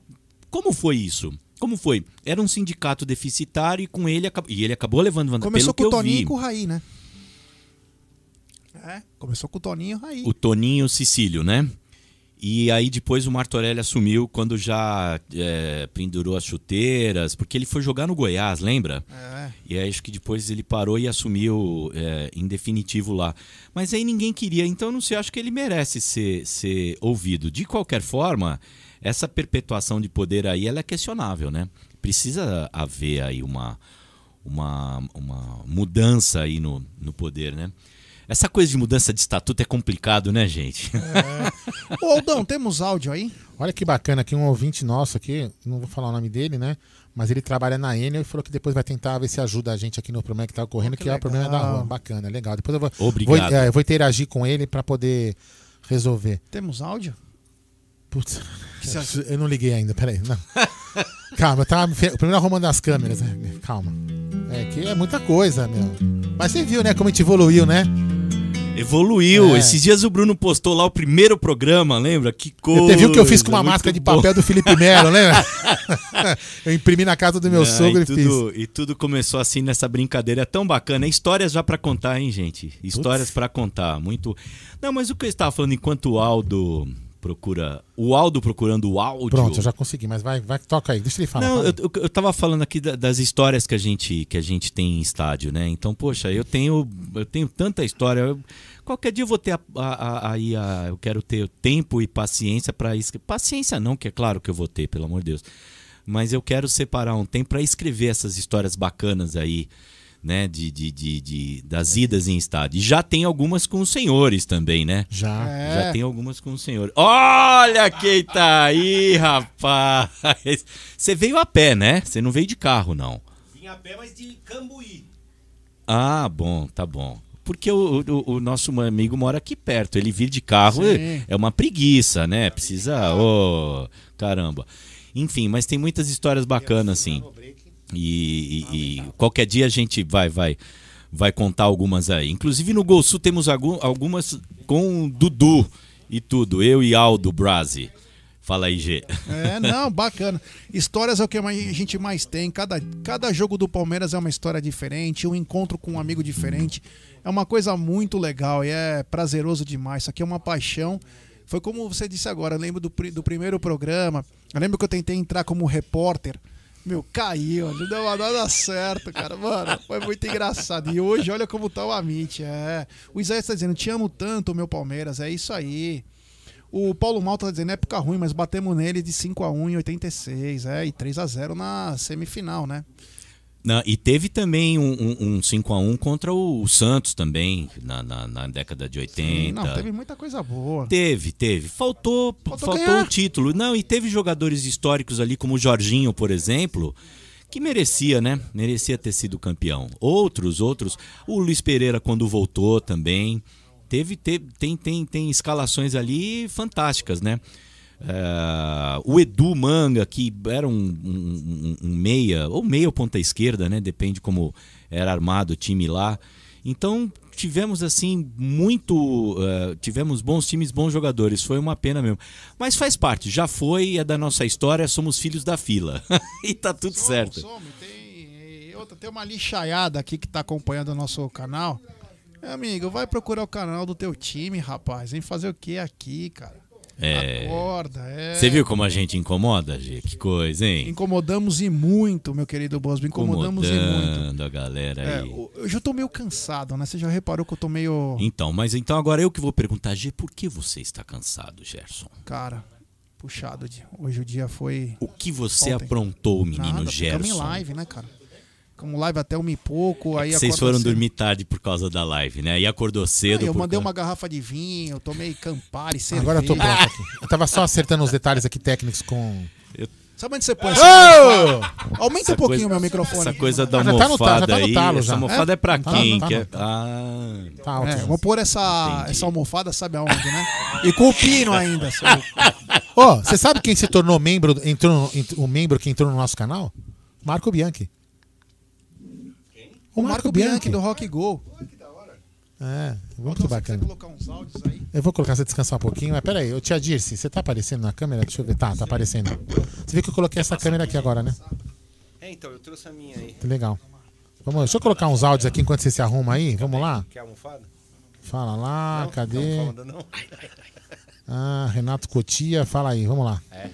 Speaker 46: Como foi isso? Como foi? Era um sindicato deficitário e com ele e ele acabou levando vantagem.
Speaker 4: Começou com o Toninho
Speaker 46: vi.
Speaker 4: e com o Raí, né? É, começou com o Toninho e o Raí.
Speaker 46: o Toninho Cecílio, né? E aí depois o Martorelli assumiu quando já é, pendurou as chuteiras, porque ele foi jogar no Goiás, lembra?
Speaker 4: É.
Speaker 46: E aí acho que depois ele parou e assumiu é, em definitivo lá. Mas aí ninguém queria, então não sei, acho que ele merece ser, ser ouvido. De qualquer forma, essa perpetuação de poder aí ela é questionável, né? Precisa haver aí uma, uma, uma mudança aí no, no poder, né? Essa coisa de mudança de estatuto é complicado, né, gente?
Speaker 4: Ô, Aldão, temos áudio aí?
Speaker 3: Olha que bacana aqui, um ouvinte nosso aqui, não vou falar o nome dele, né? Mas ele trabalha na Enel e falou que depois vai tentar ver se ajuda a gente aqui no problema que tá ocorrendo, que, é o problema da rua. Bacana, legal. Depois eu vou,
Speaker 46: Obrigado.
Speaker 3: vou, é, eu vou interagir com ele pra poder resolver.
Speaker 4: Temos áudio?
Speaker 3: Putz, eu não liguei ainda, peraí. Não. Calma, eu tava primeiro arrumando as câmeras. né? Calma. É que é muita coisa, meu. Mas você viu, né, como a gente evoluiu, né?
Speaker 46: Evoluiu.
Speaker 3: É.
Speaker 46: Esses dias o Bruno postou lá o primeiro programa, lembra? Que coisa.
Speaker 3: Você viu que eu fiz com uma máscara de papel do Felipe Melo, lembra? eu imprimi na casa do meu sogro
Speaker 46: e
Speaker 3: e fiz.
Speaker 46: tudo, e tudo começou assim nessa brincadeira. É tão bacana. Histórias já pra contar, hein, gente? Histórias pra contar. Muito. Não, mas o que eu estava falando enquanto o Aldo procura. O Aldo procurando o áudio.
Speaker 3: Pronto, eu já consegui, mas vai, vai, toca aí, deixa ele falar.
Speaker 46: Não,
Speaker 3: fala.
Speaker 46: eu, eu, eu tava falando aqui da- das histórias que a gente que a gente tem em estádio, né? Então, poxa, eu tenho eu tenho tanta história. Eu- qualquer dia eu vou ter a- a- a- aí a, eu quero ter tempo e paciência para paciência não, que é claro que eu vou ter, pelo amor de Deus. Mas eu quero separar um tempo para escrever essas histórias bacanas aí, né? De, de, de, de- das idas em estádio. E já tem algumas com os senhores também, né?
Speaker 3: Já.
Speaker 4: É.
Speaker 46: Já tem algumas com os senhores. Olha quem tá aí, rapaz! Você veio a pé, né? Você não veio de carro, não.
Speaker 47: Vim a pé, mas de Cambuí.
Speaker 46: Ah, bom, tá bom. Porque o, o- o nosso amigo mora aqui perto. Ele vir de carro
Speaker 4: Sim.
Speaker 46: é, é uma preguiça, né? Precisa. Ô, caramba. Enfim, mas tem muitas histórias bacanas, assim. E, e- e qualquer dia a gente vai, vai, vai contar algumas aí. Inclusive no Gol Sul temos algum- algumas com Dudu e tudo. Eu e Aldo Brazi. Fala aí, G.
Speaker 4: É, não, bacana. Histórias é o que a gente mais tem. Cada, cada jogo do Palmeiras é uma história diferente, um encontro com um amigo diferente. É uma coisa muito legal e é prazeroso demais. Isso aqui é uma paixão. Foi como você disse agora, eu lembro do, do primeiro programa. Eu lembro que eu tentei entrar como repórter. Meu, caiu, não deu nada certo, cara. Mano, foi muito engraçado. E hoje, olha como tá o Amit. É. O Isaías tá dizendo, te amo tanto, meu Palmeiras. É isso aí. O Paulo Malta tá dizendo época ruim, mas batemos nele de 5 a 1 em 86, é, e 3 a 0 na semifinal, né?
Speaker 46: E teve também um, um, um 5x1 contra o Santos também, na, na, na década de 80.
Speaker 4: Não, teve muita coisa boa.
Speaker 46: Teve, teve. Faltou, faltou,
Speaker 4: ganhar.
Speaker 46: um título. Não, e teve jogadores históricos ali, como o Jorginho, por exemplo, que merecia, né? Merecia ter sido campeão. Outros, outros. O Luiz Pereira, quando voltou também. Teve, teve tem, tem, tem escalações ali fantásticas, né? É, o Edu Manga, que era um, um- um- meia, ou meia ou ponta esquerda, né? Depende como era armado o time lá. Então tivemos assim muito. eh, tivemos bons times, bons jogadores. Foi uma pena mesmo. Mas faz parte, já foi, é da nossa história, somos filhos da fila. e tá tudo certo.
Speaker 4: Some, tem, outra, tem uma lixaiada aqui que tá acompanhando o nosso canal. Meu amigo, vai procurar o canal do teu time, rapaz. Vem fazer o que aqui, cara?
Speaker 46: É.
Speaker 4: Acorda, é.
Speaker 46: Você viu como a gente incomoda, G? Que coisa, hein?
Speaker 4: Incomodamos e muito, meu querido Bosbo. Incomodamos e muito.
Speaker 46: A galera
Speaker 4: É,
Speaker 46: aí.
Speaker 4: o- eu já tô meio cansado, né? Você já reparou que eu tô meio.
Speaker 46: Então, mas então agora eu que vou perguntar, G, por que você está cansado, Gerson?
Speaker 4: Cara, puxado. de- Hoje o dia foi.
Speaker 46: O que você
Speaker 4: Ontem.
Speaker 46: aprontou, menino
Speaker 4: Nada,
Speaker 46: Gerson?
Speaker 4: em live, né, cara? Ficamos live até uma e pouco. Aí
Speaker 46: Vocês foram
Speaker 4: cedo.
Speaker 46: dormir tarde por causa da live, né? E acordou cedo.
Speaker 4: Aí eu mandei
Speaker 46: causa-
Speaker 4: uma garrafa de vinho, eu tomei Campari, cerveja.
Speaker 3: Agora eu tô pronto aqui. Eu tava só acertando os detalhes aqui técnicos com.
Speaker 4: Sabe onde você põe almofada? Aumenta
Speaker 46: Essa
Speaker 4: um pouquinho
Speaker 46: coisa-
Speaker 4: meu microfone.
Speaker 46: Essa coisa da
Speaker 3: Ah, já tá no
Speaker 46: almofada
Speaker 3: talo, já tá no
Speaker 46: aí.
Speaker 3: talo
Speaker 46: essa almofada é, pra
Speaker 3: Tá,
Speaker 46: quem?
Speaker 3: tá
Speaker 46: que
Speaker 3: no-
Speaker 46: é- Ah,
Speaker 3: Tá.
Speaker 4: É, vou pôr essa, essa almofada, sabe aonde, né? E com o pino ainda.
Speaker 3: Ô, você sabe quem se tornou membro, entrou, no- ent- o membro que entrou no nosso canal? Marco Bianchi.
Speaker 4: O Marco Bianchi do Rock Go.
Speaker 3: É, muito bacana.
Speaker 4: colocar uns áudios aí?
Speaker 3: Eu vou colocar você descansar um pouquinho, mas peraí, ô tia Dirce, você tá aparecendo na câmera? Deixa eu ver. Tá, tá aparecendo. Você viu que eu coloquei essa câmera aqui agora, né?
Speaker 48: É, então, eu trouxe a minha aí.
Speaker 3: Que legal. Vamos, deixa eu colocar uns áudios aqui enquanto você se arruma aí. Vamos lá?
Speaker 48: Quer almofada?
Speaker 3: Fala lá, cadê?
Speaker 48: Não, almofada não.
Speaker 3: Ah, Renato Cotia, fala aí, vamos lá.
Speaker 48: É.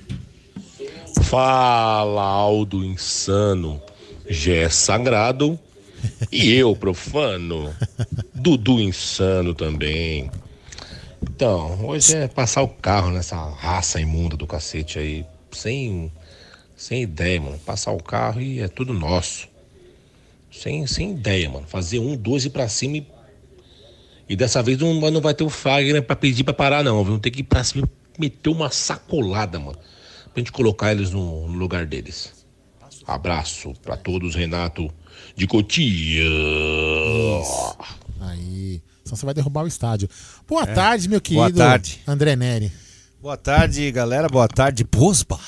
Speaker 49: Fala, Aldo Insano. Gé Sagrado. E eu, profano. Dudu Insano também. Então, hoje é passar o carro nessa raça imunda do cacete aí. Sem, sem ideia, mano. Passar o carro e é tudo nosso. Sem, sem ideia, mano. Fazer um, dois e pra cima e. E dessa vez não, não vai ter o Fagner pra pedir pra parar, não. Vamos ter que ir pra cima e meter uma sacolada, mano. Pra gente colocar eles no, no lugar deles. Abraço pra todos, Renato de Cotia.
Speaker 3: Aí. Senão você vai derrubar o estádio. Boa
Speaker 48: É.
Speaker 3: tarde, meu
Speaker 48: Boa
Speaker 3: querido.
Speaker 48: tarde.
Speaker 3: André Neri.
Speaker 48: Boa tarde, galera. Boa tarde, Bosba.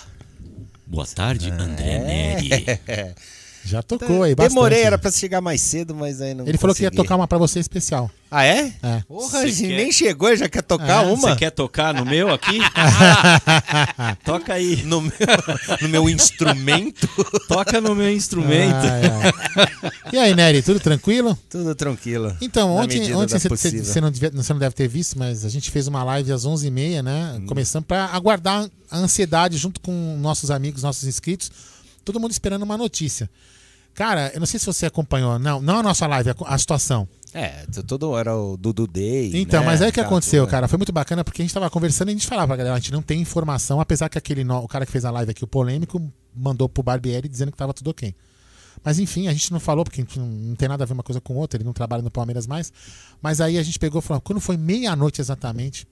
Speaker 46: Boa tarde, André Neri.
Speaker 3: Já tocou aí bastante.
Speaker 48: Demorei, era pra chegar mais cedo, mas aí não
Speaker 3: Ele falou que ia
Speaker 48: consegui.
Speaker 3: tocar uma pra você especial.
Speaker 48: Ah, é?
Speaker 3: É.
Speaker 48: Porra,
Speaker 46: Você
Speaker 48: a gente
Speaker 46: quer-
Speaker 48: nem chegou e já quer tocar
Speaker 3: É,
Speaker 48: uma?
Speaker 46: Você quer tocar no meu aqui? Toca aí.
Speaker 48: No meu, no meu instrumento?
Speaker 46: Toca no meu instrumento.
Speaker 3: Ai, ai. E aí, Nery, tudo tranquilo?
Speaker 48: Tudo tranquilo.
Speaker 3: Então, ontem, ontem você, você-
Speaker 48: possível.
Speaker 3: você não devia- você não deve ter visto, mas a gente fez uma live às 11h30, né?
Speaker 48: Hum.
Speaker 3: Começando pra aguardar a ansiedade junto com nossos amigos, nossos inscritos. Todo mundo esperando uma notícia. Cara, eu não sei se você acompanhou, não, não a nossa live, a, a situação.
Speaker 48: É, todo era o Dudu Day.
Speaker 3: Então,
Speaker 48: né?
Speaker 3: mas aí o que
Speaker 48: Aquela
Speaker 3: aconteceu, cara? Foi muito bacana porque a gente tava conversando e a gente falava pra galera, a gente não tem informação, apesar que aquele no- o cara que fez a live aqui, o polêmico, mandou pro Barbieri dizendo que tava tudo ok. Mas enfim, a gente não falou porque não, não tem nada a ver uma coisa com outra, ele não trabalha no Palmeiras mais. Mas aí a gente pegou e falou, quando foi meia-noite exatamente,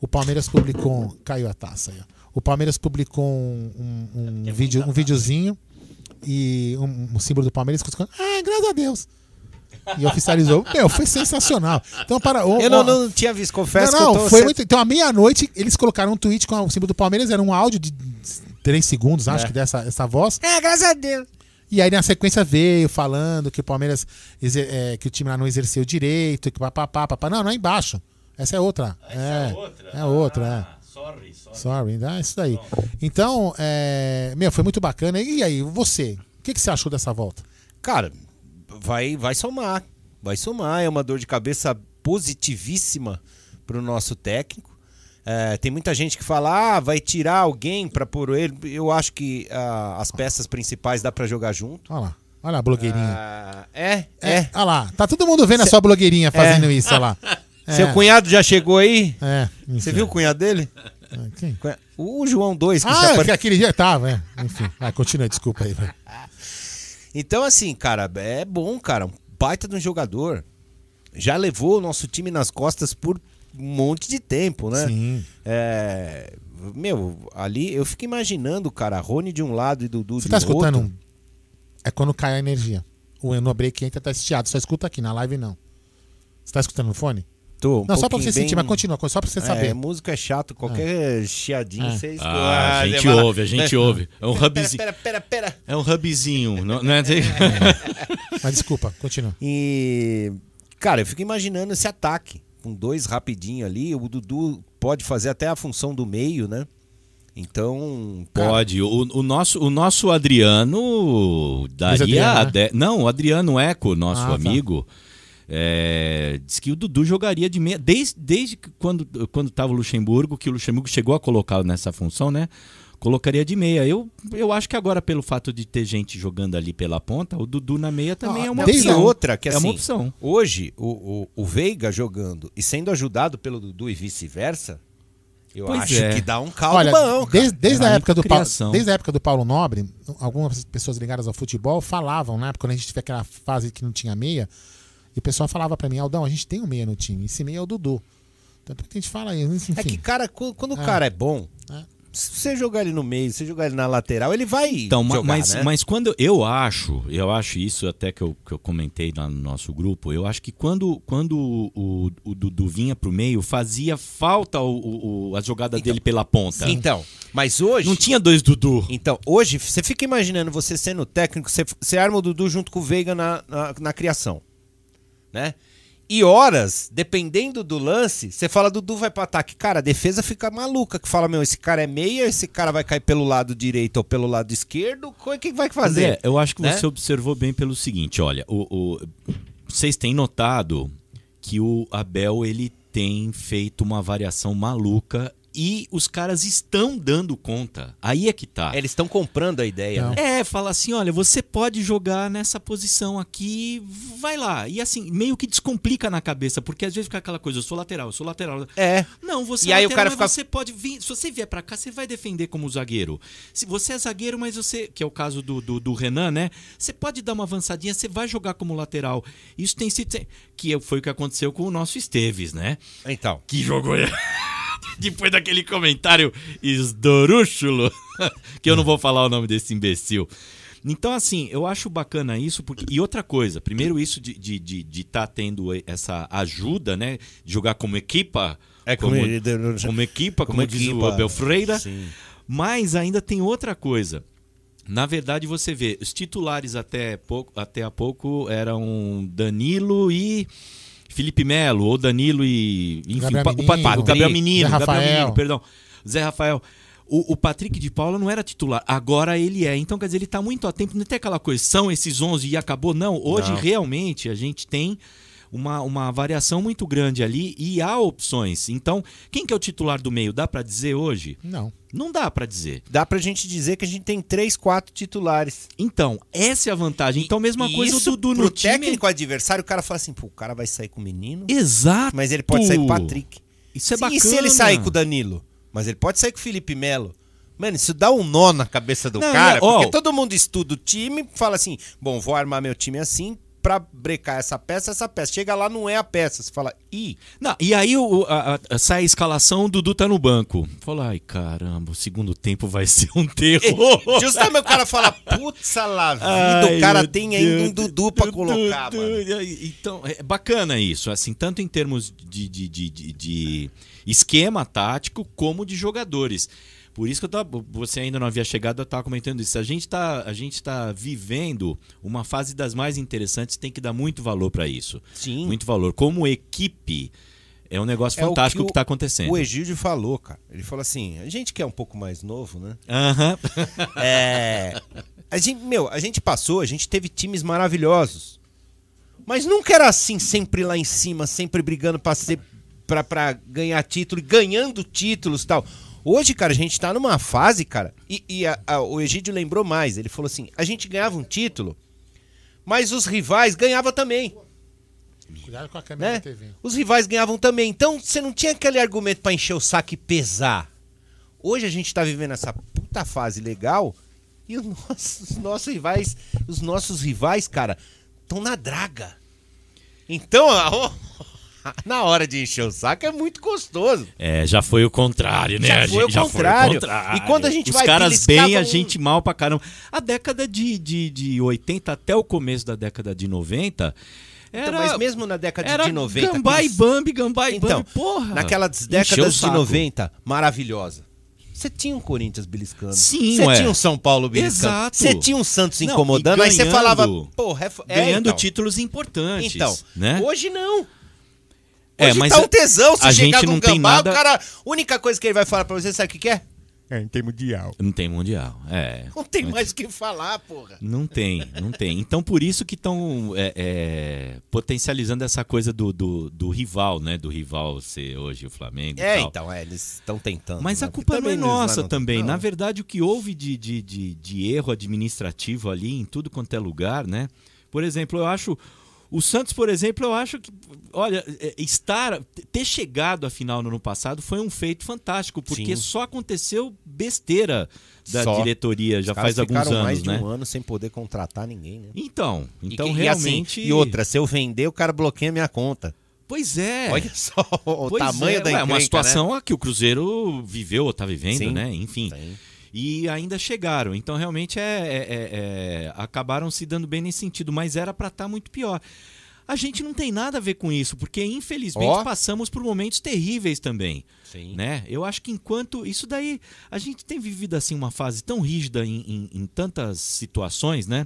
Speaker 3: o Palmeiras publicou. Caiu a taça aí, ó. O Palmeiras publicou um, um, um vídeo, um videozinho e um, um símbolo do Palmeiras ficou ah, graças a Deus. E oficializou. Meu, foi sensacional. Então, para. o-
Speaker 48: Eu não, não tinha visto, confesso
Speaker 3: não,
Speaker 48: que
Speaker 3: não,
Speaker 48: eu tô
Speaker 3: foi muito. Então, à meia-noite, eles colocaram um tweet com o símbolo do Palmeiras, era um áudio de 3 segundos, acho
Speaker 48: É.
Speaker 3: que dessa essa voz.
Speaker 48: É, graças a Deus.
Speaker 3: E aí na sequência veio falando que o Palmeiras, é, que o time lá não exerceu direito, que papapá, papá. Não, não é embaixo. Essa é outra. é, é outra, é.
Speaker 46: Sorry, sorry.
Speaker 3: Sorry, é isso daí. Então, é, meu, foi muito bacana. E aí, você? O que, que você achou dessa volta?
Speaker 48: Cara, vai, vai somar. Vai somar. É uma dor de cabeça positivíssima pro nosso técnico. É, tem muita gente que fala, ah, vai tirar alguém pra pôr ele. Eu acho que ah, as peças principais dá pra jogar junto.
Speaker 3: Olha lá. Olha a blogueirinha.
Speaker 48: Ah, é, é.
Speaker 3: Olha lá. Tá todo mundo vendo a sua blogueirinha fazendo
Speaker 48: É.
Speaker 3: isso, olha lá. É.
Speaker 48: Seu cunhado já chegou aí?
Speaker 3: É.
Speaker 48: Você viu o cunhado dele?
Speaker 3: Quem?
Speaker 48: O João 2. Que
Speaker 3: Ah, que aquele dia tava, é. Enfim, vai, continua, desculpa aí.
Speaker 48: Então, assim, cara, é bom, cara. Um baita de um jogador. Já levou o nosso time nas costas por um monte de tempo, né?
Speaker 3: Sim.
Speaker 48: É, meu, ali eu fico imaginando, cara, Rony de um lado e Dudu
Speaker 3: Você tá escutando?
Speaker 48: outro.
Speaker 3: um- É quando cai a energia. O no break entra, tá estiado. Só escuta aqui, na live não. Você tá escutando no fone?
Speaker 48: Tô, um
Speaker 3: não, só pra você sentir,
Speaker 48: bem-
Speaker 3: mas continua, só pra você
Speaker 48: É,
Speaker 3: saber.
Speaker 48: música é chato, qualquer chiadinho
Speaker 3: É.
Speaker 48: você escuta.
Speaker 46: Ah, a gente
Speaker 48: demora-
Speaker 46: ouve, a gente ouve. É um
Speaker 48: Pera,
Speaker 46: hubzinho.
Speaker 48: Pera, pera, pera.
Speaker 46: É um hubzinho. Não, não é...
Speaker 3: Mas desculpa, continua.
Speaker 48: E, cara, eu fico imaginando esse ataque. Com dois rapidinho ali. O Dudu pode fazer até a função do meio, né? Então.
Speaker 46: Pode. O, o nosso, o nosso Adriano daria.
Speaker 48: Adriano, né?
Speaker 46: de- Não, o Adriano Eco, nosso
Speaker 48: Ah, tá.
Speaker 46: É, diz que o Dudu jogaria de meia. Desde, desde que quando estava o Luxemburgo, que o Luxemburgo chegou a colocá-lo nessa função, né? Colocaria de meia. Eu, eu acho que agora, pelo fato de ter gente jogando ali pela ponta, o Dudu na meia também é uma
Speaker 48: Tem
Speaker 46: opção.
Speaker 48: outra que
Speaker 46: é
Speaker 48: assim,
Speaker 46: uma opção.
Speaker 48: hoje o, o, o Veiga jogando e sendo ajudado pelo Dudu e vice-versa, Eu
Speaker 3: Pois
Speaker 48: acho
Speaker 3: é.
Speaker 48: que dá um caldo
Speaker 3: Olha,
Speaker 48: bom. cara.
Speaker 3: desde, desde, a
Speaker 48: Era
Speaker 3: época do Paulo, desde a época do Paulo Nobre, algumas pessoas ligadas ao futebol falavam, né? Quando a gente teve aquela fase que não tinha meia, e o pessoal falava pra mim, Aldão, a gente tem um meia no time, esse meia é o Dudu. Tanto que a gente fala isso, enfim.
Speaker 48: É que, cara, quando, o
Speaker 3: É.
Speaker 48: cara é bom, se você jogar ele no meio, se você jogar ele na lateral, ele vai
Speaker 46: Então,
Speaker 48: jogar,
Speaker 46: mas,
Speaker 48: né?
Speaker 46: mas quando eu acho, eu acho isso até que eu, que eu comentei lá no nosso grupo, eu acho que quando, quando o, o Dudu vinha pro meio, fazia falta o, o- a jogada dele pela ponta.
Speaker 48: Então, mas hoje.
Speaker 46: Não tinha dois Dudu.
Speaker 48: Então, hoje, você fica imaginando você sendo técnico, você, você arma o Dudu junto com o Veiga na, na, na criação. Né? E horas, dependendo do lance, você fala, Dudu vai pro ataque. Cara, a defesa fica maluca, que fala, meu, esse cara é meia, esse cara vai cair pelo lado direito ou pelo lado esquerdo, o que vai fazer?
Speaker 46: André, eu acho que
Speaker 48: Né?
Speaker 46: você observou bem pelo seguinte, olha, o, o- vocês têm notado que o Abel ele tem feito uma variação maluca e os caras estão dando conta. Aí é que tá.
Speaker 48: Eles estão comprando a ideia, né?
Speaker 46: É, fala assim, olha, você pode jogar nessa posição aqui, vai lá. E assim, meio que descomplica na cabeça, porque às vezes fica aquela coisa, eu sou lateral, eu sou lateral.
Speaker 48: É.
Speaker 46: Não, você
Speaker 48: E
Speaker 46: é
Speaker 48: aí o
Speaker 46: lateral,
Speaker 48: cara
Speaker 46: mas
Speaker 48: fica-
Speaker 46: você pode vir, se você vier pra cá, você vai defender como zagueiro. Se você é zagueiro, mas você, que é o caso do, do, do Renan, né? Você pode dar uma avançadinha, você vai jogar como lateral. Isso tem sido que foi o que aconteceu com o nosso Esteves, né?
Speaker 48: Então.
Speaker 46: Que jogou depois daquele comentário esdorúxulo, que eu não vou falar o nome desse imbecil. Então, assim, eu acho bacana isso, porque. E outra coisa, primeiro, isso de estar de, de, de tá tendo essa ajuda, né? De jogar como equipa.
Speaker 48: É,
Speaker 46: como,
Speaker 48: como
Speaker 46: como equipa, como,
Speaker 48: como
Speaker 46: diz o Abel Freira.
Speaker 48: sim.
Speaker 46: Mas ainda tem outra coisa. Na verdade, você vê, os titulares até, pouco, até há pouco eram Danilo e Felipe Melo, ou Danilo e. Enfim,
Speaker 3: Gabriel
Speaker 46: o, Pa-
Speaker 3: Menino,
Speaker 46: o Gabriel Menino,
Speaker 3: Zé
Speaker 46: Gabriel
Speaker 3: Rafael.
Speaker 46: Menino, perdão. Zé Rafael. O, o Patrick de Paula não era titular, agora ele é. Então, quer dizer, ele tá muito a tempo. Não tem aquela coisa, são esses 11 e acabou. Não, hoje
Speaker 48: Não.
Speaker 46: realmente a gente tem uma, uma variação muito grande ali e há opções. Então, quem que é o titular do meio? Dá pra dizer hoje?
Speaker 3: Não.
Speaker 46: Não dá pra dizer.
Speaker 48: Dá pra gente dizer que a gente tem três, quatro titulares.
Speaker 46: Então, essa é a vantagem. Então, mesma
Speaker 48: E
Speaker 46: coisa
Speaker 48: isso
Speaker 46: o Dudu
Speaker 48: pro
Speaker 46: no time.
Speaker 48: técnico adversário, o cara fala assim, pô, o cara vai sair com o menino.
Speaker 46: Exato.
Speaker 48: Mas ele pode sair com o Patrick.
Speaker 46: Isso é
Speaker 48: Se-
Speaker 46: bacana.
Speaker 48: E se ele sair com o Danilo? Mas ele pode sair com o Felipe Melo. Mano, isso dá um nó na cabeça do
Speaker 46: Não,
Speaker 48: cara,
Speaker 46: ó,
Speaker 48: porque todo mundo estuda o time, fala assim, bom, vou armar meu time assim pra brecar essa peça, essa peça. Chega lá, não é a peça. Você fala, ih...
Speaker 46: Não, e aí o, a- a- sai a escalação, o Dudu tá no banco. Fala, ai caramba, o segundo tempo vai ser um terror.
Speaker 48: Justamente o cara fala, putz, lá, vida, o cara tem ainda um. Dudu pra colocar, mano.
Speaker 46: Então, é bacana isso, assim, tanto em termos de, de, de, de- de esquema tático como de jogadores. Por isso que eu tava, você ainda não havia chegado, eu estava comentando isso. A gente está a gente tá vivendo uma fase das mais interessantes, tem que dar muito valor para isso.
Speaker 48: Sim.
Speaker 46: Muito valor. Como equipe, é um negócio
Speaker 48: É
Speaker 46: fantástico o que está acontecendo.
Speaker 48: O Egídio falou, cara. Ele falou assim: a gente que é um pouco mais novo, né?
Speaker 46: Aham.
Speaker 48: É. A gente, meu, a gente passou, a gente teve times maravilhosos. Mas nunca era assim, sempre lá em cima, sempre brigando pra, ser, pra, pra ganhar título e ganhando títulos e tal. Hoje, cara, a gente tá numa fase, cara, e, e a- a- o Egídio lembrou mais. Ele falou assim: a gente ganhava um título, mas os rivais ganhavam também.
Speaker 3: Cuidado com a câmera
Speaker 48: Né?
Speaker 3: da TV.
Speaker 48: Os rivais ganhavam também. Então você não tinha aquele argumento pra encher o saco e pesar. Hoje a gente tá vivendo essa puta fase legal e os nossos, os nossos rivais, os nossos rivais, cara, estão na draga. Então, ó, na hora de encher o saco é muito gostoso.
Speaker 46: É, já foi o contrário, né?
Speaker 48: Já
Speaker 46: A
Speaker 48: foi
Speaker 46: gente-
Speaker 48: o contrário. E quando a gente
Speaker 46: Os
Speaker 48: vai
Speaker 46: caras bem, a
Speaker 48: vamos-
Speaker 46: gente mal pra caramba. A década de, de, de 80 até o começo da década de 90. Era,
Speaker 48: Então, mas mesmo na década
Speaker 46: era
Speaker 48: de 90.
Speaker 46: Gambá e Bambi, Gambá e
Speaker 48: Então,
Speaker 46: Bambi, porra.
Speaker 48: naquelas
Speaker 46: o
Speaker 48: décadas de
Speaker 46: saco.
Speaker 48: 90, maravilhosa. Você tinha um Corinthians beliscando.
Speaker 46: Sim,
Speaker 48: Você tinha um São Paulo beliscando.
Speaker 46: Exato.
Speaker 48: Você tinha um Santos
Speaker 46: Não,
Speaker 48: incomodando.
Speaker 46: e
Speaker 48: aí você
Speaker 46: ganhando-
Speaker 48: falava, porra, é, é,
Speaker 46: ganhando
Speaker 48: então.
Speaker 46: títulos importantes.
Speaker 48: Então,
Speaker 46: né?
Speaker 48: hoje não.
Speaker 46: É,
Speaker 48: Hoje
Speaker 46: mas
Speaker 48: tá um tesão. Se
Speaker 46: a
Speaker 48: chegar
Speaker 46: gente
Speaker 48: com
Speaker 46: não
Speaker 48: um
Speaker 46: tem
Speaker 48: gambá,
Speaker 46: nada-
Speaker 48: o cara... A única coisa que ele vai falar pra você, sabe o que, que é? É, não tem mundial.
Speaker 46: Não tem mundial. É.
Speaker 48: Não tem mais o que falar, porra.
Speaker 46: Não tem, não tem. Então por isso que estão potencializando essa coisa do, do, do rival, né? Do rival ser hoje o Flamengo. e
Speaker 48: É,
Speaker 46: tal.
Speaker 48: então, é, eles estão tentando.
Speaker 46: Mas
Speaker 48: né?
Speaker 46: a culpa não é nossa
Speaker 48: não-
Speaker 46: também.
Speaker 48: não.
Speaker 46: Na verdade, o que houve de, de, de, de erro administrativo ali em tudo quanto é lugar, né? Por exemplo, eu acho O Santos, por exemplo, eu acho que, olha, é, estar, ter chegado à final no ano passado foi um feito fantástico, porque
Speaker 48: Sim.
Speaker 46: só aconteceu besteira da
Speaker 48: Só.
Speaker 46: diretoria já
Speaker 48: Os
Speaker 46: faz alguns anos,
Speaker 48: mais de
Speaker 46: né?
Speaker 48: um ano sem poder contratar ninguém, né?
Speaker 46: Então, então
Speaker 48: e,
Speaker 46: realmente.
Speaker 48: E, assim, e outra, se eu vender, o cara bloqueia minha conta.
Speaker 46: Pois é.
Speaker 48: Olha só o
Speaker 46: Pois
Speaker 48: tamanho
Speaker 46: é,
Speaker 48: da
Speaker 46: ué,
Speaker 48: encrenca,
Speaker 46: uma situação
Speaker 48: né?
Speaker 46: que o Cruzeiro viveu ou está vivendo,
Speaker 48: Sim.
Speaker 46: né? Enfim. E ainda chegaram. Então, realmente, é, é- é- é- acabaram se dando bem nesse sentido, mas era para estar muito pior. A gente não tem nada a ver com isso, porque infelizmente
Speaker 48: Ó.
Speaker 46: passamos por momentos terríveis também.
Speaker 48: Sim.
Speaker 46: Né? Eu acho que enquanto. Isso daí. A gente tem vivido assim uma fase tão rígida em, em- em tantas situações, né?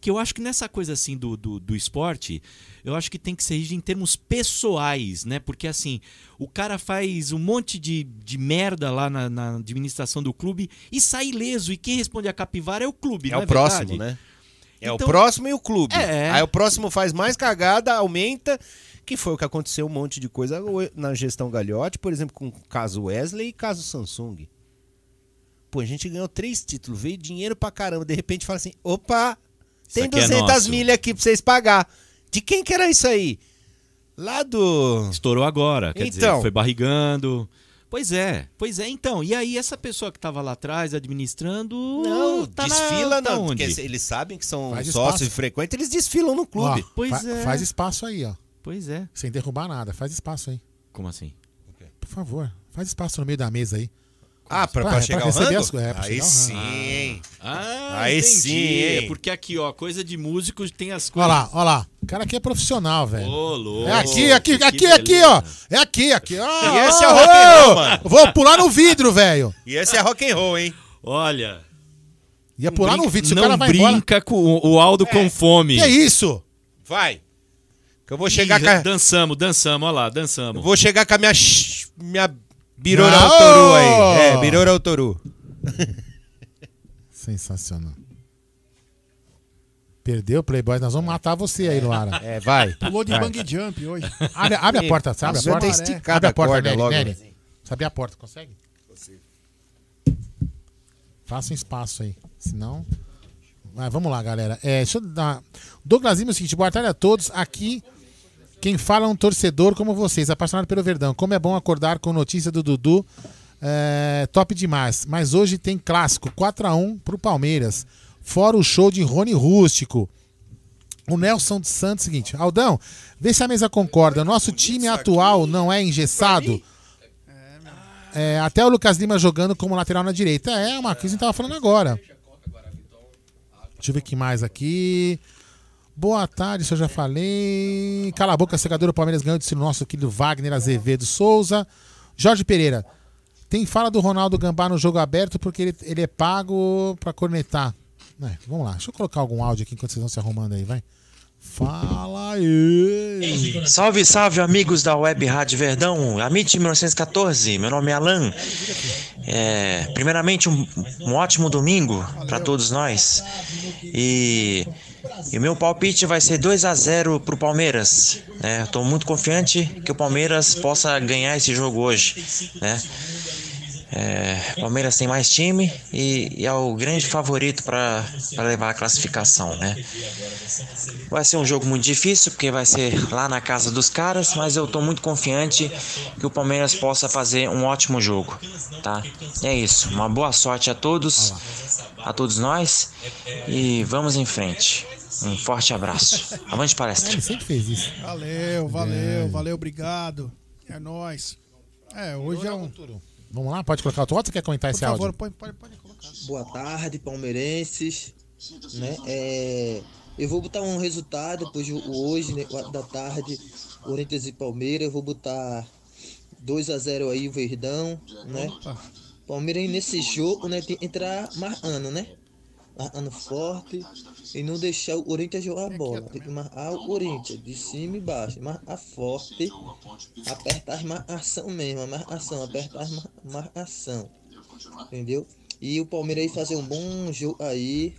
Speaker 46: Que eu acho que nessa coisa assim do, do, do esporte, eu acho que tem que ser em termos pessoais, né? Porque assim, o cara faz um monte de, de merda lá na, na administração do clube e sai ileso. E quem responde a capivara é o clube,
Speaker 48: É
Speaker 46: não
Speaker 48: o
Speaker 46: é
Speaker 48: próximo,
Speaker 46: verdade?
Speaker 48: né? É
Speaker 46: Então-
Speaker 48: o próximo e o clube.
Speaker 46: É.
Speaker 48: Aí o próximo faz mais cagada, aumenta, que foi o que aconteceu um monte de coisa na gestão Gagliotti, por exemplo, com o caso Wesley e caso Samsung. Pô, a gente ganhou três títulos, veio dinheiro pra caramba, de repente fala assim, opa, tem
Speaker 46: aqui é
Speaker 48: 200
Speaker 46: nosso.
Speaker 48: milhas aqui pra vocês pagar. De quem que era isso aí? Lá do...
Speaker 46: Estourou agora, quer dizer,
Speaker 48: Então.
Speaker 46: foi barrigando. Pois é, pois é. Então, e aí essa pessoa que estava lá atrás administrando.
Speaker 48: Não,
Speaker 46: tá na-
Speaker 48: desfila
Speaker 46: tá
Speaker 48: não,
Speaker 46: onde?
Speaker 48: porque eles sabem que são
Speaker 3: Faz
Speaker 48: sócios
Speaker 3: espaço.
Speaker 48: frequentes, eles desfilam no clube.
Speaker 3: Ó,
Speaker 46: Pois
Speaker 3: fa-
Speaker 46: é.
Speaker 3: Faz espaço aí, ó.
Speaker 46: Pois é.
Speaker 3: Sem derrubar nada. Faz espaço aí.
Speaker 46: Como assim?
Speaker 3: Por favor, faz espaço no meio da mesa aí.
Speaker 48: Ah, pra,
Speaker 3: Pra-
Speaker 48: pra
Speaker 3: pra
Speaker 48: chegar ao
Speaker 3: receber as é, pra
Speaker 48: Aí sim, hein?
Speaker 46: Ah,
Speaker 48: Aí
Speaker 46: entendi.
Speaker 48: sim, hein?
Speaker 46: É porque aqui, ó, coisa de músicos tem as
Speaker 3: Olha
Speaker 46: coisas.
Speaker 3: lá, olha lá. O cara aqui é profissional, velho.
Speaker 46: Ô, louco.
Speaker 3: É aqui, aqui,
Speaker 46: que
Speaker 3: aqui, aqui, ó. É aqui, aqui. ó.
Speaker 48: E esse é rock and roll, mano.
Speaker 3: Vou pular no vidro, velho.
Speaker 48: E esse é rock and roll, hein?
Speaker 46: Olha.
Speaker 3: Ia pular no vidro. Se o
Speaker 46: não
Speaker 3: cara vai embora.
Speaker 46: brinca com o, Aldo com fome.
Speaker 3: Que é isso?
Speaker 48: Vai. Que eu vou chegar
Speaker 46: Ih,
Speaker 48: com a...
Speaker 46: Dançamos, dançamos, olha lá, dançamos.
Speaker 48: Eu vou chegar com a minha... Minha... Birora
Speaker 3: Não!
Speaker 48: Autoru aí. É, Birora Autoru.
Speaker 3: Sensacional. Perdeu, Playboy. Nós vamos matar você aí, Luara.
Speaker 48: É, vai.
Speaker 4: Pulou de
Speaker 48: Vai.
Speaker 4: bang jump hoje.
Speaker 3: Abre, abre a porta, sabe? A
Speaker 48: devia
Speaker 3: porta.
Speaker 48: ter esticado
Speaker 3: abre a
Speaker 48: a
Speaker 3: porta,
Speaker 48: corda
Speaker 3: Nery,
Speaker 48: logo.
Speaker 3: Nery. Sabe a porta, consegue? Faça um espaço aí. Senão. Mas vamos lá, galera. É, deixa eu dar. Douglas Lima é o seguinte: boa tarde a todos. Aqui, quem fala é um torcedor como vocês, apaixonado pelo Verdão. Como é bom acordar com notícia do Dudu. É, top demais. Mas hoje tem clássico: 4x1 pro Palmeiras. Fora o show de Rony Rústico. O Nelson dos Santos, seguinte, Aldão, vê se a mesa concorda. Nosso time atual não é engessado. É, até o Lucas Lima jogando como lateral na direita. É a gente tava falando agora. Deixa eu ver o que mais aqui. Boa tarde, isso eu já falei. Cala a boca, secador. O Palmeiras ganhou desse nosso querido Wagner Azevedo Souza. Jorge Pereira. Tem fala do Ronaldo Gambá no jogo aberto porque ele, ele é pago pra cornetar. É, vamos lá, deixa eu colocar algum áudio aqui enquanto vocês vão se arrumando aí, vai. Fala aí.
Speaker 50: Salve, salve, amigos da Web Rádio Verdão, Amit 1914, meu nome é Alan. É, primeiramente, um, um ótimo domingo para todos nós. E, e o meu palpite vai ser 2 a 0 pro Palmeiras. Né? Estou muito confiante que o Palmeiras possa ganhar esse jogo hoje. Né? É, Palmeiras tem mais time e, e é o grande favorito para levar a classificação, né? Vai ser um jogo muito difícil porque vai ser lá na casa dos caras, mas eu tô muito confiante que o Palmeiras possa fazer um ótimo jogo, tá? É isso. Uma boa sorte a todos, a todos nós e vamos em frente. Um forte abraço. Avante palestra.
Speaker 3: Ele sempre fez isso.
Speaker 4: Valeu, valeu, valeu, obrigado. É nóis. É, hoje é um.
Speaker 3: Vamos lá, pode colocar o outro ou você quer comentar
Speaker 4: Por
Speaker 3: esse
Speaker 4: favor,
Speaker 3: áudio?
Speaker 4: pode, pode, pode colocar.
Speaker 51: Boa tarde, palmeirenses. Né? É, eu vou botar um resultado jogo hoje, né, 4 da tarde, Corinthians e Palmeiras. Eu vou botar 2 a 0 aí o Verdão, né? Palmeiras nesse jogo, né, tem que entrar marcando, né? Marcando forte e não deixar o Corinthians jogar a bola. Tem que marcar o Corinthians de cima e baixo, marcar forte, apertar as marcação mesmo, a marcação, apertar as mar- marcação. Entendeu? E o Palmeiras aí fazer um bom jogo aí,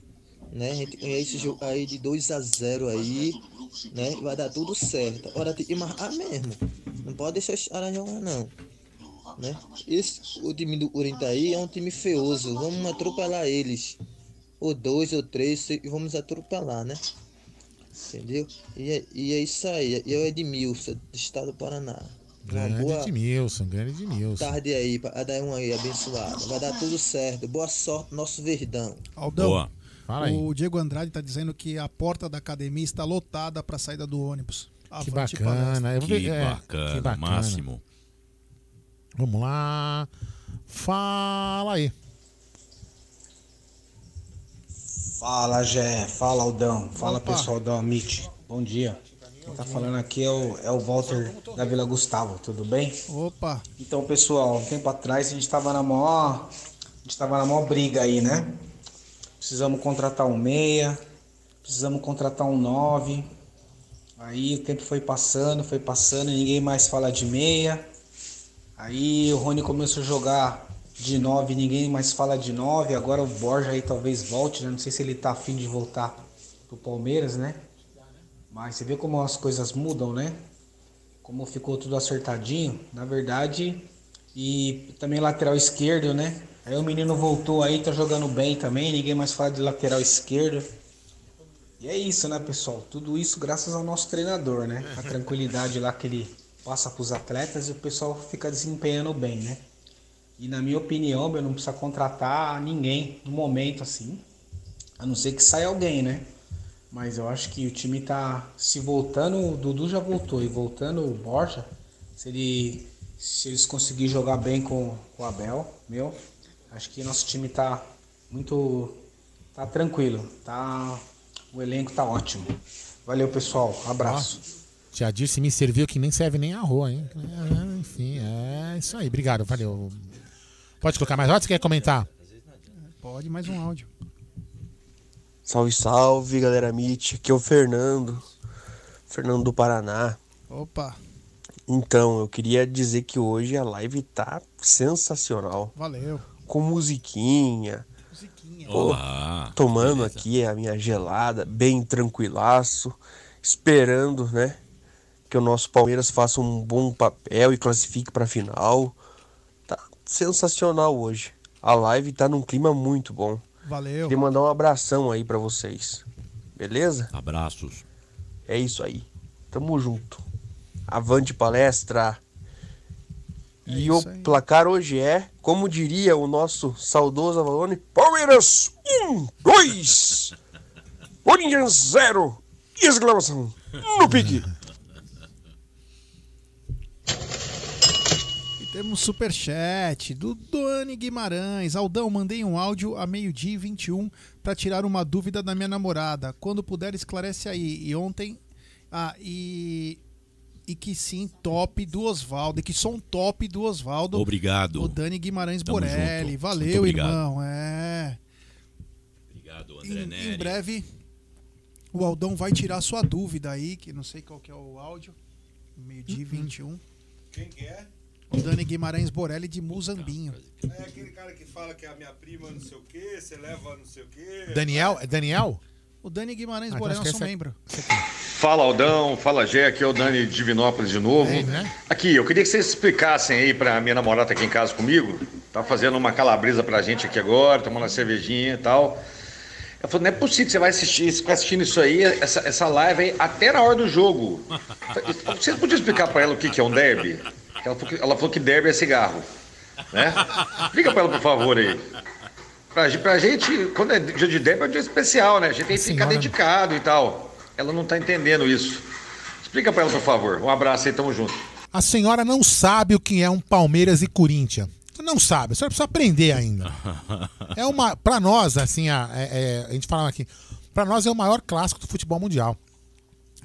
Speaker 51: né? A gente ganhar esse jogo aí de 2 a 0 aí, né? Vai dar tudo certo. Agora tem que marcar mesmo. Não pode deixar os caras jogar não. Né? Esse, o time do Corinthians aí é um time feioso. Vamos atropelar eles. Ou dois ou três, e vamos atropelar, né? Entendeu? E é, e é isso aí. Eu é Edmilson, do estado do Paraná. Uma
Speaker 3: Grande
Speaker 51: boa
Speaker 3: Edmilson, grande Edmilson.
Speaker 51: tarde aí, pra dar um aí abençoado. Vai dar tudo certo. Boa sorte, nosso verdão.
Speaker 4: Aldão,
Speaker 3: Fala aí.
Speaker 4: o Diego Andrade tá dizendo que a porta da academia está lotada para a saída do ônibus.
Speaker 3: Que
Speaker 4: Avante
Speaker 3: bacana. Eu vou
Speaker 46: Que
Speaker 3: é,
Speaker 46: bacana,
Speaker 3: que bacana.
Speaker 46: máximo.
Speaker 3: Vamos lá. Fala aí.
Speaker 52: Fala, Gé. Fala, Aldão. Fala,
Speaker 4: Opa.
Speaker 52: pessoal da Amit. Bom dia. Quem tá falando aqui é o, é o Walter da Vila Gustavo, tudo bem?
Speaker 4: Opa.
Speaker 52: Então, pessoal, um tempo atrás a gente tava na maior. A gente tava na maior briga aí, né? Precisamos contratar um meia, precisamos contratar um nove. Aí o tempo foi passando, foi passando, ninguém mais fala de meia. Aí o Rony começou a jogar de 9, ninguém mais fala de 9. Agora o Borja aí talvez volte, né? Não sei se ele tá afim de voltar pro Palmeiras, né? Mas você vê como as coisas mudam, né? Como ficou tudo acertadinho, na verdade. E também lateral esquerdo, né? Aí o menino voltou aí, tá jogando bem também, ninguém mais fala de lateral esquerdo. E é isso, né, pessoal? Tudo isso graças ao nosso treinador, né? A tranquilidade lá que ele passa pros atletas e o pessoal fica desempenhando bem, né? E na minha opinião, meu, não precisa contratar ninguém no momento assim. A não ser que saia alguém, né? Mas eu acho que o time tá se voltando, o Dudu já voltou, e voltando o Borja, se, ele, se eles conseguirem jogar bem com, com o Abel, meu, acho que nosso time tá muito. tá tranquilo, tá. O elenco tá ótimo. Valeu, pessoal. Abraço.
Speaker 3: Tia Dirce me serviu que nem serve nem arroz, hein? É, enfim, é isso aí. Obrigado, valeu. Pode colocar mais áudio? Você quer comentar?
Speaker 4: Pode, mais um áudio.
Speaker 53: Salve, salve, galera Meet. Aqui é o Fernando. Fernando do Paraná.
Speaker 4: Opa,
Speaker 53: Então, eu queria dizer que hoje a live tá sensacional.
Speaker 4: valeu.
Speaker 53: Com musiquinha. Pô,
Speaker 46: Olá,
Speaker 53: tomando aqui a minha gelada, bem tranquilaço, esperando, né, que o nosso Palmeiras faça um bom papel e classifique pra final. Sensacional hoje. A live tá num clima muito bom.
Speaker 4: Valeu.
Speaker 53: Queria mandar um abração aí pra vocês. Beleza?
Speaker 46: Abraços.
Speaker 53: É isso aí. Tamo junto. Avante palestra. e o placar hoje é, como diria o nosso saudoso Avalone, Palmeiras 1, 2, Corinthians 0, e exclamação no pique.
Speaker 4: Temos superchat do Dani Guimarães. Aldão, mandei um áudio a meio-dia e 21 para tirar uma dúvida da minha namorada. Quando puder, esclarece aí. E ontem. Ah, e. E que sim, top do Oswaldo. E que som top do Oswaldo.
Speaker 46: Obrigado.
Speaker 4: O Dani Guimarães
Speaker 46: Tamo
Speaker 4: Borelli.
Speaker 46: junto.
Speaker 4: Valeu, irmão. É.
Speaker 46: Obrigado, André
Speaker 4: Em,
Speaker 46: Neri.
Speaker 4: em breve, o Aldão vai tirar sua dúvida aí, que não sei qual que é o áudio. Meio-dia e 21.
Speaker 47: Quem que é?
Speaker 4: O Dani Guimarães Borelli de Muzambinho.
Speaker 47: É aquele cara que fala que é a minha prima não sei o quê, você leva não sei o quê.
Speaker 3: Daniel? É Daniel?
Speaker 4: O Dani Guimarães
Speaker 3: Ah, então
Speaker 4: Borelli é nosso
Speaker 3: é-
Speaker 4: membro.
Speaker 54: Fala Aldão, fala Gé, aqui é o Dani de Divinópolis de novo. Aqui, eu queria que vocês explicassem aí pra minha namorada aqui em casa comigo. Tá fazendo uma calabresa pra gente aqui agora, tomando uma cervejinha e tal. Ela falou, não é possível que você vai assistir, ficar assistindo isso aí, essa, essa live aí, até na hora do jogo. Vocês podiam explicar pra ela o que, que é um derby? Ela falou, que, ela falou que derby é cigarro. Né? Explica pra ela, por favor, aí. Pra, pra gente, quando é dia de derby, é um dia especial, né? A gente tem que ficar
Speaker 3: Senhora.
Speaker 54: dedicado e tal. Ela não tá entendendo isso. Explica pra ela, por favor. Um abraço aí, tamo junto.
Speaker 3: A senhora não sabe o que é um Palmeiras e Corinthians. Não sabe, a senhora precisa aprender ainda. É uma, para nós, assim, a, é- é- a gente fala aqui, para nós é o maior clássico do futebol mundial.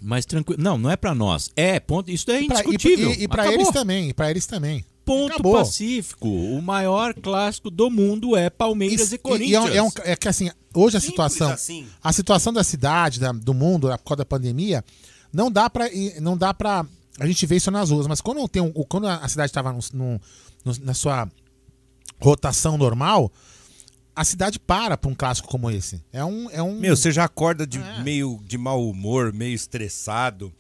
Speaker 46: Mas tranquilo. Não, não é pra nós. É, ponto. Isso é
Speaker 3: E pra-
Speaker 46: indiscutível.
Speaker 3: E, para eles também, e para eles também.
Speaker 46: Ponto
Speaker 3: Acabou.
Speaker 46: pacífico. O maior clássico do mundo é Palmeiras e,
Speaker 3: E-
Speaker 46: Corinthians.
Speaker 3: E é, um- é um- é que assim, hoje a situação,
Speaker 46: assim.
Speaker 3: a situação da cidade, da- do mundo, por causa da pandemia, não dá para não dá para a gente ver isso nas ruas, mas quando tem um, quando a cidade estava na sua rotação normal, a cidade para para um clássico como esse. É um é um
Speaker 48: Meu, você já acorda de meio de mau humor, meio estressado.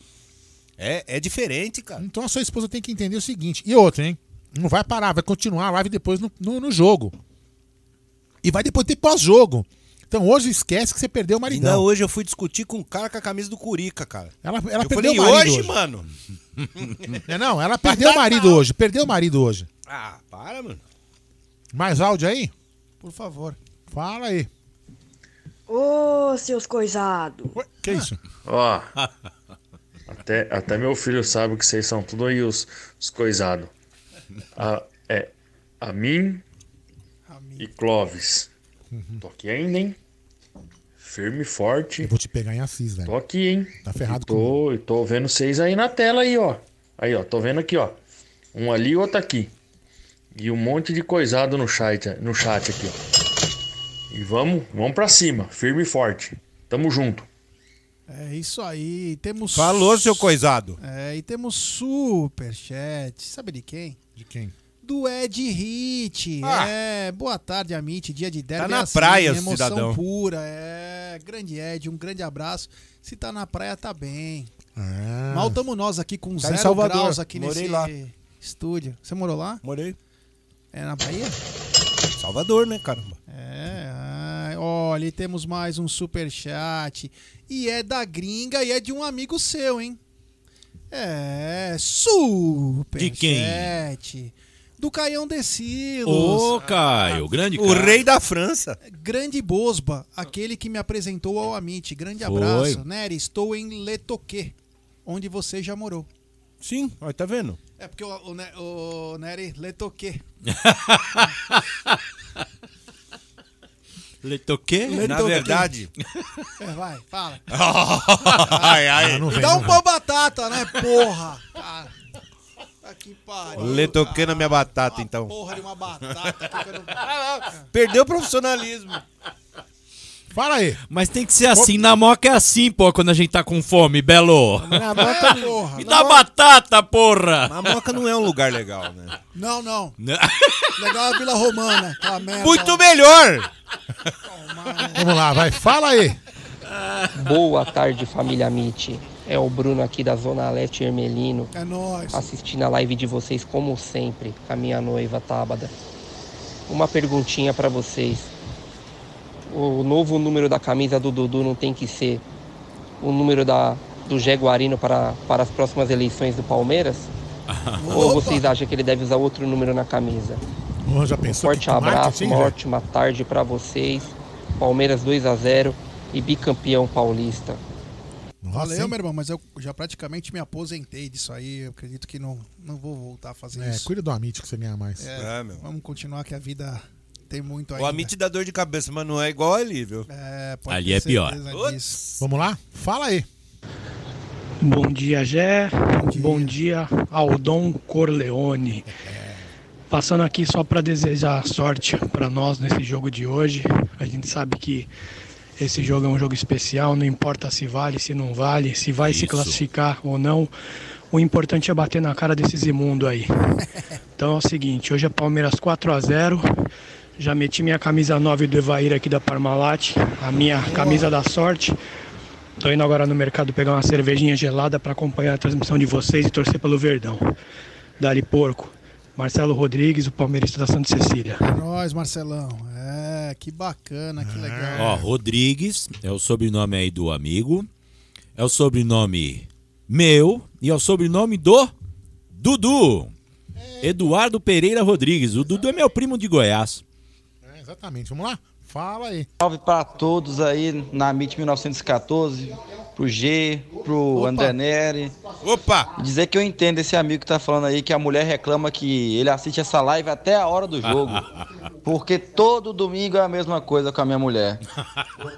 Speaker 48: É, é diferente, cara.
Speaker 3: Então a sua esposa tem que entender o seguinte. E outra, hein? Não vai parar, vai continuar a live depois no, no, no jogo. E vai depois ter pós-jogo. Então hoje esquece que você perdeu o maridão.
Speaker 48: Ainda hoje eu fui discutir com um cara com a camisa do Curica, cara.
Speaker 3: Ela, ela
Speaker 48: eu
Speaker 3: perdeu
Speaker 48: falei,
Speaker 3: o marido
Speaker 48: hoje,
Speaker 3: hoje.
Speaker 48: mano.
Speaker 3: É, não, ela perdeu o marido hoje. Perdeu o marido hoje.
Speaker 48: Ah, para, mano.
Speaker 3: Mais áudio aí?
Speaker 4: Por favor.
Speaker 3: Fala aí.
Speaker 55: Ô, seus coisados.
Speaker 3: Que isso?
Speaker 56: Ó, até, até meu filho sabe que vocês são tudo aí os, os coisados. A, é, a mim e Clóvis. Tô aqui ainda, hein? Firme e forte.
Speaker 3: Eu vou te pegar em Assis, velho.
Speaker 56: Tô aqui, hein?
Speaker 3: Tá ferrado
Speaker 56: E tô, e tô vendo vocês aí na tela aí, ó. Aí, ó, tô vendo aqui, ó. Um ali e outro aqui. E um monte de coisado no chat, no chat aqui, ó. E vamos, vamos pra cima, firme e forte. Tamo junto.
Speaker 4: É isso aí. Temos.
Speaker 48: Falou, seu coisado.
Speaker 4: É, e temos superchat. Sabe de quem?
Speaker 3: De quem?
Speaker 4: Do Ed Hit.
Speaker 48: Ah.
Speaker 4: É, boa tarde, Amit. Dia de derby.
Speaker 48: Tá na
Speaker 4: é assim,
Speaker 48: praia,
Speaker 4: emoção
Speaker 48: cidadão.
Speaker 4: pura. É, grande Ed, um grande abraço. Se tá na praia, tá bem.
Speaker 3: Ah.
Speaker 4: Mal tamo nós aqui com
Speaker 48: Tá em
Speaker 4: zero
Speaker 48: Salvador.
Speaker 4: graus aqui
Speaker 48: Morei
Speaker 4: nesse
Speaker 48: lá.
Speaker 4: estúdio. Você morou lá?
Speaker 48: Morei.
Speaker 4: É na Bahia?
Speaker 48: Salvador, né, caramba?
Speaker 4: É, ai, olha, e temos mais um super chat. E é da gringa e é de um amigo seu, hein? É, super
Speaker 46: De quem?
Speaker 4: chat. Do Caião de Silos.
Speaker 46: Ô, Caio, grande
Speaker 48: O
Speaker 46: cara.
Speaker 48: rei da França.
Speaker 4: Grande Bosba, aquele que me apresentou ao Amit. Grande
Speaker 46: Foi.
Speaker 4: abraço. Nery, estou em Letoquê, onde você já morou.
Speaker 48: Sim, olha, tá vendo?
Speaker 4: É porque o, o, o Nery, Letoquê.
Speaker 46: Le toquê?
Speaker 48: Na verdade.
Speaker 4: É, vai, fala.
Speaker 48: ai, ai.
Speaker 3: não
Speaker 4: Me
Speaker 3: vem,
Speaker 4: dá
Speaker 3: não
Speaker 4: um
Speaker 3: vem.
Speaker 4: pão batata, né, porra? Cara. Tá que pariu.
Speaker 48: Lê toquei na minha batata, então.
Speaker 4: Porra de uma batata. não-
Speaker 48: Perdeu o profissionalismo.
Speaker 3: Fala aí.
Speaker 46: Mas tem que ser assim, na moca é assim, pô, quando a gente tá com fome, Belo.
Speaker 48: Na moca,
Speaker 4: É, porra.
Speaker 46: Me dá batata, porra!
Speaker 48: a moca não é um lugar legal, né?
Speaker 4: Não, não. Legal a Vila Romana. aquela merda.
Speaker 48: Muito melhor!
Speaker 3: Vamos lá, vai. Fala aí.
Speaker 57: Boa tarde, família Amit. É o Bruno aqui da Zona Leste Ermelino,
Speaker 4: É nóis.
Speaker 57: assistindo a live de vocês como sempre, com a minha noiva Tábada. Uma perguntinha pra vocês. O novo número da camisa do Dudu não tem que ser o número da, do Jaguarino para, para as próximas eleições do Palmeiras? Ou vocês acham que ele deve usar outro número na camisa?
Speaker 3: Ô, já
Speaker 57: Um
Speaker 3: pensou
Speaker 57: forte
Speaker 3: que
Speaker 57: abraço, uma ótima tarde pra vocês. Palmeiras 2 a 0 e bicampeão paulista.
Speaker 3: Nossa,
Speaker 4: Valeu,
Speaker 3: hein?
Speaker 4: meu irmão, mas eu já praticamente me aposentei disso aí. Eu acredito que não, não vou voltar a fazer
Speaker 3: É,
Speaker 4: isso.
Speaker 3: cuida do Amit que você ganha mais.
Speaker 4: É,
Speaker 48: É, meu.
Speaker 4: Vamos continuar que a vida tem muito
Speaker 48: O
Speaker 4: ainda.
Speaker 48: Amit dá dor de cabeça, mas não é igual ali, viu?
Speaker 4: É, pode
Speaker 46: Ali
Speaker 4: ter
Speaker 46: é pior.
Speaker 3: Vamos lá? Fala aí.
Speaker 58: Bom dia, Gé. Bom dia, Aldon Corleone. Passando aqui só para desejar sorte para nós nesse jogo de hoje. A gente sabe que esse jogo é um jogo especial, não importa se vale, se não vale, se vai se
Speaker 46: Isso.
Speaker 58: classificar ou não. O importante é bater na cara desses imundos aí. Então é o seguinte, hoje é Palmeiras 4 a 0 Já meti minha camisa 9 do Evair aqui da Parmalat, a minha camisa da sorte. Tô indo agora no mercado pegar uma cervejinha gelada para acompanhar a transmissão de vocês e torcer pelo Verdão. Dali Porco. Marcelo Rodrigues, o palmeirista da Santa Cecília.
Speaker 4: É nóis, Marcelão. É, que bacana, que legal.
Speaker 46: Ó, Rodrigues é o sobrenome aí do amigo. É o sobrenome meu e é o sobrenome do Dudu. Eduardo Pereira Rodrigues. O Dudu é meu primo de Goiás.
Speaker 3: Exatamente. Vamos lá? Fala aí.
Speaker 59: Salve para todos aí na MIT 1914, pro G, pro
Speaker 3: Opa.
Speaker 59: André Neri.
Speaker 48: Opa!
Speaker 59: Dizer que eu entendo esse amigo que tá falando aí que a mulher reclama que ele assiste essa live até a hora do jogo. porque todo domingo é a mesma coisa com a minha mulher.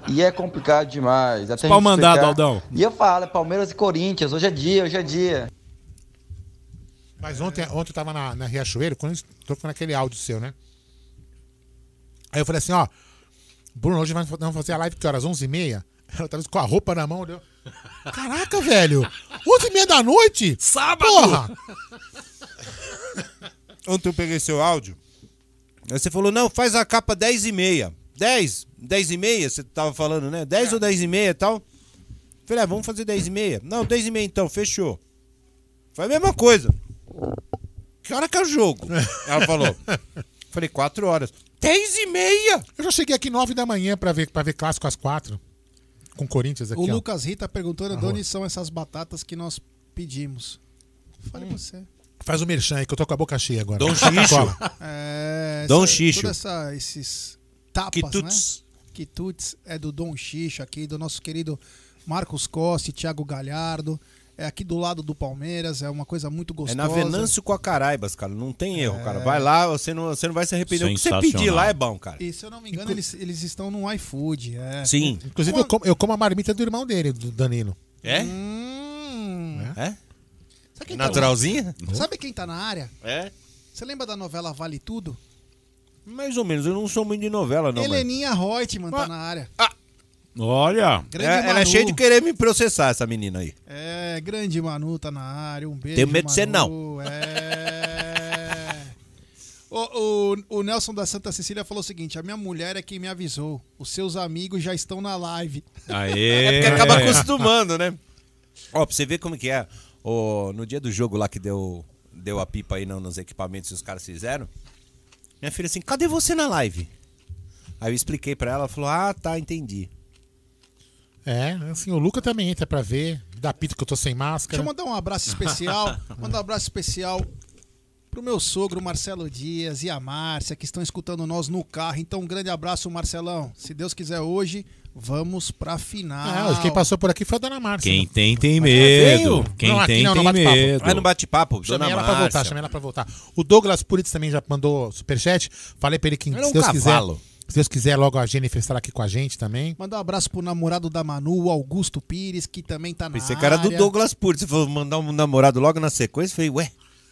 Speaker 59: E é complicado demais. Até
Speaker 46: Pau mandado,
Speaker 59: explicar.
Speaker 46: Aldão.
Speaker 59: E eu falo, é Palmeiras e Corinthians, hoje é dia, hoje é dia.
Speaker 3: Mas ontem, ontem eu tava na, na Riachuelo, quando tô com aquele áudio seu, né? Aí eu falei assim, ó, Bruno, hoje nós vamos fazer a live que horas? 11h30? Ela tava com a roupa na mão, deu. Caraca, velho! 11h30 da noite?
Speaker 46: Sábado!
Speaker 3: Porra!
Speaker 48: Ontem eu peguei seu áudio. Aí você falou, não, faz a capa 10 e meia. 10? 10 e meia, você tava falando, né? 10 ou 10 e meia e tal. Falei, ah, vamos fazer 10 e meia. Não, 10 e meia então, fechou. Foi a mesma coisa. Que hora que é o jogo? Ela falou. Falei, 4 horas. 10 e meia!
Speaker 3: Eu já cheguei aqui 9 da manhã pra ver, pra ver clássico às 4. Com Corinthians aqui,
Speaker 4: O
Speaker 3: ó.
Speaker 4: Lucas Rita perguntando de onde são essas batatas que nós pedimos. Fale você.
Speaker 3: Faz o merchan aí, que eu tô com a boca cheia agora.
Speaker 48: Dom Xixo.
Speaker 4: É,
Speaker 48: Dom
Speaker 4: essa-
Speaker 48: Xixo.
Speaker 4: Toda essa, esses tapas,
Speaker 48: Quitutes.
Speaker 4: né? Quitutes é do Dom Xixo aqui, do nosso querido Marcos Costa e Thiago Galhardo. É aqui do lado do Palmeiras, é uma coisa muito
Speaker 48: É
Speaker 4: gostosa.
Speaker 48: na Venâncio com a Caraibas, cara. Não tem erro, cara. Vai lá, você não, você não vai se arrepender. O que você pedir lá é bom, cara.
Speaker 4: E se eu não me engano, eles, eles estão no iFood. É.
Speaker 48: Sim.
Speaker 3: Inclusive, eu como, eu como a marmita do irmão dele, do Danilo.
Speaker 48: É?
Speaker 4: Hum.
Speaker 48: É?
Speaker 4: Sabe quem
Speaker 48: Naturalzinha?
Speaker 4: Tá na... Sabe quem tá na área?
Speaker 48: É?
Speaker 4: Você lembra da novela Vale Tudo?
Speaker 48: Mais ou menos. Eu não sou muito de novela, não. mas-
Speaker 4: Heleninha Reutemann tá na área.
Speaker 46: Olha.
Speaker 4: Grande
Speaker 48: É, ela é
Speaker 4: Manu.
Speaker 48: cheia de querer me processar, essa menina aí.
Speaker 4: É, grande Manu tá na área. Um beijo.
Speaker 48: Tenho medo de ser
Speaker 4: Manu. É. O, o, o Nelson da Santa Cecília falou o seguinte: a minha mulher é quem me avisou. Os seus amigos já estão na live.
Speaker 46: Aê.
Speaker 48: É porque acaba acostumando, né? Ó, pra você ver como que é. Ó, no dia do jogo lá que deu, deu a pipa aí no- nos equipamentos que os caras fizeram, minha filha assim, cadê você na live? Aí eu expliquei pra ela, ela falou, ah, tá, entendi.
Speaker 3: É, assim, o Luca também entra pra ver. Dá pita que eu tô sem máscara.
Speaker 4: Deixa eu mandar um abraço especial. mandar um abraço especial pro meu sogro Marcelo Dias e a Márcia, que estão escutando nós no carro. Então, um grande abraço, Marcelão. Se Deus quiser, hoje vamos pra final.
Speaker 3: Ah, quem passou por aqui foi a Dona Márcia.
Speaker 46: Quem
Speaker 3: né?
Speaker 46: tem, tem medo. Quem
Speaker 3: Não,
Speaker 46: tem,
Speaker 3: não, no
Speaker 46: tem
Speaker 3: bate-papo.
Speaker 46: medo.
Speaker 48: Ah, no bate-papo,
Speaker 3: Chamei
Speaker 48: dona
Speaker 3: ela pra voltar,
Speaker 48: Márcia.
Speaker 3: chamei ela pra voltar. O Douglas Puritz também já mandou superchat. Falei pra ele que,
Speaker 48: Era
Speaker 3: se
Speaker 48: um
Speaker 3: Deus
Speaker 48: cavalo.
Speaker 3: quiser. Se Deus quiser, logo a Jennifer estará aqui com a gente também.
Speaker 4: Mandar um abraço pro namorado da Manu, o Augusto Pires, que também tá na
Speaker 48: Pensei
Speaker 4: área.
Speaker 48: era do Douglas Purdy. Você falou mandar um namorado logo na sequência. Eu Falei, ué.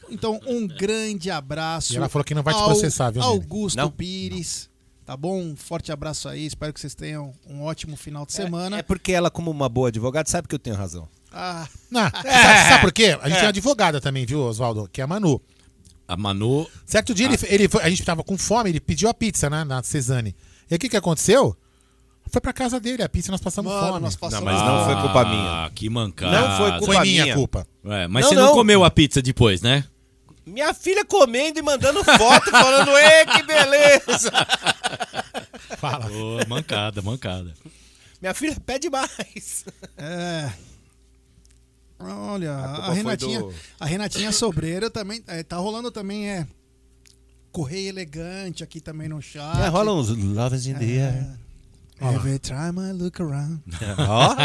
Speaker 4: Então, um grande abraço.
Speaker 3: E ela falou que não vai te processar, viu?
Speaker 4: Augusto
Speaker 48: Não?
Speaker 4: Pires. Tá bom? Um forte abraço aí. Espero que vocês tenham um ótimo final de semana.
Speaker 48: É porque ela, como uma boa advogada, sabe que eu tenho razão.
Speaker 4: Ah,
Speaker 3: Não, sabe, sabe por quê? A gente tem uma advogada também, viu, Oswaldo? Que é a Manu.
Speaker 46: A Manu.
Speaker 3: Certo dia, ele, ele foi- a gente tava com fome, ele pediu a pizza, né, na Cesane. E aí, o que que aconteceu? Foi pra casa dele, a pizza, nós passamos
Speaker 4: Mano,
Speaker 3: fome.
Speaker 4: nós passamos
Speaker 48: Não, mas não foi culpa minha.
Speaker 46: Ah, que mancada.
Speaker 48: Não foi culpa
Speaker 3: Foi minha
Speaker 48: minha.
Speaker 3: culpa.
Speaker 46: É, mas
Speaker 48: Não,
Speaker 46: você não,
Speaker 48: não.
Speaker 46: comeu a pizza depois, né?
Speaker 48: Minha filha comendo e mandando foto, falando, ê, que beleza.
Speaker 3: Fala.
Speaker 46: Ô, mancada, mancada.
Speaker 48: Minha filha pede mais.
Speaker 4: É. Olha, a,
Speaker 48: foi
Speaker 4: Renatinha,
Speaker 48: do-
Speaker 4: a Renatinha Sobreira também é, tá rolando também é Correio Elegante aqui também no chat.
Speaker 48: É, rola uns loves in the air.
Speaker 4: Every time I look around.
Speaker 48: Ó.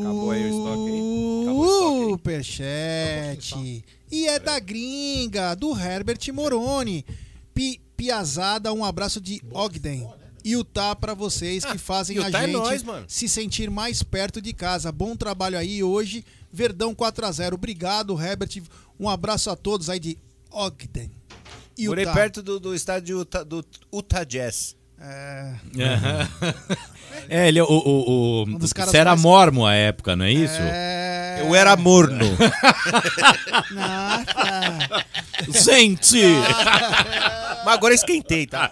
Speaker 4: Acabou
Speaker 48: aí o estoque aí. Acabou o estoque aí.
Speaker 4: Superchat. E é da gringa, do Herbert Moroni. Pi, Piazada, um abraço de Ogden. Utah pra vocês que fazem a
Speaker 48: Utah é
Speaker 4: gente
Speaker 48: nóis, mano.
Speaker 4: se sentir mais perto de casa. Bom trabalho aí hoje. Verdão 4 a 0 Obrigado, Herbert. Um abraço a todos aí de Ogden.
Speaker 48: Morei
Speaker 4: Utah.
Speaker 48: perto do, do estádio Utah, do Utah Jazz.
Speaker 4: É,
Speaker 46: É, ele, o, o, o,
Speaker 4: Um dos caras
Speaker 46: você era
Speaker 4: mais-
Speaker 46: mormo à época, não é isso?
Speaker 4: é...
Speaker 48: Eu era morno.
Speaker 4: Nossa.
Speaker 46: Gente!
Speaker 48: Mas agora esquentei, tá?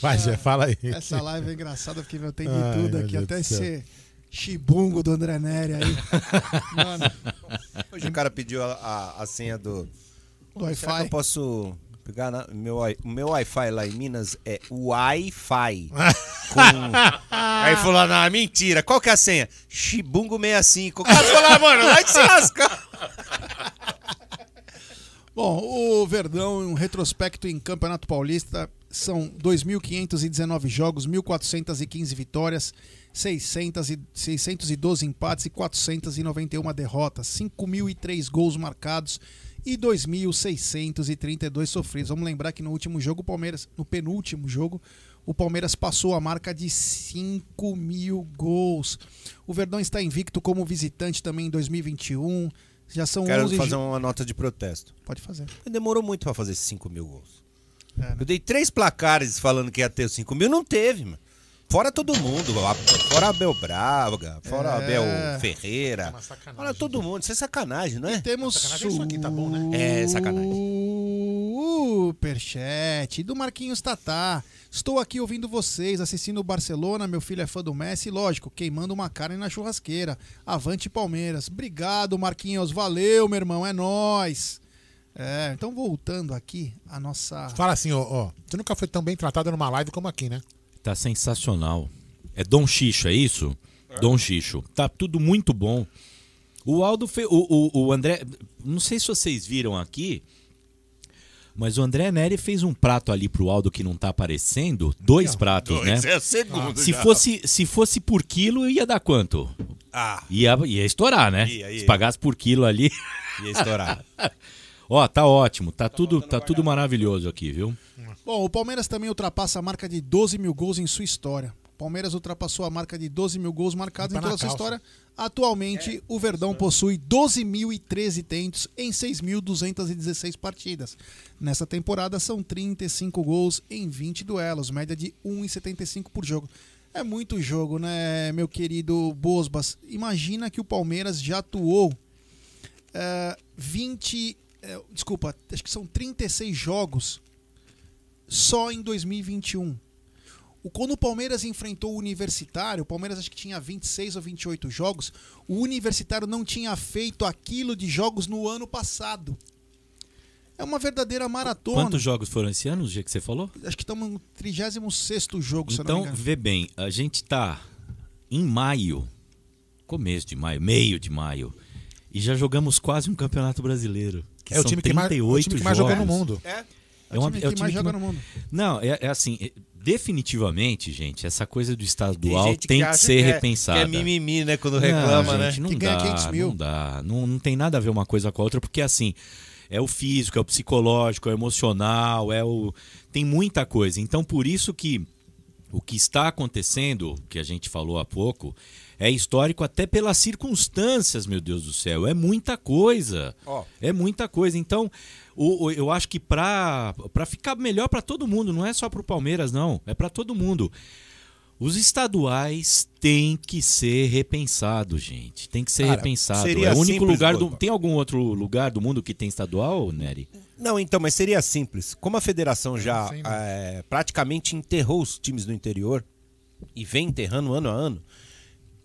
Speaker 3: Vai, Jé, fala aí.
Speaker 4: Essa live é engraçada porque meu, tem de
Speaker 3: Ai,
Speaker 4: tudo aqui,
Speaker 3: Deus
Speaker 4: até esse chibungo do André Nery aí. Mano,
Speaker 48: Hoje o cara pediu a, a, a senha do.
Speaker 4: Do
Speaker 48: Será que
Speaker 4: Wi-Fi?
Speaker 48: eu posso pegar na, meu, meu Wi-Fi lá em Minas é Wi-Fi. Com... Aí falou, não, mentira. Qual que é a senha? Chibungo 65. O cara falou, ah, mano, vai se lascar.
Speaker 4: Bom, o Verdão, um retrospecto em Campeonato Paulista, são 2.519 jogos, 1.415 vitórias, 600 e, 612 empates e 491 derrotas, 5.003 gols marcados e 2.632 sofridos. Vamos lembrar que no último jogo, o Palmeiras, no penúltimo jogo, o Palmeiras passou a marca de 5 mil gols. O Verdão está invicto como visitante também em 2021. Já são
Speaker 48: Quero
Speaker 4: 11
Speaker 48: fazer uma nota de protesto.
Speaker 4: Pode fazer.
Speaker 48: Demorou muito pra fazer esses 5 mil gols.
Speaker 4: É, né?
Speaker 48: Eu dei três placares falando que ia ter os 5 mil, não teve, mano. Fora todo mundo, a- fora Abel Braga, fora
Speaker 4: É.
Speaker 48: Abel Ferreira. Fora todo mundo, isso é sacanagem, não é?
Speaker 4: Temos
Speaker 3: Sacanagem é isso aqui, tá bom, né?
Speaker 48: É sacanagem.
Speaker 4: Superchat do Marquinhos Tatá. Estou aqui ouvindo vocês, assistindo o Barcelona. Meu filho é fã do Messi, lógico, queimando uma carne na churrasqueira. Avante Palmeiras. Obrigado, Marquinhos. Valeu, meu irmão. É nóis. É, então voltando aqui a nossa.
Speaker 3: Fala assim, ó, ó. Você nunca foi tão bem tratado numa live como aqui, né?
Speaker 46: Tá sensacional. É Dom Xixo, é isso? Dom Xixo. Tá tudo muito bom. O Aldo fez. O, o, o André. Não sei se vocês viram aqui. Mas o André Neri fez um prato ali pro Aldo que não tá aparecendo. Dois pratos,
Speaker 60: Dois,
Speaker 46: né?
Speaker 60: é segundo
Speaker 46: se
Speaker 60: já.
Speaker 46: fosse Se fosse por quilo, ia dar quanto?
Speaker 60: Ah.
Speaker 46: Ia, ia estourar, né?
Speaker 60: Ia, ia.
Speaker 46: Se pagasse por quilo ali.
Speaker 48: Ia estourar.
Speaker 46: Ó, tá ótimo. Tá tudo, tá tudo maravilhoso aqui, viu?
Speaker 4: Bom, o Palmeiras também ultrapassa a marca de 12 mil gols em sua história. O Palmeiras ultrapassou a marca de 12 mil gols marcados
Speaker 3: Tá
Speaker 4: em
Speaker 3: na
Speaker 4: toda a sua história. Atualmente, o Verdão possui 12.013 tentos em 6.216 partidas. Nessa temporada, são 35 gols em 20 duelos, média de 1,75 por jogo. É muito jogo, né, meu querido Bosbas? Imagina que o Palmeiras já atuou eh, 20. Eh, desculpa, acho que são 36 jogos só em 2021. O, quando o Palmeiras enfrentou o Universitário, o Palmeiras acho que tinha 26 ou 28 jogos, o Universitário não tinha feito aquilo de jogos no ano passado. É uma verdadeira maratona.
Speaker 46: Quantos jogos foram esse ano, o dia que você falou?
Speaker 4: Acho que estamos no 36 jogo,
Speaker 46: Então, vê bem, a gente tá em maio, começo de maio, meio de maio, e já jogamos quase um campeonato brasileiro. Que
Speaker 3: É o
Speaker 46: são
Speaker 3: time que mais- o
Speaker 46: 38
Speaker 3: time que mais jogou no
Speaker 46: jogos.
Speaker 3: mundo.
Speaker 4: É,
Speaker 46: É, uma-
Speaker 4: o time
Speaker 46: é o
Speaker 4: que
Speaker 46: time
Speaker 4: mais
Speaker 46: que
Speaker 4: joga
Speaker 46: mais-
Speaker 4: no mundo.
Speaker 46: Não, é, é assim, é- definitivamente, gente, essa coisa do estadual
Speaker 48: que
Speaker 46: tem que,
Speaker 48: acha
Speaker 46: ser
Speaker 48: que é-
Speaker 46: repensada.
Speaker 48: que é mimimi, né, quando reclama,
Speaker 46: não,
Speaker 48: né?
Speaker 46: gente, Não
Speaker 48: Que ganha
Speaker 46: dá,
Speaker 48: 500 mil.
Speaker 46: não dá. Não, não tem nada a ver uma coisa com a outra, porque assim, é o físico, é o psicológico, é o emocional, é o. Tem muita coisa. Então, por isso que o que está acontecendo, que a gente falou há pouco, é histórico até pelas circunstâncias, meu Deus do céu. É muita coisa.
Speaker 48: Ó.
Speaker 46: É muita coisa. Então, o, o- eu acho que para ficar melhor para todo mundo, não é só para o Palmeiras, não. É para todo mundo. Os estaduais têm que ser repensados, gente. Tem que ser
Speaker 48: Cara,
Speaker 46: repensado.
Speaker 48: seria
Speaker 46: É o único
Speaker 48: simples,
Speaker 46: lugar do. Tem algum outro lugar do mundo que tem estadual, Nery?
Speaker 48: Não, então, mas seria simples. Como a federação já é, praticamente enterrou os times do interior e vem enterrando ano a ano,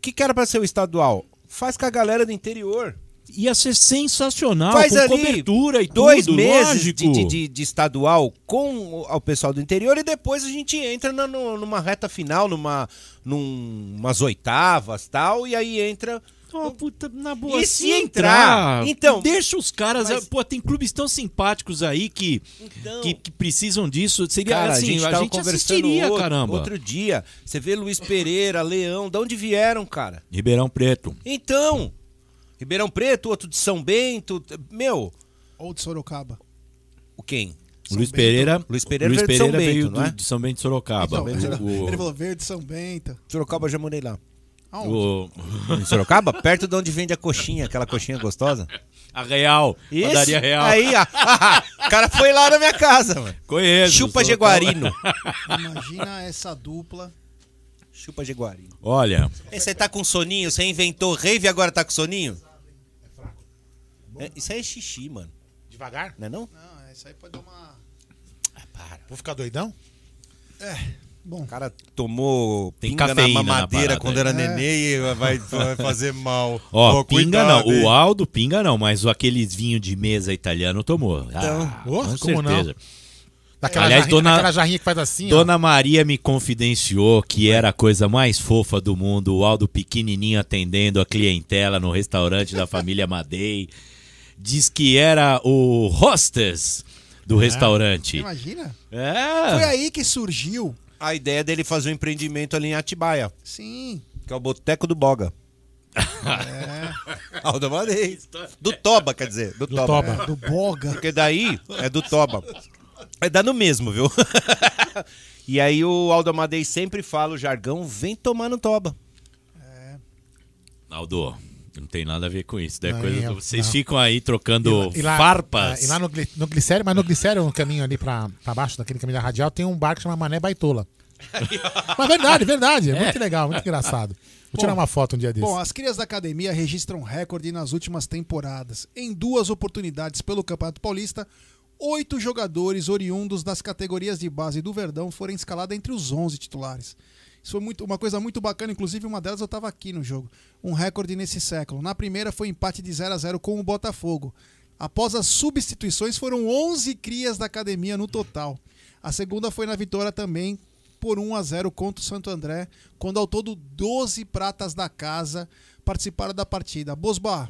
Speaker 48: que, que era pra ser o estadual? Faz com a galera do interior.
Speaker 46: Ia ser sensacional,
Speaker 48: Faz
Speaker 46: com
Speaker 48: ali
Speaker 46: cobertura e
Speaker 48: dois
Speaker 46: tudo,
Speaker 48: meses de, de- de- estadual com o, pessoal do interior e depois a gente entra na- no- numa reta final, numa num, umas oitavas tal, e aí entra.
Speaker 46: Oh, puta, na boa,
Speaker 48: E se entrar?
Speaker 46: Então, deixa os caras.
Speaker 48: mas-
Speaker 46: Pô, tem clubes tão simpáticos aí que,
Speaker 48: Então.
Speaker 46: que, que precisam disso. Seria
Speaker 48: Cara,
Speaker 46: assim,
Speaker 48: a gente
Speaker 46: a gente
Speaker 48: conversando outro,
Speaker 46: caramba.
Speaker 48: outro dia. Você vê Luiz Pereira, Leão, de onde vieram, cara?
Speaker 46: Ribeirão Preto.
Speaker 48: Então, Ribeirão Preto, outro de São Bento, meu,
Speaker 4: Ou de Sorocaba.
Speaker 48: o quem?
Speaker 46: Luiz Pereira,
Speaker 48: Luiz Pereira,
Speaker 46: Luiz
Speaker 48: veio de São
Speaker 46: Pereira veio
Speaker 48: Bento, não é?
Speaker 46: do- de São Bento de Sorocaba.
Speaker 4: Então, ele,
Speaker 46: O-
Speaker 4: ele falou Verde São Bento.
Speaker 48: Sorocaba já morei lá.
Speaker 46: O-
Speaker 48: Em Sorocaba? Perto de onde vende a coxinha, aquela coxinha gostosa.
Speaker 46: A Real.
Speaker 48: Isso.
Speaker 46: Padaria Real.
Speaker 48: Aí, ó. o cara foi lá na minha casa, mano.
Speaker 46: Conheço.
Speaker 48: Chupa. Jaguarino.
Speaker 4: Imagina essa dupla.
Speaker 48: Chupa Jaguarino.
Speaker 46: Olha,
Speaker 48: E Você tá com soninho? Você inventou rave e agora tá com soninho? É, isso aí é xixi, mano.
Speaker 3: Devagar?
Speaker 48: Não é não?
Speaker 4: Não, isso aí pode dar uma.
Speaker 3: Vou ficar doidão?
Speaker 4: É, bom.
Speaker 48: O cara tomou
Speaker 46: Tem
Speaker 48: pinga na
Speaker 46: cafeína na
Speaker 48: mamadeira
Speaker 46: parada
Speaker 48: quando era
Speaker 4: É.
Speaker 48: nenê e vai, vai fazer mal.
Speaker 46: ó,
Speaker 48: Ô,
Speaker 46: pinga
Speaker 48: cuidado,
Speaker 46: não.
Speaker 48: hein?
Speaker 46: O Aldo pinga não, mas aqueles vinho de mesa italiano tomou.
Speaker 3: Então,
Speaker 46: ah,
Speaker 3: ô,
Speaker 46: com
Speaker 3: como não?
Speaker 46: certeza.
Speaker 3: Daquela,
Speaker 46: Aliás,
Speaker 3: jarrinha,
Speaker 46: dona-
Speaker 3: daquela jarrinha que faz assim, ó.
Speaker 46: Dona Maria me confidenciou que era a coisa mais fofa do mundo, o Aldo pequenininho atendendo a clientela no restaurante da família Madei. Diz que era o hostess do restaurante.
Speaker 4: Imagina?
Speaker 46: É.
Speaker 4: Foi aí que surgiu.
Speaker 48: A ideia dele fazer um empreendimento ali em Atibaia,
Speaker 4: Sim.
Speaker 48: que é o Boteco do Boga.
Speaker 4: É.
Speaker 48: Aldo Madei. Do Toba, quer dizer. Do, Toba.
Speaker 3: Toba.
Speaker 4: Do Boga.
Speaker 48: Porque daí é do Toba. É dando mesmo, viu? e aí o Aldo Amadei sempre fala o jargão, vem tomar no Toba.
Speaker 46: Aldo, não tem nada a ver com isso. né?
Speaker 3: Não,
Speaker 46: Coisa
Speaker 3: eu-
Speaker 46: do- Vocês
Speaker 3: não.
Speaker 46: ficam aí trocando
Speaker 3: E lá-
Speaker 46: farpas.
Speaker 3: é, E lá no, no glicério, mas no glicério, no caminho ali pra, pra baixo, daquele caminho da radial, tem um bar que chama Mané Baitola. mas verdade, verdade. É, muito legal, muito engraçado. Vou tirar
Speaker 4: Bom,
Speaker 3: uma foto um dia desse.
Speaker 4: Bom, as crias da academia registram recorde nas últimas temporadas. Em duas oportunidades pelo Campeonato Paulista, oito jogadores oriundos das categorias de base do Verdão foram escalados entre os 11 titulares. Isso foi muito, uma coisa muito bacana, inclusive uma delas eu estava aqui no jogo. Um recorde nesse século. Na primeira foi empate de 0 a 0 com o Botafogo. Após as substituições, foram 11 crias da academia no total. A segunda foi na vitória também por 1 a 0 contra o Santo André, quando ao todo 12 pratas da casa participaram da partida. Bosba,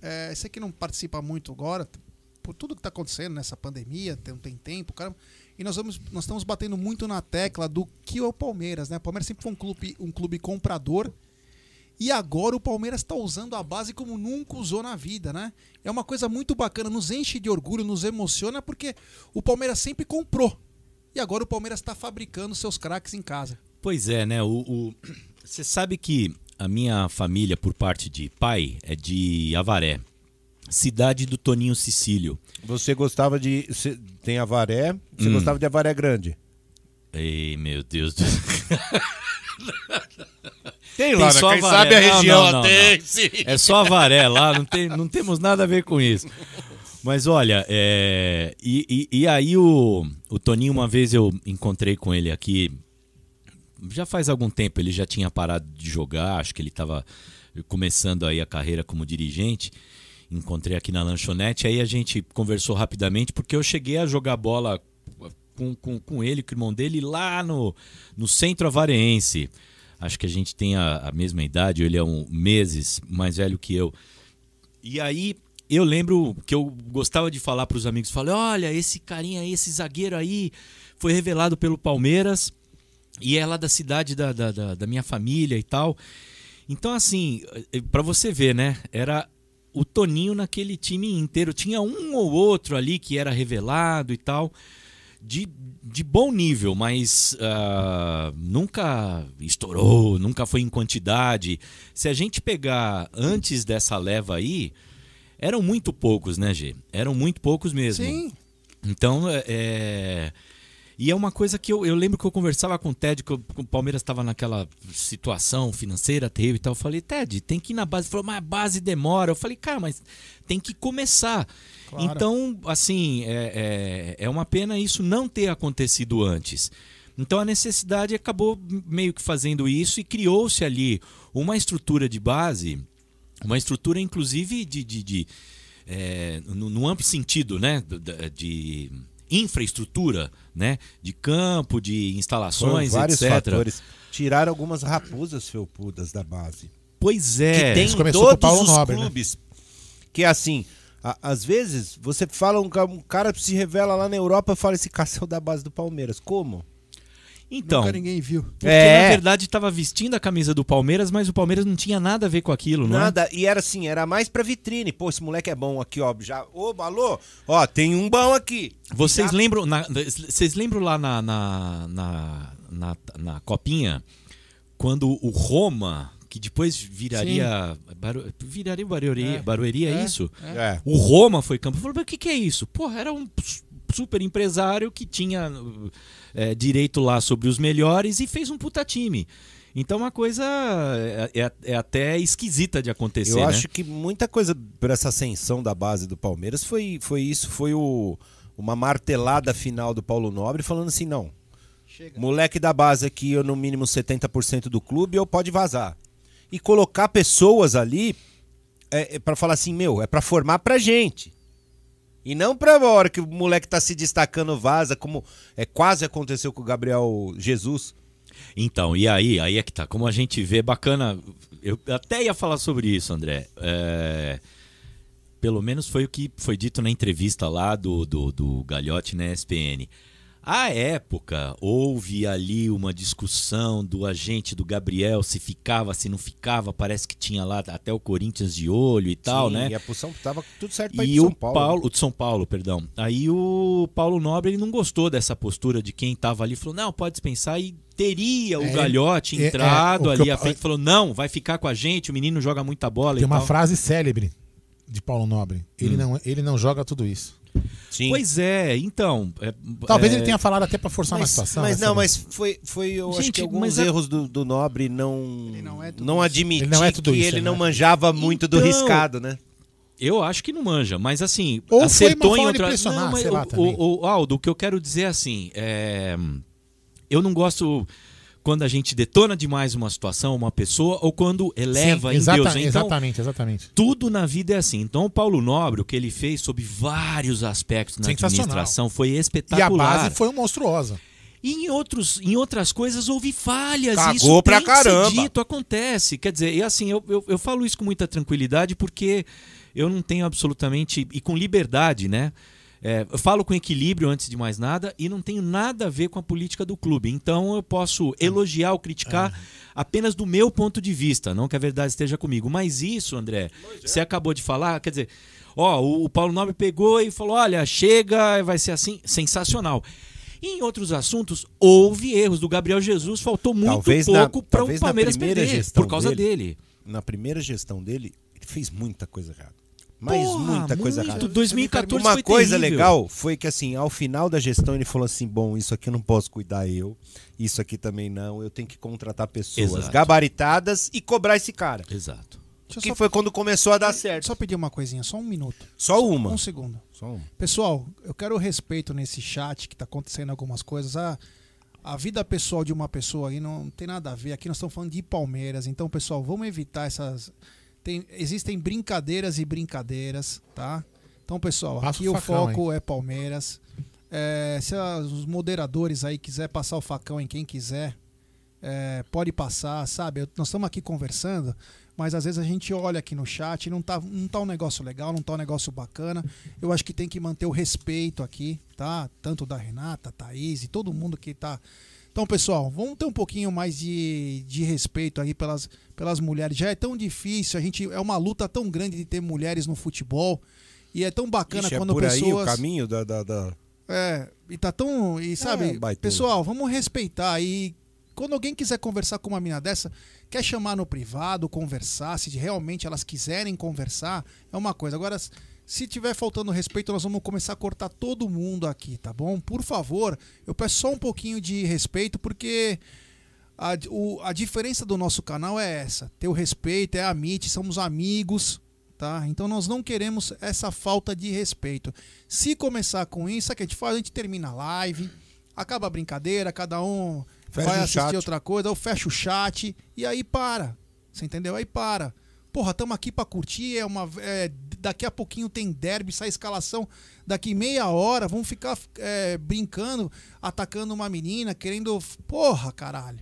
Speaker 4: é, esse aqui não participa muito agora, por tudo que está acontecendo nessa pandemia, tem, tem tempo, cara. E nós, vamos, nós estamos batendo muito na tecla do que é o Palmeiras, né? O Palmeiras sempre foi um clube, um clube comprador. E agora o Palmeiras está usando a base como nunca usou na vida, né? É uma coisa muito bacana, nos enche de orgulho, nos emociona, porque o Palmeiras sempre comprou. E agora o Palmeiras está fabricando seus craques em casa.
Speaker 46: Pois é, né? O, Você sabe que a minha família, por parte de pai, é de Avaré, cidade do Toninho Cecílio.
Speaker 48: Você gostava de. Tem Avaré, você
Speaker 46: Hum.
Speaker 48: gostava de Avaré Grande.
Speaker 46: Ei, meu Deus do
Speaker 48: Tem lá, né? Quem sabe a região
Speaker 46: não,
Speaker 48: tem,
Speaker 46: não.
Speaker 48: sim.
Speaker 46: É só Avaré lá, não, tem, não temos nada a ver com isso. Mas olha, é, e, e- e aí o, o Toninho, uma vez eu encontrei com ele aqui, já faz algum tempo, ele já tinha parado de jogar, acho que ele estava começando aí a carreira como dirigente. Encontrei aqui na lanchonete, aí a gente conversou rapidamente, porque eu cheguei a jogar bola com, com, com ele, com o irmão dele, lá no, no centro avareense. Acho que a gente tem a, a mesma idade, ele é um meses mais velho que eu. E aí eu lembro que eu gostava de falar para os amigos, falei, olha, esse carinha aí, esse zagueiro aí, foi revelado pelo Palmeiras e é lá da cidade da, da, da, da minha família e tal. Então, assim, para você ver, né? Era o Toninho naquele time inteiro. Tinha um ou outro ali que era revelado e tal. De, de bom nível, mas ah, nunca estourou, nunca foi em quantidade. Se a gente pegar antes dessa leva aí, eram muito poucos, né, G? Eram muito poucos mesmo.
Speaker 4: Sim.
Speaker 46: Então, é- é. E é uma coisa que eu, eu lembro que eu conversava com o Ted, que o, que o Palmeiras estava naquela situação financeira terrível e tal. Eu falei, Ted, tem que ir na base. Ele falou, mas a base demora. Eu falei, cara, mas tem que começar.
Speaker 4: Claro.
Speaker 46: Então, assim, é, é, é uma pena isso não ter acontecido antes. Então a necessidade acabou meio que fazendo isso e criou-se ali uma estrutura de base, uma estrutura inclusive de, de, de, é, no, no amplo sentido, né, da- de infraestrutura, né, de campo, de
Speaker 48: Foram
Speaker 46: instalações,
Speaker 48: vários
Speaker 46: etc.
Speaker 48: fatores. Tiraram algumas raposas felpudas da base.
Speaker 46: Pois é.
Speaker 48: Que tem
Speaker 46: Isso começou com o
Speaker 48: todos
Speaker 46: Paulo
Speaker 48: os
Speaker 46: Nobre, né?
Speaker 48: clubes. Que é assim, a- às vezes você fala, um, um cara se revela lá na Europa e fala, esse cara é o da base do Palmeiras. Como?
Speaker 46: Então,
Speaker 4: Nunca ninguém viu.
Speaker 46: Porque
Speaker 48: É.
Speaker 46: na verdade estava vestindo a camisa do Palmeiras, mas o Palmeiras não tinha nada a ver com aquilo, não é?
Speaker 48: Nada, e era assim, era mais pra vitrine. Pô, esse moleque é bom aqui, ó. Já, ô, alô, ó, tem um bom aqui.
Speaker 46: Vocês
Speaker 48: Já-
Speaker 46: lembram, na- vocês lembram lá na, na, na, na, na Copinha, quando o Roma, que depois viraria. Baru, viraria Barueri,
Speaker 48: É.
Speaker 46: Barueri, é,
Speaker 48: É,
Speaker 46: isso?
Speaker 48: é.
Speaker 46: O Roma foi campeão. Falou, mas o que, que é isso? Porra, era um su- super empresário que tinha uh, é, direito lá sobre os melhores e fez um puta time. Então uma coisa é, é- é até esquisita de acontecer.
Speaker 48: Eu
Speaker 46: né?
Speaker 48: acho que muita coisa por essa ascensão da base do Palmeiras foi, foi isso, foi o, uma martelada final do Paulo Nobre falando assim, não. Moleque da base aqui, eu no mínimo 70% do clube, eu pode vazar. E colocar pessoas ali é, para falar assim, meu, é pra formar pra gente. E não pra hora que o moleque tá se destacando vaza, como é, quase aconteceu com o Gabriel Jesus.
Speaker 46: Então, e aí, aí é que tá. Como a gente vê, bacana. Eu até ia falar sobre isso, André. É, pelo menos foi o que foi dito na entrevista lá do, do, do Galhote na SPN. À época, houve ali uma discussão do agente do Gabriel, se ficava, se não ficava. Parece que tinha lá até o Corinthians de olho e tal,
Speaker 48: Sim,
Speaker 46: né?
Speaker 48: E a posição tava tudo certo pra ir
Speaker 46: E o
Speaker 48: São Paulo.
Speaker 46: Paulo, o de São Paulo, perdão. Aí o Paulo Nobre ele não gostou dessa postura de quem tava ali, falou: "Não, pode dispensar" e teria o
Speaker 3: É,
Speaker 46: Galhote
Speaker 3: é, é,
Speaker 46: entrado
Speaker 3: o que
Speaker 46: ali à frente, falou: "Não, vai ficar com a gente, o menino joga muita bola
Speaker 3: Tem
Speaker 46: e
Speaker 3: uma
Speaker 46: tal".
Speaker 3: frase célebre de Paulo Nobre. Ele,
Speaker 46: Hum.
Speaker 3: não, ele não joga tudo isso.
Speaker 46: Pois é, então, é-
Speaker 3: Talvez
Speaker 46: é-
Speaker 3: ele tenha falado até pra forçar uma
Speaker 48: Mas,
Speaker 3: situação.
Speaker 48: mas
Speaker 3: né,
Speaker 48: não, mas foi, foi eu acho
Speaker 46: Gente,
Speaker 48: que alguns
Speaker 46: a-
Speaker 48: erros do, do Nobre não não, admitir
Speaker 3: Ele não é tudo
Speaker 48: que
Speaker 3: isso,
Speaker 48: ele
Speaker 3: ele
Speaker 48: não
Speaker 3: não é.
Speaker 48: manjava muito do
Speaker 46: Então,
Speaker 48: riscado, né?
Speaker 46: Eu acho que não manja, mas assim,
Speaker 4: Ou foi
Speaker 46: acertou
Speaker 4: uma
Speaker 46: em outra.
Speaker 4: pressionar,
Speaker 46: mas
Speaker 4: sei lá,
Speaker 46: o, o- o- Aldo, o que eu quero dizer é assim, é, eu não gosto quando a gente detona demais uma situação, uma pessoa, ou quando eleva
Speaker 4: Sim,
Speaker 46: em
Speaker 4: exata-
Speaker 46: Deus. Então,
Speaker 4: exatamente, exatamente.
Speaker 46: tudo na vida é assim. Então, o Paulo Nobre, o que ele fez sob vários aspectos na administração foi
Speaker 4: E a
Speaker 46: espetacular.
Speaker 4: base foi monstruosa.
Speaker 46: E em, outros, em outras coisas houve falhas.
Speaker 48: Cagou
Speaker 46: isso
Speaker 48: pra
Speaker 46: tem que ser
Speaker 48: caramba.
Speaker 46: dito, acontece. Quer dizer, e assim, eu, eu, eu falo isso com muita tranquilidade porque eu não tenho absolutamente. E com liberdade, né? É, eu falo com equilíbrio antes de mais nada e não tenho nada a ver com a política do clube. Então eu posso elogiar ou criticar apenas do meu ponto de vista, não que a verdade esteja comigo. Mas isso, André, você acabou de falar, quer dizer, ó, o, o Paulo Nobre pegou e falou: olha, chega, vai ser assim, sensacional. Em outros assuntos, houve erros. Do Gabriel Jesus faltou muito
Speaker 48: talvez
Speaker 46: pouco para o Palmeiras perder por causa dele.
Speaker 48: Na primeira gestão dele, ele fez muita coisa errada. Mas
Speaker 46: Porra,
Speaker 48: muita coisa
Speaker 46: muito.
Speaker 48: errada.
Speaker 46: 2014
Speaker 48: Uma
Speaker 46: foi
Speaker 48: coisa
Speaker 46: terrível.
Speaker 48: legal foi que assim, ao final da gestão ele falou assim: "Bom, isso aqui eu não posso cuidar eu, isso aqui também não, eu tenho que contratar pessoas
Speaker 46: Exato.
Speaker 48: gabaritadas e cobrar esse cara".
Speaker 46: Exato.
Speaker 48: Que foi quando começou a dar certo.
Speaker 4: Só pedir uma coisinha, só um minuto.
Speaker 48: Só uma.
Speaker 4: Um segundo.
Speaker 48: Só uma.
Speaker 4: Pessoal, eu quero respeito nesse chat que tá acontecendo algumas coisas. A, a vida pessoal de uma pessoa aí não tem nada a ver. Aqui nós estamos falando de Palmeiras. Então, pessoal, vamos evitar essas. Tem, existem brincadeiras e brincadeiras, tá? Então, pessoal, Passa aqui o o, facão, foco é Palmeiras. É, se as- os moderadores aí quiser passar o facão em quem quiser, é, pode passar, sabe? Eu- nós estamos aqui conversando, mas às vezes a gente olha aqui no chat e não tá, não tá um negócio legal, não tá um negócio bacana. Eu acho que tem que manter o respeito aqui, tá? Tanto da Renata, Thaís e todo mundo que tá. Então, pessoal, vamos ter um pouquinho mais de, de respeito aí pelas, pelas mulheres. Já é tão difícil, a gente é uma luta tão grande de ter mulheres no futebol. E é tão bacana
Speaker 48: Ixi, é
Speaker 4: quando
Speaker 48: por aí
Speaker 4: pessoas.
Speaker 48: o caminho da, da, da-
Speaker 4: É, e tá tão. E sabe,
Speaker 48: É,
Speaker 4: pessoal, vamos respeitar. E quando alguém quiser conversar com uma mina dessa, quer chamar no privado, conversar, se realmente elas quiserem conversar, é uma coisa. Agora, se tiver faltando respeito, nós vamos começar a cortar todo mundo aqui, tá bom? Por favor, eu peço só um pouquinho de respeito, porque. A, o- a diferença do nosso canal é essa: ter o respeito, é a MIT, somos amigos, tá? Então nós não queremos essa falta de respeito. Se começar com isso, sabe o que a gente faz? A gente termina a live, acaba a brincadeira, cada um
Speaker 48: Fecha
Speaker 4: vai assistir
Speaker 48: chat.
Speaker 4: outra coisa, ou fecha o chat e aí para. Você entendeu? Aí para. Porra, estamos aqui pra curtir, é uma é, daqui a pouquinho tem derby, sai escalação, daqui meia hora vamos ficar é, brincando, atacando uma menina, querendo, porra, caralho.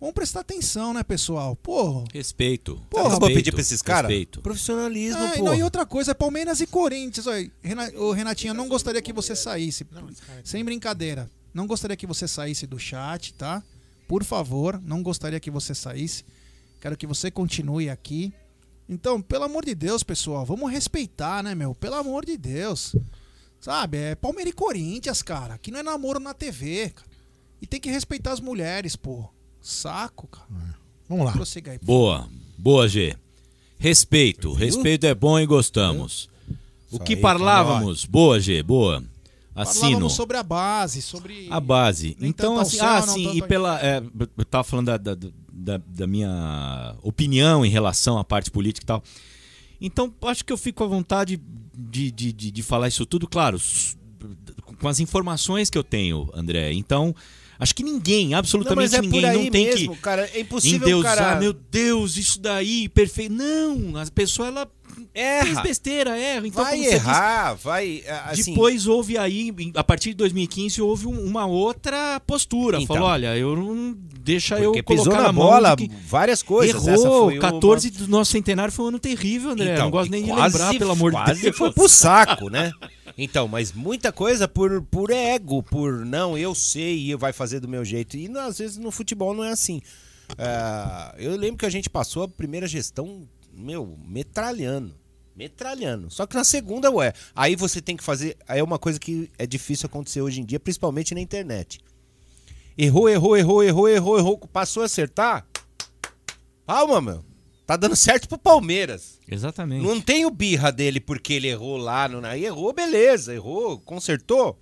Speaker 4: Vamos prestar atenção, né, pessoal? Porra.
Speaker 46: Respeito.
Speaker 4: Porra,
Speaker 48: eu vou pedir pra esses caras?
Speaker 46: respeito.
Speaker 48: Profissionalismo,
Speaker 4: Ah, e
Speaker 48: pô.
Speaker 4: não, e outra coisa, é Palmeiras e Corinthians. Olha, Rena- ô, Renatinha, não gostaria que você saísse. Sem brincadeira. Não gostaria que você saísse do chat, tá? Por favor, não gostaria que você saísse. Quero que você continue aqui. Então, pelo amor de Deus, pessoal, vamos respeitar, né, meu? Pelo amor de Deus. Sabe? É Palmeiras e Corinthians, cara. Aqui não é namoro na TV, cara. E tem que respeitar as mulheres, pô. Saco, cara. Vamos lá. Aí.
Speaker 46: Boa, boa, G. Respeito, respeito é bom e gostamos. O
Speaker 48: Isso
Speaker 46: que
Speaker 48: aí,
Speaker 46: parlavamos? Boa, G, boa. Assino.
Speaker 4: Falávamos sobre a base, sobre.
Speaker 46: A base.
Speaker 4: Nem
Speaker 46: então, assim, ah,
Speaker 4: não
Speaker 46: sim,
Speaker 4: tanto
Speaker 46: e pela. é, eu tava falando da, da, da, da minha opinião em relação à parte política e tal. Então, acho que eu fico à vontade de, de, de, de falar isso tudo, claro, com as informações que eu tenho, André. Então, acho que ninguém,
Speaker 48: Não,
Speaker 46: absolutamente
Speaker 48: mas é
Speaker 46: ninguém,
Speaker 48: por aí
Speaker 46: não tem
Speaker 48: mesmo,
Speaker 46: que
Speaker 48: cara. É impossível,
Speaker 46: endeusar,
Speaker 48: cara.
Speaker 46: meu Deus, isso daí, perfeito. Não, a pessoa, ela
Speaker 48: Erra.
Speaker 46: fez besteira, erra. Então,
Speaker 48: vai
Speaker 46: você disse,
Speaker 48: errar, vai. é, Assim,
Speaker 46: depois houve aí, a partir de 2015, houve um- uma outra postura.
Speaker 48: Então.
Speaker 46: Falou: olha, eu não. Deixa eu colocar
Speaker 48: na bola
Speaker 46: que...
Speaker 48: várias coisas.
Speaker 46: Errou,
Speaker 48: Essa foi uma-
Speaker 46: 14 do nosso centenário foi um ano terrível, André.
Speaker 48: Então,
Speaker 46: não gosto nem de lembrar, pelo amor de
Speaker 48: quase
Speaker 46: Deus.
Speaker 48: foi pro saco, né? Então, mas muita coisa por, por ego, por não, eu sei e vai fazer do meu jeito. E às vezes no futebol não é assim. Ah, eu lembro que a gente passou a primeira gestão, meu, metralhando. Metralhando. Só que na segunda, ué. Aí você tem que fazer. Aí é uma coisa que é difícil acontecer hoje em dia, principalmente na internet. Errou, errou, errou, errou, errou, errou. Passou a acertar. Palma, meu. Tá dando certo pro Palmeiras.
Speaker 46: Exatamente.
Speaker 48: Não tem o birra dele porque ele errou lá. No... Aí errou, beleza. Errou, consertou.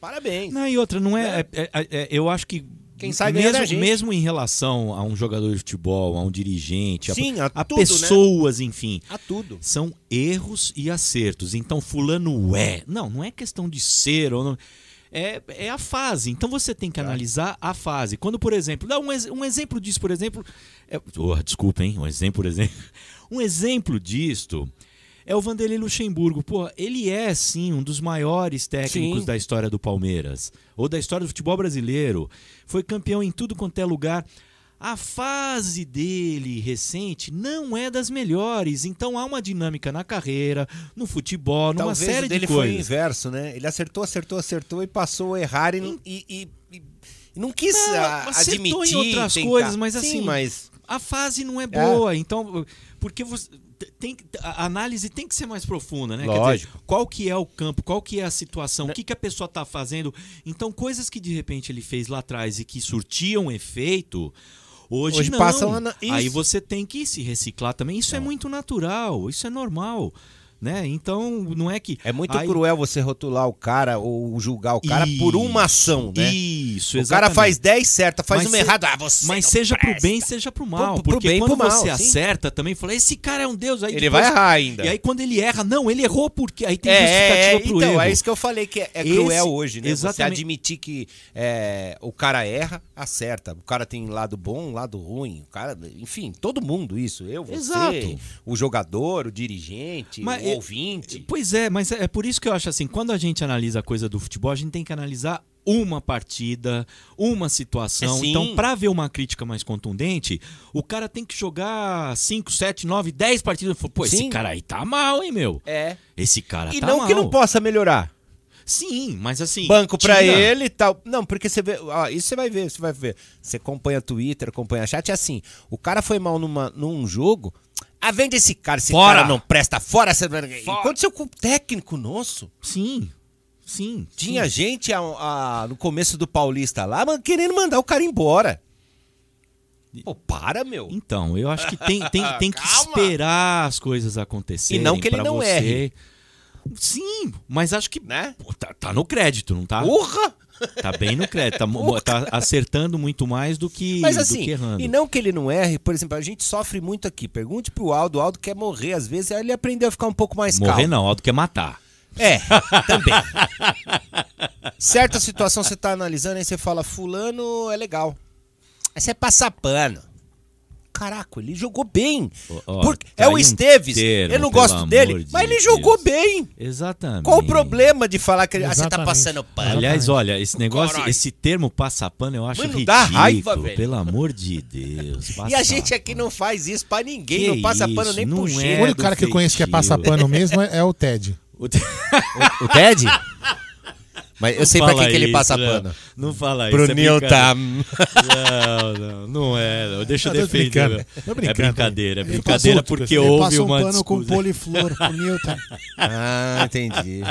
Speaker 48: Parabéns.
Speaker 46: Não, e outra, não é. é- é- é- eu acho que
Speaker 48: Quem sai ganhando é
Speaker 46: mesmo,
Speaker 48: gente.
Speaker 46: mesmo em relação a um jogador de futebol, a um dirigente,
Speaker 48: Sim,
Speaker 46: a,
Speaker 48: a
Speaker 46: a
Speaker 48: tudo, né?
Speaker 46: pessoas, enfim.
Speaker 48: A tudo.
Speaker 46: São erros e acertos. Então, fulano é. Não, não é questão de ser ou não. É, é a fase. Então você tem que analisar a fase. Quando, por exemplo, dá um, um exemplo disso, por exemplo. É, oh, desculpa, hein? Um exemplo, por exemplo. Um exemplo disto é o Vanderlei Luxemburgo. Pô, ele é, sim, um dos maiores técnicos
Speaker 48: Sim.
Speaker 46: da história do Palmeiras. Ou da história do futebol brasileiro. Foi campeão em tudo quanto é lugar. A fase dele recente não é das melhores, então há uma dinâmica na carreira, no futebol, numa
Speaker 48: Talvez
Speaker 46: série
Speaker 48: dele
Speaker 46: de
Speaker 48: foi o
Speaker 46: coisas.
Speaker 48: inverso, né? Ele acertou, acertou, acertou e passou a errar e, não- e- e- e não quis
Speaker 46: Não, acertou
Speaker 48: admitir.
Speaker 46: em outras
Speaker 48: tentar.
Speaker 46: coisas, mas
Speaker 48: Sim,
Speaker 46: assim,
Speaker 48: mas
Speaker 46: a fase não é boa, então porque você tem a análise tem que ser mais profunda, né? Quer dizer,
Speaker 48: Lógico.
Speaker 46: qual que é o campo, qual que é a situação, o que, que a pessoa está fazendo. Então, coisas que de repente ele fez lá atrás e que surtiam efeito, hoje,
Speaker 48: Hoje
Speaker 46: não.
Speaker 48: passam
Speaker 46: Aí você tem que se reciclar também. Isso é muito natural, isso é normal. Né? Então, não é que.
Speaker 48: É muito
Speaker 46: aí-
Speaker 48: cruel você rotular o cara ou julgar o cara por uma ação, né?
Speaker 46: Isso,
Speaker 48: O cara
Speaker 46: exatamente.
Speaker 48: faz 10 certo, faz
Speaker 46: Mas
Speaker 48: uma
Speaker 46: se-
Speaker 48: errada. Ah, você
Speaker 46: Mas seja pro
Speaker 48: presta.
Speaker 46: bem, seja pro mal.
Speaker 48: Pro- pro
Speaker 46: porque
Speaker 48: bem
Speaker 46: quando
Speaker 48: pro mal,
Speaker 46: você
Speaker 48: sim.
Speaker 46: acerta também, fala, esse cara é um deus. Aí
Speaker 48: Ele
Speaker 46: depois-
Speaker 48: vai errar ainda.
Speaker 46: E aí quando ele erra, não, ele errou porque... Aí tem
Speaker 48: É,
Speaker 46: justificativa
Speaker 48: é,
Speaker 46: pro
Speaker 48: então,
Speaker 46: erro.
Speaker 48: é isso que eu falei que é, é
Speaker 46: Esse-
Speaker 48: cruel hoje, né? Você
Speaker 46: Exatamente.
Speaker 48: admitir que é, o cara erra, acerta. O cara tem lado bom, lado ruim. O cara, enfim, todo mundo isso. Eu, você,
Speaker 46: Exato.
Speaker 48: o jogador, o dirigente,
Speaker 46: Mas, é-
Speaker 48: ouvinte.
Speaker 46: Pois é, mas é por isso que eu acho assim, quando a gente analisa a coisa do futebol, a gente tem que analisar uma partida, uma situação.
Speaker 48: É,
Speaker 46: então, pra ver uma crítica mais contundente, o cara tem que jogar 5, 7, 9, 10 partidas. Pô, esse
Speaker 48: Sim.
Speaker 46: cara aí tá mal, hein, meu?
Speaker 48: É.
Speaker 46: Esse cara
Speaker 48: E
Speaker 46: tá
Speaker 48: não
Speaker 46: mal.
Speaker 48: que não possa melhorar.
Speaker 46: Sim, mas assim.
Speaker 48: Banco pra
Speaker 46: tira-
Speaker 48: ele e tal. Não, porque você vê. ó, isso você vai ver, você vai ver. Você acompanha Twitter, acompanha chat, é assim. O cara foi mal numa, num jogo. Ah, vende esse cara, esse
Speaker 46: Fora.
Speaker 48: cara não presta, fora. Você... Aconteceu com o técnico nosso.
Speaker 46: Sim, sim.
Speaker 48: Tinha
Speaker 46: sim.
Speaker 48: gente a- a- no começo do Paulista lá, querendo mandar o cara embora. Pô, para, meu.
Speaker 46: Então, eu acho que tem, tem, tem que esperar as coisas acontecerem.
Speaker 48: E não que ele não
Speaker 46: você.
Speaker 48: erre.
Speaker 46: Sim, mas acho que
Speaker 48: Né?
Speaker 46: pô, tá, tá no crédito, não tá?
Speaker 48: Porra!
Speaker 46: Tá bem no crédito. Tá, tá acertando muito mais do que,
Speaker 48: Mas
Speaker 46: do
Speaker 48: assim,
Speaker 46: que errando.
Speaker 48: e não que ele não erre, por exemplo, a gente sofre muito aqui. Pergunte pro Aldo, o Aldo quer morrer às vezes, aí ele aprendeu a ficar um pouco mais
Speaker 46: Morrer
Speaker 48: calmo.
Speaker 46: não, Aldo quer matar.
Speaker 48: É, também. Certa situação você tá analisando, aí você fala, fulano é legal. Aí você passa pano. Caraca, ele jogou bem.
Speaker 46: Ó,
Speaker 48: Porque
Speaker 46: tá
Speaker 48: é o Esteves.
Speaker 46: termo,
Speaker 48: eu não gosto dele,
Speaker 46: de
Speaker 48: mas ele
Speaker 46: Deus.
Speaker 48: jogou bem.
Speaker 46: Exatamente.
Speaker 48: Qual o problema de falar que ele, ah, você tá passando pano?
Speaker 46: Aliás, olha, esse negócio,
Speaker 48: Caralho.
Speaker 46: esse termo passapano eu acho
Speaker 48: Mano,
Speaker 46: ridículo.
Speaker 48: dá raiva, velho.
Speaker 46: Pelo amor de Deus.
Speaker 48: E a gente aqui não faz isso pra ninguém,
Speaker 46: Que
Speaker 48: não passa pano
Speaker 46: isso,
Speaker 48: nem
Speaker 46: não
Speaker 48: pro
Speaker 46: é
Speaker 48: cheiro.
Speaker 3: O único cara que eu conheço que é passa pano mesmo é, é o Ted.
Speaker 46: O te-
Speaker 48: O, o Ted? Mas eu
Speaker 46: Não
Speaker 48: sei pra
Speaker 46: fala
Speaker 48: que, que ele passa
Speaker 46: não.
Speaker 48: pano.
Speaker 46: Não fala
Speaker 48: Pro
Speaker 46: isso. é
Speaker 48: Newton.
Speaker 46: Não, não, não é. não. Deixa eu
Speaker 3: tô
Speaker 46: defender.
Speaker 3: brincando, tô
Speaker 46: É
Speaker 3: brincando.
Speaker 46: brincadeira, é
Speaker 3: Ele
Speaker 46: brincadeira
Speaker 3: passou-
Speaker 46: porque
Speaker 3: ele
Speaker 4: Ele
Speaker 46: houve
Speaker 4: passa um
Speaker 46: uma
Speaker 4: pano com poliflor pro Newton.
Speaker 48: Ah, entendi.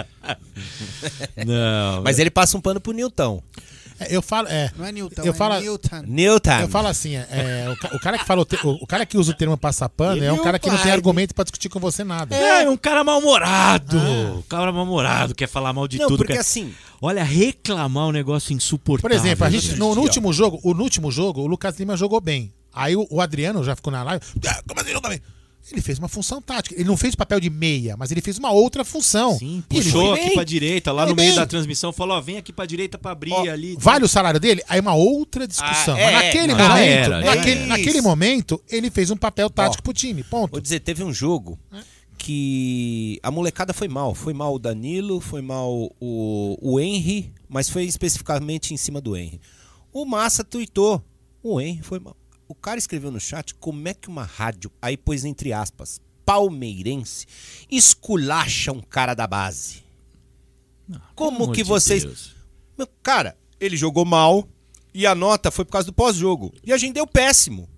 Speaker 46: Não,
Speaker 48: Mas ele passa um pano pro Newton.
Speaker 3: É, eu falo, é.
Speaker 4: Não é Newton,
Speaker 3: eu
Speaker 4: é
Speaker 3: falo,
Speaker 4: Newton.
Speaker 48: Newton.
Speaker 3: Eu falo assim, é, é, o, o cara que fala o, te- o, o cara que usa o termo passar pano
Speaker 48: Ele
Speaker 3: é um
Speaker 48: é
Speaker 3: cara que não tem argumento pra discutir com você nada.
Speaker 46: É, um cara mal-humorado. Um cara mal-humorado, quer falar mal de
Speaker 48: Não,
Speaker 46: tudo.
Speaker 48: porque
Speaker 46: quer-
Speaker 48: assim-
Speaker 46: Olha, reclamar um negócio insuportável.
Speaker 3: Por exemplo, a gente, no, no último jogo, o, no último jogo, o Lucas Lima jogou bem. Aí o, o Adriano já ficou na live. "Ah, como assim jogou bem?" Ele fez uma função tática. Ele não fez o papel de meia, mas ele fez uma outra função.
Speaker 46: Sim, puxou aqui pra direita, lá
Speaker 3: Ele
Speaker 46: no meio
Speaker 3: bem.
Speaker 46: da transmissão, falou: ó, vem aqui pra direita pra abrir
Speaker 3: Ó,
Speaker 46: ali.
Speaker 3: Vale o salário dele? Aí é uma outra discussão.
Speaker 48: Ah, é,
Speaker 3: Mas naquele
Speaker 46: não,
Speaker 3: momento,
Speaker 46: era,
Speaker 3: naquele,
Speaker 48: era.
Speaker 3: naquele momento, ele fez um papel tático pro time. Ponto.
Speaker 48: Vou dizer, teve um jogo que a molecada foi mal. Foi mal o Danilo, foi mal o, o Henry, mas foi especificamente em cima do Henry. O Massa tuitou. O Henry foi mal. O cara escreveu no chat como é que uma rádio, aí pôs entre aspas, palmeirense, esculacha um cara da base. Como
Speaker 46: amor
Speaker 48: que vocês.
Speaker 46: Deus.
Speaker 48: Meu, cara, ele jogou mal e a nota foi por causa do pós-jogo. E a gente deu péssimo.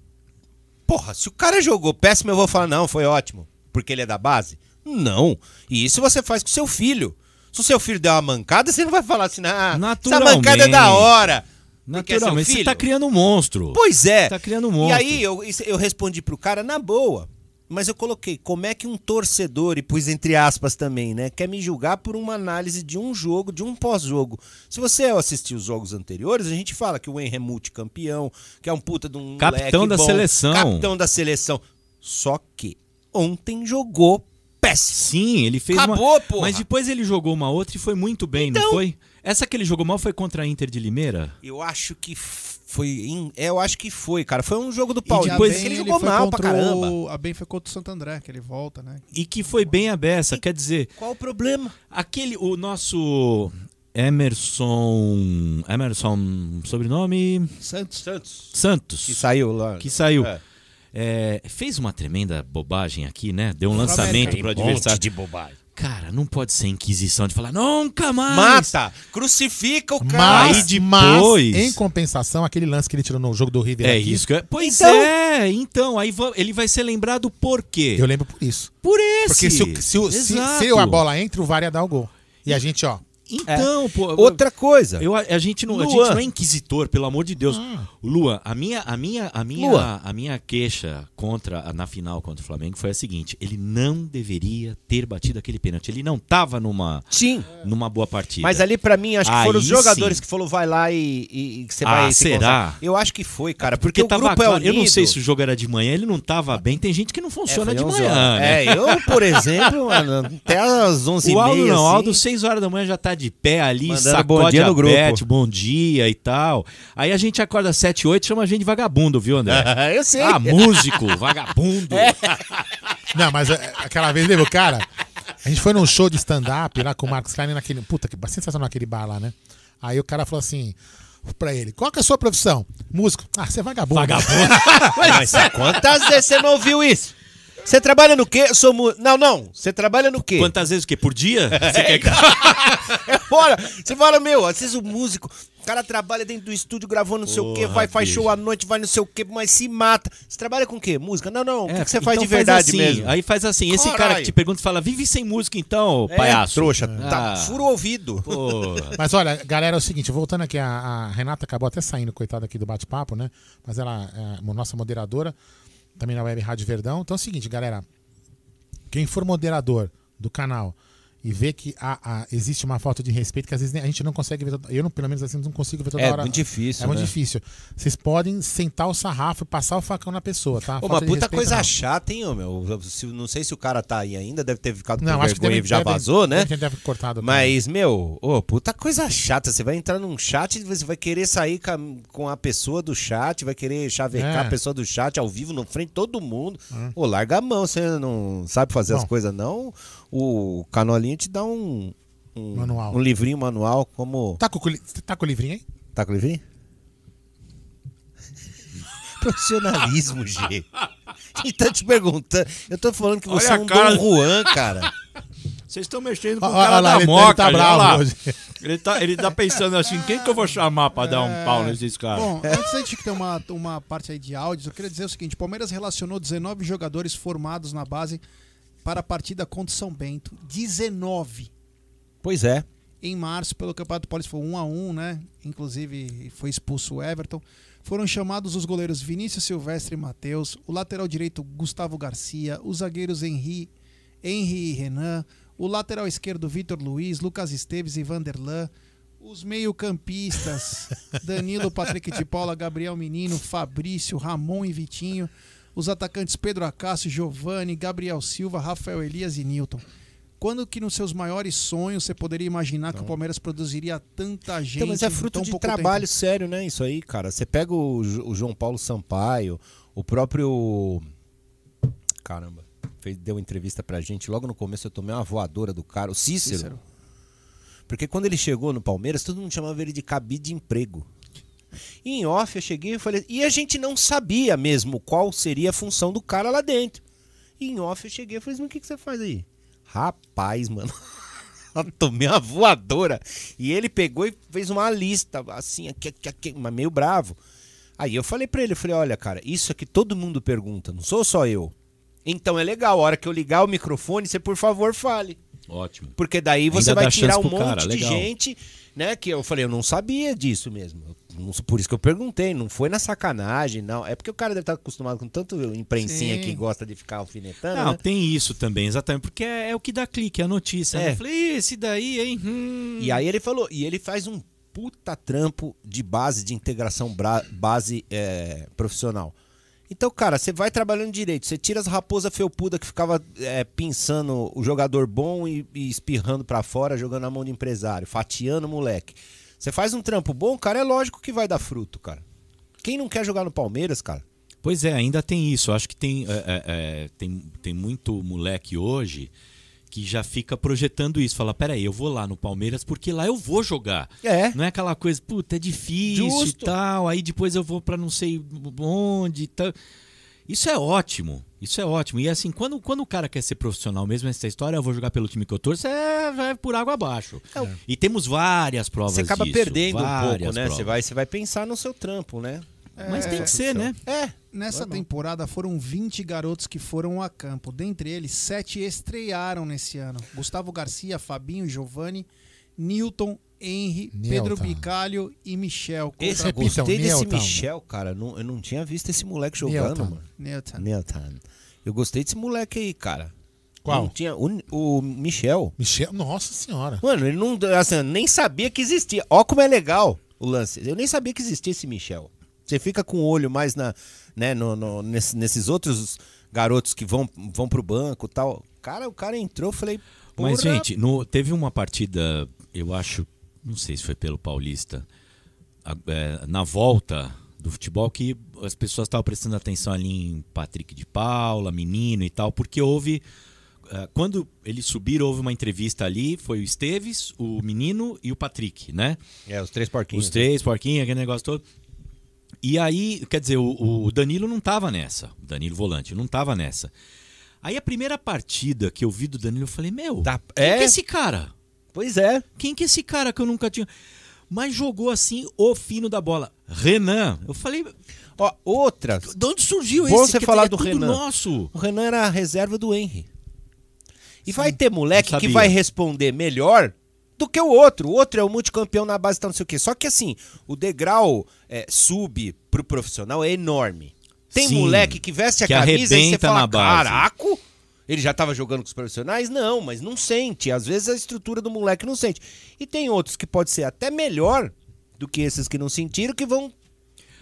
Speaker 48: Porra, se o cara jogou péssimo, eu vou falar, não, foi ótimo. Porque ele é da base? Não. E isso você faz com seu filho. Se o seu filho der uma mancada, você não vai falar assim, ah, essa mancada é da hora. É
Speaker 46: Naturalmente, você tá criando um monstro.
Speaker 48: Pois é.
Speaker 46: Tá criando um
Speaker 48: E
Speaker 46: monstro.
Speaker 48: aí eu, eu respondi pro cara na boa. Mas eu coloquei, como é que um torcedor, e pus entre aspas também, né? Quer me julgar por uma análise de um jogo, de um pós-jogo. Se você assistir os jogos anteriores, a gente fala que o Wayne é multicampeão, que é um puta de um
Speaker 46: Capitão da
Speaker 48: bom,
Speaker 46: seleção.
Speaker 48: Capitão da seleção. Só que ontem jogou péssimo.
Speaker 46: Sim, ele fez
Speaker 48: Acabou,
Speaker 46: uma.
Speaker 48: porra.
Speaker 46: Mas depois ele jogou uma outra e foi muito bem, não
Speaker 48: Então.
Speaker 46: foi? Essa que ele jogou mal foi contra a Inter de Limeira?
Speaker 48: Eu acho que foi. é, eu acho que foi, cara. Foi um jogo do Paulo.
Speaker 4: depois
Speaker 48: ele jogou
Speaker 4: foi
Speaker 48: mal pra caramba.
Speaker 4: o- A bem foi contra o Santo André, que ele volta, né?
Speaker 46: E que foi bem a beça, quer dizer.
Speaker 48: Qual o problema?
Speaker 46: Aquele, o nosso Emerson. Emerson, sobrenome?
Speaker 4: Santos.
Speaker 48: Santos.
Speaker 46: Santos.
Speaker 48: Que saiu lá.
Speaker 46: Que saiu.
Speaker 48: É.
Speaker 46: É, fez uma tremenda bobagem aqui, né? Deu um lançamento
Speaker 48: um monte
Speaker 46: adversário.
Speaker 48: de bobagem.
Speaker 46: Cara, não pode ser inquisição de falar nunca mais.
Speaker 48: Mata! Crucifica o cara!
Speaker 3: Mas,
Speaker 46: Aí depois-
Speaker 3: mas, em compensação, aquele lance que ele tirou no jogo do River
Speaker 46: É
Speaker 3: aqui,
Speaker 46: isso que é. Pois
Speaker 3: Então-
Speaker 46: é, então, aí ele vai ser lembrado por quê?
Speaker 3: Eu lembro por isso.
Speaker 46: Por esse.
Speaker 3: Porque se, o- se, o- se, se a bola entra, o VAR ia dar o gol. E a gente, ó.
Speaker 46: Então, pô.
Speaker 48: Outra coisa.
Speaker 46: Eu, a, gente não, a gente não é inquisitor, pelo amor de Deus. Luan, a minha, a minha, a minha,
Speaker 48: Luan.
Speaker 46: a minha queixa contra na final contra o Flamengo foi a seguinte: ele não deveria ter batido aquele pênalti. Ele não tava numa,
Speaker 48: Sim.
Speaker 46: numa boa partida.
Speaker 48: Mas ali, pra mim, acho que foram os
Speaker 46: Aí
Speaker 48: jogadores
Speaker 46: sim.
Speaker 48: que falou, vai lá e, e- e você
Speaker 46: Ah,
Speaker 48: vai se
Speaker 46: será?
Speaker 48: concentrar. Eu acho que foi, cara. Porque,
Speaker 46: Porque
Speaker 48: o
Speaker 46: tava
Speaker 48: grupo é unido.
Speaker 46: Eu não sei se o jogo era de manhã, ele não tava bem. Tem gente que não funciona
Speaker 48: É,
Speaker 46: de
Speaker 48: 11
Speaker 46: manhã. né?
Speaker 48: É, eu, por exemplo, mano, até às 11h30.
Speaker 46: O Aldo não,
Speaker 48: assim,
Speaker 46: Aldo 6 horas da manhã já tá de pé ali,
Speaker 48: Mandando
Speaker 46: sacode
Speaker 48: bom dia
Speaker 46: a
Speaker 48: no grupo.
Speaker 46: Beth, bom dia e tal. Aí a gente acorda às 7, 8, chama a gente de vagabundo, viu, André?
Speaker 48: Eu sei.
Speaker 46: Ah, músico, vagabundo.
Speaker 3: Não, mas é, aquela vez, lembra, cara? A gente foi num show de stand-up lá com o Marcos Klein naquele. Puta, que sensacional naquele bar lá, né? Aí o cara falou assim pra ele: qual que é a sua profissão? Músico. Ah, você é vagabundo.
Speaker 48: Mas quantas vezes você não ouviu isso? Você trabalha no quê? Sou mu... Não, não. Você trabalha no quê?
Speaker 46: Quantas vezes o quê? Por dia? Você quer que...
Speaker 48: É fora. Você fala, meu, às vezes o músico, o cara trabalha dentro do estúdio gravando não sei o quê, vai, faz show à noite, vai não sei o quê, mas se mata. Você trabalha com o quê? Música? Não, não. O que,
Speaker 46: É,
Speaker 48: que você faz
Speaker 46: então
Speaker 48: de verdade
Speaker 46: assim,
Speaker 48: mesmo?
Speaker 46: Aí faz assim, esse cara que te pergunta fala, vive sem música então,
Speaker 48: É,
Speaker 46: palhaço.
Speaker 48: trouxa, tá,
Speaker 46: Ah,
Speaker 48: fura o ouvido.
Speaker 46: porra.
Speaker 3: Mas olha, galera, é o seguinte, voltando aqui, a, a Renata acabou até saindo, coitada aqui do bate-papo, né? Mas ela é a nossa moderadora, também na Web Rádio Verdão. Então é o seguinte, galera, quem for moderador do canal e vê que há- há- existe uma falta de respeito, que às vezes a gente não consegue ver, toda- eu não, pelo menos assim, não consigo ver toda
Speaker 48: É
Speaker 3: hora.
Speaker 48: muito difícil,
Speaker 3: É muito
Speaker 48: né?
Speaker 3: difícil. Vocês podem sentar o sarrafo e passar o facão na pessoa, tá? Falta
Speaker 48: uma puta
Speaker 3: respeito,
Speaker 48: coisa
Speaker 3: não.
Speaker 48: chata, hein, ô, meu? Se- não sei se o cara tá aí ainda, deve ter ficado
Speaker 3: Não,
Speaker 48: com
Speaker 3: acho que
Speaker 48: vergonha
Speaker 3: deve-
Speaker 48: e já
Speaker 3: deve-
Speaker 48: vazou, né?
Speaker 3: deve ter cortado
Speaker 48: Mas, meu, ô, puta coisa chata. Você vai entrar num chat e você vai querer sair com a, pessoa do chat, vai querer chavecar
Speaker 3: É.
Speaker 48: a pessoa do chat ao vivo, no frente de todo mundo.
Speaker 3: É.
Speaker 48: Ô, larga a mão, você não sabe fazer as
Speaker 3: Bom.
Speaker 48: coisas, não. O canolinho te dá um, um,
Speaker 3: Manual.
Speaker 48: um livrinho manual como.
Speaker 3: Tá com, tá com o livrinho aí?
Speaker 48: Tá com o livrinho? Profissionalismo, G. Quem tá te perguntando? Eu tô falando que você
Speaker 46: Olha
Speaker 48: é um
Speaker 46: cara-
Speaker 48: Dom Juan, cara.
Speaker 46: Vocês estão mexendo com o cara
Speaker 3: lá,
Speaker 46: da
Speaker 3: ele- ele
Speaker 46: moca.
Speaker 3: tá
Speaker 46: olha
Speaker 3: bravo
Speaker 46: lá.
Speaker 3: hoje.
Speaker 46: Ele tá, ele tá pensando assim, quem que eu vou chamar pra dar um pau nesses caras?
Speaker 4: Bom, antes da gente ter uma, uma parte aí de áudios, eu queria dizer o seguinte: o Palmeiras relacionou 19 jogadores formados na base para a partida contra o São Bento. 19.
Speaker 48: Pois é.
Speaker 4: Em março, pelo Campeonato Paulista, foi 1 a 1 né? Inclusive foi expulso o Everton. Foram chamados os goleiros Vinícius Silvestre e Matheus, o lateral direito Gustavo Garcia, os zagueiros Henri, Henri e Renan, o lateral esquerdo Vitor Luiz, Lucas Esteves e Vanderlan, os meio-campistas Danilo, Patrick de Paula, Gabriel Menino, Fabrício, Ramon e Vitinho, os atacantes Pedro Acácio, Giovanni, Gabriel Silva, Rafael Elias e Newton. Quando que nos seus maiores sonhos você poderia imaginar que o Palmeiras produziria tanta gente?
Speaker 48: Então, mas é fruto de trabalho
Speaker 4: tempo?
Speaker 48: sério, né? Isso aí, cara. Você pega o, o João Paulo Sampaio, o próprio. Caramba. Fez, deu entrevista pra gente. Logo no começo eu tomei uma voadora do cara, o Cícero.
Speaker 4: Cícero.
Speaker 48: Porque quando ele chegou no Palmeiras, todo mundo chamava ele de cabide de emprego. E em off eu cheguei e falei. E a gente não sabia mesmo qual seria a função do cara lá dentro. E em off eu cheguei e falei, mas o que, que você faz aí? Rapaz, mano. Eu Tomei uma voadora. E ele pegou e fez uma lista, assim, aqui, aqui, aqui, mas meio bravo. Aí eu falei pra ele, eu falei, olha, cara, isso aqui todo mundo pergunta, não sou só eu. Então é legal, a hora que eu ligar o microfone, você por favor fale.
Speaker 46: Ótimo.
Speaker 48: Porque daí você
Speaker 46: Ainda
Speaker 48: vai tirar um monte
Speaker 46: cara,
Speaker 48: de gente, né? Que eu falei, eu não sabia disso mesmo. não- por isso que eu perguntei, não foi na sacanagem, não. É porque o cara deve estar acostumado com tanto imprensinha
Speaker 46: Sim.
Speaker 48: que gosta de ficar alfinetando,
Speaker 46: Não,
Speaker 48: né?
Speaker 46: tem isso também, exatamente, porque é, é o que dá clique, é a notícia.
Speaker 48: É.
Speaker 46: né? Eu falei, "Ih, esse daí, hein? Hum.
Speaker 48: E aí ele falou, e ele faz um puta trampo de base, de integração base é, profissional. Então, cara, você vai trabalhando direito, você tira as raposas felpuda que ficava é, pinçando o jogador bom e, e espirrando pra fora, jogando na mão de empresário, fatiando o moleque. Você faz um trampo bom, cara, é lógico que vai dar fruto, cara. Quem não quer jogar no Palmeiras, cara?
Speaker 46: Pois é, ainda tem isso. Eu acho que tem, é, é, é, tem, tem muito moleque hoje que já fica projetando isso. Fala, peraí, eu vou lá no Palmeiras porque lá eu vou jogar.
Speaker 48: É.
Speaker 46: Não é aquela coisa, puta, é difícil
Speaker 48: Justo.
Speaker 46: e tal, aí depois eu vou pra não sei onde e tal. Isso é ótimo. Isso é ótimo. E assim, quando, quando o cara quer ser profissional mesmo nessa história, eu vou jogar pelo time que eu torço, é, vai por água abaixo. E temos várias provas
Speaker 48: Você acaba
Speaker 46: disso,
Speaker 48: perdendo um pouco, né? Você vai, você vai pensar no seu trampo, né?
Speaker 46: Mas tem que ser, né?
Speaker 48: É.
Speaker 4: Nessa temporada foram 20 garotos que foram a campo. Dentre eles, sete estrearam nesse ano. Gustavo Garcia, Fabinho, Giovanni, Newton, Henry, Pedro. Bicalho e Michel.
Speaker 48: Esse, gostei desse Michel, cara. Não- eu não tinha visto esse moleque jogando,
Speaker 4: Newton.
Speaker 48: mano.
Speaker 4: Newton.
Speaker 48: Newton. Eu gostei desse moleque aí, cara.
Speaker 3: Qual?
Speaker 48: Não tinha, o, o Michel.
Speaker 3: Michel, nossa senhora.
Speaker 48: Mano, ele não. Assim, nem sabia que existia. Ó, como é legal o lance. Eu nem sabia que existia esse Michel. Você fica com o olho mais na, né, no, no- nesse- nesses outros garotos que vão, vão pro banco e tal. Cara, o cara entrou, eu falei.
Speaker 46: Mas, gente, no- teve uma partida, eu acho, não sei se foi pelo Paulista, é, na volta do futebol, que as pessoas estavam prestando atenção ali em Patrick de Paula, menino e tal, porque houve. é, quando eles subiram, houve uma entrevista ali, foi o Esteves, o menino e o Patrick, né?
Speaker 48: É, os três porquinhos.
Speaker 46: Os três porquinhos, aquele negócio todo. E aí, quer dizer, o, o Danilo não tava nessa. O Danilo Volante não tava nessa. Aí a primeira partida que eu vi do Danilo, eu falei, meu, quem
Speaker 48: é?
Speaker 46: que é esse cara?
Speaker 48: Pois é.
Speaker 46: Quem que é esse cara que eu nunca tinha... Mas jogou assim o fino da bola. Renan. Eu falei...
Speaker 48: Ó, outra.
Speaker 46: De onde surgiu
Speaker 48: Bom
Speaker 46: esse?
Speaker 48: você falar do
Speaker 46: é tudo
Speaker 48: Renan.
Speaker 46: nosso.
Speaker 48: O Renan era a reserva do Henry. E vai ter moleque que vai responder melhor do que o outro. O outro é o multicampeão na base, tá não sei o quê. Só que assim, o degrau é, sub pro profissional é enorme. Tem
Speaker 46: Sim,
Speaker 48: moleque que veste a
Speaker 46: que
Speaker 48: camisa e você
Speaker 46: arrebenta
Speaker 48: fala,
Speaker 46: na base.
Speaker 48: caraca, ele já tava jogando com os profissionais? Não, mas não sente. Às vezes a estrutura do moleque não sente. E tem outros que pode ser até melhor do que esses que não sentiram, que vão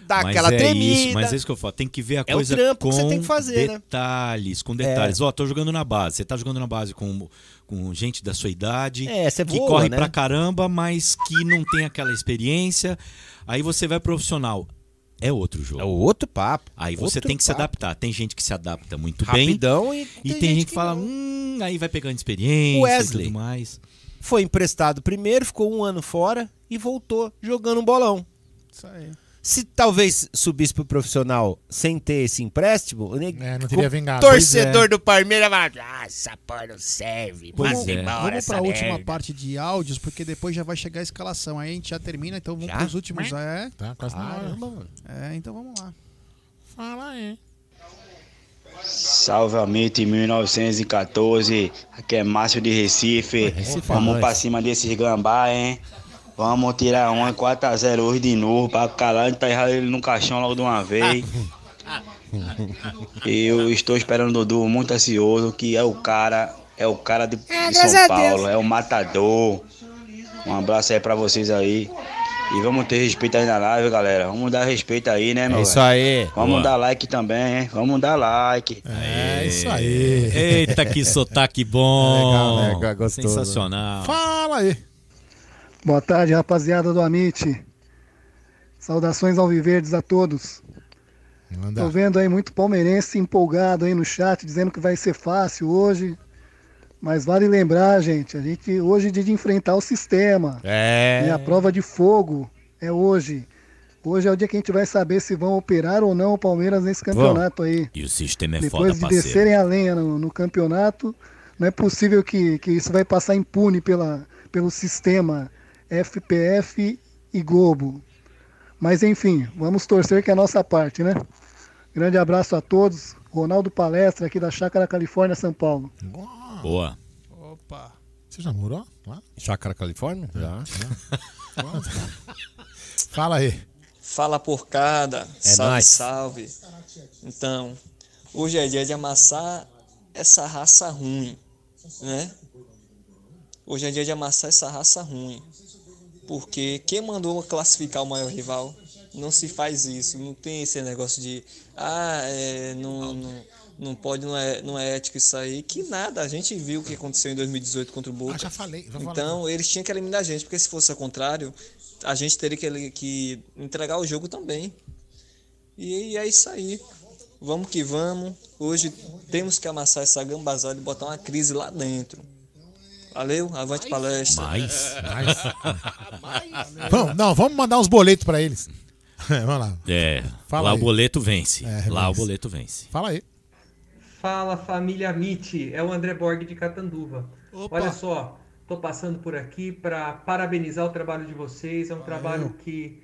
Speaker 48: dar
Speaker 46: Mas
Speaker 48: aquela
Speaker 46: é
Speaker 48: tremida.
Speaker 46: Isso, mas é isso que eu falo. Tem que ver a
Speaker 48: É o
Speaker 46: coisa
Speaker 48: trampo
Speaker 46: com
Speaker 48: que você tem que fazer, né?
Speaker 46: detalhes, com detalhes. Ó, tô jogando na base. Você tá jogando na base com, com gente da sua idade.
Speaker 48: É, você
Speaker 46: que
Speaker 48: voa,
Speaker 46: corre
Speaker 48: né?
Speaker 46: pra caramba, mas que não tem aquela experiência. Aí você vai profissional. É outro jogo.
Speaker 48: É outro papo.
Speaker 46: Aí você tem que se
Speaker 48: papo.
Speaker 46: adaptar. Tem gente que se adapta muito
Speaker 48: Rapidão
Speaker 46: bem.
Speaker 48: e
Speaker 46: E
Speaker 48: tem
Speaker 46: tem,
Speaker 48: gente
Speaker 46: gente que, fala, hum, aí vai pegando experiência
Speaker 48: Wesley.
Speaker 46: e tudo mais.
Speaker 48: Foi emprestado primeiro, ficou um ano fora e voltou jogando um bolão.
Speaker 4: Isso aí.
Speaker 48: Se talvez subisse pro profissional sem ter esse empréstimo, né,
Speaker 3: É, não teria
Speaker 48: o
Speaker 3: vingado.
Speaker 48: torcedor
Speaker 3: Pois é.
Speaker 48: do Palmeiras vai ah, essa porra não serve,
Speaker 4: Vamos,
Speaker 48: manda embora
Speaker 4: vamos pra última
Speaker 48: merda."
Speaker 4: parte de áudios, porque depois já vai chegar a escalação. Aí a gente já termina, então vamos
Speaker 48: Já?
Speaker 4: pros últimos. É.
Speaker 3: Tá, quase na hora.
Speaker 48: Caramba, mano.
Speaker 4: É, então vamos lá.
Speaker 3: Fala aí.
Speaker 60: Salve Amite 1914, aqui é Márcio de Recife.
Speaker 3: Recife é
Speaker 60: Vamos pra cima desses gambá, hein? Vamos tirar um 4x0 hoje de novo pra calar e enterrar ele no caixão logo de uma vez. Eu estou esperando o Dudu muito ansioso, que é o cara, é o cara de, de
Speaker 48: graças
Speaker 60: São
Speaker 48: a
Speaker 60: Paulo,
Speaker 48: Deus.
Speaker 60: é o matador. Um abraço aí pra vocês aí. E vamos ter respeito aí na live, galera. Vamos dar respeito aí, né, meu?
Speaker 48: É isso
Speaker 60: velho?
Speaker 48: aí.
Speaker 60: Vamos
Speaker 46: Boa.
Speaker 60: dar like também, hein? Vamos dar like.
Speaker 3: É isso aí.
Speaker 46: Eita, que sotaque bom.
Speaker 48: Legal, legal, gostoso.
Speaker 46: Sensacional.
Speaker 3: Fala aí.
Speaker 61: Boa tarde, rapaziada do Amit. Saudações alviverdes a todos.
Speaker 3: Manda.
Speaker 61: Tô vendo aí muito palmeirense empolgado aí no chat, dizendo que vai ser fácil hoje. Mas vale lembrar, gente, a gente hoje é dia de enfrentar o sistema.
Speaker 48: É.
Speaker 61: E a prova de fogo é hoje. Hoje é o dia que a gente vai saber se vão operar ou não o Palmeiras nesse campeonato aí.
Speaker 46: E o sistema é
Speaker 61: Depois
Speaker 46: foda,
Speaker 61: de
Speaker 46: parceiro.
Speaker 61: descerem a lenha no, no campeonato, não é possível que, que isso vai passar impune pela, pelo sistema FPF e Globo. Mas enfim, vamos torcer que é a nossa parte, né? Grande abraço a todos. Ronaldo Palestra, aqui da Chácara Califórnia, São Paulo.
Speaker 46: Boa.
Speaker 4: Opa.
Speaker 3: Você já morou lá?
Speaker 48: Chácara Califórnia? Já.
Speaker 3: Fala aí.
Speaker 62: Fala porcada,
Speaker 48: É
Speaker 62: salve,
Speaker 48: nóis.
Speaker 62: salve. Então, hoje é dia de amassar essa raça ruim, né? Hoje é dia de amassar essa raça ruim. Porque quem mandou classificar o maior rival? Não se faz isso, não tem esse negócio de ah, é, não, não, não pode, não é, não é ético isso aí. Que nada, a gente viu o que aconteceu em 2018 contra o Boca.
Speaker 3: Ah, já falei, já falei.
Speaker 62: Então, eles tinham que eliminar a gente, porque se fosse ao contrário, a gente teria que, que entregar o jogo também. E é isso aí. Vamos que vamos. Hoje temos que amassar essa gambazada e botar uma crise lá dentro. Valeu, avante palestra.
Speaker 46: Mais?
Speaker 3: Vamos, não, vamos mandar uns boletos pra eles. vamos lá.
Speaker 46: É,
Speaker 3: Fala
Speaker 46: lá
Speaker 3: aí.
Speaker 46: o boleto vence.
Speaker 3: É,
Speaker 46: lá o boleto vence.
Speaker 3: Fala aí.
Speaker 63: Fala família Mite, é o André Borg de Catanduva. Olha só, tô passando por aqui para parabenizar o trabalho de vocês. É um trabalho que,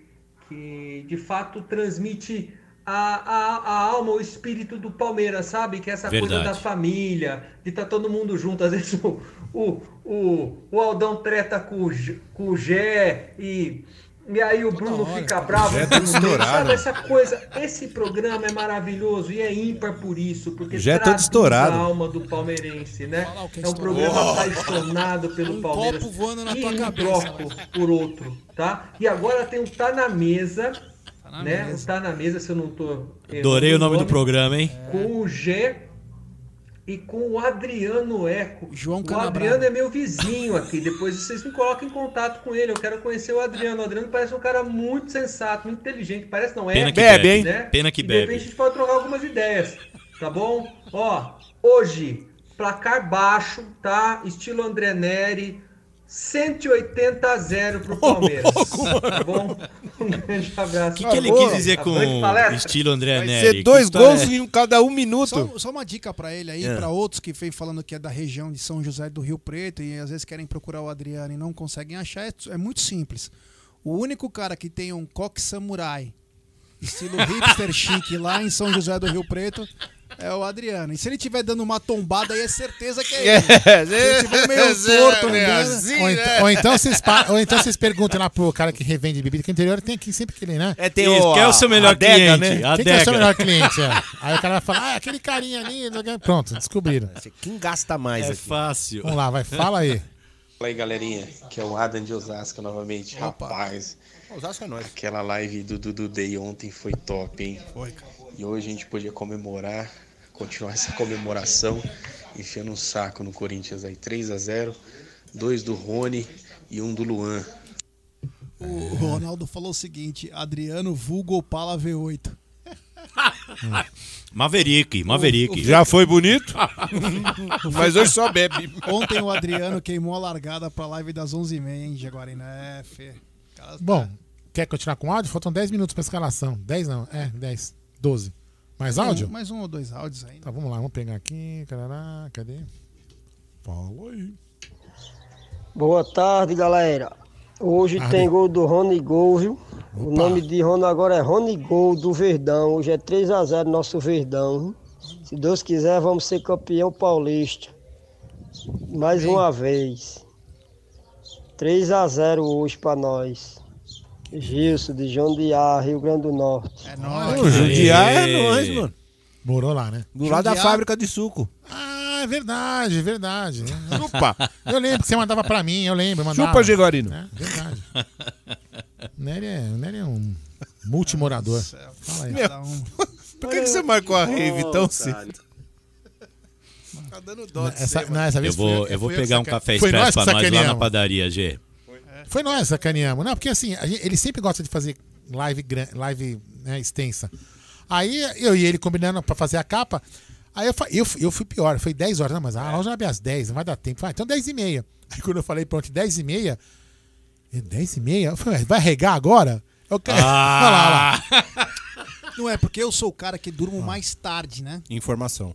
Speaker 63: que de fato transmite a, a, a alma, o espírito do Palmeiras, sabe? Que é essa coisa
Speaker 46: Verdade.
Speaker 63: da família, de estar todo mundo junto. Às vezes o, o, o, o Aldão treta com com o Gé e. E aí o Bruno fica bravo.
Speaker 48: Tá
Speaker 63: Bruno.
Speaker 48: estourado.
Speaker 63: Essa coisa? Esse programa é maravilhoso e é ímpar por isso, porque
Speaker 48: Gé todo
Speaker 63: traduz
Speaker 48: estourado.
Speaker 63: a alma do palmeirense, né?
Speaker 4: que
Speaker 63: É um programa
Speaker 4: Oh.
Speaker 63: apaixonado pelo
Speaker 4: Um
Speaker 63: Palmeiras.
Speaker 4: copo voando na
Speaker 63: e
Speaker 4: tua
Speaker 63: um
Speaker 4: cabeça.
Speaker 63: troco por outro, tá? E agora tem o Tá na Mesa,
Speaker 4: na
Speaker 63: né?
Speaker 4: mesa.
Speaker 63: O Tá na Mesa, se eu não tô
Speaker 46: Adorei o nome do programa, hein?
Speaker 63: Com o G e com o Adriano Eco.
Speaker 4: João
Speaker 63: o
Speaker 4: Canabrava.
Speaker 63: Adriano é meu vizinho aqui. Depois vocês me colocam em contato com ele. Eu quero conhecer o Adriano. O Adriano parece um cara muito sensato, muito inteligente. Parece não é?
Speaker 46: Pena que bebe, hein?
Speaker 63: Né?
Speaker 46: Pena que
Speaker 63: E De repente
Speaker 46: bebe.
Speaker 63: a gente pode trocar algumas ideias, tá bom? Ó, hoje, placar baixo, tá? Estilo André Neri. 180 a 0 pro Palmeiras. tá bom? Um grande abraço.
Speaker 46: O que, que ele quis dizer com
Speaker 63: Avante palestra.
Speaker 46: estilo André
Speaker 48: Vai
Speaker 46: Neri?
Speaker 48: ser dois
Speaker 46: Que
Speaker 48: gols
Speaker 46: é?
Speaker 48: em cada um minuto.
Speaker 4: Só, só uma dica pra ele aí,
Speaker 48: É.
Speaker 4: pra outros que vem falando que é da região de São José do Rio Preto e às vezes querem procurar o Adriano e não conseguem achar, é, é muito simples. O único cara que tem um coque samurai, estilo hipster chique lá em São José do Rio Preto, é o Adriano. E se ele estiver dando uma tombada aí, é certeza que é ele.
Speaker 48: É,
Speaker 4: se ele estiver meio
Speaker 48: é,
Speaker 4: torto,
Speaker 48: é,
Speaker 4: andando,
Speaker 48: assim,
Speaker 3: Ou,
Speaker 48: né?
Speaker 3: ent- ou então vocês ou então vocês perguntem lá pro cara que revende bebida, que no interior tem aqui sempre aquele, né?
Speaker 48: É, tem
Speaker 46: Isso,
Speaker 48: o,
Speaker 46: quem é o seu melhor
Speaker 48: adega,
Speaker 46: cliente?
Speaker 48: né?
Speaker 3: Quem que é o seu
Speaker 46: adega.
Speaker 3: melhor cliente? é? Aí o cara vai falar, ah, aquele carinha ali. o. Pronto, descobriram.
Speaker 48: Quem gasta mais
Speaker 46: É
Speaker 48: aqui?
Speaker 46: fácil.
Speaker 3: Vamos lá, vai, fala aí.
Speaker 64: Fala aí, galerinha, que é o Adam de Osasco novamente. Rapaz,
Speaker 48: Osasco é nóis.
Speaker 64: aquela live do Dudu Day ontem foi top, hein?
Speaker 4: Foi, cara.
Speaker 64: E hoje a gente podia comemorar, continuar essa comemoração, enfiando um saco no Corinthians aí. 3 a 0 dois do Rony e um do Luan.
Speaker 4: O Ronaldo falou o seguinte: Adriano vulgo Opala V8.
Speaker 46: Maverick, Maverick.
Speaker 48: Já foi bonito? Mas hoje só bebe.
Speaker 4: Ontem o Adriano queimou a largada pra live das 11h30, hein, Jaguariné, Fê. Cara,
Speaker 3: Bom, quer continuar com áudio? Faltam 10 minutos pra escalação. 10 não, é, 10. 12. Mais áudio?
Speaker 4: Um, mais um ou dois áudios ainda.
Speaker 3: Tá, vamos lá, vamos pegar aqui. Carará, cadê? Fala aí.
Speaker 65: Boa tarde, galera. Hoje
Speaker 3: Tarde.
Speaker 65: tem gol do Rony Gol, viu? O nome de Rony agora é Rony Gol do Verdão. Hoje é 3x0 nosso Verdão. viu? Se Deus quiser, vamos ser campeão paulista. Mais uma vez. 3x0 hoje pra nós. Gilson, de Ar, Rio Grande do Norte.
Speaker 4: É
Speaker 48: O Jundiá é nóis, mano.
Speaker 3: Morou lá, né?
Speaker 48: Do lado da
Speaker 4: Jundiá-
Speaker 48: fábrica de suco.
Speaker 3: Ah, é verdade, é verdade.
Speaker 48: Chupa.
Speaker 3: Eu lembro que você mandava pra mim, eu lembro. Mandava.
Speaker 48: Chupa, Jaguarino.
Speaker 3: É, verdade. O Nery é, o Nery é um multimorador. Fala aí.
Speaker 48: Meu, por que, que você marcou a rave tão cedo?
Speaker 4: Tá dando dó de
Speaker 3: Essa,
Speaker 4: você,
Speaker 3: não, essa
Speaker 46: Eu
Speaker 3: vez
Speaker 46: vou,
Speaker 3: foi-
Speaker 46: eu vou pegar um café expresso pra nós lá na padaria, G.
Speaker 3: Foi nós que sacaneamos. Não, porque assim, a gente- ele sempre gosta de fazer live, live né, extensa. Aí eu e ele combinando pra fazer a capa. Aí eu, eu, fui- eu fui pior, foi 10 horas. Não, mas a loja abre às 10, não vai dar tempo. Falei, ah, então 10 e meia. Aí quando eu falei, pronto, 10 e meia. eu, 10 e meia? Eu falei, vai regar agora? Eu quero. Olha lá, olha lá.
Speaker 4: Não é, porque eu sou o cara que durmo mais tarde, né?
Speaker 48: Informação.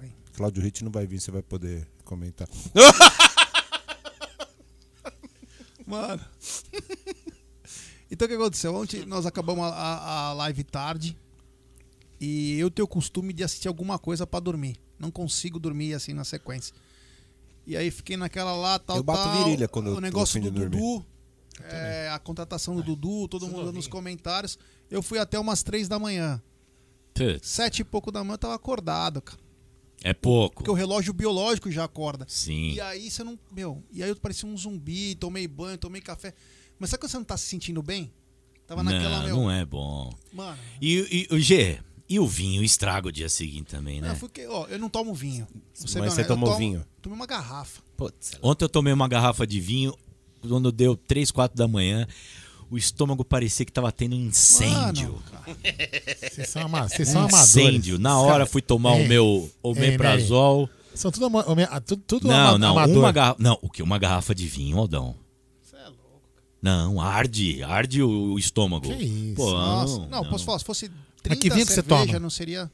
Speaker 4: Oi.
Speaker 48: Cláudio Ritt não vai vir, você vai poder comentar.
Speaker 4: Mano. então o que aconteceu? Ontem nós acabamos a, a- a live tarde e eu tenho o costume de assistir alguma coisa pra dormir. Não consigo dormir assim na sequência. E aí fiquei naquela lá, tal,
Speaker 48: Eu bato
Speaker 4: tal.
Speaker 48: virilha quando eu
Speaker 4: O
Speaker 48: tô
Speaker 4: negócio do
Speaker 48: de dormir.
Speaker 4: Dudu. É, a contratação do Dudu, todo mundo nos comentários. Eu fui até umas três da manhã.
Speaker 46: Putz,
Speaker 4: Sete e pouco da manhã eu tava acordado, cara.
Speaker 46: É pouco.
Speaker 4: Porque o relógio biológico já acorda.
Speaker 46: Sim.
Speaker 4: E aí você não. Meu, e aí eu parecia um zumbi, tomei banho, tomei café. Mas sabe quando você não tá se sentindo bem? Tava naquela,
Speaker 46: não,
Speaker 4: meu.
Speaker 46: não é bom.
Speaker 4: Mano.
Speaker 46: E, e o G, e o vinho estraga o dia seguinte também, né?
Speaker 4: Eu, fui que- ó, eu não tomo vinho.
Speaker 46: Mas você
Speaker 4: honesto, eu
Speaker 46: tomou
Speaker 4: tomo-
Speaker 46: vinho?
Speaker 4: Tomei uma garrafa.
Speaker 46: Ontem eu tomei uma garrafa de vinho, quando deu 3, 4 da manhã, o estômago parecia que tava tendo um incêndio.
Speaker 3: Vocês são, ama- vocês são amadores.
Speaker 46: incêndio. Na hora
Speaker 3: Cara,
Speaker 46: fui tomar
Speaker 3: ei,
Speaker 46: o meu omeprazol.
Speaker 3: ei, Mary, São tudo, ama- ah, tudo, tudo
Speaker 46: Não,
Speaker 3: ama-
Speaker 46: não,
Speaker 3: amador.
Speaker 46: uma garrafa. Não, o que? Uma garrafa de vinho, Aldão. Não, arde, arde o, estômago.
Speaker 3: Que isso?
Speaker 46: Pô,
Speaker 4: Nossa,
Speaker 46: não,
Speaker 4: não, posso falar, se fosse 30
Speaker 3: Mas que vinho que você
Speaker 4: cerveja,
Speaker 3: toma?
Speaker 4: não seria.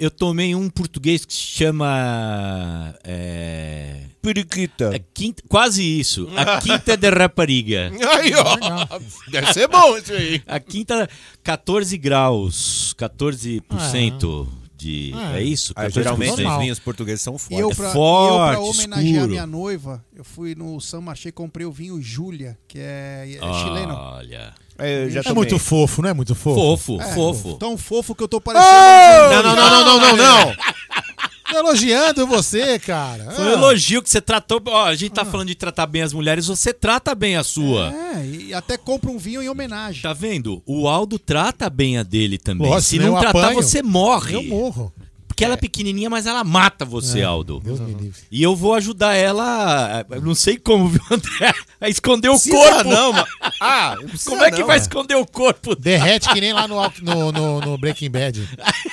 Speaker 46: Eu tomei um português que se chama. É...
Speaker 48: Periquita.
Speaker 46: Quinta, quase isso. A Quinta de Rapariga.
Speaker 48: Aí, ó. Deve ser bom isso aí.
Speaker 46: A quinta, 14 graus. 14% de. É, isso?
Speaker 48: Ah,
Speaker 46: 14%.
Speaker 48: geralmente os vinhos portugueses são
Speaker 4: E
Speaker 48: fortes.
Speaker 4: eu,
Speaker 46: É
Speaker 4: pra, e eu,
Speaker 46: forte,
Speaker 4: pra homenagear a
Speaker 46: escuro.
Speaker 4: minha noiva, eu fui no San Marché e comprei o vinho Júlia, que é, é chileno.
Speaker 46: Olha.
Speaker 48: É, eu já
Speaker 3: É muito fofo, não é muito fofo?
Speaker 46: Fofo,
Speaker 4: É,
Speaker 46: fofo.
Speaker 4: Tão fofo que eu tô parecendo.
Speaker 3: Não, não, não, não, não, não, não. Elogiando você, cara.
Speaker 46: Foi um
Speaker 3: Ah.
Speaker 46: elogio que você tratou. Ó, a gente tá falando de tratar bem as mulheres, você trata bem a sua.
Speaker 4: É, e até compra um vinho em homenagem.
Speaker 46: Tá vendo? O Aldo trata bem a dele também.
Speaker 3: Lógico,
Speaker 46: Se não tratar,
Speaker 3: apanho.
Speaker 46: você morre.
Speaker 3: Eu morro.
Speaker 46: Porque ela é pequenininha, mas ela mata você,
Speaker 3: É,
Speaker 46: Aldo.
Speaker 3: Deus me livre.
Speaker 46: E eu vou ajudar ela, eu não sei como, viu, André? A esconder o
Speaker 48: Precisa
Speaker 46: corpo.
Speaker 48: não, mano. Ah,
Speaker 46: como é que
Speaker 48: não,
Speaker 46: vai
Speaker 48: mano.
Speaker 46: esconder o corpo?
Speaker 3: Derrete que nem lá no, no, no, no Breaking Bad.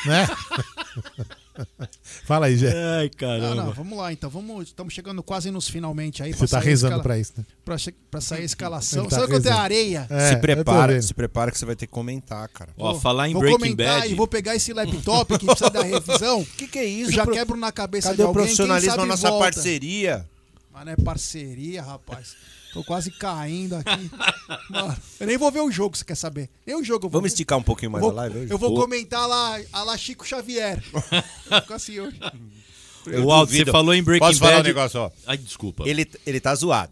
Speaker 3: Né? Fala aí, Jé.
Speaker 46: Ai,
Speaker 4: Não,
Speaker 46: caramba.
Speaker 4: não, vamos lá então. Vamos, estamos chegando quase nos finalmente aí.
Speaker 3: Você tá
Speaker 4: a
Speaker 3: rezando
Speaker 4: escala-
Speaker 3: pra isso, né?
Speaker 4: Pra sair a escalação.
Speaker 3: Ele tá
Speaker 4: Sabe quanto é areia?
Speaker 3: É,
Speaker 48: se prepara, se prepara que você vai ter que comentar, cara.
Speaker 46: Ó, falar em
Speaker 4: vou
Speaker 46: Breaking
Speaker 4: comentar
Speaker 46: Bad.
Speaker 4: e vou pegar esse laptop que precisa da revisão.
Speaker 48: O que, que é isso?
Speaker 4: Eu já
Speaker 48: Pro-
Speaker 4: quebro na cabeça
Speaker 48: Cadê
Speaker 4: de
Speaker 48: o
Speaker 4: alguém. quem
Speaker 48: profissionalismo
Speaker 4: sabe
Speaker 48: na nossa
Speaker 4: volta.
Speaker 48: parceria?
Speaker 4: Mas não é parceria, rapaz. Tô quase caindo aqui. Mano, eu nem vou ver o jogo, você quer saber? Nem o jogo eu vou
Speaker 48: Vamos
Speaker 4: ver.
Speaker 48: esticar um pouquinho mais
Speaker 4: eu
Speaker 48: a
Speaker 4: vou,
Speaker 48: live hoje?
Speaker 4: Eu vou comentar lá, a lá Chico Xavier. Vou ficar assim hoje.
Speaker 46: O Aldo, você falou em Breaking
Speaker 48: Posso falar um
Speaker 46: Bad.
Speaker 48: negócio, ó?
Speaker 46: Ai, desculpa.
Speaker 48: Ele, ele tá zoado.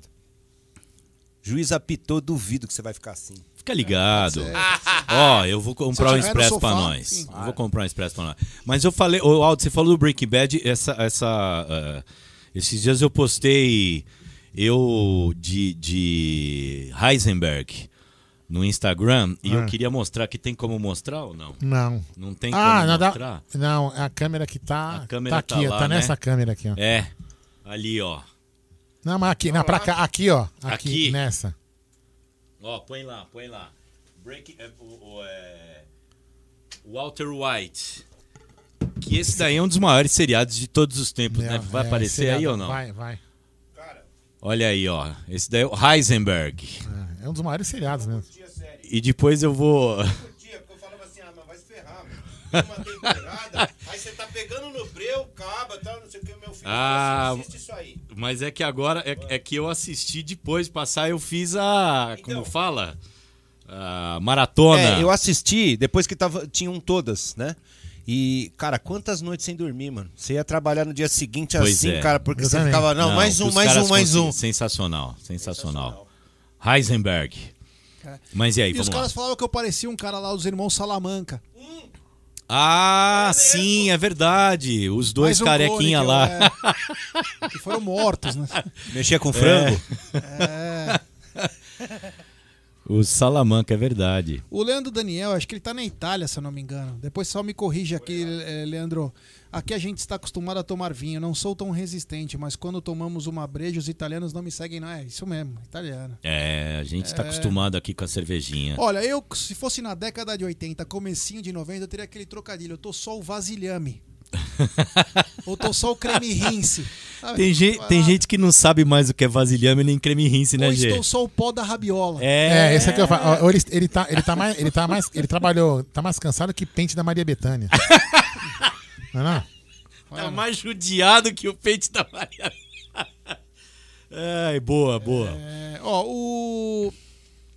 Speaker 48: Juiz apitou, duvido que você vai ficar assim.
Speaker 46: Fica ligado.
Speaker 4: É,
Speaker 46: Ó, eu vou comprar um expresso pra nós.
Speaker 4: sim.
Speaker 46: Eu vou comprar um expresso pra nós. Mas eu falei, ô Aldo, você falou do Breaking Bad, essa, essa, eh, esses dias eu postei eu de, de Heisenberg no Instagram e eu
Speaker 3: Ah.
Speaker 46: queria mostrar que tem como mostrar ou não?
Speaker 3: Não.
Speaker 46: Não tem
Speaker 3: ah,
Speaker 46: como
Speaker 3: dá-
Speaker 46: mostrar?
Speaker 3: não, é a câmera que tá.
Speaker 46: A câmera
Speaker 3: tá
Speaker 46: tá
Speaker 3: aqui, ó,
Speaker 46: lá,
Speaker 3: tá
Speaker 46: né?
Speaker 3: nessa câmera aqui, ó.
Speaker 46: É. Ali, ó.
Speaker 3: Não, mas aqui, não, pra cá, aqui, ó. Aqui,
Speaker 46: Aqui?
Speaker 3: nessa.
Speaker 46: Ó, põe lá, põe lá. Breaking, é, o, é, Walter White. Que esse daí é um dos maiores seriados de todos os tempos, né? Vai
Speaker 3: É,
Speaker 46: aparecer
Speaker 3: seriado,
Speaker 46: aí ou não?
Speaker 3: Vai, vai.
Speaker 46: Olha aí, ó. Esse daí é o Heisenberg.
Speaker 3: É um dos maiores seriados mesmo.
Speaker 46: E depois eu vou.
Speaker 47: Falava assim, ah, mas vai se ferrar, mano. Uma temporada, aí você tá pegando no breu, caba, tal, não sei o que, meu filho
Speaker 46: Ah,
Speaker 47: assim, assiste isso aí.
Speaker 46: mas é que agora é, é que eu assisti depois de passar, eu fiz a. Como fala? A maratona.
Speaker 48: É, eu assisti depois que tava, tinham todas, né? E, cara, quantas noites sem dormir, mano? Você ia trabalhar no dia seguinte
Speaker 46: Pois
Speaker 48: assim,
Speaker 46: é.
Speaker 48: cara, porque
Speaker 3: Eu
Speaker 48: você
Speaker 3: também.
Speaker 48: ficava, não, mais
Speaker 46: que
Speaker 48: um, mais um, mais um.
Speaker 46: Sensacional, sensacional. Heisenberg. Mas e aí,
Speaker 4: E os
Speaker 46: lá.
Speaker 4: caras falavam que eu parecia um cara lá dos irmãos Salamanca.
Speaker 46: Ah, sim, é verdade. Os dois
Speaker 4: Mais um
Speaker 46: carequinha lá.
Speaker 4: eu- é, que foram mortos, né?
Speaker 48: Mexia com frango.
Speaker 4: É.
Speaker 46: O Salamanca, é verdade.
Speaker 4: O Leandro Daniel, acho que ele tá na Itália, se eu não me engano. Depois só me corrige aqui, eh, Leandro. Aqui a gente está acostumado a tomar vinho. Não sou tão resistente, mas quando tomamos uma breja, os italianos não me seguem, não é? Isso mesmo, italiano.
Speaker 46: É, a gente tá
Speaker 4: É.
Speaker 46: acostumado aqui com a cervejinha.
Speaker 4: Olha, eu, se fosse na década de 80, comecinho de 90, eu teria aquele trocadilho. Eu tô só o vasilhame. Ou tô só o creme rinse. sabe?
Speaker 46: Tem, gente, tem gente que não sabe mais o que é vasilhame nem creme rinse, né,
Speaker 4: Ou
Speaker 46: Gê?
Speaker 4: estou só o pó da rabiola.
Speaker 46: É,
Speaker 3: É, esse aqui eu falo. ó, Ele, ele, tá, ele tá mais. Ele tá mais. Ele trabalhou. Tá mais cansado que pente da Maria Bethânia. Não é não?
Speaker 46: Tá mais judiado que o peito da Maria. Ai, boa, boa.
Speaker 4: É, ó, o,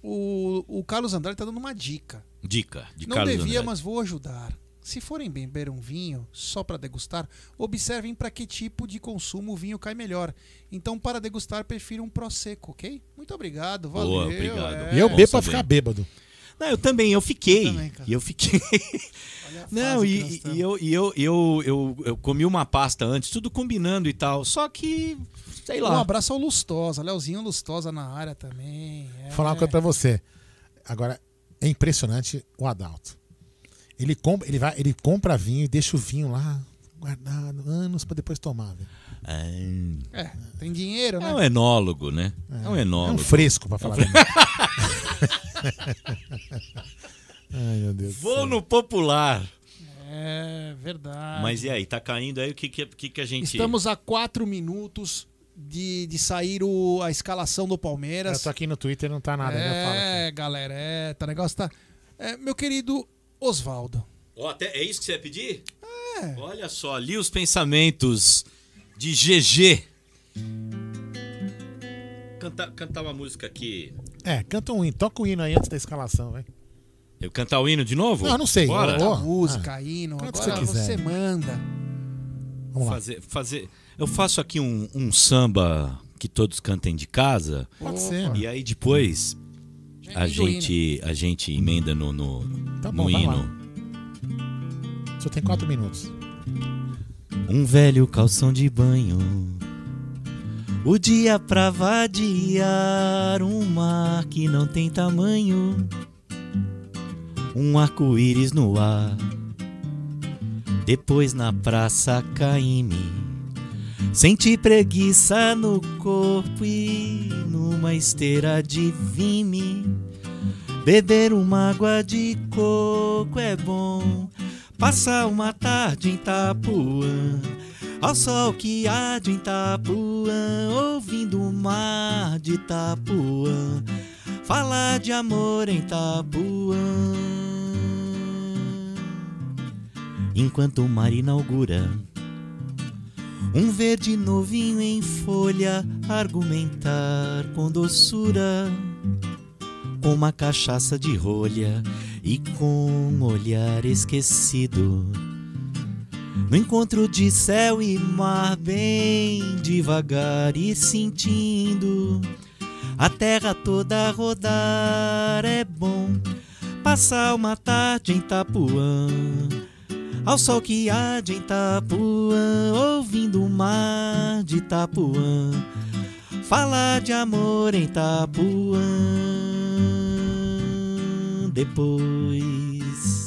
Speaker 4: o. O Carlos Andrade tá dando uma dica.
Speaker 46: Dica de
Speaker 4: Não
Speaker 46: Carlos
Speaker 4: devia,
Speaker 46: Andrade.
Speaker 4: mas vou ajudar. Se forem beber um vinho só para degustar, observem para que tipo de consumo o vinho cai melhor. Então, para degustar, prefiro um Prosecco, ok? Muito obrigado, valeu.
Speaker 46: Boa, obrigado.
Speaker 4: é.
Speaker 3: E eu bebo pra
Speaker 46: saber.
Speaker 3: ficar bêbado.
Speaker 46: Não, eu também, eu fiquei.
Speaker 4: Eu também,
Speaker 46: eu fiquei. Não, e, e eu, e eu, eu, eu, eu comi uma pasta antes, tudo combinando e tal. Só que, sei
Speaker 4: Um
Speaker 46: lá.
Speaker 4: abraço ao Lustosa, Leozinho Lustosa na área também. é.
Speaker 3: Vou falar uma coisa pra você. Agora, é impressionante o Adalto. Ele compra, ele vai, ele compra vinho e deixa o vinho lá guardado anos pra depois tomar. velho.
Speaker 4: É, tem dinheiro, né?
Speaker 46: É um enólogo, né? É, um enólogo.
Speaker 3: É um fresco, pra falar
Speaker 46: É um.
Speaker 3: Ai, meu Deus.
Speaker 46: Vou no popular.
Speaker 4: É verdade.
Speaker 46: Mas e aí, tá caindo aí o que, que, que, que a gente.
Speaker 4: Estamos a quatro minutos de, de sair o, a escalação do Palmeiras.
Speaker 3: Eu tô aqui no Twitter, não tá nada. né?
Speaker 4: É, galera, é, tá negócio tá. É, meu querido Oswaldo.
Speaker 46: Ó, até, é isso que você ia pedir?
Speaker 4: É.
Speaker 46: Olha só, li os pensamentos de GG. Cantar, cantar uma música aqui.
Speaker 3: É, canta um hino. Toca o hino aí antes da escalação, vai.
Speaker 46: Eu cantar o hino de novo?
Speaker 3: Não, não sei.
Speaker 46: Bora.
Speaker 3: Ô.
Speaker 4: Música, hino,
Speaker 3: Canta o
Speaker 4: agora
Speaker 3: que você
Speaker 4: você, manda.
Speaker 3: Vamos lá.
Speaker 46: Fazer, fazer. Eu faço aqui um, um samba que todos cantem de casa.
Speaker 3: Pode ser.
Speaker 46: E aí depois a gente, a gente emenda no, no,
Speaker 3: Tá
Speaker 46: no
Speaker 3: bom, vai
Speaker 46: hino.
Speaker 3: lá. Só tem quatro minutos.
Speaker 46: Um velho calção de banho. O dia pra vadiar, um mar que não tem tamanho. Um arco-íris no ar. Depois na praça caíme. Senti preguiça no corpo e numa esteira de vime. Beber uma água de coco é bom. Passar uma tarde em Itapuã. Ao sol que há de Itapuã, ouvindo o mar de Itapuã. Falar de amor em Itapuã. Enquanto o mar inaugura um verde novinho em folha, argumentar com doçura, com uma cachaça de rolha e com um olhar esquecido. No encontro de céu e mar, bem devagar ir sentindo a terra toda rodar. É bom passar uma tarde em Itapuã. Ao sol que há de Itapuã, ouvindo o mar de Itapuã, falar de amor em Itapuã. Depois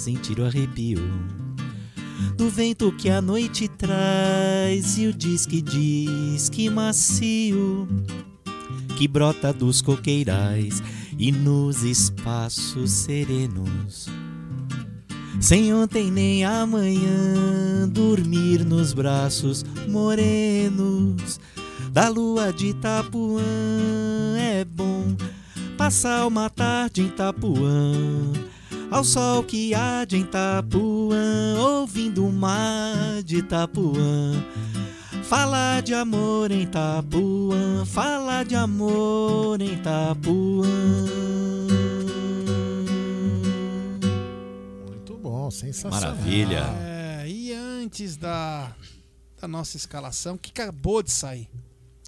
Speaker 46: sentir o arrepio do vento que a noite traz e o diz que diz que macio que brota dos coqueirais e nos espaços serenos. Sem ontem nem amanhã, dormir nos braços morenos da lua de Itapuã. É bom passar uma tarde em Itapuã, ao sol que há de Itapuã, ouvindo o mar de Itapuã. Falar de amor em Itapuã, falar de amor em Itapuã.
Speaker 3: Sensacional.
Speaker 46: Maravilha.
Speaker 4: É, e antes da, da nossa escalação, que acabou de sair.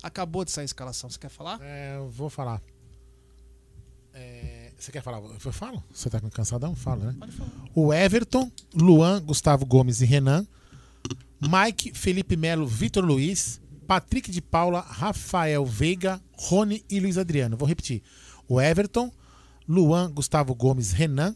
Speaker 4: Acabou de sair a escalação, você quer falar?
Speaker 3: É, eu vou falar. É, você quer falar? Eu falo? Você tá cansadão? Fala, né? O Everton, Luan, Gustavo Gomes e Renan. Mike, Felipe Melo, Vitor Luiz. Patrick de Paula, Rafael Veiga, Rony e Luiz Adriano. Vou repetir. O Everton, Luan, Gustavo Gomes, Renan.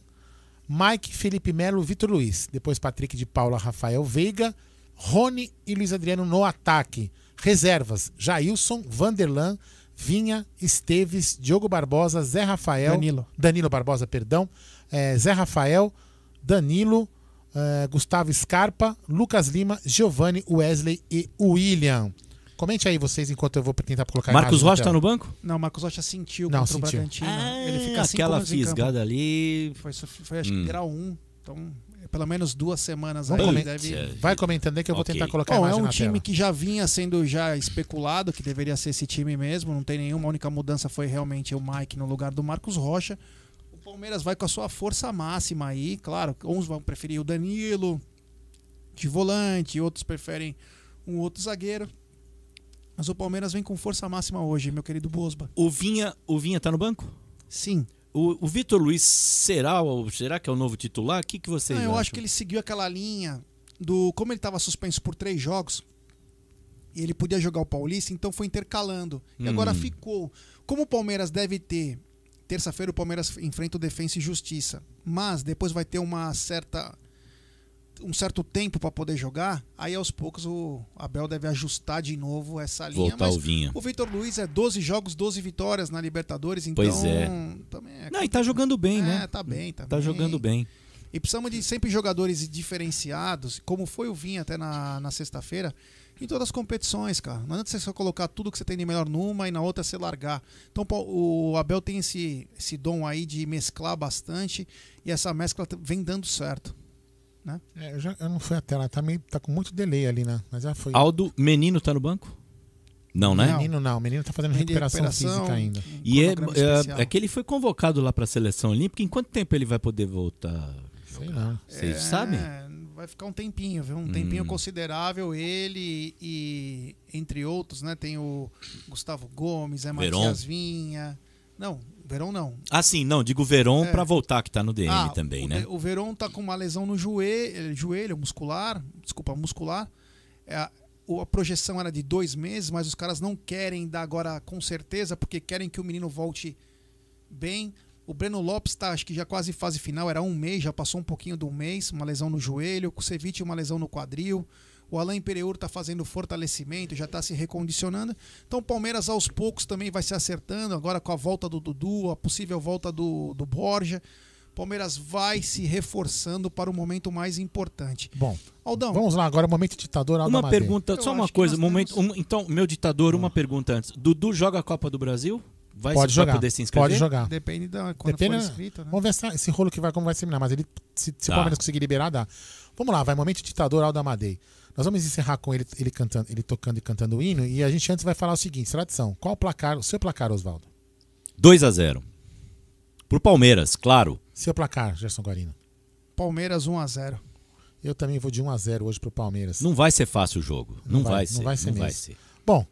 Speaker 3: Mike, Felipe Melo, Vitor Luiz. Depois Patrick de Paula, Rafael Veiga, Rony e Luiz Adriano no ataque. Reservas: Jailson, Vanderlan, Vinha, Esteves, Diogo Barbosa, Zé Rafael.
Speaker 4: Danilo.
Speaker 3: Danilo Barbosa, perdão. é, Zé Rafael, Danilo, é, Gustavo Scarpa, Lucas Lima, Giovanni, Wesley e William. Comente aí vocês enquanto eu vou tentar colocar a
Speaker 46: Marcos Rocha tá no banco?
Speaker 4: Não, o Marcos Rocha sentiu
Speaker 3: Não,
Speaker 4: contra
Speaker 3: sentiu.
Speaker 4: o Bragantino. ele fica
Speaker 46: aquela fisgada ali.
Speaker 4: Foi, foi acho
Speaker 46: Hum.
Speaker 4: que grau 1. Então, é pelo menos duas semanas
Speaker 3: Vamos
Speaker 4: aí.
Speaker 3: comen-
Speaker 4: Deve...
Speaker 3: Vai comentando aí que eu vou
Speaker 46: Ok.
Speaker 3: tentar colocar a
Speaker 4: Bom, é
Speaker 3: imagem
Speaker 4: um
Speaker 3: na
Speaker 4: time
Speaker 3: tela.
Speaker 4: que já vinha sendo já especulado, que deveria ser esse time mesmo, não tem nenhuma. A única mudança foi realmente o Mike no lugar do Marcos Rocha. O Palmeiras vai com a sua força máxima aí, claro. Uns vão preferir o Danilo, de volante, outros preferem um outro zagueiro. Mas o Palmeiras vem com força máxima hoje, meu querido Bosba.
Speaker 46: O Vinha, o Vinha tá no banco?
Speaker 4: Sim.
Speaker 46: O, o Vitor Luiz será, será que é o novo titular? O que, que vocês
Speaker 4: Não, eu
Speaker 46: acham?
Speaker 4: acho que ele seguiu aquela linha do. Como ele estava suspenso por três jogos, e ele podia jogar o Paulista, então foi intercalando. E
Speaker 46: Hum.
Speaker 4: agora ficou. Como o Palmeiras deve ter. Terça-feira o Palmeiras enfrenta o Defensa e Justiça. Mas depois vai ter uma certa. Um certo tempo para poder jogar, aí aos poucos o Abel deve ajustar de novo essa linha.
Speaker 46: Voltar
Speaker 4: mas
Speaker 46: o Vinha.
Speaker 4: o Vitor Luiz é 12 jogos, 12 vitórias na Libertadores, então.
Speaker 46: Pois é.
Speaker 4: também é
Speaker 46: Não, e tá jogando bem,
Speaker 4: é,
Speaker 46: né?
Speaker 4: tá bem, tá,
Speaker 46: Tá
Speaker 4: bem.
Speaker 46: jogando bem.
Speaker 4: E precisamos de sempre jogadores diferenciados, como foi o Vinha até na, na sexta-feira, em todas as competições, cara. Não adianta você só colocar tudo que você tem de melhor numa e na outra você largar. Então o Abel tem esse, esse dom aí de mesclar bastante e essa mescla vem dando certo. Né?
Speaker 3: É, eu, já, eu não fui até lá, tá, meio, tá com muito delay ali, né? Mas já foi.
Speaker 46: Aldo Menino tá no banco? Não, né?
Speaker 3: Menino não, o menino tá fazendo recuperação,
Speaker 4: recuperação.
Speaker 3: física ainda.
Speaker 46: E é, é, é que ele foi convocado lá para a seleção olímpica. Em quanto tempo ele vai poder voltar?
Speaker 3: Sei lá.
Speaker 46: Vocês
Speaker 4: É,
Speaker 46: sabem?
Speaker 4: Vai ficar um tempinho, viu? Um tempinho
Speaker 46: Hum.
Speaker 4: considerável. Ele e, entre outros, né? Tem o Gustavo Gomes, é. Matias Vinha. Não, Verão não.
Speaker 46: Ah, sim, não, digo Veron
Speaker 4: É.
Speaker 46: para voltar, que tá no DM
Speaker 4: Ah,
Speaker 46: também,
Speaker 4: o,
Speaker 46: né?
Speaker 4: O Verón tá com uma lesão no joelho, joelho muscular, desculpa, muscular. É, a, a projeção era de dois meses, mas os caras não querem dar agora com certeza, porque querem que o menino volte bem. O Breno Lopes tá, acho que já quase fase final, era um mês, já passou um pouquinho do mês, uma lesão no joelho. O Kusevich, uma lesão no quadril. O Alain Pereur tá fazendo fortalecimento, já tá se recondicionando. Então o Palmeiras aos poucos também vai se acertando, agora com a volta do Dudu, a possível volta do, do Borja. Palmeiras vai se reforçando para o momento mais importante.
Speaker 3: Bom,
Speaker 4: Aldão,
Speaker 3: vamos lá, agora momento ditador Aldo
Speaker 46: Uma
Speaker 3: Amadeu.
Speaker 46: pergunta, só uma coisa, momento, um- então, meu ditador,
Speaker 3: Ah.
Speaker 46: uma pergunta antes. Dudu joga a Copa do Brasil? Vai,
Speaker 3: Pode jogar,
Speaker 46: poder se inscrever?
Speaker 3: pode jogar.
Speaker 4: depende da quando
Speaker 3: Depende,
Speaker 4: for inscrito, né?
Speaker 3: Vamos ver essa- esse rolo que vai, como vai terminar, mas ele, se, se
Speaker 46: Tá.
Speaker 3: o Palmeiras conseguir liberar, dá. Vamos lá, vai, momento ditador Aldo Amadei. Nós vamos encerrar com ele, ele cantando, ele tocando e cantando o hino, e a gente antes vai falar o seguinte, tradição, qual o placar, o seu placar, Oswaldo?
Speaker 46: 2 a 0 Pro Palmeiras, claro.
Speaker 3: Seu placar, Gerson Guarino.
Speaker 4: Palmeiras 1 a 0.
Speaker 3: Eu também vou de 1 a 0 hoje pro Palmeiras.
Speaker 46: Não vai ser fácil o jogo. Não, vai, ser.
Speaker 3: Não vai ser
Speaker 46: não vai
Speaker 3: mesmo.
Speaker 46: ser.
Speaker 3: Bom,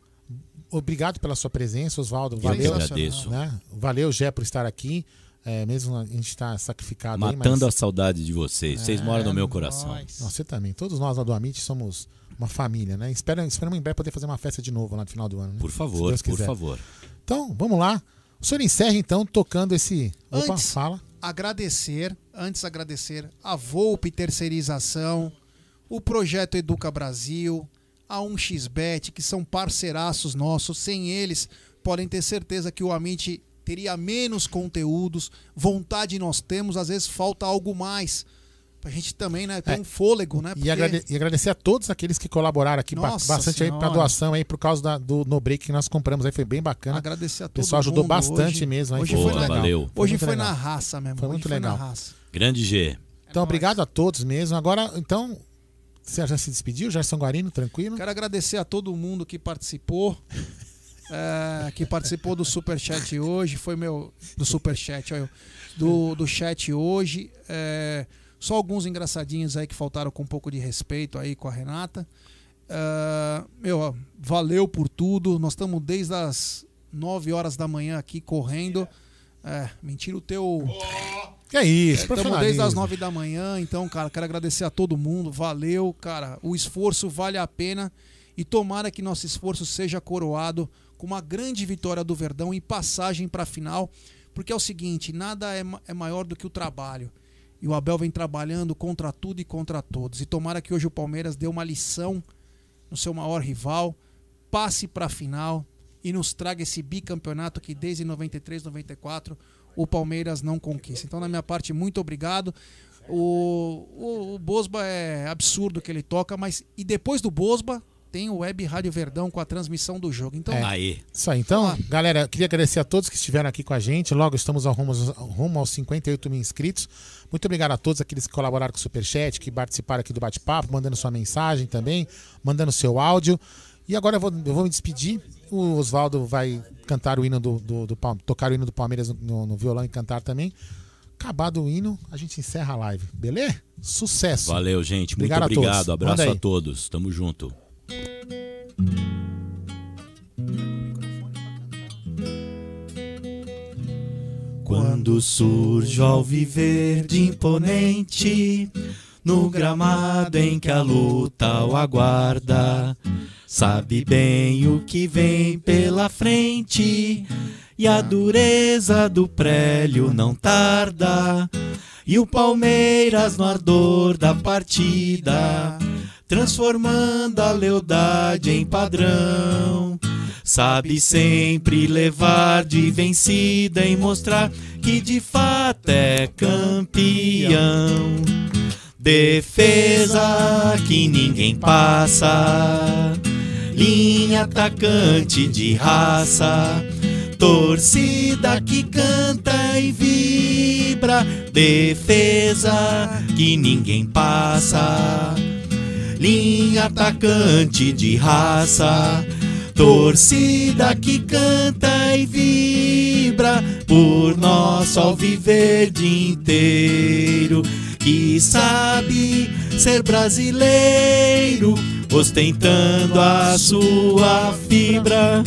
Speaker 3: obrigado pela sua presença, Oswaldo.
Speaker 46: Eu
Speaker 3: Valeu.
Speaker 46: que agradeço.
Speaker 3: Né? Valeu, Gé, por estar aqui. É, mesmo a gente estar sacrificado aí,
Speaker 46: Matando
Speaker 3: mas...
Speaker 46: a saudade de vocês. Vocês
Speaker 3: É,
Speaker 46: moram no meu coração.
Speaker 3: Não, você também. Todos nós lá do Amit somos uma família, né? Espero, esperamos em breve poder fazer uma festa de novo lá no final do ano. né?
Speaker 46: Por favor, por favor.
Speaker 3: Então, vamos lá. O senhor encerra então tocando esse. Opa,
Speaker 4: Antes,
Speaker 3: fala.
Speaker 4: agradecer, antes agradecer a Volpe Terceirização, o Projeto Educa Brasil, a 1xBet, que são parceiraços nossos. Sem eles, podem ter certeza que o Amit teria menos conteúdos. Vontade nós temos, às vezes falta algo mais. Pra gente também, né, ter
Speaker 3: É.
Speaker 4: um fôlego, né?
Speaker 3: E,
Speaker 4: porque-
Speaker 3: agrade- e agradecer a todos aqueles que colaboraram aqui ba- bastante aí pra
Speaker 4: Senhora.
Speaker 3: doação aí por causa da- do no break que nós compramos aí foi bem bacana.
Speaker 4: Agradecer a
Speaker 3: O pessoal ajudou
Speaker 4: mundo
Speaker 3: bastante
Speaker 4: hoje.
Speaker 3: mesmo. aí,
Speaker 4: Hoje
Speaker 3: foi
Speaker 4: foi
Speaker 3: legal.
Speaker 46: valeu.
Speaker 3: Foi
Speaker 4: Hoje
Speaker 3: muito
Speaker 4: foi na
Speaker 3: legal.
Speaker 4: raça mesmo.
Speaker 3: Foi
Speaker 4: hoje
Speaker 3: muito
Speaker 4: foi na
Speaker 3: legal.
Speaker 4: raça.
Speaker 46: Grande G.
Speaker 3: Então, obrigado a todos mesmo. Agora, então, você já se despediu, Gerson Guarino, tranquilo?
Speaker 4: Quero agradecer a todo mundo que participou. é, que participou do Superchat hoje. Foi meu. Do Superchat, olha eu. Do, do chat hoje. é, só alguns engraçadinhos aí que faltaram com um pouco de respeito aí com a Renata. É, meu, valeu por tudo. Nós estamos desde as 9 horas da manhã aqui correndo. É, mentira o teu.
Speaker 3: Que é isso,
Speaker 4: Estamos desde as 9 da manhã, então, cara, quero agradecer a todo mundo. Valeu, cara. O esforço vale a pena e tomara que nosso esforço seja coroado com uma grande vitória do Verdão e passagem para a final, porque é o seguinte, nada é, é maior do que o trabalho. E o Abel vem trabalhando contra tudo e contra todos. E tomara que hoje o Palmeiras dê uma lição no seu maior rival, passe para a final e nos traga esse bicampeonato que desde 93, 94 o Palmeiras não conquista. Então, na minha parte, muito obrigado. O, o, o Bosba é absurdo que ele toca, mas e depois do Bosba tem o Web Rádio Verdão com a transmissão do jogo. Então,
Speaker 3: É.
Speaker 46: Aí.
Speaker 3: Isso aí. Então, galera, queria agradecer a todos que estiveram aqui com a gente. Logo estamos ao rumo, rumo aos 58 mil inscritos. Muito obrigado a todos aqueles que colaboraram com o Superchat, que participaram aqui do bate-papo, mandando sua mensagem também, mandando seu áudio. E agora eu vou, eu vou me despedir. O Oswaldo vai cantar o hino do, do, do tocar o hino do Palmeiras no, no violão e cantar também. acabado o hino, a gente encerra a live, beleza? Sucesso.
Speaker 46: Valeu, gente.
Speaker 3: Obrigado
Speaker 46: Muito obrigado.
Speaker 3: todos.
Speaker 46: Abraço a todos. Tamo junto. Quando surge ao viver de imponente, no gramado em que a luta o aguarda, sabe bem o que vem pela frente, e a dureza do prélio não tarda, e o Palmeiras no ardor da partida, transformando a lealdade em padrão. Sabe sempre levar de vencida e mostrar que de fato é campeão. Defesa que ninguém passa, linha atacante de raça, torcida que canta e vibra. Defesa que ninguém passa, linha atacante de raça. Torcida que canta e vibra por nosso alviverde inteiro, que sabe ser brasileiro, ostentando a sua fibra.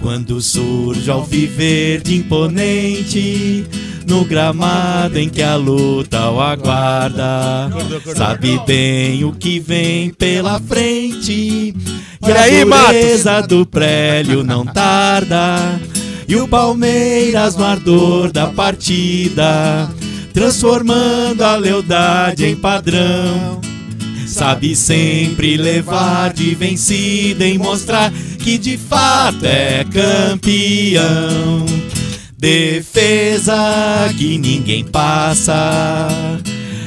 Speaker 46: Quando surge alviverde imponente, no gramado em que a luta o aguarda, sabe bem o que vem pela frente. E a dureza do prélio não tarda. E o Palmeiras no ardor da partida, transformando a lealdade em padrão. Sabe sempre levar de vencida e mostrar que de fato é campeão. Defesa que ninguém passa,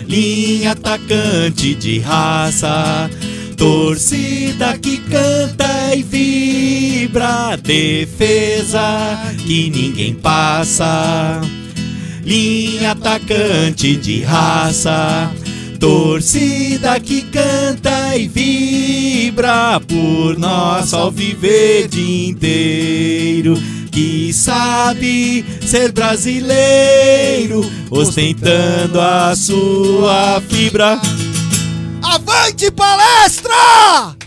Speaker 46: linha atacante de raça, torcida que canta e vibra. Defesa que ninguém passa, linha atacante de raça. Torcida que canta e vibra por nosso alviverde inteiro, que sabe ser brasileiro, ostentando a sua fibra.
Speaker 4: Avante palestra!